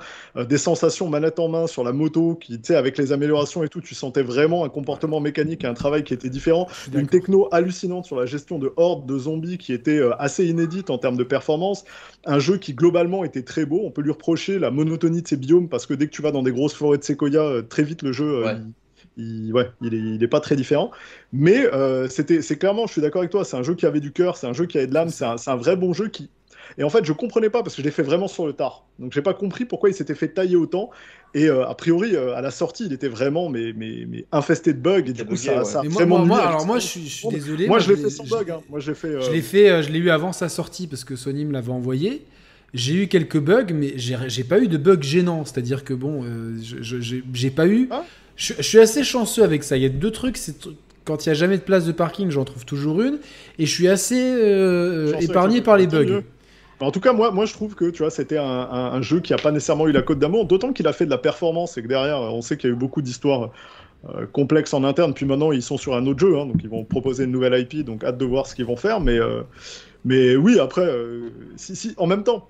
des sensations manette en main sur la moto, qui, tu sais, avec les améliorations et tout, tu sentais vraiment un comportement mécanique et un travail qui était différent une techno hallucinante sur la gestion de hordes de zombies qui était assez inédite en termes de performance. Un jeu qui globalement était très beau. On peut lui reprocher la monotonie de ses biomes parce que dès que tu vas dans des grosses forêts de séquoia, euh, très vite le jeu, euh, Ouais. il, il- ouais, il, est, il est pas très différent. Mais euh, c'était, c'est clairement, je suis d'accord avec toi, c'est un jeu qui avait du cœur, c'est un jeu qui avait de l'âme, c'est un, un vrai bon jeu qui. Et en fait, je comprenais pas parce que je l'ai fait vraiment sur le tard. Donc, j'ai pas compris pourquoi il s'était fait tailler autant. Et euh, a priori, euh, à la sortie, il était vraiment mais, mais, mais infesté de bugs. Et du coup, bugué, ça, ouais. ça a Mais moi, vraiment moi, alors moi, je suis, je suis désolé. Moi, je l'ai fait sans je- bug. Hein. Moi, je l'ai fait. euh, Je l'ai fait, euh, je l'ai eu avant sa sortie parce que Sony me l'avait envoyé. J'ai eu quelques bugs, mais j'ai pas eu de bugs gênants. C'est-à-dire que bon, euh, j'ai pas eu. Hein je, je suis assez chanceux avec ça. Il y a deux trucs. C'est quand il y a jamais de place de parking, j'en trouve toujours une. Et je suis assez euh, épargné par les bugs. mieux. Bah, En tout cas, moi, je trouve que tu vois, c'était un, jeu qui a pas nécessairement eu la cote d'amour, d'autant qu'il a fait de la performance et que derrière, on sait qu'il y a eu beaucoup d'histoires euh, complexes en interne. Puis maintenant, ils sont sur un autre jeu, hein, donc ils vont proposer une nouvelle IP, donc hâte de voir ce qu'ils vont faire. Mais, euh, oui, après, euh, si, si, en même temps.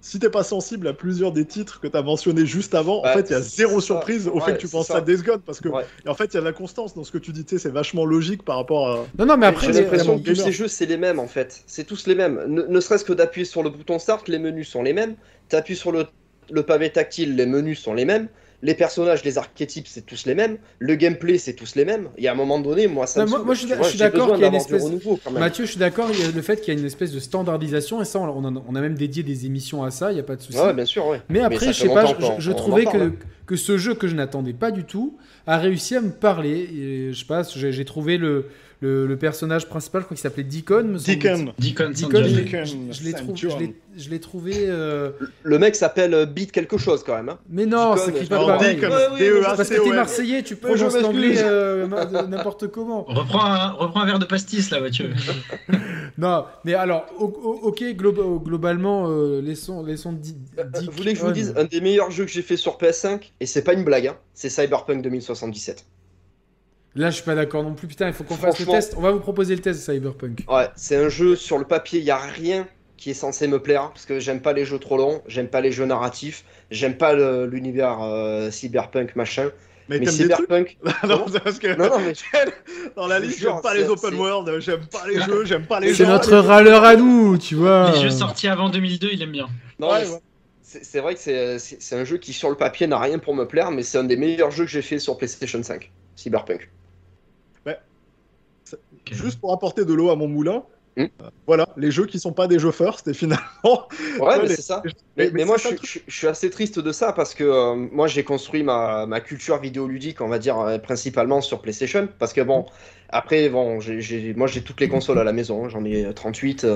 Si t'es pas sensible à plusieurs des titres que tu as mentionnés juste avant, Bah, en fait, il y a zéro ça. surprise au Ouais, fait que tu penses ça. à Days Gone, parce que Ouais. et en fait, il y a de la constance dans ce que tu dis, tu sais, c'est vachement logique par rapport à. Non, non, mais après, J'ai les- l'impression que tous ces jeux, c'est les mêmes en fait. C'est tous les mêmes. Ne, ne serait-ce que d'appuyer sur le bouton Start, les menus sont les mêmes. T'appuies sur le, le pavé tactile, les menus sont les mêmes. Les personnages, les archétypes, c'est tous les mêmes. Le gameplay, c'est tous les mêmes. Il y a un moment donné, moi, ça Non, me moi- moi, je suis vois, je d'accord qu'il y a une espèce- renouveau. Mathieu, je suis d'accord. Il y a le fait qu'il y a une espèce de standardisation et ça, on, a, on a même dédié des émissions à ça. Il y a pas de souci. Ouais, bien sûr, ouais. Mais après, ça je sais pas, je, trouvais parle, hein. que ce jeu que je n'attendais pas du tout a réussi à me parler. Et je sais pas, j'ai trouvé le, le, le personnage principal, je crois qu'il s'appelle Deacon. Deacon. Deacon Deacon, Sanjay. je l'ai- Deacon, je- je l'ai trouvé, je l'ai- trouvé. euh, Le mec s'appelle euh, Beat quelque chose quand même. hein. Mais non, c'est qui je pas pareil. Deacon, Ouais, oui, D-E-A-C-O-N. Parce que t'es Marseillais, tu peux l'anglais euh, n'importe comment. Reprends un, reprends un verre de pastis là, Mathieu. non, mais alors, ok, globalement, euh, laissons, laissons euh, Vous voulez que je vous dise un des meilleurs jeux que j'ai fait sur PS5 et c'est pas une blague, hein, c'est Cyberpunk 2077. Là, je suis pas d'accord non plus. Putain, il faut qu'on fasse le test. On va vous proposer le test de Cyberpunk. Ouais, c'est un jeu sur le papier, il y a rien qui est censé me plaire parce que j'aime pas les jeux trop longs, j'aime pas les jeux narratifs, j'aime pas l'univers euh, cyberpunk machin. Mais, Cyberpunk. non, parce que non, non, mais... dans la liste, j'aime pas les open world, j'aime pas les jeux, j'aime pas les jeux. C'est notre râleur à nous, tu vois. Les jeux sortis avant 2002, il aime bien. Non, c'est vrai que c'est un jeu qui, sur le papier, n'a rien pour me plaire, mais c'est un des meilleurs jeux que j'ai fait sur PlayStation 5, Cyberpunk. Juste pour apporter de l'eau à mon moulin, Hmm. Voilà, les jeux qui sont pas des jeux first et finalement. Ouais, mais c'est ça. Mais, moi, je, suis assez triste de ça parce que euh, moi, j'ai construit ma, ma, culture vidéoludique, on va dire, euh, principalement sur PlayStation. Parce que bon, après, bon, moi, j'ai toutes les consoles à la maison. Hein. J'en ai 38.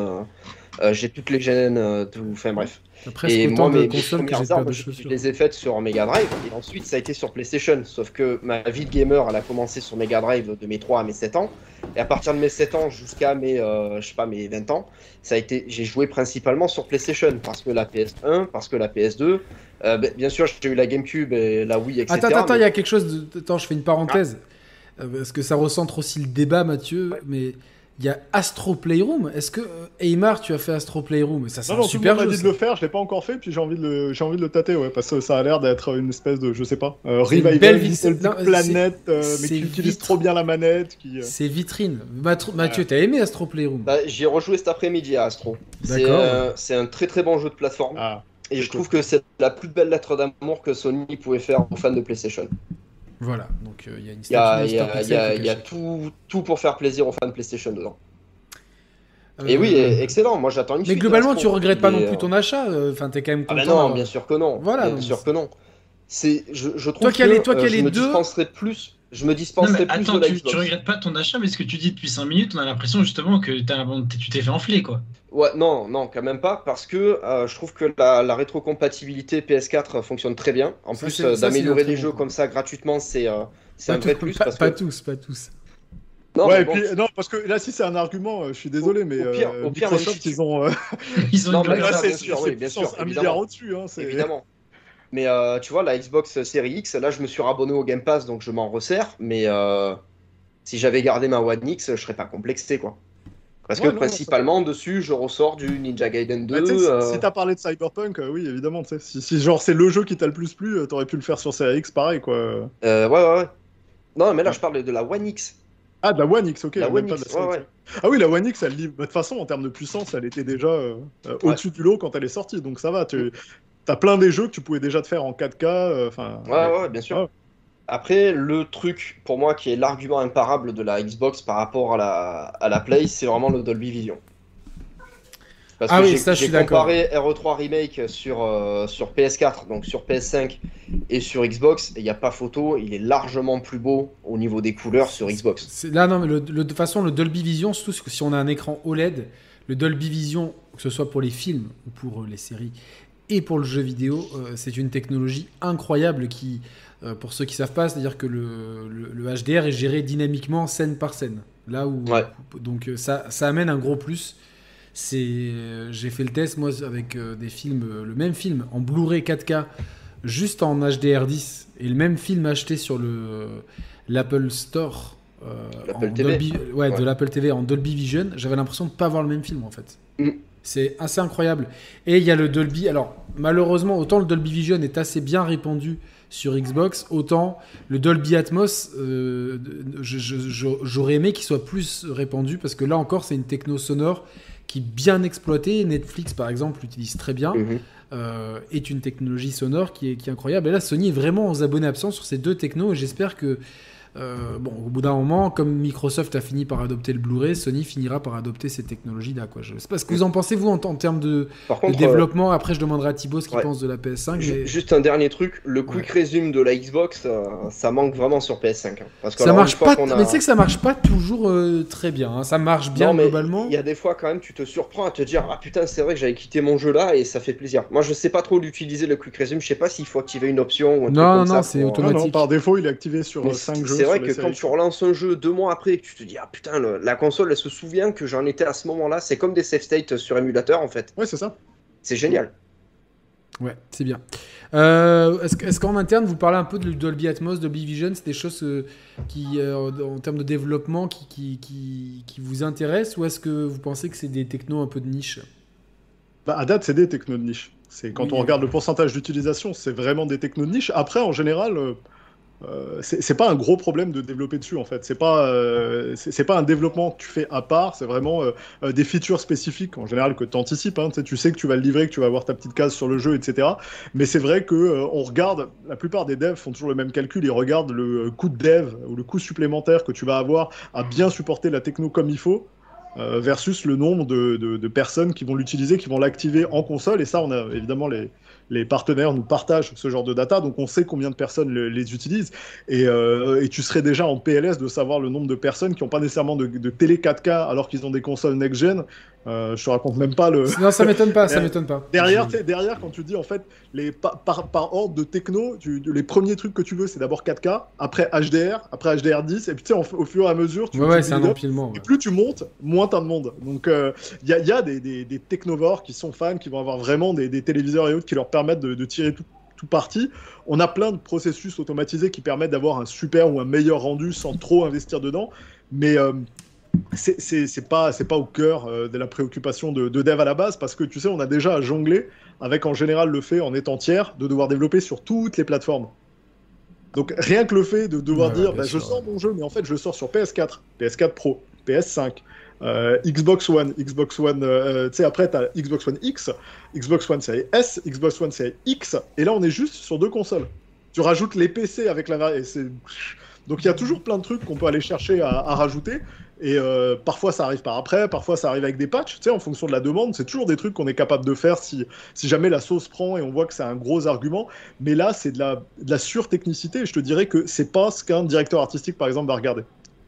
Euh, j'ai toutes les gènes. tout... Enfin, bref et moi, mes, premières armes, je, les ai faites sur Mega Drive, et ensuite ça a été sur PlayStation. Sauf que ma vie de gamer, elle a commencé sur Mega Drive de mes 3 à mes 7 ans. Et à partir de mes 7 ans jusqu'à mes, euh, je sais pas, mes 20 ans, ça a été, j'ai joué principalement sur PlayStation. Parce que la PS1, parce que la PS2, euh, ben, bien sûr, j'ai eu la GameCube et la Wii, etc. Attends, attends, il y a quelque chose de. Attends, je fais une parenthèse. Ah. Euh, parce que ça recentre aussi le débat, Mathieu. Mais il y a Astro Playroom. Est-ce que Aymar, tu as fait Astro Playroom? Ça, c'est super jeu. m'a dit de le faire, je l'ai pas encore fait, puis j'ai envie de le, j'ai envie de le tâter, ouais, parce que ça a l'air d'être une espèce de, je sais pas, euh, revival planète, euh, mais qui utilise trop bien la manette. Qui, euh, C'est vitrine. Mathieu, t'as aimé Astro Playroom? Bah, J'ai rejoué cet après-midi à Astro. D'accord. C'est un très très bon jeu de plateforme. Ah, et je trouve que c'est la plus belle lettre d'amour que Sony pouvait faire aux fans de PlayStation. Voilà, donc euh, il y a une Il y a, tout, tout, pour faire plaisir aux fans de PlayStation dedans. Et oui, euh, excellent. Moi, j'attends une Mais globalement, tu regrettes pas non plus ton achat. Euh, enfin, t'es quand même ah bah content. non, bien sûr que non. Voilà. Bien sûr que non. C'est, je, je trouve toi qui que toi qui je me deux... dispenserais plus je me dispenserais plus attends, de la tu, tu regrettes pas ton achat, mais ce que tu dis depuis 5 minutes, on a l'impression justement que tu t'es fait enfler, quoi. Ouais, non, non, quand même pas, parce que euh, je trouve que la, rétrocompatibilité PS4 fonctionne très bien. En plus euh, d'améliorer des jeux comme ça gratuitement, c'est euh, un vrai plus. Pas, pas tous, pas tous. Non, ouais, puis, non, parce que là, si c'est un argument, je suis désolé, mais au pire, au pire, Microsoft, ils ont. ils ont non, une là, c'est sûr, oui, bien sûr, un milliard au-dessus. Hein, évidemment. Mais euh, tu vois, la Xbox Series X, là, je me suis rabonné au Game Pass, donc je m'en resserre. Mais euh, si j'avais gardé ma One X, je serais pas complexé, quoi. Parce que principalement, dessus, je ressors du Ninja Gaiden 2. Bah, euh... Si t'as parlé de Cyberpunk, euh, oui, évidemment. Si, si, genre c'est le jeu qui t'a le plus plu, t'aurais pu le faire sur Series X, pareil, quoi. ouais, ouais, ouais. Non, mais là, je parle de la One X. Ah, de la One X, ok. La One X, ouais, Ah oui, la One X, elle, bah, de toute façon, en termes de puissance, elle était déjà au-dessus du lot quand elle est sortie, donc ça va. Tu, T'as plein des jeux que tu pouvais déjà te faire en 4K. Euh, ouais, ouais, bien sûr. Après, le truc pour moi qui est l'argument imparable de la Xbox par rapport à la, à la Play, c'est vraiment le Dolby Vision. Parce ah que oui, j'ai comparé RE3 Remake sur, euh, sur PS4, donc sur PS5 et sur Xbox, il n'y a pas photo, il est largement plus beau au niveau des couleurs sur Xbox. Là, non, mais de toute façon, le Dolby Vision, surtout si on a un écran OLED, le Dolby Vision, que ce soit pour les films ou pour les séries, et pour le jeu vidéo, euh, c'est une technologie incroyable qui, euh, pour ceux qui savent pas, c'est-à-dire que le, le, HDR est géré dynamiquement scène par scène. Là où, donc euh, ça, ça amène un gros plus. C'est, j'ai fait le test moi avec des films, le même film en Blu-ray 4K, juste en HDR10, et le même film acheté sur le l'Apple Store. TV. ouais, de l'Apple TV en Dolby Vision, j'avais l'impression de pas voir le même film en fait. Mm. C'est assez incroyable. Et il y a le Dolby. Alors, malheureusement, autant le Dolby Vision est assez bien répandu sur Xbox, autant le Dolby Atmos, euh, j'aurais aimé qu'il soit plus répandu parce que là encore, c'est une techno sonore qui est bien exploitée. Netflix, par exemple, l'utilise très bien. Mhm. Euh, est une technologie sonore qui est, qui est, incroyable. Et là, Sony est vraiment aux abonnés absents sur ces deux technos et j'espère que euh, bon, au bout d'un moment, comme Microsoft a fini par adopter le Blu-ray, Sony finira par adopter ces technologies-là. Quoi. Je sais pas ce que vous en pensez, vous, en, termes de, développement. Après, je demanderai à Thibaut ce qu'il pense de la PS5. Juste un dernier truc le quick resume de la Xbox, euh, ça manque vraiment sur PS5. Hein. Parce que ça marche pas, mais tu sais que ça marche pas toujours euh, très bien. Hein. Ça marche bien globalement. Il y a des fois, quand même, tu te surprends à te dire Ah putain, c'est vrai que j'avais quitté mon jeu là et ça fait plaisir. Moi, je sais pas trop l'utiliser le quick resume. Je sais pas s'il faut activer une option ou un Non, non, c'est automatique. par défaut, il est activé sur 5 jeux. C'est vrai que quand tu relances un jeu deux mois après et que tu te dis ah putain la console elle se souvient que j'en étais à ce moment-là, c'est comme des save states sur émulateur en fait. Ouais c'est ça. C'est génial. Ouais, c'est bien. Euh, est-ce qu'en interne, vous parlez un peu de Dolby Atmos, Dolby Vision C'est des choses euh, qui, euh, en termes de développement, qui, qui, qui, vous intéressent Ou est-ce que vous pensez que c'est des technos un peu de niche? Bah, À date, c'est des technos de niche. Quand on regarde le pourcentage d'utilisation, c'est vraiment des technos de niche. Après, en général, euh, c'est pas un gros problème de développer dessus en fait. C'est pas euh, c'est pas un développement que tu fais à part. C'est vraiment euh, des features spécifiques en général que tu anticipes. Hein. Tu sais que tu vas le livrer, que tu vas avoir ta petite case sur le jeu, etc. Mais c'est vrai que on regarde. La plupart des devs font toujours le même calcul. Ils regardent le coût de dev ou le coût supplémentaire que tu vas avoir à bien supporter la techno comme il faut. versus le nombre de personnes qui vont l'utiliser, qui vont l'activer en console. Et ça, on a évidemment les, les partenaires nous partagent ce genre de data, donc on sait combien de personnes les utilisent. Euh, et, tu serais déjà en PLS de savoir le nombre de personnes qui n'ont pas nécessairement de, de, télé 4K alors qu'ils ont des consoles next-gen euh, je te raconte même pas le. Non, ça m'étonne pas, ça m'étonne pas. Derrière, derrière, quand tu dis en fait, les, par, par, ordre de techno, les premiers trucs que tu veux, c'est d'abord 4K, après HDR, après HDR10, et puis tu sais, au fur et à mesure, tu. Ouais, ouais c'est un empilement. Et plus tu montes, moins t'as de monde. Donc, il euh, y a, y a des, des, des, technovores qui sont fans, qui vont avoir vraiment des, des téléviseurs et autres qui leur permettent de, de tirer tout, tout parti. On a plein de processus automatisés qui permettent d'avoir un super ou un meilleur rendu sans trop investir dedans. Mais euh, c'est pas c'est pas au cœur euh, de la préoccupation de, dev à la base parce que tu sais on a déjà à jongler avec en général le fait en étant tiers de devoir développer sur toutes les plateformes. Donc rien que le fait de devoir dire bah, je sors mon jeu mais en fait je sors sur PS4, PS4 Pro, PS5, euh, Xbox One, Xbox One, euh, tu sais après tu as Xbox One X, Xbox One série S, Xbox One série X et là on est juste sur deux consoles. Tu rajoutes les PC avec la variété. Donc il y a toujours plein de trucs qu'on peut aller chercher à, à rajouter. Et euh, parfois ça arrive par après, parfois ça arrive avec des patchs, tu sais, en fonction de la demande. C'est toujours des trucs qu'on est capable de faire si, si jamais la sauce prend et on voit que c'est un gros argument. Mais là, c'est de la, de la surtechnicité. Et je te dirais que c'est pas ce qu'un directeur artistique, par exemple, va regarder.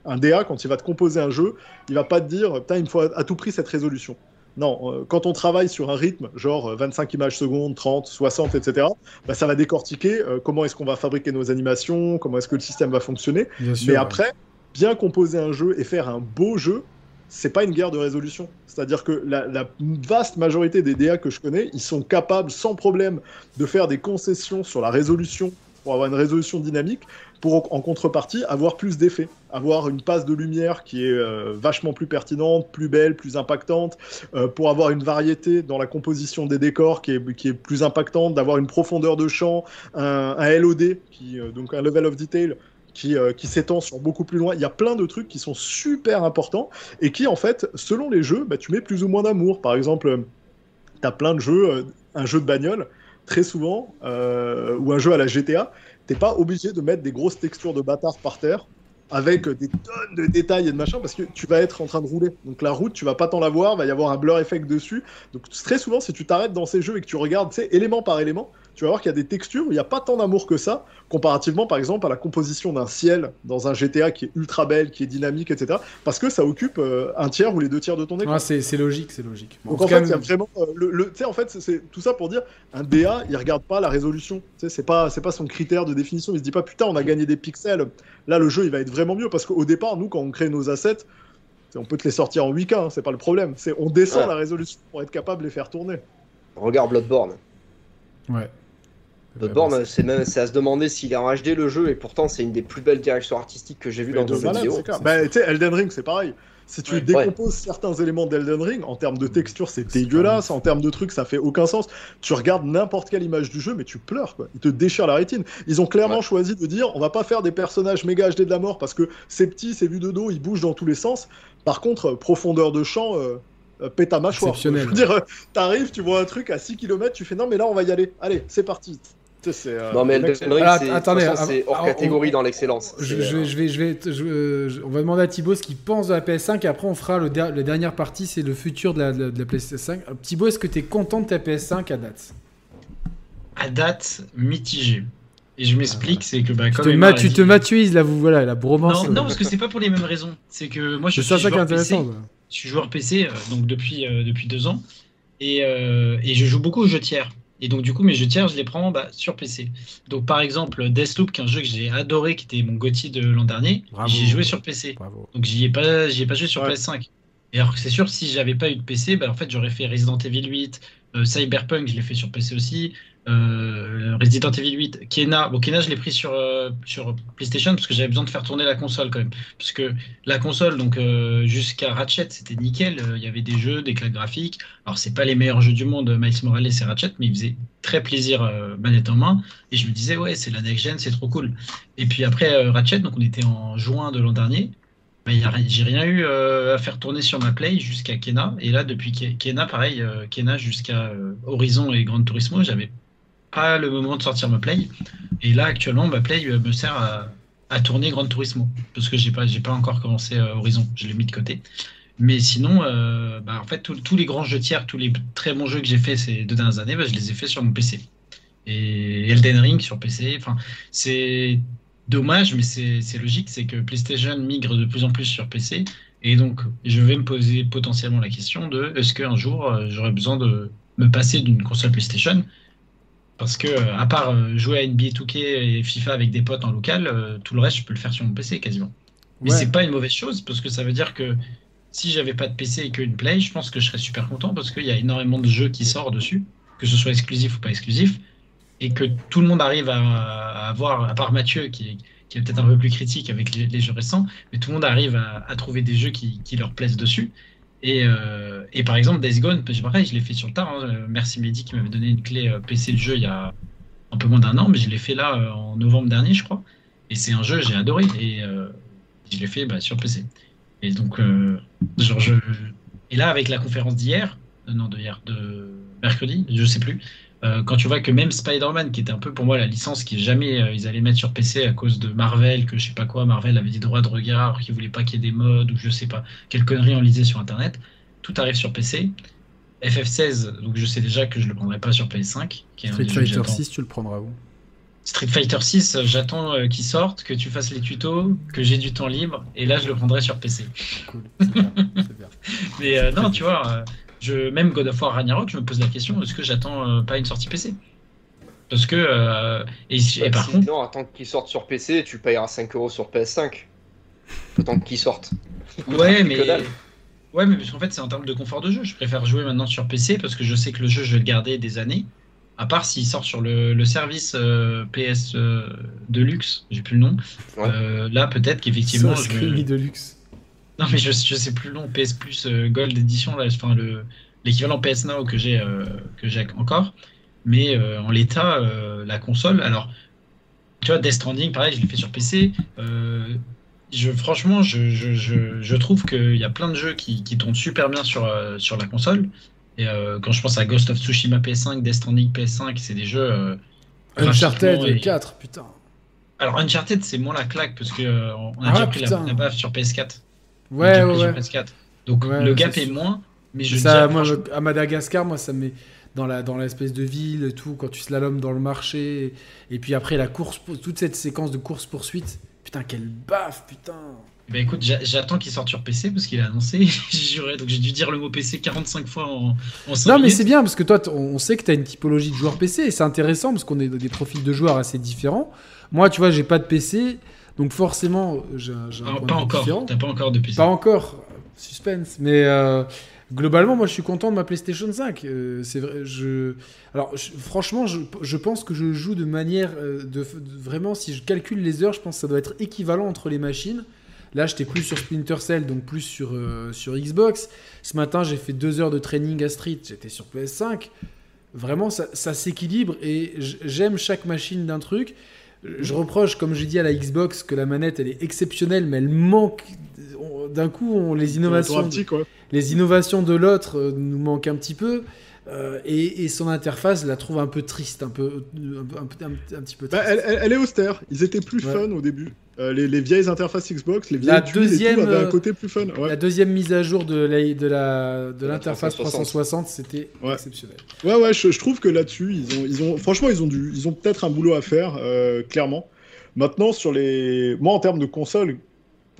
Un DA, quand il va te composer un jeu, il va pas te dire, putain, il me faut à tout prix cette résolution. Non, euh, quand on travaille sur un rythme, genre 25 euh, images secondes, 30, 60, etc., bah, ça va décortiquer comment est-ce qu'on va fabriquer nos animations, comment est-ce que le système va fonctionner. Mais après, bien composer un jeu et faire un beau jeu, c'est pas une guerre de résolution. C'est-à-dire que la, vaste majorité des DA que je connais, ils sont capables sans problème de faire des concessions sur la résolution pour avoir une résolution dynamique, pour en contrepartie avoir plus d'effets, avoir une passe de lumière qui est euh, vachement plus pertinente, plus belle, plus impactante, euh, pour avoir une variété dans la composition des décors qui est, plus impactante, d'avoir une profondeur de champ, un, un LOD, qui, euh, donc un level of detail, euh, qui, s'étend sur beaucoup plus loin. Il y a plein de trucs qui sont super importants et qui, en fait, selon les jeux, bah, tu mets plus ou moins d'amour. Par exemple, euh, tu as plein de jeux, euh, un jeu de bagnole, très souvent, ou un jeu à la GTA, t'es pas obligé de mettre des grosses textures de bâtard par terre avec des tonnes de détails et de machin parce que tu vas être en train de rouler. Donc la route, tu vas pas t'en la voir, va y avoir un blur effect dessus. Donc très souvent, si tu t'arrêtes dans ces jeux et que tu regardes, élément par élément, tu vas voir qu'il y a des textures où il n'y a pas tant d'amour que ça, comparativement par exemple à la composition d'un ciel dans un GTA qui est ultra belle, qui est dynamique, etc. Parce que ça occupe euh, un tiers ou les deux tiers de ton écran. Ah, c'est logique, c'est logique. Donc en, fait, il y a vraiment. Euh, le, en fait, c'est tout ça pour dire un DA, il regarde pas la résolution. C'est pas, pas son critère de définition. Il se dit pas putain, on a gagné des pixels. Là, le jeu, il va être vraiment mieux parce qu'au départ, nous, quand on crée nos assets, on peut te les sortir en 8K, hein, c'est pas le problème. C'est on descend la résolution pour être capable de les faire tourner. Regarde Bloodborne. Ouais. Bloodborne, c'est même c'est à se demander s'il est en HD le jeu, et pourtant c'est une des plus belles directions artistiques que j'ai vues dans une vidéo. Bah, tu sais, Elden Ring, c'est pareil. Si tu décomposes certains éléments d'Elden Ring, en termes de texture, c'est dégueulasse. En termes de trucs, ça fait aucun sens. Tu regardes n'importe quelle image du jeu, mais tu pleures, quoi. Ils te déchirent la rétine. Ils ont clairement choisi de dire on va pas faire des personnages méga HD de la mort parce que c'est petit, c'est vu de dos, ils bougent dans tous les sens. Par contre, profondeur de champ. Euh, euh, pète à mâchoire. Je veux dire, t'arrives, tu vois un truc à 6 km, tu fais non, mais là on va y aller. Allez, c'est parti. Euh, non mais Elden Ring, c'est hors catégorie dans l'excellence. Je, vais, je vais, on va demander à Thibaut ce qu'il pense de la PS5 et après on fera le la dernière partie, c'est le futur de la, de la PS5. Thibaut, est-ce que tu es content de ta PS5 à date? À date, mitigé. Et je m'explique, ah, c'est que bah, tu, te, tu te matuises là, vous voilà, la bromance. Non, non parce que c'est pas pour les mêmes raisons. C'est que moi je suis, joueur PC, je suis joueur PC donc depuis, euh, depuis deux ans et, euh, et je joue beaucoup aux jeux tiers. Et donc, du coup, mes jeux tiers, je les prends bah, sur PC. Donc, par exemple, Deathloop, qui est un jeu que j'ai adoré, qui était mon GOTY de l'an dernier, j'ai joué sur PC. Donc, j'y ai, pas, ai pas joué sur PS5. Et alors que c'est sûr, si j'avais pas eu de PC, bah, en fait, j'aurais fait Resident Evil 8, euh, Cyberpunk, je l'ai fait sur PC aussi. Euh, Resident Evil 8, Kena. Bon, Kena, je l'ai pris sur, euh, sur PlayStation parce que j'avais besoin de faire tourner la console quand même. Parce que la console, donc jusqu'à Ratchet, c'était nickel. Il y avait des jeux, des claques graphiques. Alors, c'est pas les meilleurs jeux du monde, Miles Morales et Ratchet, mais il faisait très plaisir manette en main. Et je me disais, ouais, c'est la next-gen, c'est trop cool. Et puis après Ratchet, donc on était en juin de l'an dernier. Bah, j'ai rien eu euh, à faire tourner sur ma Play jusqu'à Kena. Et là, depuis Kena, pareil, euh, Kena jusqu'à euh, Horizon et Gran Turismo, j'avais pas le moment de sortir ma Play. Et là, actuellement, ma Play me sert à, tourner Gran Turismo. Parce que j'ai pas, pas encore commencé Horizon. Je l'ai mis de côté. Mais sinon, bah, en fait, tous les grands jeux tiers, tous les très bons jeux que j'ai fait ces deux dernières années, bah, je les ai fait sur mon PC. Et Elden Ring sur PC. Enfin, c'est dommage, mais c'est logique, c'est que PlayStation migre de plus en plus sur PC. Et donc, je vais me poser potentiellement la question de est-ce qu'un jour, euh, j'aurais besoin de me passer d'une console PlayStation? Parce que, euh, à part euh, jouer à NBA 2K et FIFA avec des potes en local, tout le reste, je peux le faire sur mon PC quasiment. Mais c'est pas une mauvaise chose, parce que ça veut dire que si j'avais pas de PC et qu'une Play, je pense que je serais super content, parce qu'il y a énormément de jeux qui sortent dessus, que ce soit exclusif ou pas exclusif et que tout le monde arrive à, avoir, à part Mathieu qui, est peut-être un peu plus critique avec les, jeux récents, mais tout le monde arrive à, trouver des jeux qui, leur plaisent dessus. Euh, et, par exemple, Days Gone, pareil, je l'ai fait sur le tard. Hein. Merci Mehdi qui m'avait donné une clé euh, PC de jeu il y a un peu moins d'un an, mais je l'ai fait là euh, en novembre dernier, je crois. Et c'est un jeu que j'ai adoré et je l'ai fait bah, sur PC. Et donc, genre, et là, avec la conférence d'hier, non, de hier, de mercredi, je sais plus, euh, quand tu vois que même Spider-Man, qui était un peu pour moi la licence qui jamais euh, ils allaient mettre sur PC à cause de Marvel, que je sais pas quoi, Marvel avait des droits de regard, qui voulait pas qu'il y ait des modes ou je sais pas, quelle connerie on lisait sur internet, tout arrive sur PC. FF16, donc je sais déjà que je le prendrai pas sur PS5. Street Fighter 6, tu le prendras où? Street Fighter 6, j'attends euh, qu'il sorte, que tu fasses les tutos, que j'ai du temps libre, et là je le prendrai sur PC. Cool, c'est bien, bien. Mais non, tu vois, même God of War Ragnarok, je me pose la question est-ce que j'attends euh, pas une sortie PC Parce que. Euh, et, bah, par contre. Non, attends qu'il sorte sur PC, tu payeras 5 euros sur PS5. Attends qu'il sorte. Ouais, mais. Ouais, mais parce qu'en fait, c'est en termes de confort de jeu. Je préfère jouer maintenant sur PC parce que je sais que le jeu, je vais le garder des années. À part s'il sort sur le, service euh, PS de luxe, j'ai plus le nom. là, peut-être qu'effectivement. Je... de luxe. Non, mais je, je sais plus le nom, PS Plus euh, Gold Edition, là, enfin, le, l'équivalent PS Now que j'ai, euh, que j'ai encore. Mais euh, en l'état, la console, alors, tu vois, Death Stranding, pareil, je l'ai fait sur PC. je, franchement, je, je, je trouve qu'il y a plein de jeux qui, qui tournent super bien sur, sur la console. Et quand je pense à Ghost of Tsushima PS5, Death Stranding PS5, c'est des jeux. Uncharted 4, putain. Alors, Uncharted, c'est moins la claque parce qu'on a ah, déjà pris la, la baffe sur PS4. Ouais, ouais, Donc le gap est moins. Mais je ça, moi, à Madagascar, moi, ça me met dans la dans l'espèce de ville et tout, quand tu slalomes dans le marché, et, puis après la course, toute cette séquence de course poursuite. Putain, quelle baffe, putain. Bah écoute, j'attends qu'il sorte sur PC parce qu'il a annoncé, j'ai juré, donc j'ai dû dire le mot PC 45 fois en, en Non, mais c'est bien parce que toi, on sait que tu as une typologie de joueurs PC et c'est intéressant parce qu'on est des profils de joueurs assez différents. Moi, tu vois, j'ai pas de PC. Donc forcément, j'ai un ah, pas encore. T'as pas encore de PC. Pas encore. Suspense. Mais euh, globalement, moi, je suis content de ma PlayStation 5. Euh, c'est vrai. Je. Alors, franchement, je, pense que je joue de manière euh, de, vraiment. Si je calcule les heures, je pense que ça doit être équivalent entre les machines. Là, j'étais plus sur Splinter Cell, donc plus sur, sur Xbox. Ce matin, j'ai fait deux heures de training à Street, j'étais sur PS5. Vraiment, ça, ça s'équilibre et j'aime chaque machine d'un truc je reproche, comme j'ai dit à la Xbox, que la manette elle est exceptionnelle, mais elle manque. D'un coup, on, les innovations, les innovations de l'autre euh, nous manquent un petit peu. Euh, et, son interface, la trouve un peu triste, un peu, un, petit peu bah, elle, est austère. Ils étaient plus fun au début. Euh, les, vieilles interfaces Xbox, les vieilles la deuxième, avaient un côté plus fun. La deuxième mise à jour de la, de l'interface 360, c'était exceptionnel. Ouais, ouais, je, trouve que là-dessus, ils ont, ils ont, franchement, ils ont, du, ils ont peut-être un boulot à faire, euh, clairement. Maintenant, sur les, moi, en termes de console,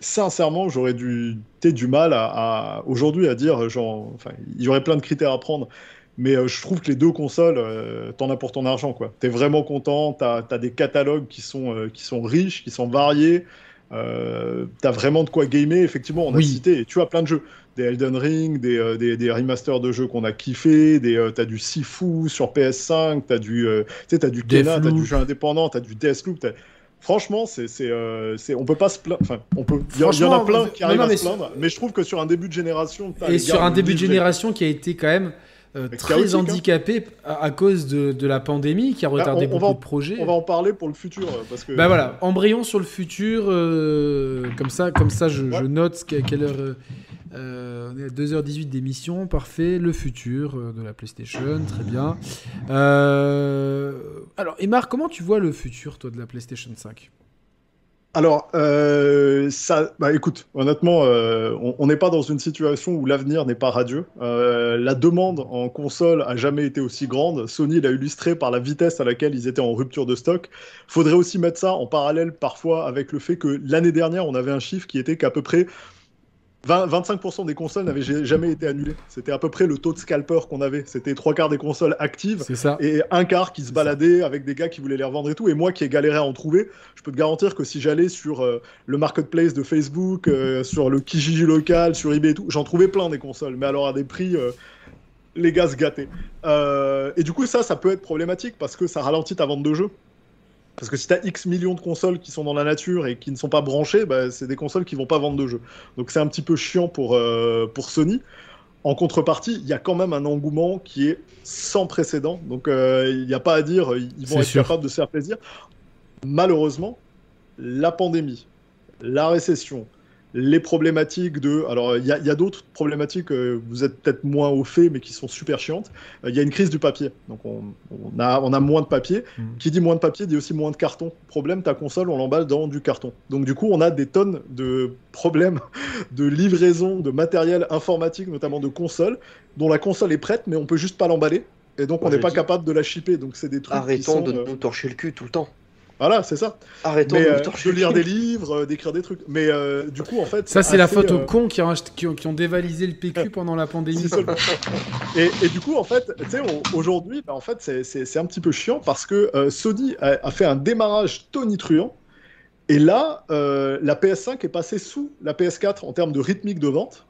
sincèrement, j'aurais du, du mal à, aujourd'hui à dire, genre, enfin, il y aurait plein de critères à prendre. Mais je trouve que les deux consoles, t'en as pour ton argent. quoi. T'es vraiment content, t'as as des catalogues qui sont, qui sont riches, qui sont variés. t'as vraiment de quoi gamer. Effectivement, on a cité, et tu as plein de jeux des Elden Ring, des, euh, des, des remasters de jeux qu'on a kiffé, des, euh, t'as du Sifu sur PS5, t'as du, euh, as du Kena, t'as du jeu indépendant, t'as du Deathloop. Franchement, c'est, c'est, on peut pas se plaindre. Enfin, on peut. Il y, en a plein qui arrivent à se plaindre, mais je trouve que sur un début de génération. Et sur un début de génération qui a été quand même très hein. handicapé à, cause de, de, la pandémie qui a bah, retardé beaucoup de projets. On va en parler pour le futur parce que. Bah voilà, embrayons sur le futur, comme ça, comme ça, je, je note quelle heure euh, on est à 2h18 d'émission, parfait. Le futur euh, de la PlayStation, très bien. Euh, alors, et Marc, comment tu vois le futur, toi, de la PlayStation 5 alors, ça, bah, écoute, honnêtement, on n'est pas dans une situation où l'avenir n'est pas radieux. la demande en console a jamais été aussi grande. Sony l'a illustré par la vitesse à laquelle ils étaient en rupture de stock. Faudrait aussi mettre ça en parallèle parfois avec le fait que l'année dernière, on avait un chiffre qui était qu'à peu près 25% des consoles n'avaient jamais été annulées. C'était à peu près le taux de scalper qu'on avait. C'était trois quarts des consoles actives ça. et un quart qui se baladait avec des gars qui voulaient les revendre et tout. Et moi qui ai galéré à en trouver, je peux te garantir que si j'allais sur euh, le marketplace de Facebook, euh, sur le Kijiji local, sur eBay et tout, j'en trouvais plein des consoles, mais alors à des prix. Euh, les gars se gâtaient. et du coup, ça, ça peut être problématique parce que ça ralentit ta vente de jeux. Parce que si tu as X millions de consoles qui sont dans la nature et qui ne sont pas branchées, bah, c'est des consoles qui vont pas vendre de jeux. Donc c'est un petit peu chiant pour, euh, pour Sony. En contrepartie, il y a quand même un engouement qui est sans précédent. Donc euh, il n'y a pas à dire, ils vont être capables de se faire plaisir. Malheureusement, la pandémie, la récession, les problématiques de. Alors, il y a, d'autres problématiques, euh, vous êtes peut-être moins au fait, mais qui sont super chiantes. Euh, il y a une crise du papier. Donc, on, a, on a moins de papier. Mmh. Qui dit moins de papier dit aussi moins de carton. Problème, ta console, on l'emballe dans du carton. Donc, du coup, on a des tonnes de problèmes de livraison de matériel informatique, notamment de consoles, dont la console est prête, mais on peut juste pas l'emballer. Et donc, on n'est pas capable de la shipper. Donc, c'est des trucs. Arrêtons de euh, nous torcher le cul tout le temps. Voilà, c'est ça. Arrêtons euh, de, lire des livres, euh, d'écrire des trucs. Mais euh, du coup, en fait. Ça, c'est la faute aux cons qui ont, qui, ont, dévalisé le PQ pendant la pandémie. et, et, du coup, en fait, tu sais, aujourd'hui, bah, en fait, c'est un petit peu chiant parce que Sony a, fait un démarrage tonitruant. Et là, la PS5 est passée sous la PS4 en termes de rythmique de vente.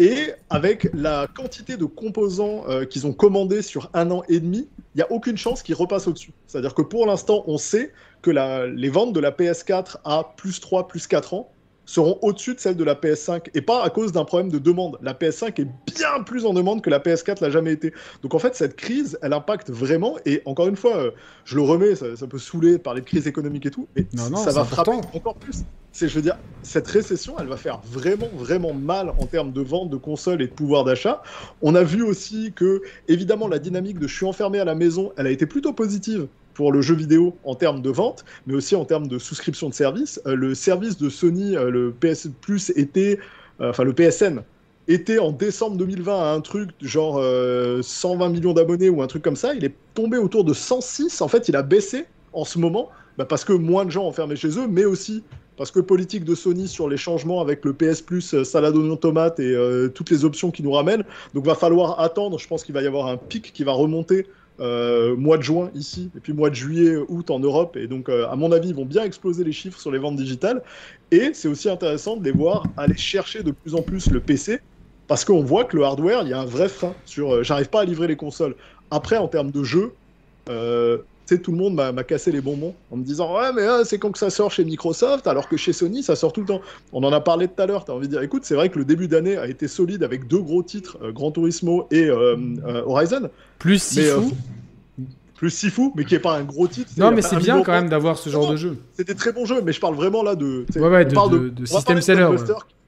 Et avec la quantité de composants qu'ils ont commandés sur un an et demi, il n'y a aucune chance qu'ils repassent au-dessus. C'est-à-dire que pour l'instant, on sait que les ventes de la PS4 à plus 3, plus 4 ans seront au-dessus de celles de la PS5 et pas à cause d'un problème de demande. La PS5 est bien plus en demande que la PS4 l'a jamais été. Donc en fait, cette crise, elle impacte vraiment. Et encore une fois, euh, je le remets, ça, peut saouler par les crises économiques et tout, mais ça va frapper encore plus. C'est, je veux dire, cette récession, elle va faire vraiment, vraiment mal en termes de vente de consoles et de pouvoir d'achat. On a vu aussi que, évidemment, la dynamique de je suis enfermé à la maison, elle a été plutôt positive pour le jeu vidéo en termes de vente, mais aussi en termes de souscription de services. Euh, le service de Sony, euh, le PS Plus, était, euh, enfin le PSN, était en décembre 2020 à un truc genre 120 millions d'abonnés ou un truc comme ça. Il est tombé autour de 106. En fait, il a baissé en ce moment bah, parce que moins de gens enfermés chez eux, mais aussi parce que politique de Sony sur les changements avec le PS Plus, salade oignon tomate et toutes les options qui nous ramènent. Donc va falloir attendre. Je pense qu'il va y avoir un pic qui va remonter euh, mois de juin ici, et puis mois de juillet, août en Europe. Et donc, euh, à mon avis, ils vont bien exploser les chiffres sur les ventes digitales. Et c'est aussi intéressant de les voir aller chercher de plus en plus le PC, parce qu'on voit que le hardware, il y a un vrai frein sur. Euh, j'arrive pas à livrer les consoles. Après, en termes de jeu, tout le monde m'a cassé les bonbons en me disant ouais mais c'est quand que ça sort chez Microsoft alors que chez Sony ça sort tout le temps. On en a parlé tout à l'heure. T'as envie de dire écoute c'est vrai que le début d'année a été solide avec deux gros titres Gran Turismo et Horizon. Plus Sifu. plus Sifu, mais qui est pas un gros titre. Non, mais c'est bien quand même d'avoir ce genre de jeu. C'était très bon jeu, mais je parle vraiment là de. Ouais, ouais, de, de, système seller.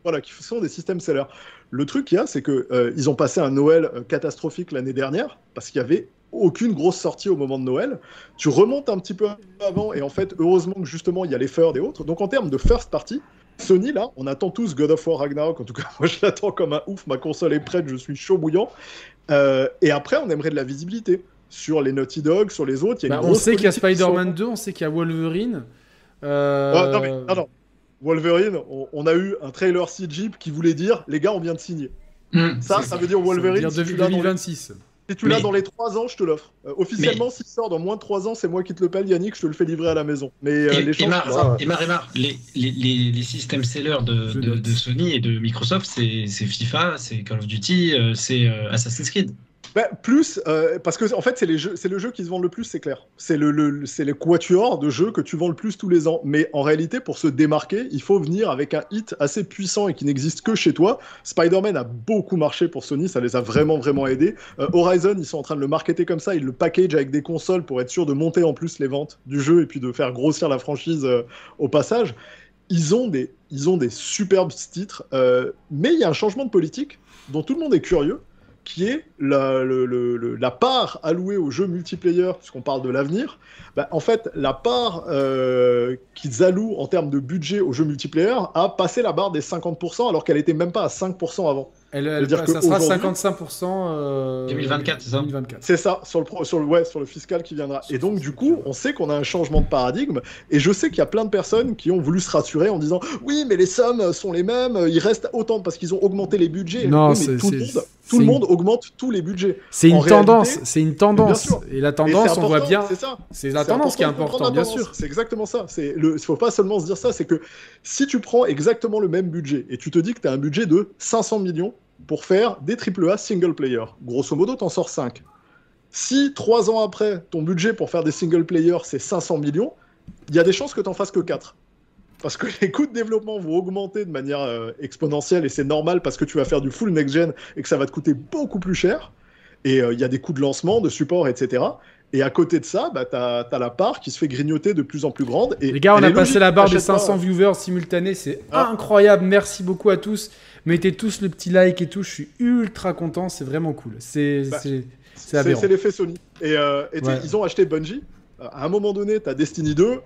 Voilà, qui sont des systèmes sellers. Le truc qu'il y a, c'est euh, ils ont passé un Noël euh, catastrophique l'année dernière parce qu'il y avait aucune grosse sortie au moment de Noël. Tu remontes un petit peu avant et en fait, heureusement que justement il y a les Third et autres. Donc en termes de first party, Sony là, on attend tous God of War Ragnarok. En tout cas, moi je l'attends comme un ouf. Ma console est prête, je suis chaud bouillant. Euh, et après, on aimerait de la visibilité sur les Naughty Dog, sur les autres. Bah, on sait qu'il y a Spider-Man 2, on sait qu'il y a Wolverine. Euh... non, mais, non, Wolverine, on, a eu un trailer CG qui voulait dire les gars, on vient de signer. Hmm. ça, ça veut dire Wolverine. Ça veut dire 2026. Si tu l'as dans les 3 ans, je te l'offre. Euh, officiellement, s'il sort dans moins de 3 ans, c'est moi qui te le paye, Yannick, je te le fais livrer à la maison. Mais euh, les chances. les, les, les, systèmes sellers de, de, Sony et de Microsoft, c'est FIFA, c'est Call of Duty, euh, c'est Assassin's Creed. Bah, plus, euh, parce que en fait, c'est le jeu qui se vend le plus, c'est clair. C'est le, le les quatuors de jeux que tu vends le plus tous les ans. Mais en réalité, pour se démarquer, il faut venir avec un hit assez puissant et qui n'existe que chez toi. Spider-Man a beaucoup marché pour Sony, ça les a vraiment, vraiment aidés. Euh, Horizon, ils sont en train de le marketer comme ça, ils le package avec des consoles pour être sûr de monter en plus les ventes du jeu et puis de faire grossir la franchise euh, au passage. Ils ont des, ils ont des superbes titres, mais il y a un changement de politique dont tout le monde est curieux qui est la, la, part allouée aux jeux multiplayer, puisqu'on parle de l'avenir, bah, en fait, la part euh, qu'ils allouent en termes de budget aux jeux multiplayer a passé la barre des 50%, alors qu'elle était même pas à 5% avant. Elle, dire que ça sera 55% 2024, euh, c'est ça C'est ça, sur le, sur, le, ouais, sur le fiscal qui viendra. Et donc, du coup, on sait qu'on a un changement de paradigme. Et je sais qu'il y a plein de personnes qui ont voulu se rassurer en disant Oui, mais les sommes sont les mêmes, ils restent autant parce qu'ils ont augmenté les budgets. Non, mais tout, le monde, tout le monde augmente tous les budgets. C'est une, tendance, c'est une tendance. Et la tendance, on voit bien. C'est la tendance qui est importante, bien sûr. C'est exactement ça. Il ne faut pas seulement se dire ça, c'est que si tu prends exactement le même budget et tu te dis que tu as un budget de 500 millions, pour faire des AAA single player. Grosso modo, t'en sors 5. Si trois ans après, ton budget pour faire des single player, c'est 500 millions, il y a des chances que t'en fasses que 4. Parce que les coûts de développement vont augmenter de manière euh, exponentielle et c'est normal parce que tu vas faire du full next-gen et que ça va te coûter beaucoup plus cher. Et euh, il y a des coûts de lancement, de support, etc. Et à côté de ça, bah, tu as, la part qui se fait grignoter de plus en plus grande. Et les gars, on a passé la barre des 500 viewers simultanés, c'est ah. incroyable. Merci beaucoup à tous. Mettez tous le petit like et tout, je suis ultra content, c'est vraiment cool. C'est bah, c'est l'effet Sony. Et, euh, ils ont acheté Bungie. À un moment donné, tu as Destiny 2,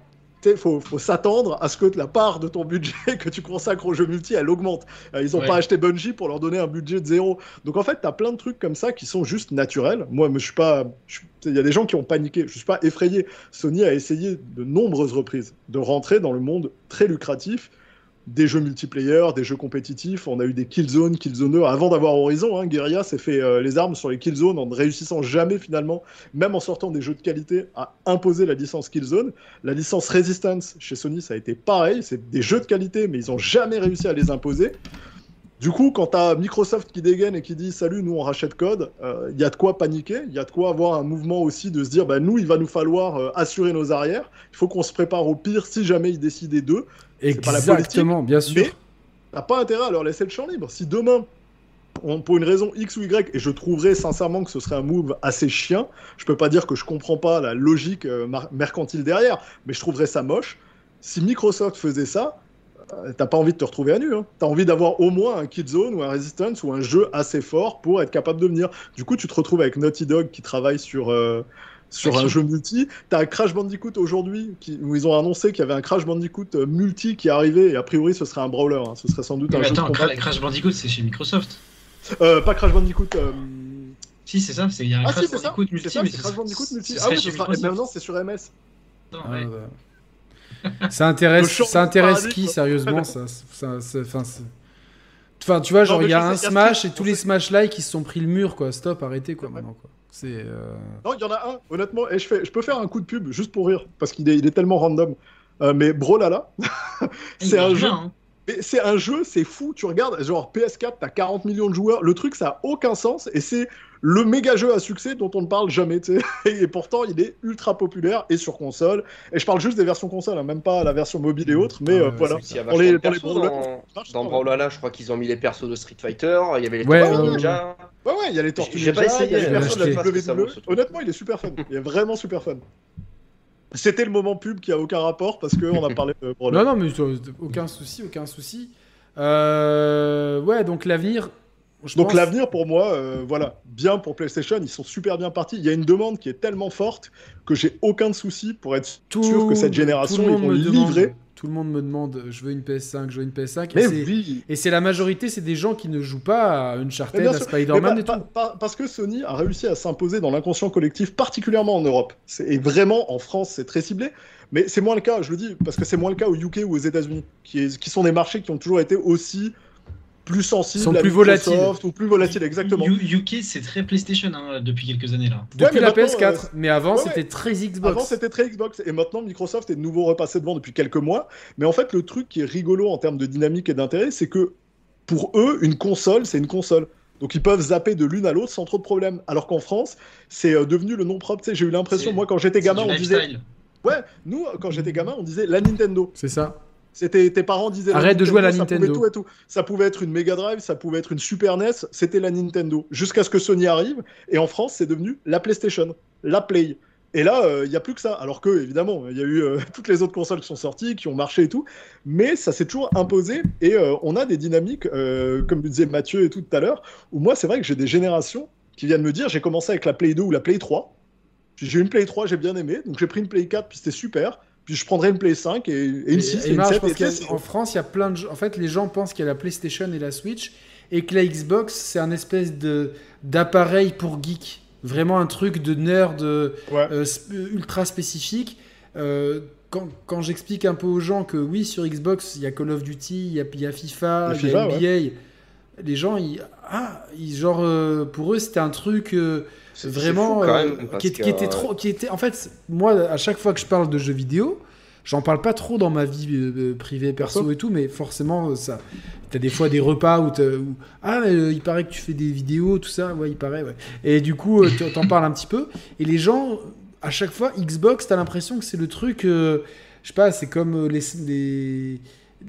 il faut, s'attendre à ce que la part de ton budget que tu consacres aux jeux multi, elle augmente. Euh, ils n'ont pas acheté Bungie pour leur donner un budget de zéro. Donc en fait, tu as plein de trucs comme ça qui sont juste naturels. Moi, je suis pas. Il y a des gens qui ont paniqué. Je suis pas effrayé. Sony a essayé de nombreuses reprises de rentrer dans le monde très lucratif des jeux multiplayer, des jeux compétitifs. On a eu des Killzone, Killzone avant d'avoir Horizon. Hein, Guerrilla s'est fait euh, les armes sur les Killzone en ne réussissant jamais finalement, même en sortant des jeux de qualité, à imposer la licence Killzone. La licence Resistance chez Sony, ça a été pareil. C'est des jeux de qualité, mais ils n'ont jamais réussi à les imposer. Du coup, quand tu Microsoft qui dégaine et qui dit Salut, nous on rachète code, euh, il y a de quoi paniquer, il y a de quoi avoir un mouvement aussi de se dire bah, Nous, il va nous falloir euh, assurer nos arrières, il faut qu'on se prépare au pire si jamais ils décidaient d'eux. Exactement, bien sûr. T'as pas intérêt à leur laisser le champ libre. Si demain, pour une raison X ou Y, et je trouverais sincèrement que ce serait un move assez chien, je peux pas dire que je comprends pas la logique euh, mercantile derrière, mais je trouverais ça moche. Si Microsoft faisait ça, euh, t'as pas envie de te retrouver à nu. Hein. T'as envie d'avoir au moins un Killzone ou un Resistance ou un jeu assez fort pour être capable de venir. Du coup, tu te retrouves avec Naughty Dog qui travaille sur, euh, sur un jeu multi. T'as Crash Bandicoot aujourd'hui, où ils ont annoncé qu'il y avait un Crash Bandicoot euh, multi qui arrivait, et a priori ce serait un brawler. Hein. Ce serait sans doute un mais attends, Crash Bandicoot c'est chez Microsoft. Euh, pas Crash Bandicoot. Euh... Si, c'est ça, il y a un ah, Crash si, Bandicoot multi. C'est Crash Bandicoot multi. Ah oui, sera... non, c'est sur MS. Non, ouais. bah... ça intéresse, ça intéresse qui sérieusement ça, ça, Enfin, tu vois, genre, il y a un Smash et tous les Smash-like qui se sont pris le mur, quoi. Stop, arrêtez, quoi, maintenant, quoi. Euh, non, il y en a un, honnêtement, et je, fais, je peux faire un coup de pub juste pour rire, parce qu'il est, il est tellement random. Euh, mais Brolala, c'est un jeu. Hein. C'est un jeu, c'est fou. Tu regardes, genre PS4, t'as 40 millions de joueurs. Le truc, ça a aucun sens. Et c'est le méga jeu à succès dont on ne parle jamais. Et pourtant, il est ultra populaire et sur console. Et je parle juste des versions console, hein, même pas la version mobile et autres. Mais euh, voilà. Pour les, pour les dans, Brawlhalla, je crois qu'ils ont mis les persos de Street Fighter. Il y avait les ouais, Tortues Ninja. Ouais, ouais, il y a les Tortues Ninja. J'ai pas essayé. Il y a les Honnêtement, il est super fun. Il est vraiment super fun. C'était le moment pub qui a aucun rapport parce qu'on a parlé de Brawlhalla. Non, non, mais aucun souci, aucun souci. Euh, ouais, donc l'avenir, donc l'avenir pour moi, euh, voilà, bien pour PlayStation, ils sont super bien partis. Il y a une demande qui est tellement forte que j'ai aucun souci pour être sûr que cette génération ils vont livrer. Tout le monde me demande, je veux une PS5, je veux une PS5. et c'est la majorité, c'est des gens qui ne jouent pas à Uncharted, à Spider-Man et tout. parce que Sony a réussi à s'imposer dans l'inconscient collectif, particulièrement en Europe. Et vraiment, en France, c'est très ciblé. Mais c'est moins le cas, je le dis, parce que c'est moins le cas au UK ou aux États-Unis, qui, qui sont des marchés qui ont toujours été aussi plus sensibles Sont à plus Microsoft volatiles. ou plus volatiles, exactement. U- UK, c'est très PlayStation hein, depuis quelques années là. Depuis la maintenant, PS4, euh, mais avant ouais, c'était très Xbox. Avant, c'était très Xbox. Et maintenant, Microsoft est de nouveau repassé devant depuis quelques mois. Mais en fait, le truc qui est rigolo en termes de dynamique et d'intérêt, c'est que pour eux, une console, c'est une console. Donc ils peuvent zapper de l'une à l'autre sans trop de problèmes. Alors qu'en France, c'est euh, devenu le nom propre. J'ai eu l'impression, moi, quand j'étais gamin, on disait. Ouais, nous, quand j'étais gamin, on disait la Nintendo. C'est ça. C'était tes parents disaient. la Arrête de jouer à la ça Nintendo. Pouvait tout et tout. Ça pouvait être une Mega Drive, ça pouvait être une Super NES, c'était la Nintendo. Jusqu'à ce que Sony arrive, et en France, c'est devenu la PlayStation, la Play. Et là, il n'y a plus que ça. Alors que, évidemment, il y a eu euh, toutes les autres consoles qui sont sorties, qui ont marché et tout. Mais ça s'est toujours imposé. Et euh, on a des dynamiques, euh, comme disait Mathieu et tout tout à l'heure, où moi, c'est vrai que j'ai des générations qui viennent me dire j'ai commencé avec la Play 2 ou la Play 3. Puis j'ai eu une Play 3, j'ai bien aimé. Donc j'ai pris une Play 4, puis c'était super. Puis je prendrai une Play 5 et, et une 6 et, une Marc, 7. parce et tu sais, qu'en France, il y a plein de gens. En fait, les gens pensent qu'il y a la PlayStation et la Switch, et que la Xbox, c'est un espèce de d'appareil pour geek. Vraiment un truc de nerd euh, Ouais. euh, ultra spécifique. Euh, quand quand j'explique un peu aux gens que oui, sur Xbox, il y a Call of Duty, il y a, il y a FIFA, Il y a NBA. Les gens, ils, ah, ils, genre, euh, pour eux, c'était un truc. euh, vraiment fou, euh, qui, était trop qui était en fait moi à chaque fois que je parle de jeux vidéo j'en parle pas trop dans ma vie privée perso et tout mais forcément ça t'as des fois des repas où, ah mais, il paraît que tu fais des vidéos tout ça ouais il paraît ouais et du coup t'en parles un petit peu et les gens à chaque fois Xbox t'as l'impression que c'est le truc je sais pas c'est comme les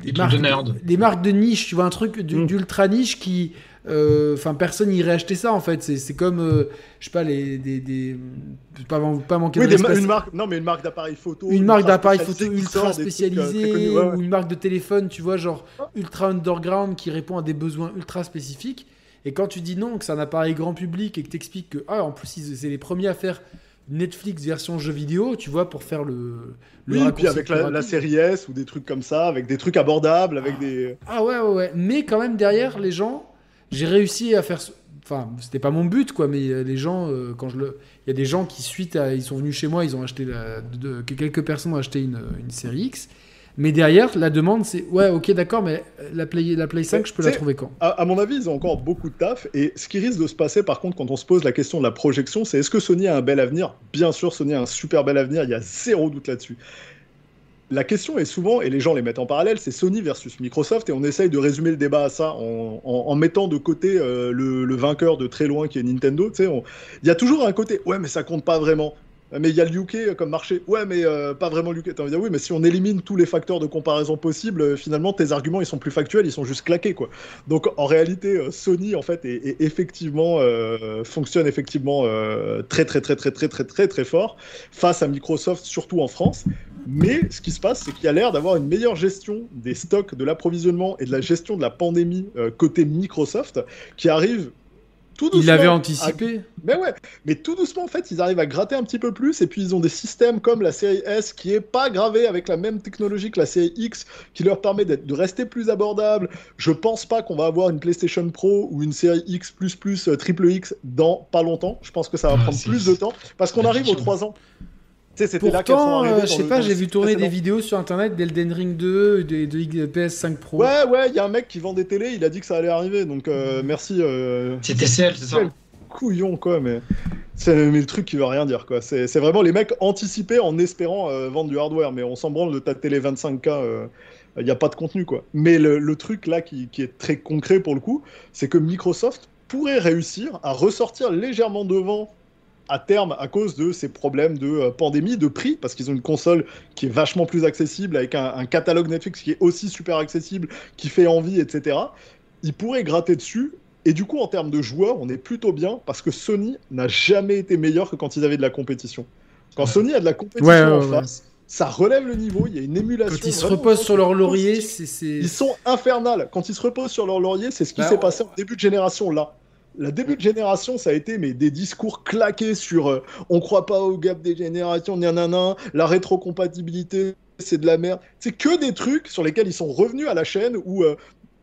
les Les trucs de nerd. les marques de niche, tu vois, un truc Mm. d'ultra niche qui. euh, Enfin, personne irait acheter ça en fait. C'est c'est comme, euh, je sais pas, les. Des, des, pas, pas manquer Oui, de des ma- une marque, non mais une marque d'appareil photo. une marque ultra d'appareil photo spécialisée ultra des trucs, euh, spécialisée ouais, ouais. ou une marque de téléphone, tu vois, genre ultra underground qui répond à des besoins ultra spécifiques. Et quand tu dis non, que c'est un appareil grand public et que t'expliques que, ah, en plus, c'est les premiers à faire Netflix version jeu vidéo, tu vois, pour faire le. le Oui, raccourci puis avec la, série S ou des trucs comme ça, avec des trucs abordables, avec des. Ah ouais, ouais, ouais. Mais quand même, derrière, les gens, j'ai réussi à faire. ce- Enfin, c'était pas mon but, quoi, mais euh, les gens, euh, quand je le. Il y a des gens qui, suite à. Ils sont venus chez moi, ils ont acheté. La... de- Quelques personnes ont acheté une, une série X. Mais derrière, la demande, c'est. Ouais, ok, d'accord, mais la Play, la Play 5, je peux la trouver quand? À, à mon avis, ils ont encore beaucoup de taf. Et ce qui risque de se passer, par contre, quand on se pose la question de la projection, c'est est-ce que Sony a un bel avenir? Bien sûr, Sony a un super bel avenir. Il y a zéro doute là-dessus. La question est souvent, et les gens les mettent en parallèle, c'est Sony versus Microsoft, et on essaye de résumer le débat à ça en, en- en mettant de côté euh, le, le vainqueur de très loin qui est Nintendo. Il y a toujours un côté, ouais, mais ça compte pas vraiment mais il y a le UK comme marché. Ouais, mais euh, pas vraiment le UK. Oui, mais si on élimine tous les facteurs de comparaison possibles, euh, finalement, tes arguments, ils sont plus factuels, ils sont juste claqués, quoi. Donc, en réalité, euh, Sony, en fait, est effectivement, fonctionne effectivement très, très, très, très, très, très, très, très fort face à Microsoft, surtout en France. Mais ce qui se passe, c'est qu'il y a l'air d'avoir une meilleure gestion des stocks, de l'approvisionnement et de la gestion de la pandémie côté Microsoft, qui arrive tout doucement. Ils l'avaient à- anticipé. mais ouais, mais tout doucement en fait, ils arrivent à gratter un petit peu plus et puis ils ont des systèmes comme la série S qui est pas gravée avec la même technologie que la série X qui leur permet de rester plus abordable. Je pense pas qu'on va avoir une PlayStation Pro ou une série X euh, triple X dans pas longtemps. Je pense que ça va Ah, prends c'est- plus de temps parce qu'on arrive aux fiction. 3 ans. C'était là qu'elles sont Pourtant, arrivées euh, je sais pas, j'ai vu tourner des vidéos sur internet d'Elden Ring 2 et de, de PS5 Pro. Ouais, ouais, il y a un mec qui vend des télés, il a dit que ça allait arriver, donc euh, merci. euh, C'est TCL, c'est ça couillon, quoi, mais c'est mais le truc qui veut rien dire, quoi. C'est c'est vraiment les mecs anticipés en espérant euh, vendre du hardware, mais on s'en branle de ta télé 25K, il n'y a pas de contenu, quoi. Mais le, le truc là qui, qui est très concret pour le coup, c'est que Microsoft pourrait réussir à ressortir légèrement devant à terme à cause de ces problèmes de euh, pandémie, de prix, parce qu'ils ont une console qui est vachement plus accessible, avec un, un catalogue Netflix qui est aussi super accessible, qui fait envie, etc. Ils pourraient gratter dessus. Et du coup, en termes de joueurs, on est plutôt bien parce que Sony n'a jamais été meilleur que quand ils avaient de la compétition. Quand. Sony a de la compétition Ouais, ouais, en ouais. face, ça relève le niveau, il y a une émulation. Quand ils se reposent sur leur laurier, c'est. Ils sont infernales. Quand ils se reposent sur leur laurier, c'est ce qui Bah, s'est passé en début de génération là. La début de génération, ça a été mais des discours claqués sur euh, on croit pas au gap des générations, nanana, la rétrocompatibilité, c'est de la merde. C'est que des trucs sur lesquels ils sont revenus à la chaîne où euh,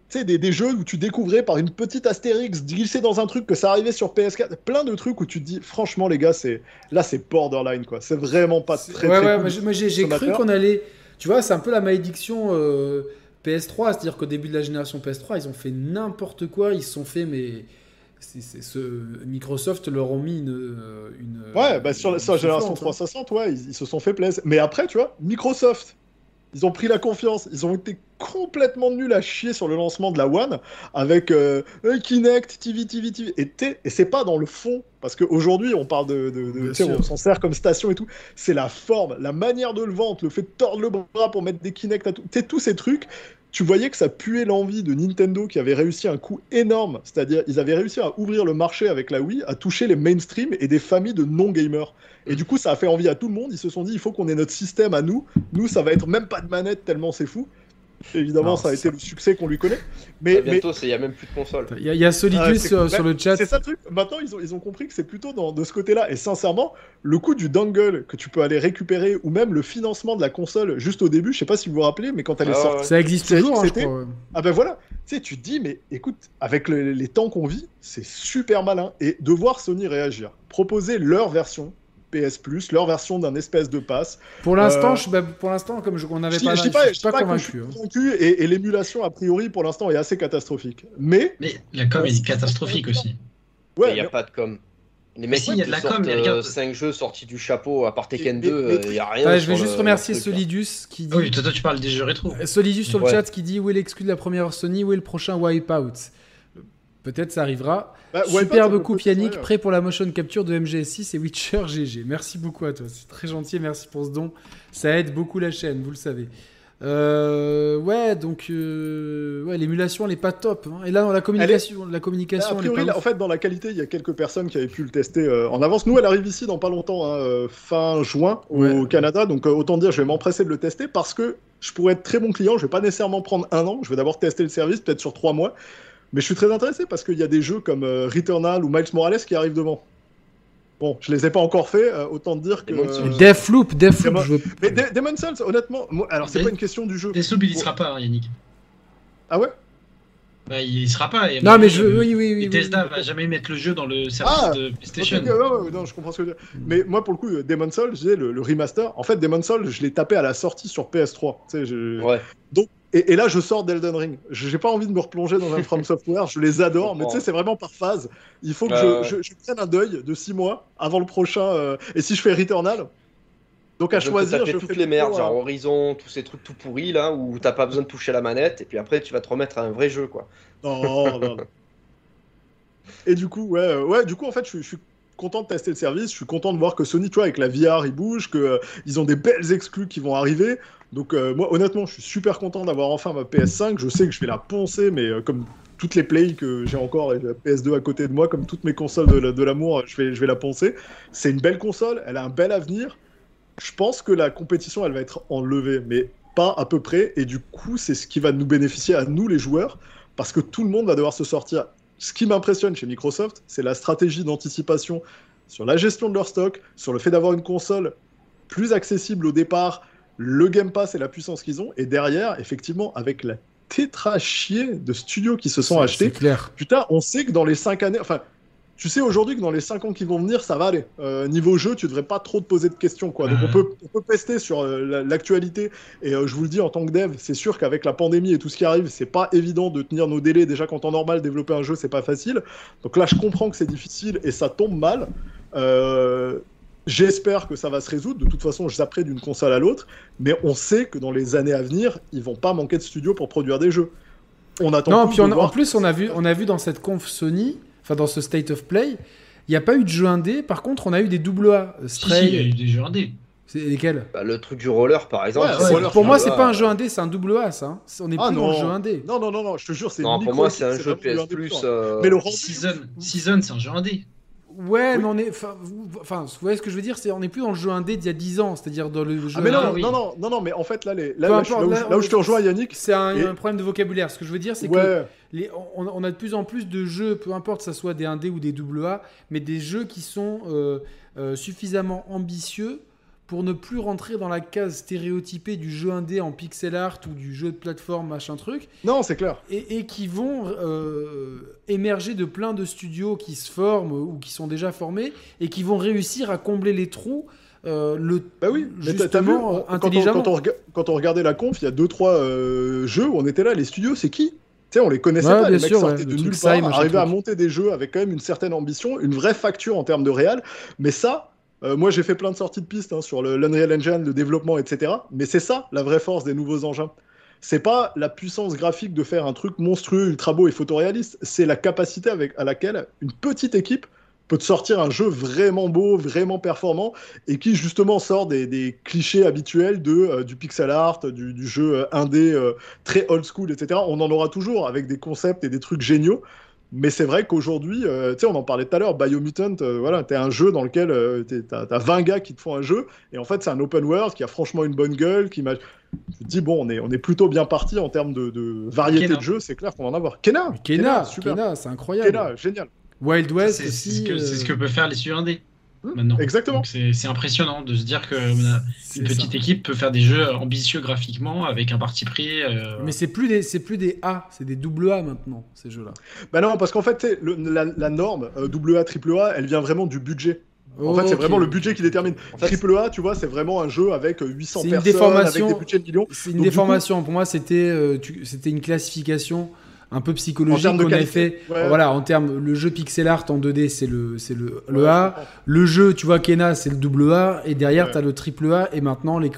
tu sais, des, des jeux où tu découvrais par une petite astérix glissé dans un truc que ça arrivait sur PS4, plein de trucs où tu te dis franchement les gars, c'est là c'est borderline quoi. C'est vraiment pas très ouais, très ouais, cool. moi, j'ai- cru qu'on allait. Tu vois, c'est un peu la malédiction. euh, PS3, c'est-à-dire qu'au début de la génération PS3, ils ont fait n'importe quoi, ils se sont fait mais ce Microsoft leur ont mis une, une ouais bah sur, la génération 360 hein. ouais ils, ils, se sont fait plaisir mais après tu vois Microsoft ils ont pris la confiance. Ils ont été complètement nuls à chier sur le lancement de la One avec euh, Kinect, TV, TV, TV. Et, et c'est pas dans le fond, parce qu'aujourd'hui on parle de. de, on s'en sert comme station et tout. C'est la forme, la manière de le vendre, le fait de tordre le bras pour mettre des Kinect à tout. tous ces trucs. Tu voyais que ça puait l'envie de Nintendo qui avait réussi un coup énorme, c'est-à-dire ils avaient réussi à ouvrir le marché avec la Wii, à toucher les mainstream et des familles de non-gamers. Et du coup, ça a fait envie à tout le monde. Ils se sont dit, il faut qu'on ait notre système à nous. Nous, ça va être même pas de manette tellement c'est fou. Évidemment, ça a été le succès qu'on lui connaît. Mais bah, bientôt, il n'y a même plus de console. Il y, a, Solidus sur, le chat. C'est ça le truc. Maintenant, ils ont, ils ont compris que c'est plutôt dans, de ce côté-là. Et sincèrement, le coût du dongle que tu peux aller récupérer, ou même le financement de la console juste au début, je sais pas si vous vous rappelez, mais quand elle est ah sortie. Ça existe toujours, hein, Ah ben voilà. Tu sais, tu te dis, mais écoute, avec les temps qu'on vit, c'est super malin. Et de voir Sony réagir, proposer leur version PS Plus, leur version d'un espèce de pass. Pour l'instant, euh, bah, pour l'instant, comme je, on n'avait pas, je, pas, je suis pas, convaincu. Hein. et, l'émulation a priori pour l'instant est assez catastrophique. Mais mais la com est catastrophique aussi. Ouais, il n'y a pas de com. Les mecs, il y a de la com, mais regarde 5 jeux sortis du chapeau à part Tekken 2, il n'y a rien. je vais juste remercier Solidus qui dit. Oui, toi, tu parles des jeux rétro. Solidus sur le chat qui dit où est l'exclu de la première Sony, où est le prochain Wipeout? Peut-être ça arrivera. Bah, Superbe coup Yannick, prêt pour la motion capture de MGS6 et Witcher GG. Merci beaucoup à toi, c'est très gentil, merci pour ce don. Ça aide beaucoup la chaîne, vous le savez. Euh, ouais, donc euh, ouais, l'émulation elle est pas top. Hein. Et là dans la communication, la communication. en fait, dans la qualité, il y a quelques personnes qui avaient pu le tester euh, en avance. Nous, elle arrive ici dans pas longtemps, hein, fin juin au Canada. Donc autant dire, je vais m'empresser de le tester parce que je pourrais être très bon client. Je vais pas nécessairement prendre un an. Je vais d'abord tester le service, peut-être sur trois mois. Mais je suis très intéressé parce qu'il y a des jeux comme euh, Returnal ou Miles Morales qui arrivent devant. Bon, je les ai pas encore fait, euh, autant dire que. Euh, Deathloop, Deathloop. Je Mais Demon's Souls, honnêtement, alors c'est pas une question du jeu. Deathloop, il y sera pas, hein, Yannick. Ah ouais? Bah, il sera pas. non, mais je. Oui, oui, oui. Et Tesla va jamais mettre le jeu dans le service ah, de PlayStation. non, je comprends ce que tu veux dire. Mais moi, pour le coup, Demon's Souls, j'ai le, le, remaster. En fait, Demon's Souls, je l'ai tapé à la sortie sur PS3. Tu sais, je... Ouais. Donc, et, là, je sors d'Elden Ring. J'ai pas envie de me replonger dans un From Software. Je les adore, mais tu sais, c'est vraiment par phase. Il faut que je, prenne un deuil de 6 mois avant le prochain. Euh, et si je fais Returnal, donc à choisir, je toutes les merdes, genre Horizon, tous ces trucs tout pourris là, où t'as pas besoin de toucher la manette, et puis après tu vas te remettre à un vrai jeu, quoi. Non, non. et du coup, ouais, ouais, du coup, en fait, je, je suis content de tester le service. Je suis content de voir que Sony, tu vois, avec la VR, ils bougent, qu'ils euh, ils ont des belles exclus qui vont arriver. Donc, euh, moi, honnêtement, je suis super content d'avoir enfin ma PS5. Je sais que je vais la poncer, mais euh, comme toutes les plays que j'ai encore et la PS2 à côté de moi, comme toutes mes consoles de, l'amour, je vais, je vais la poncer. C'est une belle console, elle a un bel avenir. Je pense que la compétition, elle va être enlevée, mais pas à peu près. Et du coup, c'est ce qui va nous bénéficier à nous, les joueurs, parce que tout le monde va devoir se sortir ce qui m'impressionne chez Microsoft, c'est la stratégie d'anticipation sur la gestion de leur stock, sur le fait d'avoir une console plus accessible au départ, le Game Pass et la puissance qu'ils ont, et derrière, effectivement, avec la tétrachier de studios qui se sont achetés. Clair. Putain, on sait que dans les 5 années, enfin, tu sais aujourd'hui que dans les 5 ans qui vont venir, ça va aller. Euh, niveau jeu, tu devrais pas trop te poser de questions. Quoi. Donc on, peut, on peut pester sur euh, l'actualité. Et euh, je vous le dis en tant que dev, c'est sûr qu'avec la pandémie et tout ce qui arrive, c'est pas évident de tenir nos délais. Déjà qu'en temps normal, développer un jeu, c'est pas facile. Donc là, je comprends que c'est difficile et ça tombe mal. J'espère que ça va se résoudre. De toute façon, je zapperai d'une console à l'autre. Mais on sait que dans les années à venir, ils vont pas manquer de studios pour produire des jeux. On attend. Non, puis en plus, on a, vu, on a vu dans cette conf Sony enfin dans ce State of Play, il n'y a pas eu de jeu indé. Par contre, on a eu des double A. Stray... il y a eu des jeux indés. C'est lesquels? Bah, Le truc du roller, par exemple. pour moi, c'est pas un jeu indé, c'est un double A, ça. Hein. On est ah, plus dans le jeu indé. Non, non, non, non, je te jure, c'est. Non, pour moi, c'est un jeu PS Plus. Euh, mais le Season, Season c'est un jeu indé. Ouais, mais on est. Enfin, vous voyez ce que je veux dire c'est On n'est plus dans le jeu indé d'il y a 10 ans, c'est-à-dire dans le jeu. Ah, mais non, non, non, non, non, mais en fait, là, les, là, là, où, je te rejoins, Yannick. C'est un, problème de vocabulaire. Ce que je veux dire, c'est que les, on, a de plus en plus de jeux, peu importe que ce soit des indés ou des double A, mais des jeux qui sont euh, euh, suffisamment ambitieux pour ne plus rentrer dans la case stéréotypée du jeu indé en pixel art ou du jeu de plateforme machin truc. Non, c'est clair. Et, qui vont euh, émerger de plein de studios qui se forment ou qui sont déjà formés et qui vont réussir à combler les trous le bah oui, justement intelligemment. Quand on, regardait la conf, il y a deux trois jeux où on était là, les studios, c'est qui? Tu sais, on les connaissait pas, les mecs sortaient de nulle part, arrivaient à monter des jeux avec quand même une certaine ambition, une vraie facture en termes de réel. Mais ça, moi j'ai fait plein de sorties de pistes hein, sur l'Unreal Engine, le développement, etc. Mais c'est ça la vraie force des nouveaux engins c'est pas la puissance graphique de faire un truc monstrueux, ultra beau et photoréaliste, c'est la capacité avec, à laquelle une petite équipe peut te sortir un jeu vraiment beau, vraiment performant, et qui justement sort des, clichés habituels de, euh, du pixel art, du, jeu euh, indé euh, très old school, etc. On en aura toujours avec des concepts et des trucs géniaux. Mais c'est vrai qu'aujourd'hui, tu sais, on en parlait tout à l'heure, Biomutant, voilà, t'es un jeu dans lequel t'as as 20 gars qui te font un jeu, et en fait, c'est un open world qui a franchement une bonne gueule, qui m'a tu te dis, bon, on est, on est plutôt bien parti en termes de, variété de jeux, c'est clair qu'on va en avoir. Kena Kena, super. c'est incroyable. Kena, génial. Wild West, c'est ce, que, ce que peut faire les studios indés. Hmm, maintenant. Exactement. C'est impressionnant de se dire qu'une petite équipe peut faire des jeux ambitieux graphiquement avec un parti pris. Euh, Mais c'est plus des c'est plus des A, c'est des double A maintenant ces jeux-là. Bah non, parce qu'en fait la, la, norme euh, double A triple A, elle vient vraiment du budget. En fait, c'est vraiment le budget qui détermine. Triple A, tu vois, c'est vraiment un jeu avec 800 personnes, avec des budgets de millions. C'est une déformation. Pour moi, c'était euh, c'était une classification un peu psychologique qu'on avait fait. Voilà, en termes, le jeu pixel art en 2D, c'est le, c'est le, le A. Le jeu, tu vois, Kena, c'est le double A. Et derrière, tu as le triple A. Et maintenant, les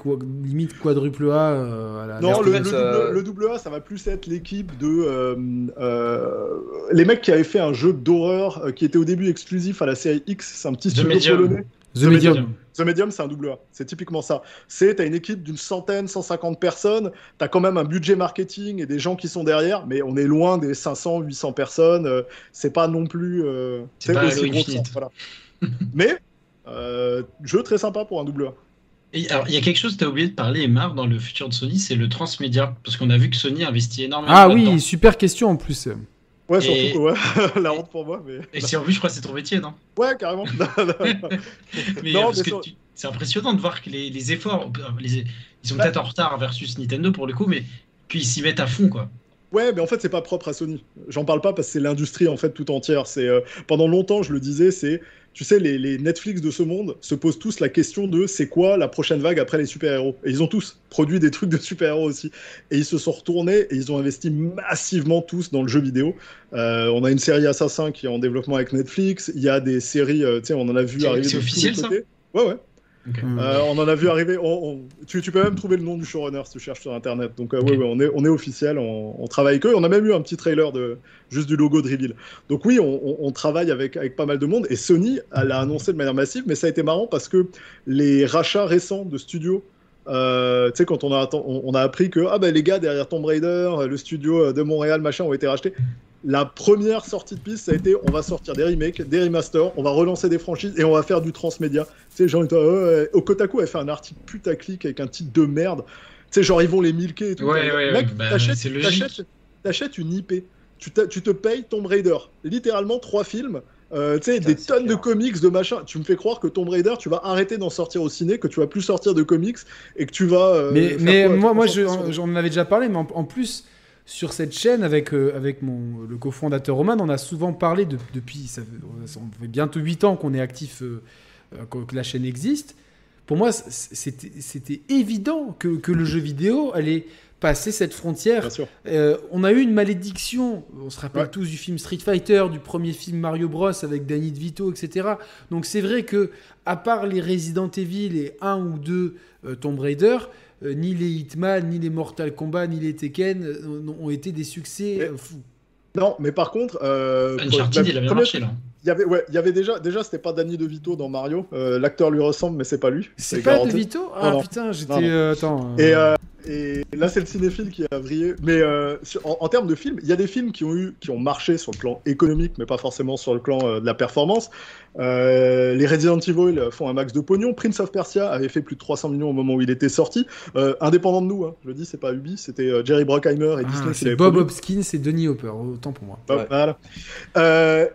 limite quadruple A. Euh, non, le, double, A, ça va plus être l'équipe de. Euh, euh, les mecs qui avaient fait un jeu d'horreur qui était au début exclusif à la série X. C'est un petit studio polonais. The, Medium. The Medium, c'est un double A. C'est typiquement ça. C'est, t'as une équipe d'une centaine, 150 personnes, t'as quand même un budget marketing et des gens qui sont derrière, mais on est loin des 500, 800 personnes. Euh, c'est pas non plus. Euh, c'est pas aussi gros voilà. mais, euh, jeu très sympa pour un double A. Et alors, il y a quelque chose que tu as oublié de parler, Emar, dans le futur de Sony, c'est le transmédia. Parce qu'on a vu que Sony investit énormément. Ah oui, super question en plus. Ouais, surtout, ouais. la honte pour moi. Mais... Et si en plus, je crois que c'est ton métier, non? Ouais, carrément. mais, parce que c'est impressionnant de voir que les, les efforts, ils sont peut-être en retard versus Nintendo pour le coup, mais puis ils s'y mettent à fond, quoi. Ouais, mais en fait, c'est pas propre à Sony. J'en parle pas parce que c'est l'industrie en fait tout entière. C'est euh, pendant longtemps, je le disais, c'est tu sais, les, Netflix de ce monde se posent tous la question de c'est quoi la prochaine vague après les super-héros. Et ils ont tous produit des trucs de super-héros aussi. Et ils se sont retournés et ils ont investi massivement tous dans le jeu vidéo. Euh, on a une série Assassin qui est en développement avec Netflix. Il y a des séries, euh, tu sais, on en a vu arriver. C'est officiel ça Ouais, ouais. Euh, on en a vu arriver. tu, peux même trouver le nom du showrunner si tu cherches sur internet. Donc, euh, oui, on, est, on est officiel, on, travaille avec eux. On a même eu un petit trailer de juste du logo de Reveal. Donc, oui, on, travaille avec, avec pas mal de monde. Et Sony, elle a annoncé de manière massive, mais ça a été marrant parce que les rachats récents de studios. Euh, tu sais, quand on a, on, a appris que ah, ben, les gars derrière Tomb Raider, le studio de Montréal, machin, ont été rachetés la première sortie de piste, ça a été on va sortir des remakes, des remasters, on va relancer des franchises et on va faire du transmédia. Tu sais, genre, euh, au Kotaku a fait un article putaclic avec un titre de merde. Tu sais, genre, ils vont les milquer et tout. Ouais, ouais, Mec, bah, t'achètes, une IP. Tu, tu, te payes Tomb Raider. Littéralement, trois films. Euh, tu sais, des tonnes de comics, de machin. Tu me fais croire que Tomb Raider, tu vas arrêter d'en sortir au ciné, que tu vas plus sortir de comics et que tu vas. Euh, mais mais moi, moi j'en avais déjà parlé, mais en plus, sur cette chaîne avec, euh, avec mon, le cofondateur Roman, on a souvent parlé depuis, ça, fait bientôt 8 ans qu'on est actif, euh, euh, que la chaîne existe. Pour moi, c'était évident que, que, le jeu vidéo allait passer cette frontière. on a eu une malédiction, on se rappelle tous du film Street Fighter, du premier film Mario Bros avec Danny DeVito, etc. Donc c'est vrai que, à part les Resident Evil et un ou deux Tomb Raider, euh, ni les Hitman, ni les Mortal Kombat, ni les Tekken euh, ont été des succès euh, fous. Non, mais par contre, Uncharted, il a bien marché là. Il y avait, ouais, il y avait déjà, déjà c'était pas Danny DeVito dans Mario. L'acteur lui ressemble, mais c'est pas lui. C'est pas DeVito? Ah putain, j'étais. attends. Et, et là, c'est le cinéphile qui a vrillé. Mais en, termes de films, il y a des films qui ont eu, qui ont marché sur le plan économique, mais pas forcément sur le plan de la performance. Euh, les Resident Evil font un max de pognon. Prince of Persia avait fait plus de 300 millions au moment où il était sorti. Euh, indépendant de nous, hein. je le dis, c'est pas Ubi, c'était euh, Jerry Bruckheimer et ah, Disney. C'est Bob Hopkins et Denis Hopper, autant pour moi. Voilà.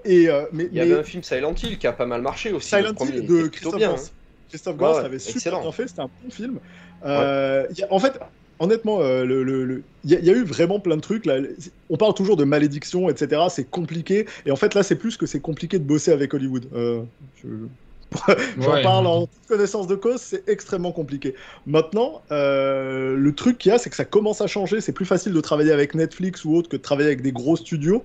et, mais, il y avait un film Silent Hill qui a pas mal marché aussi. Silent Hill de Christophe Gans. Hein. Christophe Gans avait super bien fait, c'était un bon film. en fait, honnêtement, euh, il le, y, a eu vraiment plein de trucs. Là. On parle toujours de malédiction, etc. C'est compliqué. Et en fait, là, c'est plus que c'est compliqué de bosser avec Hollywood. Euh, J'en parle en connaissance de cause, c'est extrêmement compliqué. Maintenant, euh, le truc qu'il y a, c'est que ça commence à changer. C'est plus facile de travailler avec Netflix ou autre que de travailler avec des gros studios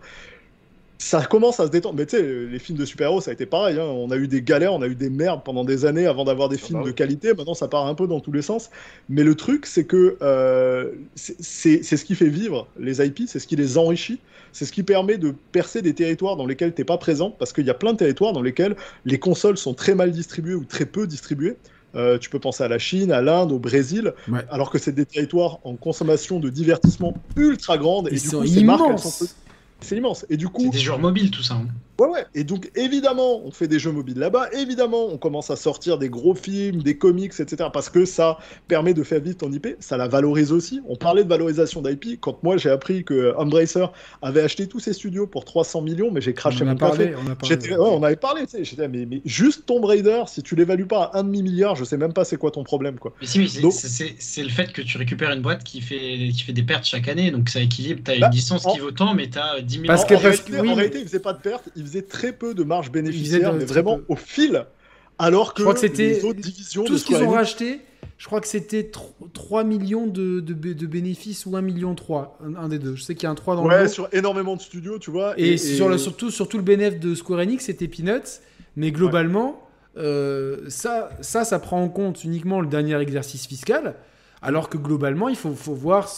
ça commence à se détendre. Mais tu sais, les films de super-héros, ça a été pareil. Hein. On a eu des galères, on a eu des merdes pendant des années avant d'avoir des ah films bah de qualité. Maintenant, ça part un peu dans tous les sens. Mais le truc, c'est que euh, c'est ce qui fait vivre les IP, c'est ce qui les enrichit, c'est ce qui permet de percer des territoires dans lesquels tu n'es pas présent. Parce qu'il y a plein de territoires dans lesquels les consoles sont très mal distribuées ou très peu distribuées. Euh, tu peux penser à la Chine, à l'Inde, au Brésil, alors que c'est des territoires en consommation de divertissement ultra grande. et du coup, ces marques, elles sont c'est immense. Et du coup. C'est des joueurs mobiles, tout ça. Hein. Ouais, ouais. Et donc, évidemment, on fait des jeux mobiles là-bas. Évidemment, on commence à sortir des gros films, des comics, etc. Parce que ça permet de faire vite ton IP. Ça la valorise aussi. On parlait de valorisation d'IP. Quand moi, j'ai appris que Embracer avait acheté tous ses studios pour 300 millions, mais j'ai craché mon café. On, a parlé, on avait parlé. J'étais, mais, mais juste Tomb Raider, si tu l'évalues pas à un demi-milliard, je sais même pas c'est quoi ton problème. Quoi. Mais si, c'est le fait que tu récupères une boîte qui fait, qui fait des pertes chaque année. Donc, ça équilibre. Tu as une bah, licence qui vaut tant, mais tu as 10 millions. Parce que, parce que, en réalité, il faisait pas de pertes. Il faisait très peu de marge bénéficiaire, mais vraiment au fil. Alors que, je crois que c'était les autres divisions tout ce qu'ils ont racheté. Je crois que c'était 3 millions de, de, bénéfices ou 1 million 3, un, des deux. Je sais qu'il y a un 3 dans ouais, le sur énormément de studios, tu vois. Et, Sur le, surtout, surtout le bénéfice de Square Enix, c'était Peanuts. Mais globalement, euh, ça, ça, ça prend en compte uniquement le dernier exercice fiscal. Alors que globalement, il faut, faut voir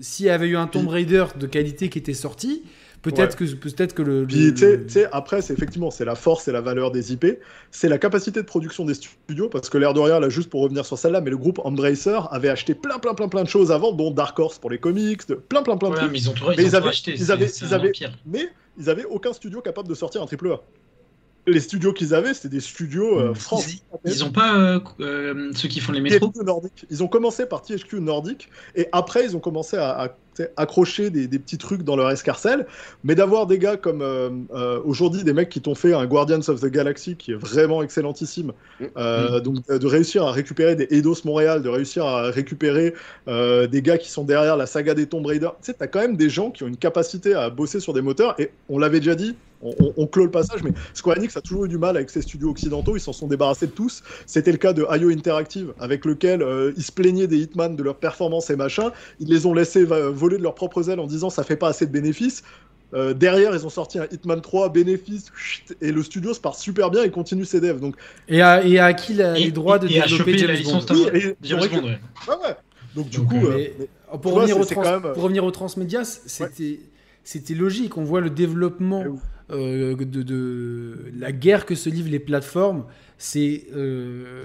s'il y avait eu un Tomb Raider de qualité qui était sorti Peut-être que, peut que le. Puis, tu sais, après, c'est effectivement, c'est la force et la valeur des IP. C'est la capacité de production des studios, parce que l'air de rien, là, juste pour revenir sur celle-là, mais le groupe Embracer avait acheté plein, plein, plein, plein de choses avant, dont Dark Horse pour les comics, plein, plein, plein de trucs. Mais ils ont tout, ils, avaient, acheté. Ils avaient, ils avaient, mais ils avaient aucun studio capable de sortir un triple A les studios qu'ils avaient, c'était des studios euh, français. Ils n'ont pas euh, euh, ceux qui font les métros Ils ont commencé par THQ Nordic et après ils ont commencé à, accrocher des, petits trucs dans leur escarcelle. Mais d'avoir des gars comme aujourd'hui des mecs qui t'ont fait un Guardians of the Galaxy qui est vraiment excellentissime. Mm. Donc de réussir à récupérer des Eidos Montréal, de réussir à récupérer des gars qui sont derrière la saga des Tomb Raider. Tu sais, t'as quand même des gens qui ont une capacité à bosser sur des moteurs et on l'avait déjà dit on, clôt le passage, mais Square Enix a toujours eu du mal avec ses studios occidentaux, ils s'en sont débarrassés de tous. C'était le cas de IO Interactive, avec lequel euh, ils se plaignaient des Hitman, de leur performance et machin. Ils les ont laissés voler de leurs propres ailes en disant ça fait pas assez de bénéfices. Euh, derrière, ils ont sorti un Hitman 3, bénéfice, et le studio se part super bien et continue ses devs. Donc... Et, à, et à qui les droits de développer la licence Donc, du coup, euh, pour, revenir pour, revenir au transmédia, c'était c'était logique. On voit le développement euh, de, la guerre que se livrent les plateformes. C'est euh,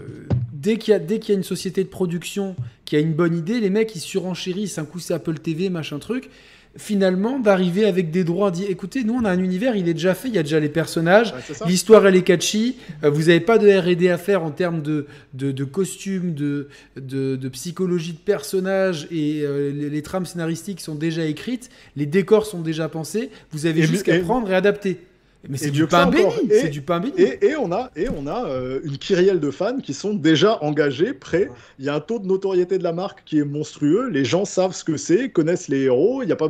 dès qu'il y, y, a une société de production qui a une bonne idée, les mecs ils surenchérissent. Un coup c'est Apple TV, machin truc finalement d'arriver avec des droits dit écoutez nous on a un univers il est déjà fait il y a déjà les personnages l'histoire elle est catchy euh, vous n'avez pas de R&D à faire en termes de, de, costumes de, de, psychologie de personnages et euh, les, trames scénaristiques sont déjà écrites les décors sont déjà pensés vous avez juste qu'à prendre et adapter mais c'est du, pain béni, c'est du pain béni. Et, on a, et on a euh, une kyrielle de fans qui sont déjà engagés, prêts. Il y a un taux de notoriété de la marque qui est monstrueux. Les gens savent ce que c'est, connaissent les héros. Il y a pas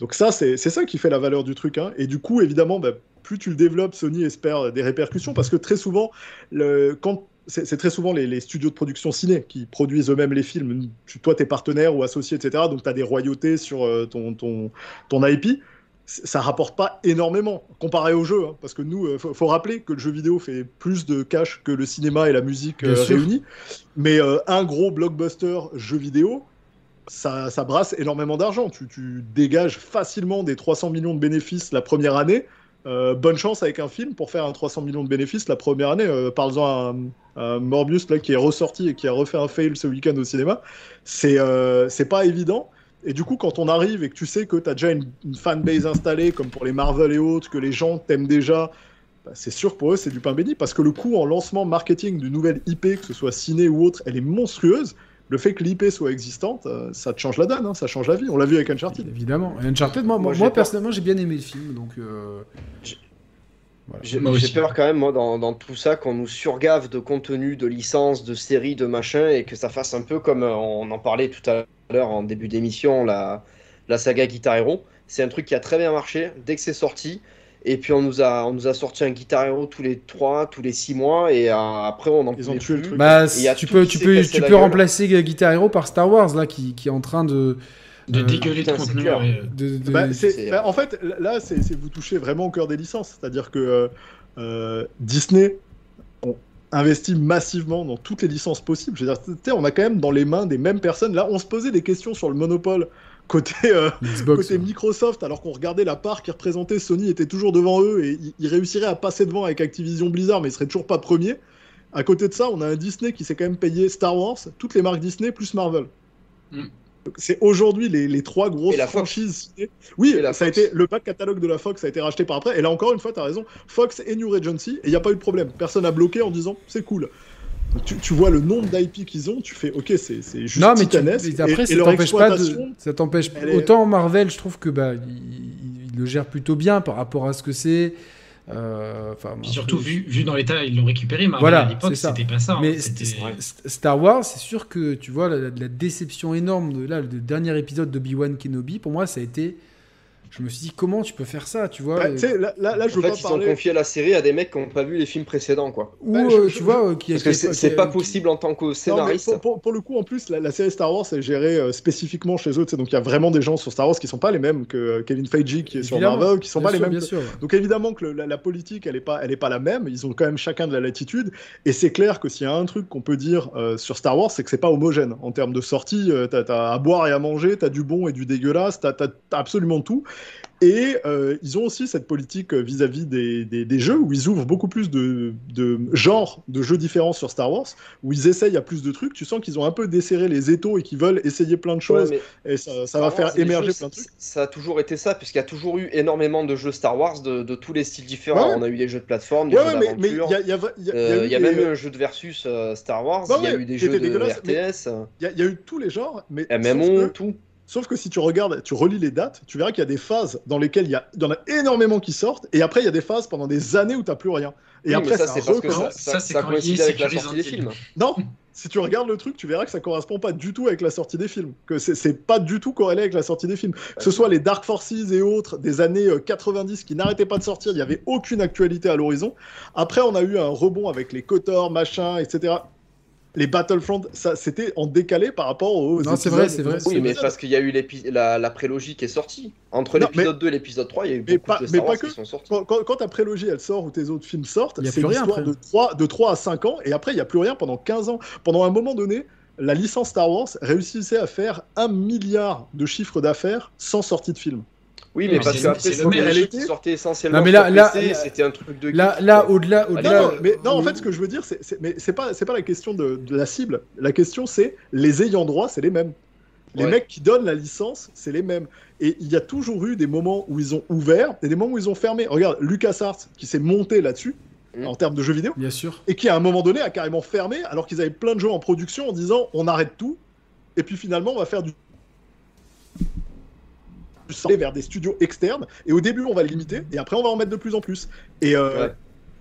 donc ça, c'est ça qui fait la valeur du truc. Hein. Et du coup, évidemment, bah, plus tu le développes, Sony espère des répercussions parce que très souvent, le, quand c'est très souvent les, studios de production ciné qui produisent eux-mêmes les films. Toi, t'es partenaire ou associé, etc. Donc, tu as des royautés sur euh, ton, ton, ton IP ça rapporte pas énormément comparé au jeu, hein, parce que nous, il euh, faut, rappeler que le jeu vidéo fait plus de cash que le cinéma et la musique euh, réunis. Mais euh, un gros blockbuster jeu vidéo, ça, ça brasse énormément d'argent. Tu, tu, dégages facilement des 300 millions de bénéfices la première année. bonne chance avec un film pour faire un 300 millions de bénéfices la première année. Parle-en à, Morbius là, qui est ressorti et qui a refait un fail ce week-end au cinéma. C'est c'est pas évident. Et du coup, quand on arrive et que tu sais que tu as déjà une, fanbase installée, comme pour les Marvel et autres, que les gens t'aiment déjà, bah, c'est sûr pour eux, c'est du pain béni, parce que le coût en lancement marketing d'une nouvelle IP, que ce soit ciné ou autre, elle est monstrueuse. Le fait que l'IP soit existante, euh, ça te change la donne, hein, ça change la vie. On l'a vu avec Uncharted. Évidemment. Uncharted, moi, moi, personnellement, j'ai bien aimé le film, donc. Euh, j'ai peur quand même, moi, dans, dans tout ça, qu'on nous surgave de contenu, de licences, de séries, de machin, et que ça fasse un peu comme euh, on en parlait tout à l'heure en début d'émission, la, la saga Guitar Hero. C'est un truc qui a très bien marché dès que c'est sorti. Et puis on nous a, on nous a sorti un Guitar Hero tous les 3, tous les 6 mois, et euh, après on en Ils ont tué le truc. Bah, Il y a tu peux, tu peux, tu peux remplacer Guitar Hero par Star Wars là, qui, qui est en train de, De Euh, dégueuler putain, contenu. de, de- Bah, bah, en fait, là, c'est vous touchez vraiment au cœur des licences. C'est-à-dire que euh, euh, Disney investi massivement dans toutes les licences possibles. Je veux dire, on a quand même dans les mains des mêmes personnes. Là, on se posait des questions sur le monopole côté, euh, Xbox. côté Microsoft, alors qu'on regardait la part qui représentait Sony était toujours devant eux et ils- ils réussiraient à passer devant avec Activision Blizzard, mais ils seraient toujours pas premiers. À côté de ça, on a un Disney qui s'est quand même payé Star Wars, toutes les marques Disney plus Marvel. Mm. C'est aujourd'hui les, les trois grosses Et la franchises. Oui, Et la ça a été le back catalogue de la Fox a été racheté par après. Et là encore une fois, tu as raison, Fox et New Regency, et il n'y a pas eu de problème. Personne n'a bloqué en disant c'est cool. Tu, tu vois le nombre d'IP qu'ils ont, tu fais ok, c'est juste non, mais, tu- mais après, et, ça et leur t'empêche pas de. exploitation, Ça t'empêche. est- Autant Marvel, je trouve que bah, il, le gère plutôt bien par rapport à ce que c'est. Euh, enfin, surtout, vu, vu dans l'état, ils l'ont récupéré. Marvel, Voilà, à l'époque, c'était pas ça. hein. Mais Star Wars, c'est sûr que tu vois la, la déception énorme de là, le dernier épisode de Obi-Wan Kenobi. Pour moi, ça a été. Je me suis dit comment tu peux faire ça, tu vois bah, tu sais, là, là, là, je En veux fait, pas ils ont confié la série à des mecs qui n'ont pas vu les films précédents, quoi. Ou bah, je- euh, je- tu vois euh, qui Parce que qui- c'est qui- c'est pas possible en tant que Non, mais scénariste. pour, pour- pour le coup, en plus, la, la série Star Wars est gérée euh, spécifiquement chez eux. tu sais, Donc il y a vraiment des gens sur Star Wars qui sont pas les mêmes que euh, Kevin Feige qui est sur. Marvel, qui sont bien pas sûr, les mêmes. bien que- sûr. Donc évidemment que le- la, la politique, elle est pas, elle est pas la même. Ils ont quand même chacun de la latitude. Et c'est clair que s'il y a un truc qu'on peut dire euh, sur Star Wars, c'est que c'est pas homogène en termes de sortie. euh, t'as, t'as à boire et à manger, t'as du bon et du dégueulasse, t'as, t'as- t'as absolument tout. Et euh, ils ont aussi cette politique euh, vis-à-vis des, des- des jeux où ils ouvrent beaucoup plus de, de genres de jeux différents sur Star Wars, où ils essayent à plus de trucs. Tu sens qu'ils ont un peu desserré les étaux et qu'ils veulent essayer plein de choses. Ouais, Et ça, va Wars, faire émerger plein de trucs. Ça a toujours été ça, puisqu'il y a toujours eu énormément de jeux Star Wars de, de tous les styles différents. Ouais. On a eu des jeux de plateforme, des Ouais, jeux d'aventure. y a, il y a- il y a- il y a Euh, eu Il y a des- même eu un jeu de versus euh, Star Wars, il y a eu des jeux de RTS, il y a- eu tous les genres, mais MMO, que- tout. Sauf que si tu regardes, tu relis les dates, tu verras qu'il y a des phases dans lesquelles il y, a, il y en a énormément qui sortent, et après il y a des phases pendant des années où tu n'as plus rien. Et Oui, après ça, c'est parce que ça, Ça, ça, c'est ça quand coïncide avec la sécurise sortie des films. Non, si tu regardes le truc, tu verras que ça correspond pas du tout avec la sortie des films. Que c'est- pas du tout corrélé avec la sortie des films. Que ce soit les Dark Forces et autres des années euh, 90 qui n'arrêtaient pas de sortir, il n'y avait aucune actualité à l'horizon. Après, on a eu un rebond avec les KOTOR, machin, etc. Les Battlefront, ça c'était en décalé par rapport aux. Non, c'est vrai, c'est vrai. Oui, mais parce qu'il y a eu la, la prélogie qui est sortie. Entre l'épisode 2 et l'épisode 3, il y a eu mais beaucoup pas- de mais Star pas Wars que. qui sont sortis. Quand, quand- quand ta prélogie elle sort ou tes autres films sortent, Il y a c'est plus une rien histoire après. de 3, de 3 à 5 ans, et après il n'y a plus rien pendant 15 ans. Pendant un moment donné, la licence Star Wars réussissait à faire un milliard de chiffres d'affaires sans sortie de film. Oui, mais mais parce qu'après, c'est le qui sortaient essentiellement Non, mais là- là- là- c'était un truc de Là, geek, là quoi. au-delà, Ah, au-delà. non, non, mais non, en fait, ce que je veux dire, c'est, mais c'est pas, c'est pas la question de, de la cible. La question, c'est les ayants droit, c'est les mêmes. Les Ouais. mecs qui donnent la licence, c'est les mêmes. Et il y a toujours eu des moments où ils ont ouvert et des moments où ils ont fermé. Regarde, LucasArts qui s'est monté là-dessus Mm. en termes de jeux vidéo Bien sûr. et qui à un moment donné a carrément fermé alors qu'ils avaient plein de jeux en production en disant on arrête tout et puis finalement on va faire du sang vers des studios externes et au début on va le limiter et après on va en mettre de plus en plus et euh, Ouais.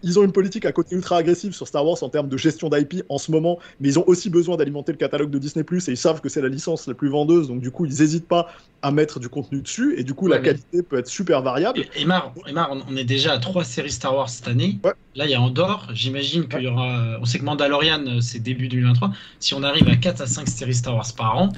ils ont une politique à côté ultra agressive sur Star Wars en termes de gestion d'IP en ce moment mais ils ont aussi besoin d'alimenter le catalogue de Disney Plus et ils savent que c'est la licence la plus vendeuse donc du coup ils n'hésitent pas à mettre du contenu dessus et du coup Ouais, la mais- qualité peut être super variable Et- Emar, Emar, on, on est déjà à trois séries Star Wars cette année. Ouais. Là, il y a Andorre. J'imagine qu'il y aura. On sait que Mandalorian, euh, c'est début 2023. Si on arrive à 4 à 5 séries Star Wars par an,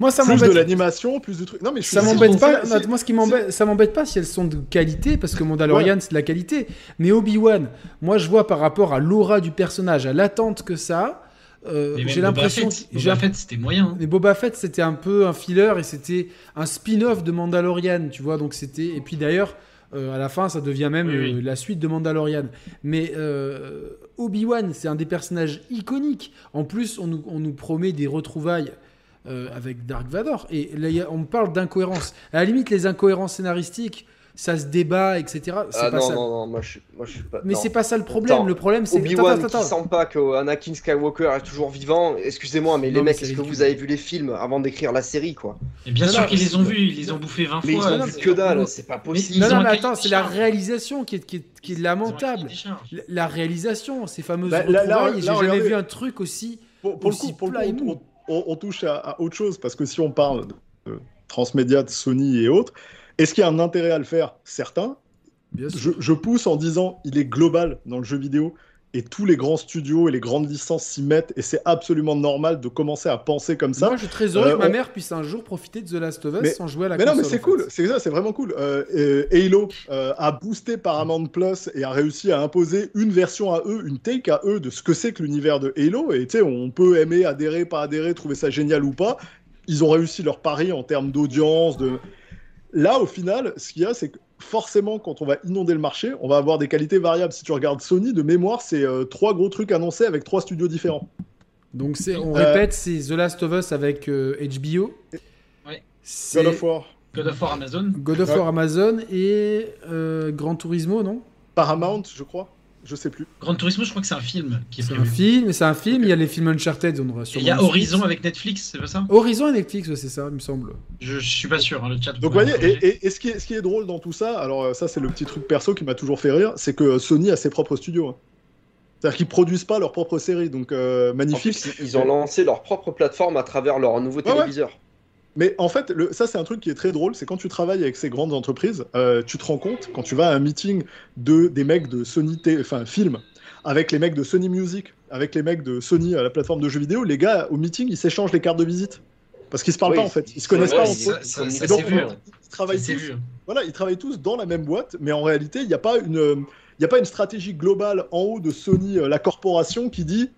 Moi, ça plus de m'embête. l'animation plus de trucs non mais je Ça m'embête pas. non, moi, ce qui m'embête, ça m'embête pas si elles sont de qualité, parce que Mandalorian c'est de la qualité. Mais Obi Wan, moi, je vois par rapport à l'aura du personnage, à l'attente que ça, a, euh, j'ai l'impression. Boba Fett, c'était moyen. hein. Mais Boba Fett, c'était un peu un filler et c'était un spin-off de Mandalorian, tu vois. Donc c'était et puis d'ailleurs, euh, à la fin, ça devient même Oui, oui. euh, la suite de Mandalorian. Mais euh, Obi Wan, c'est un des personnages iconiques. En plus, on nous, on nous promet des retrouvailles. Euh, avec Dark Vador et là, a- on me parle d'incohérences à la limite les incohérences scénaristiques ça se débat etc c'est Ah pas non, ça non, non, moi je, suis- moi, je suis pas. mais c'est pas ça le problème Attends, le problème c'est Obi-Wan Attends, attends, qui sent pas que Anakin Skywalker est toujours vivant. Excusez-moi, mais Non, les mais mecs, est-ce que vous avez vu les films avant d'écrire la série, quoi? Et bien Non, sûr qu'ils les ont vus, ils les ont bouffés 20 Mais ils fois. ont non, vu c'est- que dalle, c'est pas possible. ils non, ont non, mais attends, c'est la réalisation qui est, qui est, qui est Ils ont un cahier lamentable. La- réalisation, ces fameuses Bah, là- là, retrouvailles, j'ai jamais regardez. vu un truc aussi. pour, pour le coup, on, touche à, à autre chose parce que si on parle de, de transmédia, de Sony et autres, est-ce qu'il y a un intérêt à le faire? Certains. je, je, pousse en disant il est global dans le jeu vidéo et tous les grands studios et les grandes licences s'y mettent et c'est absolument normal de commencer à penser comme ça. Moi, je suis très heureux que ma mère puisse un jour profiter de The Last of Us sans jouer à la mais console. Mais non, mais c'est cool, c'est ça, c'est vraiment cool. Euh, Halo a boosté Paramount Plus et a réussi à imposer une version à eux, une take à eux de ce que c'est que l'univers de Halo. Et tu sais, on peut aimer, adhérer, pas adhérer, trouver ça génial ou pas. Ils ont réussi leur pari en termes d'audience, de. Là, au final, ce qu'il y a, c'est que forcément, quand on va inonder le marché, on va avoir des qualités variables. Si tu regardes Sony, de mémoire, c'est euh, trois gros trucs annoncés avec trois studios différents. Donc, on euh, répète, c'est The Last of Us avec HBO. Euh. God of War. God of War Amazon. God of War Amazon et Gran Turismo, non? Paramount, je crois je sais plus. Grand Turismo, je crois que c'est un film qui est, un film, c'est un film. Il y a les films Uncharted, on Il y a Horizon avec Netflix, c'est pas ça? Horizon et Netflix, c'est ça, il me semble. Je, je, suis pas sûr, hein, le chat. Donc, vous voyez, et, et, ce, qui est, ce qui est drôle dans tout ça, alors euh, ça, c'est le petit truc perso qui m'a toujours fait rire, c'est que Sony a ses propres studios. Hein. C'est-à-dire qu'ils produisent pas leur propre série, donc euh, magnifique. ils ont lancé leur propre plateforme à travers leur nouveau téléviseur. Mais en fait, le, ça c'est un truc qui est très drôle, c'est quand tu travailles avec ces grandes entreprises, euh, tu te rends compte quand tu vas à un meeting de des mecs de Sony, enfin film, avec les mecs de Sony Music, avec les mecs de Sony à la plateforme de jeux vidéo, les gars au meeting ils s'échangent les cartes de visite. Parce qu'ils se parlent pas en fait, ils se connaissent pas entre eux. et donc ils travaillent tous, voilà, ils travaillent tous dans la même boîte, mais en réalité il n'y a pas une il a pas une stratégie globale en haut de Sony, euh, la corporation, qui dit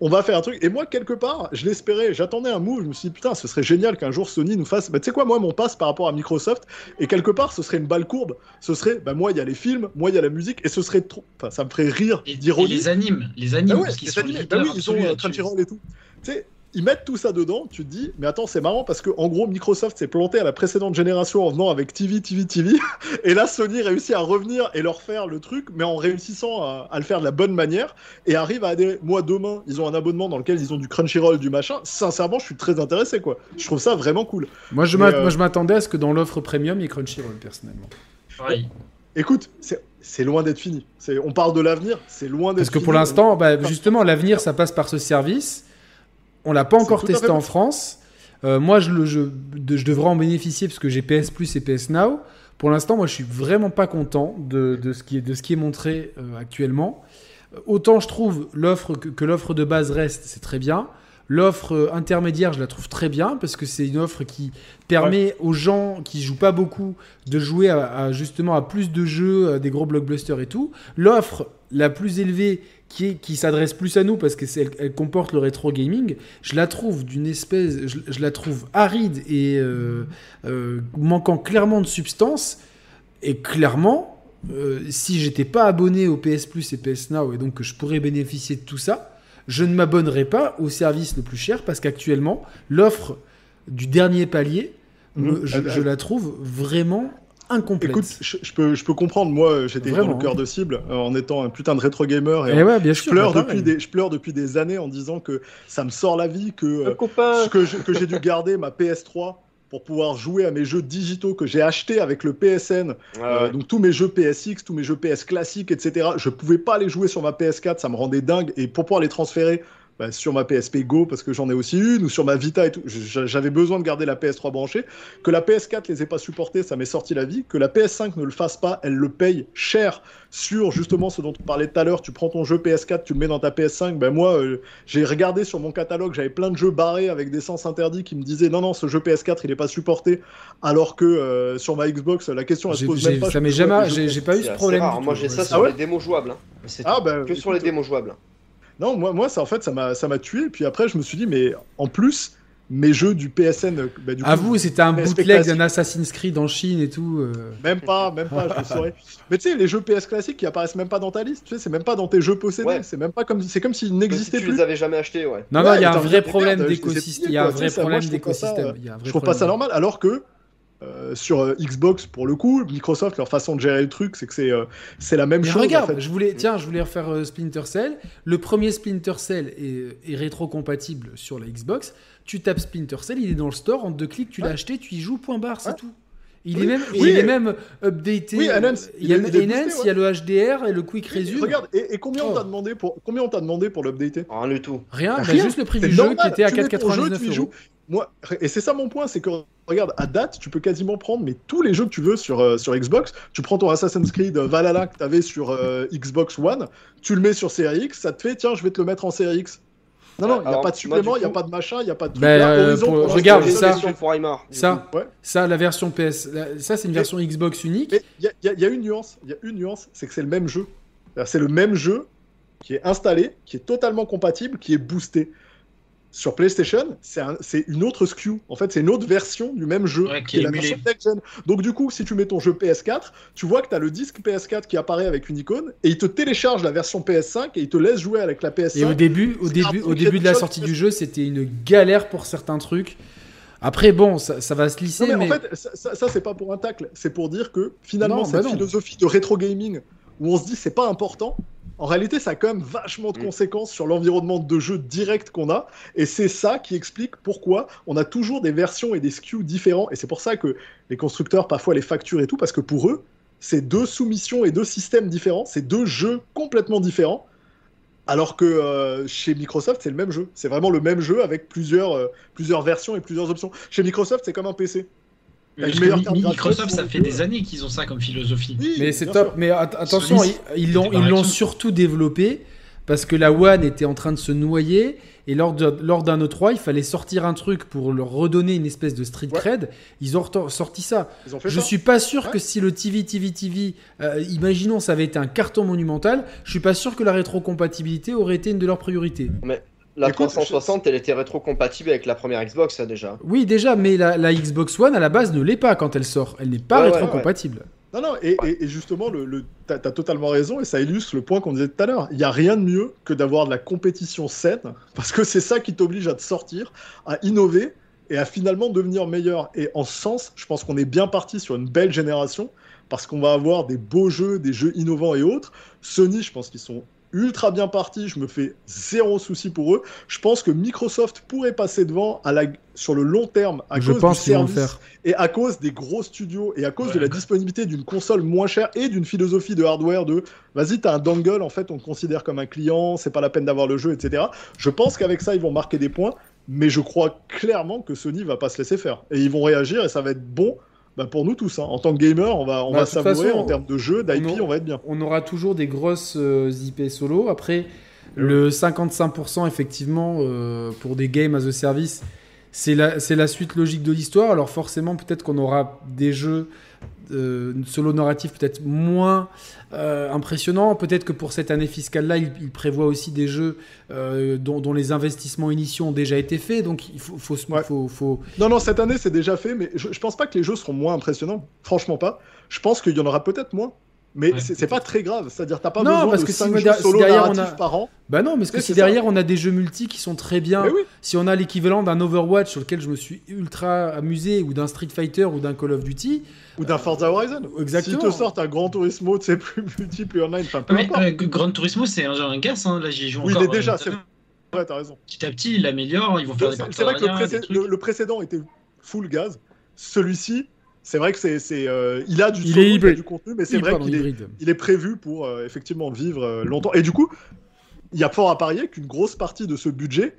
on va faire un truc. Et moi, quelque part, je l'espérais, j'attendais un move, je me suis dit, putain, ce serait génial qu'un jour Sony nous fasse. Bah, tu sais quoi, moi, mon passe par rapport à Microsoft, et quelque part, ce serait une balle courbe. Ce serait, bah, moi, il y a les films, moi, il y a la musique, et ce serait trop. Enfin, ça me ferait rire d'ironie. les animes, les animes, bah parce qu'ils sont bah oui, ils ont euh, Crunchyroll et tout. Tu sais, ils mettent tout ça dedans, tu te dis, mais attends, c'est marrant parce que en gros, Microsoft s'est planté à la précédente génération en venant avec TV, TV, TV, et là, Sony réussit à revenir et leur faire le truc, mais en réussissant à, le faire de la bonne manière, et arrive à adhérer. Moi, demain, ils ont un abonnement dans lequel ils ont du Crunchyroll, du machin. Sincèrement, je suis très intéressé, quoi. Je trouve ça vraiment cool. Moi, je euh, m'attendais à ce que dans l'offre premium, il y ait Crunchyroll, personnellement. Oui. Écoute, c'est loin d'être fini. On parle de l'avenir, c'est loin d'être Parce que pour l'instant, bah, justement, l'avenir, ça passe par ce service. On l'a pas encore testé en France. Euh, moi, je, je, devrais en bénéficier parce que j'ai PS Plus et PS Now. Pour l'instant, moi, je suis vraiment pas content de, ce, qui est, de ce qui est montré euh, actuellement. Euh, autant je trouve l'offre que, l'offre de base reste, c'est très bien. L'offre intermédiaire, je la trouve très bien parce que c'est une offre qui permet aux gens qui jouent pas beaucoup de jouer à, justement à plus de jeux, des gros blockbusters et tout. L'offre la plus élevée qui, qui s'adresse plus à nous parce qu'elle elle comporte le rétro gaming, je la trouve d'une espèce, je, la trouve aride et euh, euh, manquant clairement de substance. Et clairement, euh, si j'étais pas abonné au PS Plus et PS Now et donc que je pourrais bénéficier de tout ça, je ne m'abonnerais pas au service le plus cher parce qu'actuellement, l'offre du dernier palier, mhm. je, la trouve vraiment incomplète. Écoute, je, peux, je peux comprendre, moi j'étais dans le cœur de cible euh, en étant un putain de rétro gamer et, eh ouais, bien je, pleure bah, depuis des, je pleure depuis des années en disant que ça me sort la vie, que, euh, que j'ai dû garder ma PS3 pour pouvoir jouer à mes jeux digitaux que j'ai achetés avec le PSN. Euh, donc tous mes jeux PSX, tous mes jeux PS classiques, etc. Je pouvais pas les jouer sur ma PS4, ça me rendait dingue. Et pour pouvoir les transférer bah, sur ma PSP Go parce que j'en ai aussi une ou sur ma Vita et tout. J'avais besoin de garder la PS3 branchée. Que la PS4 les ait pas supportés, ça m'est sorti la vie. Que la PS5 ne le fasse pas, elle le paye cher sur justement ce dont on parlait tout à l'heure. Tu prends ton jeu PS4, tu le mets dans ta PS5. Ben moi, euh, j'ai regardé sur mon catalogue, j'avais plein de jeux barrés avec des sens interdits qui me disaient non non, ce jeu PS4 il est pas supporté. Alors que euh, sur ma Xbox, la question elle se pose même pas. Ça m'est jamais, j'ai pas eu ce problème. Moi j'ai ça sur les démos jouables. Hein. Ah, que sur les démos jouables. Non, moi, moi ça, en fait, ça m'a tué. Puis après, je me suis dit, mais en plus, mes jeux du PSN. Bah, du ah, vous, c'était un bootleg d'un Assassin's Creed en Chine et tout. Euh. Même pas, même pas, je le saurais. Mais tu sais, les jeux PS classiques qui apparaissent même pas dans ta liste, tu sais, c'est même pas dans tes jeux possédés. C'est même pas comme, c'est comme s'ils n'existaient plus. Tu les avais jamais achetés, ouais. Non, non, il y a un vrai problème d'écosystème. Il y a un vrai problème d'écosystème. Je trouve pas ça normal, alors que euh, sur euh, Xbox pour le coup, Microsoft leur façon de gérer le truc, c'est que c'est euh, c'est la même chose. Regarde, je voulais tiens, je voulais refaire Splinter Cell. Le premier Splinter Cell est, est rétro-compatible sur la Xbox. Tu tapes Splinter Cell, il est dans le store en deux clics, tu l'as acheté, tu y joues, point barre, c'est tout. Il, est même, il est même updaté. Oui, Enhance. Il y a Enhance, il y a le HDR et le Quick Resume. Regarde, et, combien on t'a demandé pour combien on t'a demandé pour l'updater? Rien du tout. Rien, bah, juste le prix du jeu qui était à 4,99 euros. Moi, et c'est ça mon point, c'est que regarde, à date, tu peux quasiment prendre mais tous les jeux que tu veux sur, euh, sur Xbox. Tu prends ton Assassin's Creed Valhalla que tu avais sur euh, Xbox One, tu le mets sur Series X, ça te fait tiens, je vais te le mettre en Series X. Non, non, il n'y a pas de supplément, il n'y a pas de machin, il n'y a pas de truc. Bah, regarde, ça, ça, ça, la version PS, ça c'est une version Xbox unique. Il y, y, a une nuance, il y a une nuance, c'est que c'est le même jeu. C'est le même jeu qui est installé, qui est totalement compatible, qui est boosté sur PlayStation, c'est une autre SKU. En fait, c'est une autre version du même jeu qui est, la version. Donc, du coup, si tu mets ton jeu PS4, tu vois que tu as le disque PS4 qui apparaît avec une icône et il te télécharge la version PS5 et il te laisse jouer avec la PS5. Et au début, au début, au début de la sortie du jeu, c'était une galère pour certains trucs. Après, bon, ça, va se lisser. mais, en fait, ça, c'est pas pour un tacle. C'est pour dire que finalement, cette bah philosophie de rétro gaming où on se dit c'est pas important, en réalité, ça a quand même vachement de mm. conséquences sur l'environnement de jeu direct qu'on a. Et c'est ça qui explique pourquoi on a toujours des versions et des SKUs différents. Et c'est pour ça que les constructeurs parfois les facturent et tout, parce que pour eux, c'est deux soumissions et deux systèmes différents, c'est deux jeux complètement différents. Alors que euh, chez Microsoft, c'est le même jeu. C'est vraiment le même jeu avec plusieurs, euh, plusieurs versions et plusieurs options. Chez Microsoft, c'est comme un PC. Microsoft, ça fait des années qu'ils ont ça comme philosophie. mais c'est top. Mais attention, ils l'ont ils l'ont surtout développé parce que la One était en train de se noyer et lors lors d'un E3, il fallait sortir un truc pour leur redonner une espèce de street cred. Ils ont sorti ça. je suis pas sûr que si le TV TV TV, euh, imaginons ça avait été un carton monumental, je suis pas sûr que la rétrocompatibilité aurait été une de leurs priorités. Mais la 360, elle était rétro-compatible avec la première Xbox, déjà. Oui, déjà, mais la, Xbox One, à la base, ne l'est pas quand elle sort. Elle n'est pas rétro-compatible. non, non, et, justement, le, tu as, totalement raison, et ça illustre le point qu'on disait tout à l'heure. Il n'y a rien de mieux que d'avoir de la compétition saine, parce que c'est ça qui t'oblige à te sortir, à innover, et à finalement devenir meilleur. Et en ce sens, je pense qu'on est bien parti sur une belle génération, parce qu'on va avoir des beaux jeux, des jeux innovants et autres. Sony, je pense qu'ils sont ultra bien parti, je me fais zéro souci pour eux. Je pense que Microsoft pourrait passer devant à la, sur le long terme à cause du service et à cause des gros studios et à cause de la disponibilité d'une console moins chère et d'une philosophie de hardware de vas-y, t'as un dongle, en fait, on te considère comme un client, c'est pas la peine d'avoir le jeu, etc. Je pense qu'avec ça, ils vont marquer des points, mais je crois clairement que Sony va pas se laisser faire et ils vont réagir et ça va être bon bah pour nous tous, hein. en tant que gamer, on va, on bah, va savourer en termes de jeu, d'IP, on, va être bien. On aura toujours des grosses euh, IP solo. Après, le 55%, effectivement, euh, pour des games as a service, c'est la, la suite logique de l'histoire. Alors forcément, peut-être qu'on aura des jeux euh, solo narratif peut-être moins euh, impressionnant. Peut-être que pour cette année fiscale-là, il, prévoit aussi des jeux euh, dont, les investissements initiaux ont déjà été faits. Donc il faut, faut, faut, Non, non, cette année c'est déjà fait, mais je, je pense pas que les jeux seront moins impressionnants. Franchement pas. Je pense qu'il y en aura peut-être moins. Mais c'est pas très grave, c'est-à-dire t'as pas besoin parce de que 5 jeux solo derrière on a... par an. Bah non, parce que si derrière on a des jeux multi qui sont très bien, si on a l'équivalent d'un Overwatch sur lequel je me suis ultra amusé, ou d'un Street Fighter, ou d'un Call of Duty, ou d'un Forza Horizon. Exactement. Si te sortent un Grand Turismo, tu sais plus multi, plus online, enfin peu mais, euh, Grand Turismo c'est un jeu un gas, hein. là j'y joue oui, encore. Oui, il est déjà, euh, c'est vrai, t'as raison. Petit à petit, il l'améliore, ils vont faire des C'est vrai que le, le précédent était full gaz. Celui-ci, c'est vrai que c'est, euh, il a du, du contenu, mais c'est vrai qu'il est, il est prévu pour euh, effectivement vivre euh, longtemps. Et du coup, il y a fort à parier qu'une grosse partie de ce budget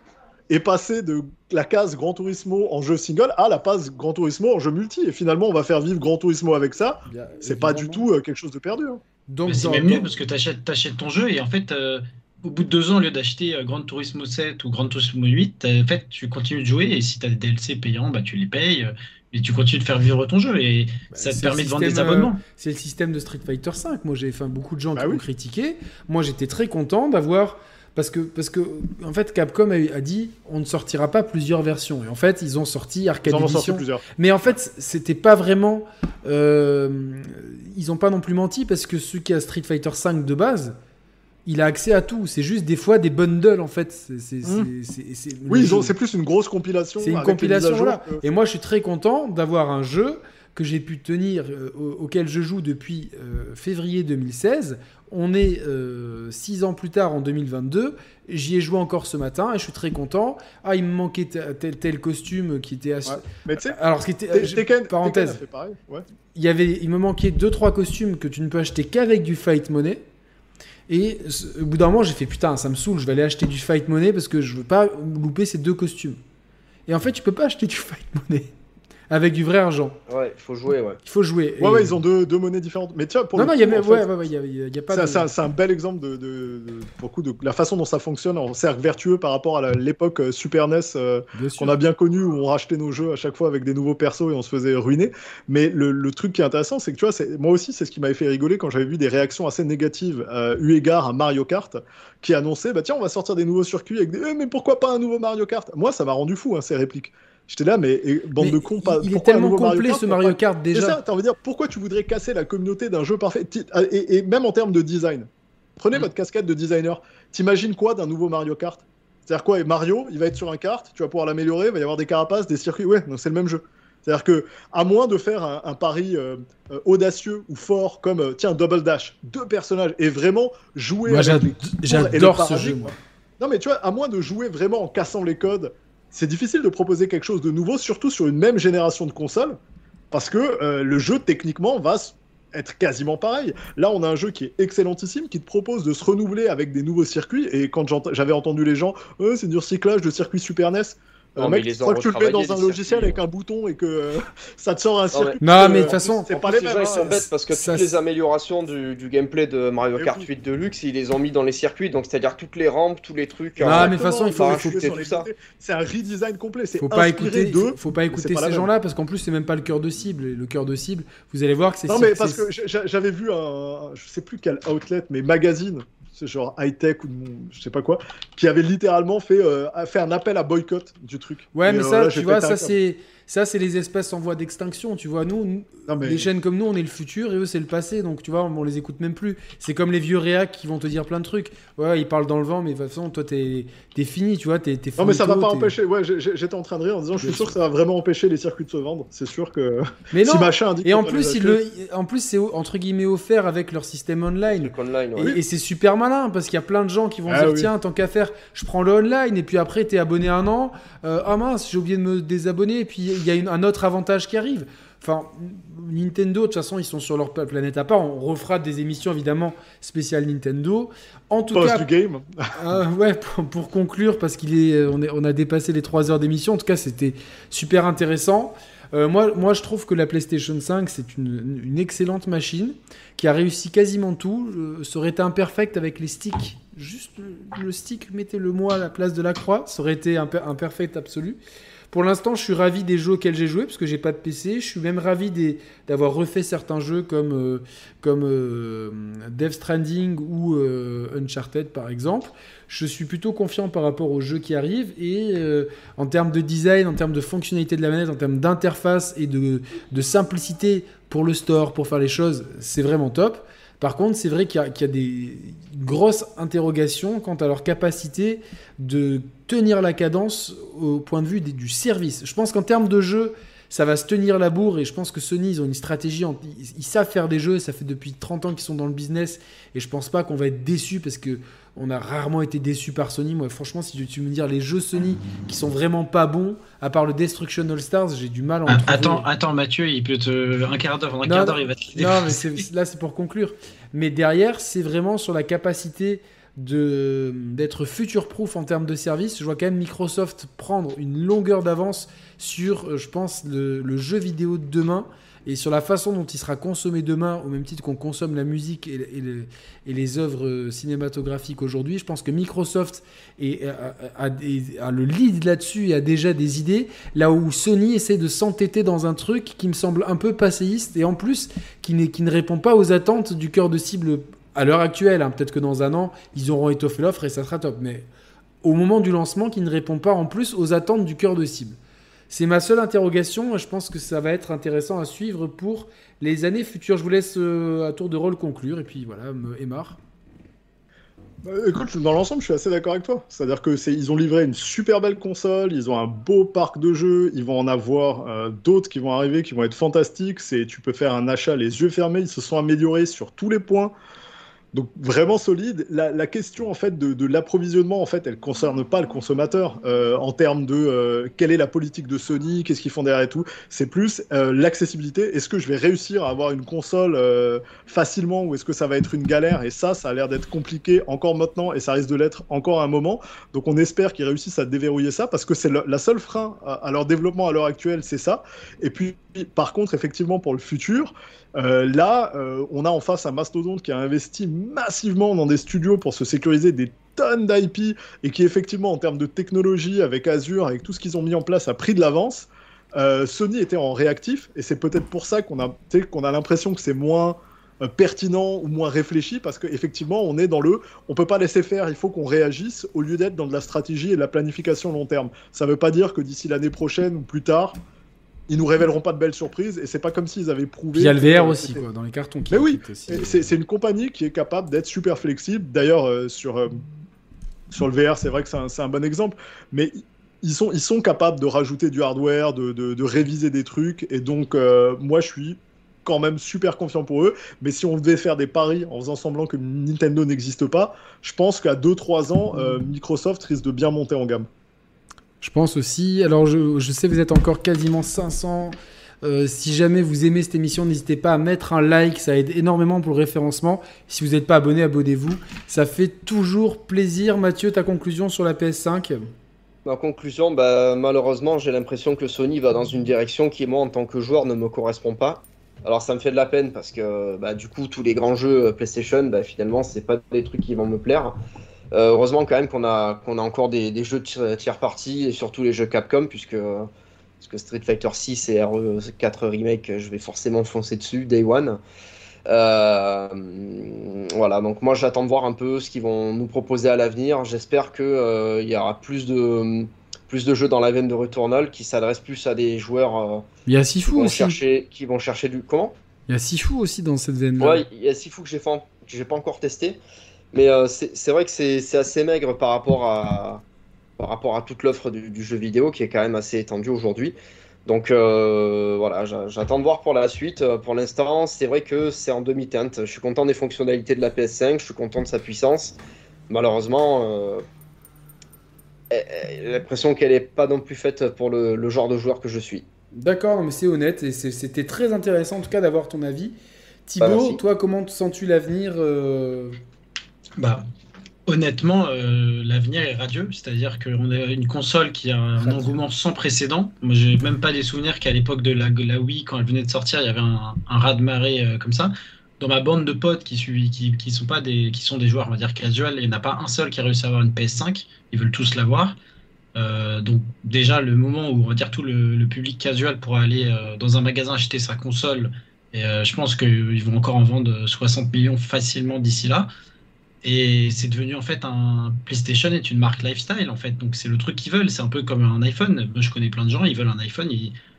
est passée de la case Gran Turismo en jeu single à la case Gran Turismo en jeu multi. Et finalement, on va faire vivre Gran Turismo avec ça. c'est pas du tout quelque chose de perdu. Hein. Donc, c'est même mieux parce que tu achètes, ton jeu et en fait, au bout de deux ans, au lieu d'acheter Gran Turismo 7 ou Gran Turismo 8, en fait, tu continues de jouer et si tu as des DLC payants, bah, tu les payes et tu continues de faire vivre ton jeu et bah, ça te permet de vendre des abonnements. Euh, c'est le système de Street Fighter 5. Moi, j'ai fait beaucoup de gens bah qui ont critiqué. Moi, j'étais très content d'avoir parce que parce que en fait Capcom a, dit on ne sortira pas plusieurs versions et en fait ils ont sorti Arcade ils Edition. plusieurs. Mais en fait, c'était pas vraiment euh, ils ont pas non plus menti parce que ceux qui a Street Fighter 5 de base il a accès à tout. C'est juste des fois des bundles en fait. Mmh. oui, c'est plus une grosse compilation. C'est une compilation, voilà. Et moi, je suis très content d'avoir un jeu que j'ai pu tenir, euh, auquel je joue depuis euh, février 2016, On est euh, six ans plus tard, en 2022. J'y ai joué encore ce matin et je suis très content. Ah, il me manquait tel, tel costume qui était assez... Mais tu sais, Alors, ce qui était... parenthèse. Il, y avait, il me manquait 2-3 costumes que tu ne peux acheter qu'avec du Fight Money. Et au bout d'un moment, j'ai fait putain, ça me saoule, je vais aller acheter du Fight Money parce que je veux pas louper ces deux costumes. Et en fait, tu peux pas acheter du Fight Money avec du vrai argent. Ouais, il faut jouer, ouais. Il faut jouer. Ouais, ouais, ils ont deux, deux, monnaies différentes. Mais tiens, pour non, le non, coup, il y a, ouais, fait, ouais, ouais, y a, y a pas c'est, de... c'est un, c'est un bel exemple de, de, de- pour coup, de la façon dont ça fonctionne en cercle vertueux par rapport à l'époque euh, Super NES euh, qu'on a bien connu où on rachetait nos jeux à chaque fois avec des nouveaux persos et on se faisait ruiner. Mais le, le truc qui est intéressant, c'est que tu vois, c'est, moi aussi, c'est ce qui m'avait fait rigoler quand j'avais vu des réactions assez négatives euh, eu égard à Mario Kart qui annonçait bah tiens, on va sortir des nouveaux circuits avec des Eh, mais pourquoi pas un nouveau Mario Kart? Moi, ça m'a rendu fou hein, ces répliques. J'étais là, mais et, bande Mais de cons, pas. il, il est pourquoi un tellement complet ce Mario Kart c'est déjà. ça, t'as envie de dire pourquoi tu voudrais casser la communauté d'un jeu parfait et, et même en termes de design? Prenez Mm. votre casquette de designer. T'imagines quoi d'un nouveau Mario Kart? C'est-à-dire quoi et Mario, il va être sur un kart, tu vas pouvoir l'améliorer, il va y avoir des carapaces, des circuits. Ouais, donc c'est le même jeu. C'est-à-dire que, à moins de faire un, un pari euh, euh, audacieux ou fort comme euh, tiens Double Dash, deux personnages et vraiment jouer. Moi, avec les et j'adore ce jeu, moi. Non, mais tu vois, à moins de jouer vraiment en cassant les codes, c'est difficile de proposer quelque chose de nouveau, surtout sur une même génération de consoles, parce que euh, le jeu, techniquement, va être quasiment pareil. Là, on a un jeu qui est excellentissime, qui te propose de se renouveler avec des nouveaux circuits, et quand j'avais entendu les gens, Euh, c'est du recyclage de circuits Super NES. Euh, Non, mais mec, les ont crois que tu le mets dans un logiciel avec un bouton et que euh, ça te sort un mais- circuit. Non, mais de euh, toute façon, c'est pas plus, les mêmes. gens ils hein. sont bêtes parce que ça, toutes les améliorations du, du gameplay de Mario Kart oui. 8 Deluxe, ils les ont mis dans les circuits, donc c'est-à-dire toutes les rampes, tous les trucs. Non, euh, mais de toute façon, il faut- sur tout ça. C'est un redesign complet. C'est faut pas écouter, de. faut, pas mais écouter ces gens-là parce qu'en plus c'est même pas le cœur de cible. Le cœur de cible, vous allez voir que c'est. Non, mais parce que j'a- j'avais vu un, je sais plus quel outlet, mais magazine, c'est genre high tech ou je sais pas quoi, qui avait littéralement fait, euh, fait un appel à boycott du truc. Ouais, mais euh, ça, là, tu vois, ça c'est ça c'est les espèces en voie d'extinction. Tu vois, nous, Non, mais- les chaînes comme nous, on est le futur et eux c'est le passé. Donc tu vois, on les écoute même plus. C'est comme les vieux réacs qui vont te dire plein de trucs. Ouais, ils parlent dans le vent, mais de toute façon, toi t'es es fini. Tu vois, t'es Non, mais ça va pas empêcher. Ouais, j'étais en train de rire en disant, je suis sûr que ça va vraiment empêcher les circuits de se vendre. C'est sûr que Mais non. si machin indique Et en plus, le, en plus, c'est entre guillemets offert avec leur système online. Online, Et, c'est super malin parce qu'il y a plein de gens qui vont Ah dire oui. tiens tant qu'à faire je prends le online et puis après t'es abonné un an Euh, ah mince j'ai oublié de me désabonner et puis il y a une- un autre avantage qui arrive enfin Nintendo de toute façon ils sont sur leur planète à part on refera des émissions évidemment spéciales Nintendo en tout cas du game. euh, ouais, pour, pour conclure, parce qu'il est, on, est, on a dépassé les 3 heures d'émission. En tout cas, c'était super intéressant. Euh, moi, moi, je trouve que la PlayStation 5, c'est une, une excellente machine qui a réussi quasiment tout. Euh, ça aurait été imperfect avec les sticks. Juste le, le stick, mettez-le moi à la place de la croix. Ça aurait été imper- imperfect absolu. Pour l'instant, je suis ravi des jeux auxquels j'ai joué parce que j'ai pas de PC. Je suis même ravi d'avoir refait certains jeux comme, euh, comme euh, Death Stranding ou euh, Uncharted par exemple. Je suis plutôt confiant par rapport aux jeux qui arrivent et en termes de design, en termes de fonctionnalité de la manette, en termes d'interface et de simplicité pour le store, pour faire les choses, c'est vraiment top. Par contre, c'est vrai qu'il y, a- des grosses interrogations quant à leur capacité de tenir la cadence au point de vue du service. Je pense qu'en termes de jeu, ça va se tenir la bourre et je pense que Sony, ils ont une stratégie, ils, savent faire des jeux, ça fait depuis 30 ans qu'ils sont dans le business et je pense pas qu'on va être déçu parce que on a rarement été déçu par Sony. Moi, franchement, si tu me dire les jeux Sony qui sont vraiment pas bons, à part le Destruction All Stars, j'ai du mal à en Ah, trouver. Attends, attends, Mathieu, il peut te. Un quart d'heure, un Non, quart d'heure, il va te. Non, mais là, c'est pour conclure. Mais derrière, c'est vraiment sur la capacité d'être future-proof en termes de service. Je vois quand même Microsoft prendre une longueur d'avance sur, euh, je pense, le, jeu vidéo de demain et sur la façon dont il sera consommé demain, au même titre qu'on consomme la musique et, et le- et les œuvres euh, cinématographiques aujourd'hui. Je pense que Microsoft a, le lead là-dessus et a déjà des idées, là où Sony essaie de s'entêter dans un truc qui me semble un peu passéiste et en plus qui, qui ne répond pas aux attentes du cœur de cible à l'heure actuelle. hein. Peut-être que dans un an, ils auront étoffé l'offre et ça sera top. Mais au moment du lancement, qui ne répond pas en plus aux attentes du cœur de cible. C'est ma seule interrogation je pense que ça va être intéressant à suivre pour les années futures. Je vous laisse euh, à tour de rôle conclure et puis voilà, me Aymar. Bah, écoute, dans l'ensemble, je suis assez d'accord avec toi. C'est-à-dire que ils ont livré une super belle console, ils ont un beau parc de jeux, ils vont en avoir euh, d'autres qui vont arriver, qui vont être fantastiques. C'est, tu peux faire un achat les yeux fermés. Ils se sont améliorés sur tous les points. Donc vraiment solide. La, question en fait de, l'approvisionnement en fait, elle concerne pas le consommateur euh, en termes de euh, quelle est la politique de Sony, qu'est-ce qu'ils font derrière et tout. C'est plus euh, l'accessibilité. Est-ce que je vais réussir à avoir une console facilement ou est-ce que ça va être une galère? Et ça, ça a l'air d'être compliqué encore maintenant et ça risque de l'être encore un moment. Donc on espère qu'ils réussissent à déverrouiller ça parce que c'est la seule frein à leur développement à l'heure actuelle, c'est ça. Et puis par contre, effectivement, pour le futur, euh, là, euh, on a en face un mastodonte qui a investi massivement dans des studios pour se sécuriser des tonnes d'IP et qui, effectivement, en termes de technologie, avec Azure, avec tout ce qu'ils ont mis en place, a pris de l'avance. Euh, Sony était en réactif et c'est peut-être pour ça qu'on a, a l'impression que c'est moins pertinent ou moins réfléchi parce qu'effectivement on est dans le on peut pas laisser faire il faut qu'on réagisse au lieu d'être dans de la stratégie et de la planification long terme ça veut pas dire que d'ici l'année prochaine ou plus tard ils nous révéleront pas de belles surprises et c'est pas comme s'ils avaient prouvé. Il y a le VR aussi, quoi, dans les cartons. Qui Mais oui, euh, c'est une compagnie qui est capable d'être super flexible. D'ailleurs, euh, sur, euh, sur le VR, c'est vrai que c'est un, bon exemple. Mais ils sont, ils sont capables de rajouter du hardware, de, de, réviser des trucs. Et donc, moi, je suis quand même super confiant pour eux. Mais si on devait faire des paris en faisant semblant que Nintendo n'existe pas, je pense qu'à 2-3 ans, Microsoft risque de bien monter en gamme. Je pense aussi. Alors, je, sais, vous êtes encore quasiment 500. Euh, si jamais vous aimez cette émission, n'hésitez pas à mettre un like, ça aide énormément pour le référencement. Si vous n'êtes pas abonné, abonnez-vous. Ça fait toujours plaisir. Mathieu, ta conclusion sur la PS5 Ma conclusion, bah, malheureusement, j'ai l'impression que Sony va dans une direction qui, moi, en tant que joueur, ne me correspond pas. Alors ça me fait de la peine parce que bah, du coup, tous les grands jeux PlayStation, bah, finalement, c'est pas des trucs qui vont me plaire. Euh, heureusement quand même qu'on a, qu'on a encore des, des jeux de tiers partie et surtout les jeux Capcom puisque, parce que Street Fighter 6 et RE4 Remake, je vais forcément foncer dessus, Day One. Euh, voilà, donc moi j'attends de voir un peu ce qu'ils vont nous proposer à l'avenir. J'espère qu'il euh, y aura plus de, plus de jeux dans la veine de Returnal qui s'adressent plus à des joueurs il y a Sifu qui, vont aussi. Chercher, qui vont chercher du. Comment? Il y a Sifu aussi dans cette veine. Ouais, il y a Sifu que j'ai pas, pas encore testé. Mais euh, c'est vrai que c'est assez maigre par rapport à, par rapport à toute l'offre du, jeu vidéo qui est quand même assez étendue aujourd'hui. Donc euh, voilà, j'attends de voir pour la suite. Euh, pour l'instant, c'est vrai que c'est en demi-teinte. Je suis content des fonctionnalités de la PS5, je suis content de sa puissance. Malheureusement, j'ai l'impression qu'elle n'est pas non plus faite pour le, genre de joueur que je suis. D'accord, mais c'est honnête et c'était très intéressant en tout cas d'avoir ton avis. Thibaut, toi, comment sens-tu l'avenir bah, honnêtement, euh, l'avenir est radieux. C'est-à-dire qu'on a une console qui a un engouement sans précédent. Moi, j'ai même pas des souvenirs qu'à l'époque de la, Wii, quand elle venait de sortir, il y avait un, raz-de-marée euh, comme ça. Dans ma bande de potes qui, qui, qui, sont pas des, qui sont des joueurs, on va dire casual, il n'y en a pas un seul qui a réussi à avoir une PS5. Ils veulent tous l'avoir. Euh, donc déjà le moment où on va dire tout le, public casual pourra aller dans un magasin acheter sa console et je pense qu'ils vont encore en vendre 60 millions facilement d'ici là. Et c'est devenu en fait un PlayStation est une marque lifestyle en fait. Donc c'est le truc qu'ils veulent. C'est un peu comme un iPhone. Moi je connais plein de gens, ils veulent un iPhone.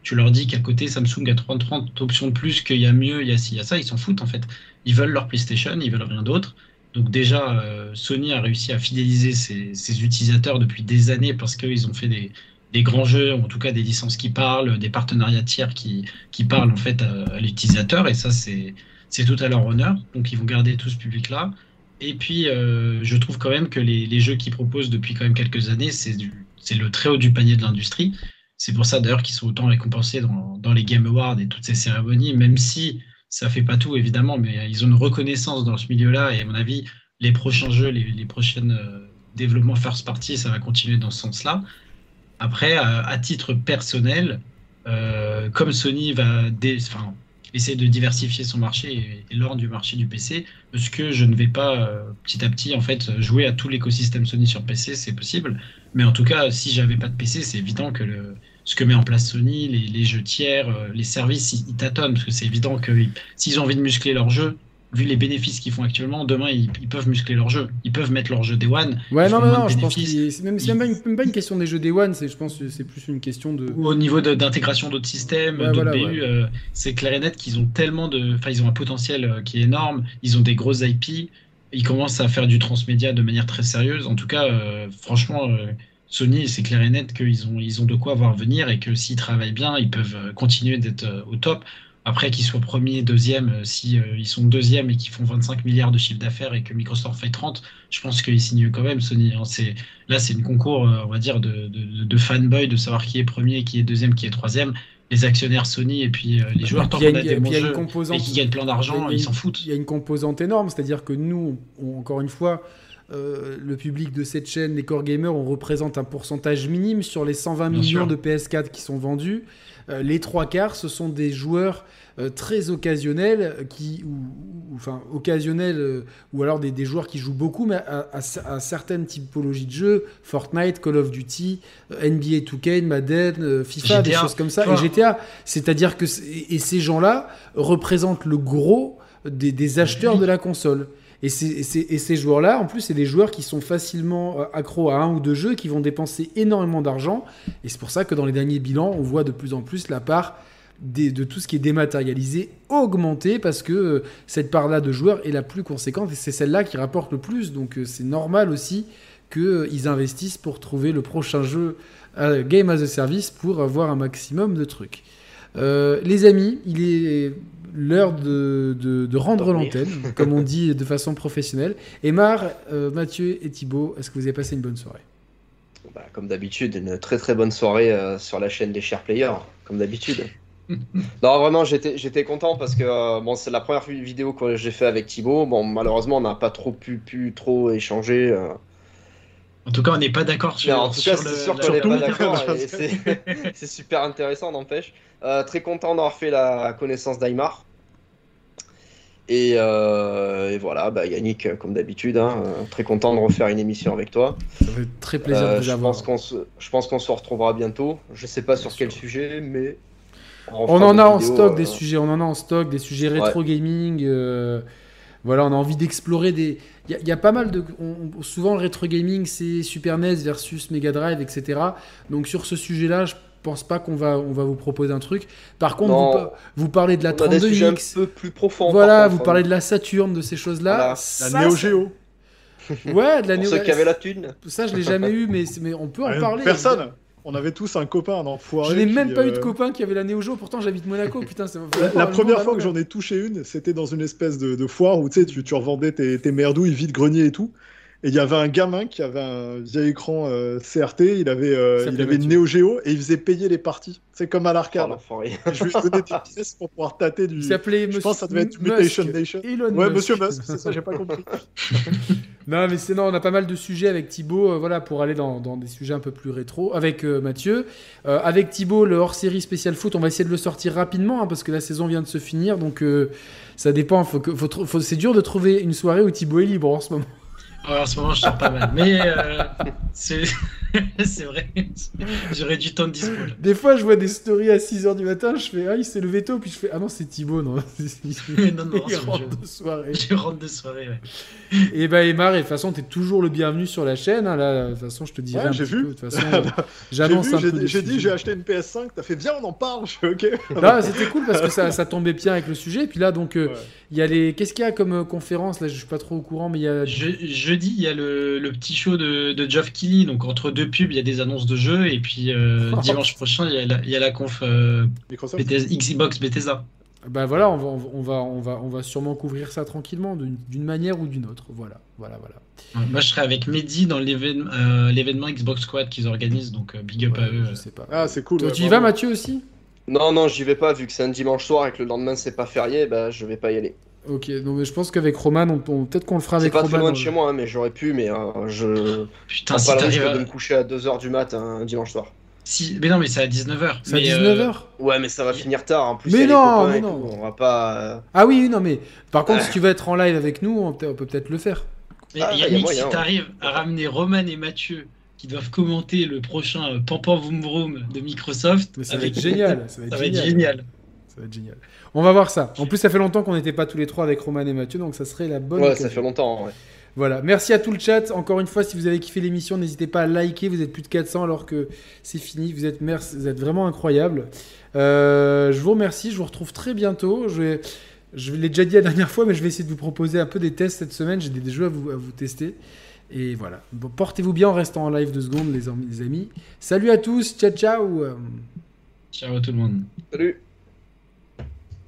tu leur dis qu'à côté Samsung a 30, 30 options de plus, qu'il y a mieux, il y a ci, il y a ça. Ils s'en foutent en fait. Ils veulent leur PlayStation, ils veulent rien d'autre. Donc déjà euh, Sony a réussi à fidéliser ses, utilisateurs depuis des années parce qu'ils ont fait des, grands jeux, en tout cas des licences qui parlent, des partenariats tiers qui, parlent en fait à, à l'utilisateur. Et ça c'est tout à leur honneur. Donc ils vont garder tout ce public là. Et puis, euh, je trouve quand même que les, jeux qu'ils proposent depuis quand même quelques années, c'est le très haut du panier de l'industrie. C'est pour ça d'ailleurs qu'ils sont autant récompensés dans, les Game Awards et toutes ces cérémonies, même si ça fait pas tout évidemment, mais ils ont une reconnaissance dans ce milieu-là. Et à mon avis, les prochains jeux, les, les prochains euh, développements first party, ça va continuer dans ce sens-là. Après, à, titre personnel, euh, comme Sony va, essayer de diversifier son marché et, l'ordre du marché du PC, parce que je ne vais pas euh, petit à petit en fait jouer à tout l'écosystème Sony sur PC, c'est possible. Mais en tout cas, si j'avais pas de PC, c'est évident que ce que met en place Sony, les, jeux tiers, euh, les services, ils tâtonnent, parce que c'est évident que s'ils ont envie de muscler leur jeu, vu les bénéfices qu'ils font actuellement, demain ils, peuvent muscler leur jeu. Ils peuvent mettre leur jeu Day One. Ouais, non, non, non, je pense que c'est même, même, pas une, question des jeux Day One, je pense que c'est plus une question de. au niveau d'intégration d'autres systèmes, d'autres BU, euh, c'est clair et net qu'ils ont tellement de. Enfin, ils ont un potentiel euh, qui est énorme, ils ont des grosses IP, ils commencent à faire du transmédia de manière très sérieuse. En tout cas, euh, franchement. Sony, c'est clair et net qu'ils ont, ils ont de quoi voir venir et que s'ils travaillent bien, ils peuvent continuer d'être au top Après qu'ils soient premier, deuxième, euh, si ils sont deuxième et qu'ils font 25 milliards de chiffre d'affaires et que Microsoft fait 30, je pense qu'ils signent quand même Sony. Hein. là, c'est une concours, on va dire, de, de, de fanboy, de savoir qui est premier, qui est deuxième, qui est troisième les actionnaires Sony et puis les joueurs tant qu'on a, des bons jeux et qui gagnent plein d'argent, ils s'en foutent. Il y a une composante énorme, c'est-à-dire que nous, encore une fois, euh, le public de cette chaîne, les core gamers, on représente un pourcentage minime sur les 120 millions de PS4 qui sont vendus. Euh, les trois quarts, ce sont des joueurs euh, très occasionnels, qui, ou, enfin occasionnels, ou alors des, joueurs qui jouent beaucoup, mais à, certaines typologies de jeux, Fortnite, Call of Duty, NBA 2K, Madden, FIFA, des choses comme ça, et GTA. C'est-à-dire que et, ces gens-là représentent le gros des, des acheteurs de la console. Et, ces joueurs-là, en plus, c'est des joueurs qui sont facilement euh, accros à un ou deux jeux, qui vont dépenser énormément d'argent. Et c'est pour ça que dans les derniers bilans, on voit de plus en plus la part de tout ce qui est dématérialisé augmenter parce que euh, cette part-là de joueurs est la plus conséquente et c'est celle-là qui rapporte le plus. Donc euh, c'est normal aussi qu'ils investissent pour trouver le prochain jeu Game as a Service pour avoir un maximum de trucs. Les amis, il est l'heure de, de, rendre l'antenne, comme on dit de façon professionnelle. Et Mar, euh, Mathieu et Thibaut, est-ce que vous avez passé une bonne soirée? Bah, Comme d'habitude, une très très bonne soirée euh, sur la chaîne des chers players, comme d'habitude. non, vraiment, j'étais content parce que euh, bon, c'est la première vidéo que j'ai fait avec Thibaut. Bon, malheureusement, on n'a pas trop pu, pu trop échanger. En tout cas, on n'est pas d'accord sur, en tout cas, c'est sûr qu'on n'est pas d'accord. c'est super intéressant, n'empêche. Très content d'avoir fait la connaissance d'Aymar. Et, voilà, bah, Yannick, comme d'habitude, hein, très content de refaire une émission avec toi. Ça fait très plaisir de vous avoir. je pense qu'on se retrouvera bientôt. Je sais pas sur quel sujet, mais. On, en a en stock des sujets, on en a en stock des sujets rétro gaming. voilà, on a envie d'explorer des. Il y, a pas mal de. souvent, le rétro gaming, c'est Super NES versus Mega Drive, etc. Donc, sur ce sujet-là, je pense pas qu'on va, on va vous proposer un truc. Par contre, vous, parlez de la 32X. un peu plus profond. Voilà, vous parlez de la Saturne, de ces choses-là. La Neo Geo. Ouais, de la Neo Geo. ceux qui avaient la thune. Ça, je l'ai jamais eu, mais, mais on peut en parler. Personne. On avait tous un copain, un enfoiré. Je n'ai même pas eu de euh, copain qui avait la Neo Geo, pourtant j'habite Monaco, putain. La, la première fois que j'en ai touché une, c'était dans une espèce de, foire où tu, sais, tu revendais tes, tes merdouilles vide grenier et tout. Et il y avait un gamin qui avait un vieil écran euh, CRT, il avait, euh, il avait une Neo Geo et il faisait payer les parties. C'est comme à l'arcade. Oh, je lui des pièces pour pouvoir tâter du. Il s'appelait Je pense que ça devait être Mutation Nation. ouais, Monsieur Musk, c'est ça, j'ai pas compris. non, mais c'est non, on a pas mal de sujets avec Thibaut, euh, voilà, pour aller dans, dans, des sujets un peu plus rétro. Avec Mathieu. avec Thibaut, le hors série spécial foot, on va essayer de le sortir rapidement hein, parce que la saison vient de se finir. Donc ça dépend. Faut que, faut, c'est dur de trouver une soirée où Thibaut est libre en ce moment en ce moment, je sors pas mal. Mais euh, c'est vrai. J'aurais du temps de dispo. Des fois, je vois des stories à 6h du matin. Je fais Ah, il s'est levé tôt. Puis je fais Ah non, c'est Thibaut. Non, non, non. Il rentre de soirée. Je rentre de soirée, ouais. Et bah, Emar, de toute façon, t'es toujours le bienvenu sur la chaîne. Hein, là, de toute façon, je te dirai un petit vu. peu. De toute façon, j'annonce un peu. J'ai dit J'ai acheté une PS5. T'as fait Viens, on en parle. Je fais Ok. c'était cool parce que ça, ça, tombait bien avec le sujet. Et puis là, donc, euh, il y a les. Qu'est-ce qu'il y a comme euh, conférence Là, je suis pas trop au courant, mais il y a. Je, jeudi, il y a le, le, petit show de, de Geoff Keighley. Donc, entre deux pubs, il y a des annonces de jeux. Et puis, euh, dimanche prochain, il y a la, il y a la conf Xbox Bethesda. Bah voilà, on va, on va, on va, on va sûrement couvrir ça tranquillement, d'une manière ou d'une autre. Voilà, voilà, voilà. moi, je serai avec Mehdi dans l'événement Xbox Squad qu'ils organisent, donc big up à eux. Je sais pas. Ah, c'est cool. Toi, tu y vas, Mathieu aussi? Non, non, j'y vais pas, vu que c'est un dimanche soir et que le lendemain c'est pas férié, bah je vais pas y aller. Ok, donc je pense qu'avec Roman, on, peut-être qu'on le fera avec Roman. C'est pas très loin de chez moi, hein, mais j'aurais pu, mais euh, je. Putain, si pas de me coucher à 2h du mat un dimanche soir. Si... Mais non, mais c'est à 19h. C'est à 19h euh, Ouais, mais ça va finir tard. En plus, mais non, mais non. on va pas. Euh, ah oui, non, mais par contre, si tu veux être en live avec nous, on peut peut-être le faire. Mais ah, Yannick, si t'arrives à ramener Roman et Mathieu qui doivent commenter le prochain Pampan Vroom Vroom de Microsoft. ça va être génial. Ça va être, génial. Ça va être génial. On va voir ça. En plus, ça fait longtemps qu'on n'était pas tous les trois avec Roman et Mathieu, donc ça serait la bonne. Ouais, ça fait longtemps. Ouais. Voilà, merci à tout le chat. Encore une fois, si vous avez kiffé l'émission, n'hésitez pas à liker. Vous êtes plus de 400 alors que c'est fini. Vous êtes, vous êtes vraiment incroyable. Euh, je vous remercie. Je vous retrouve très bientôt. Je, vais, je l'ai déjà dit la dernière fois, mais je vais essayer de vous proposer un peu des tests cette semaine. J'ai des, jeux à vous, à vous tester. Et voilà. Portez-vous bien en restant en live deux secondes, les amis. Salut à tous. Ciao, ciao. Ciao à tout le monde. Salut.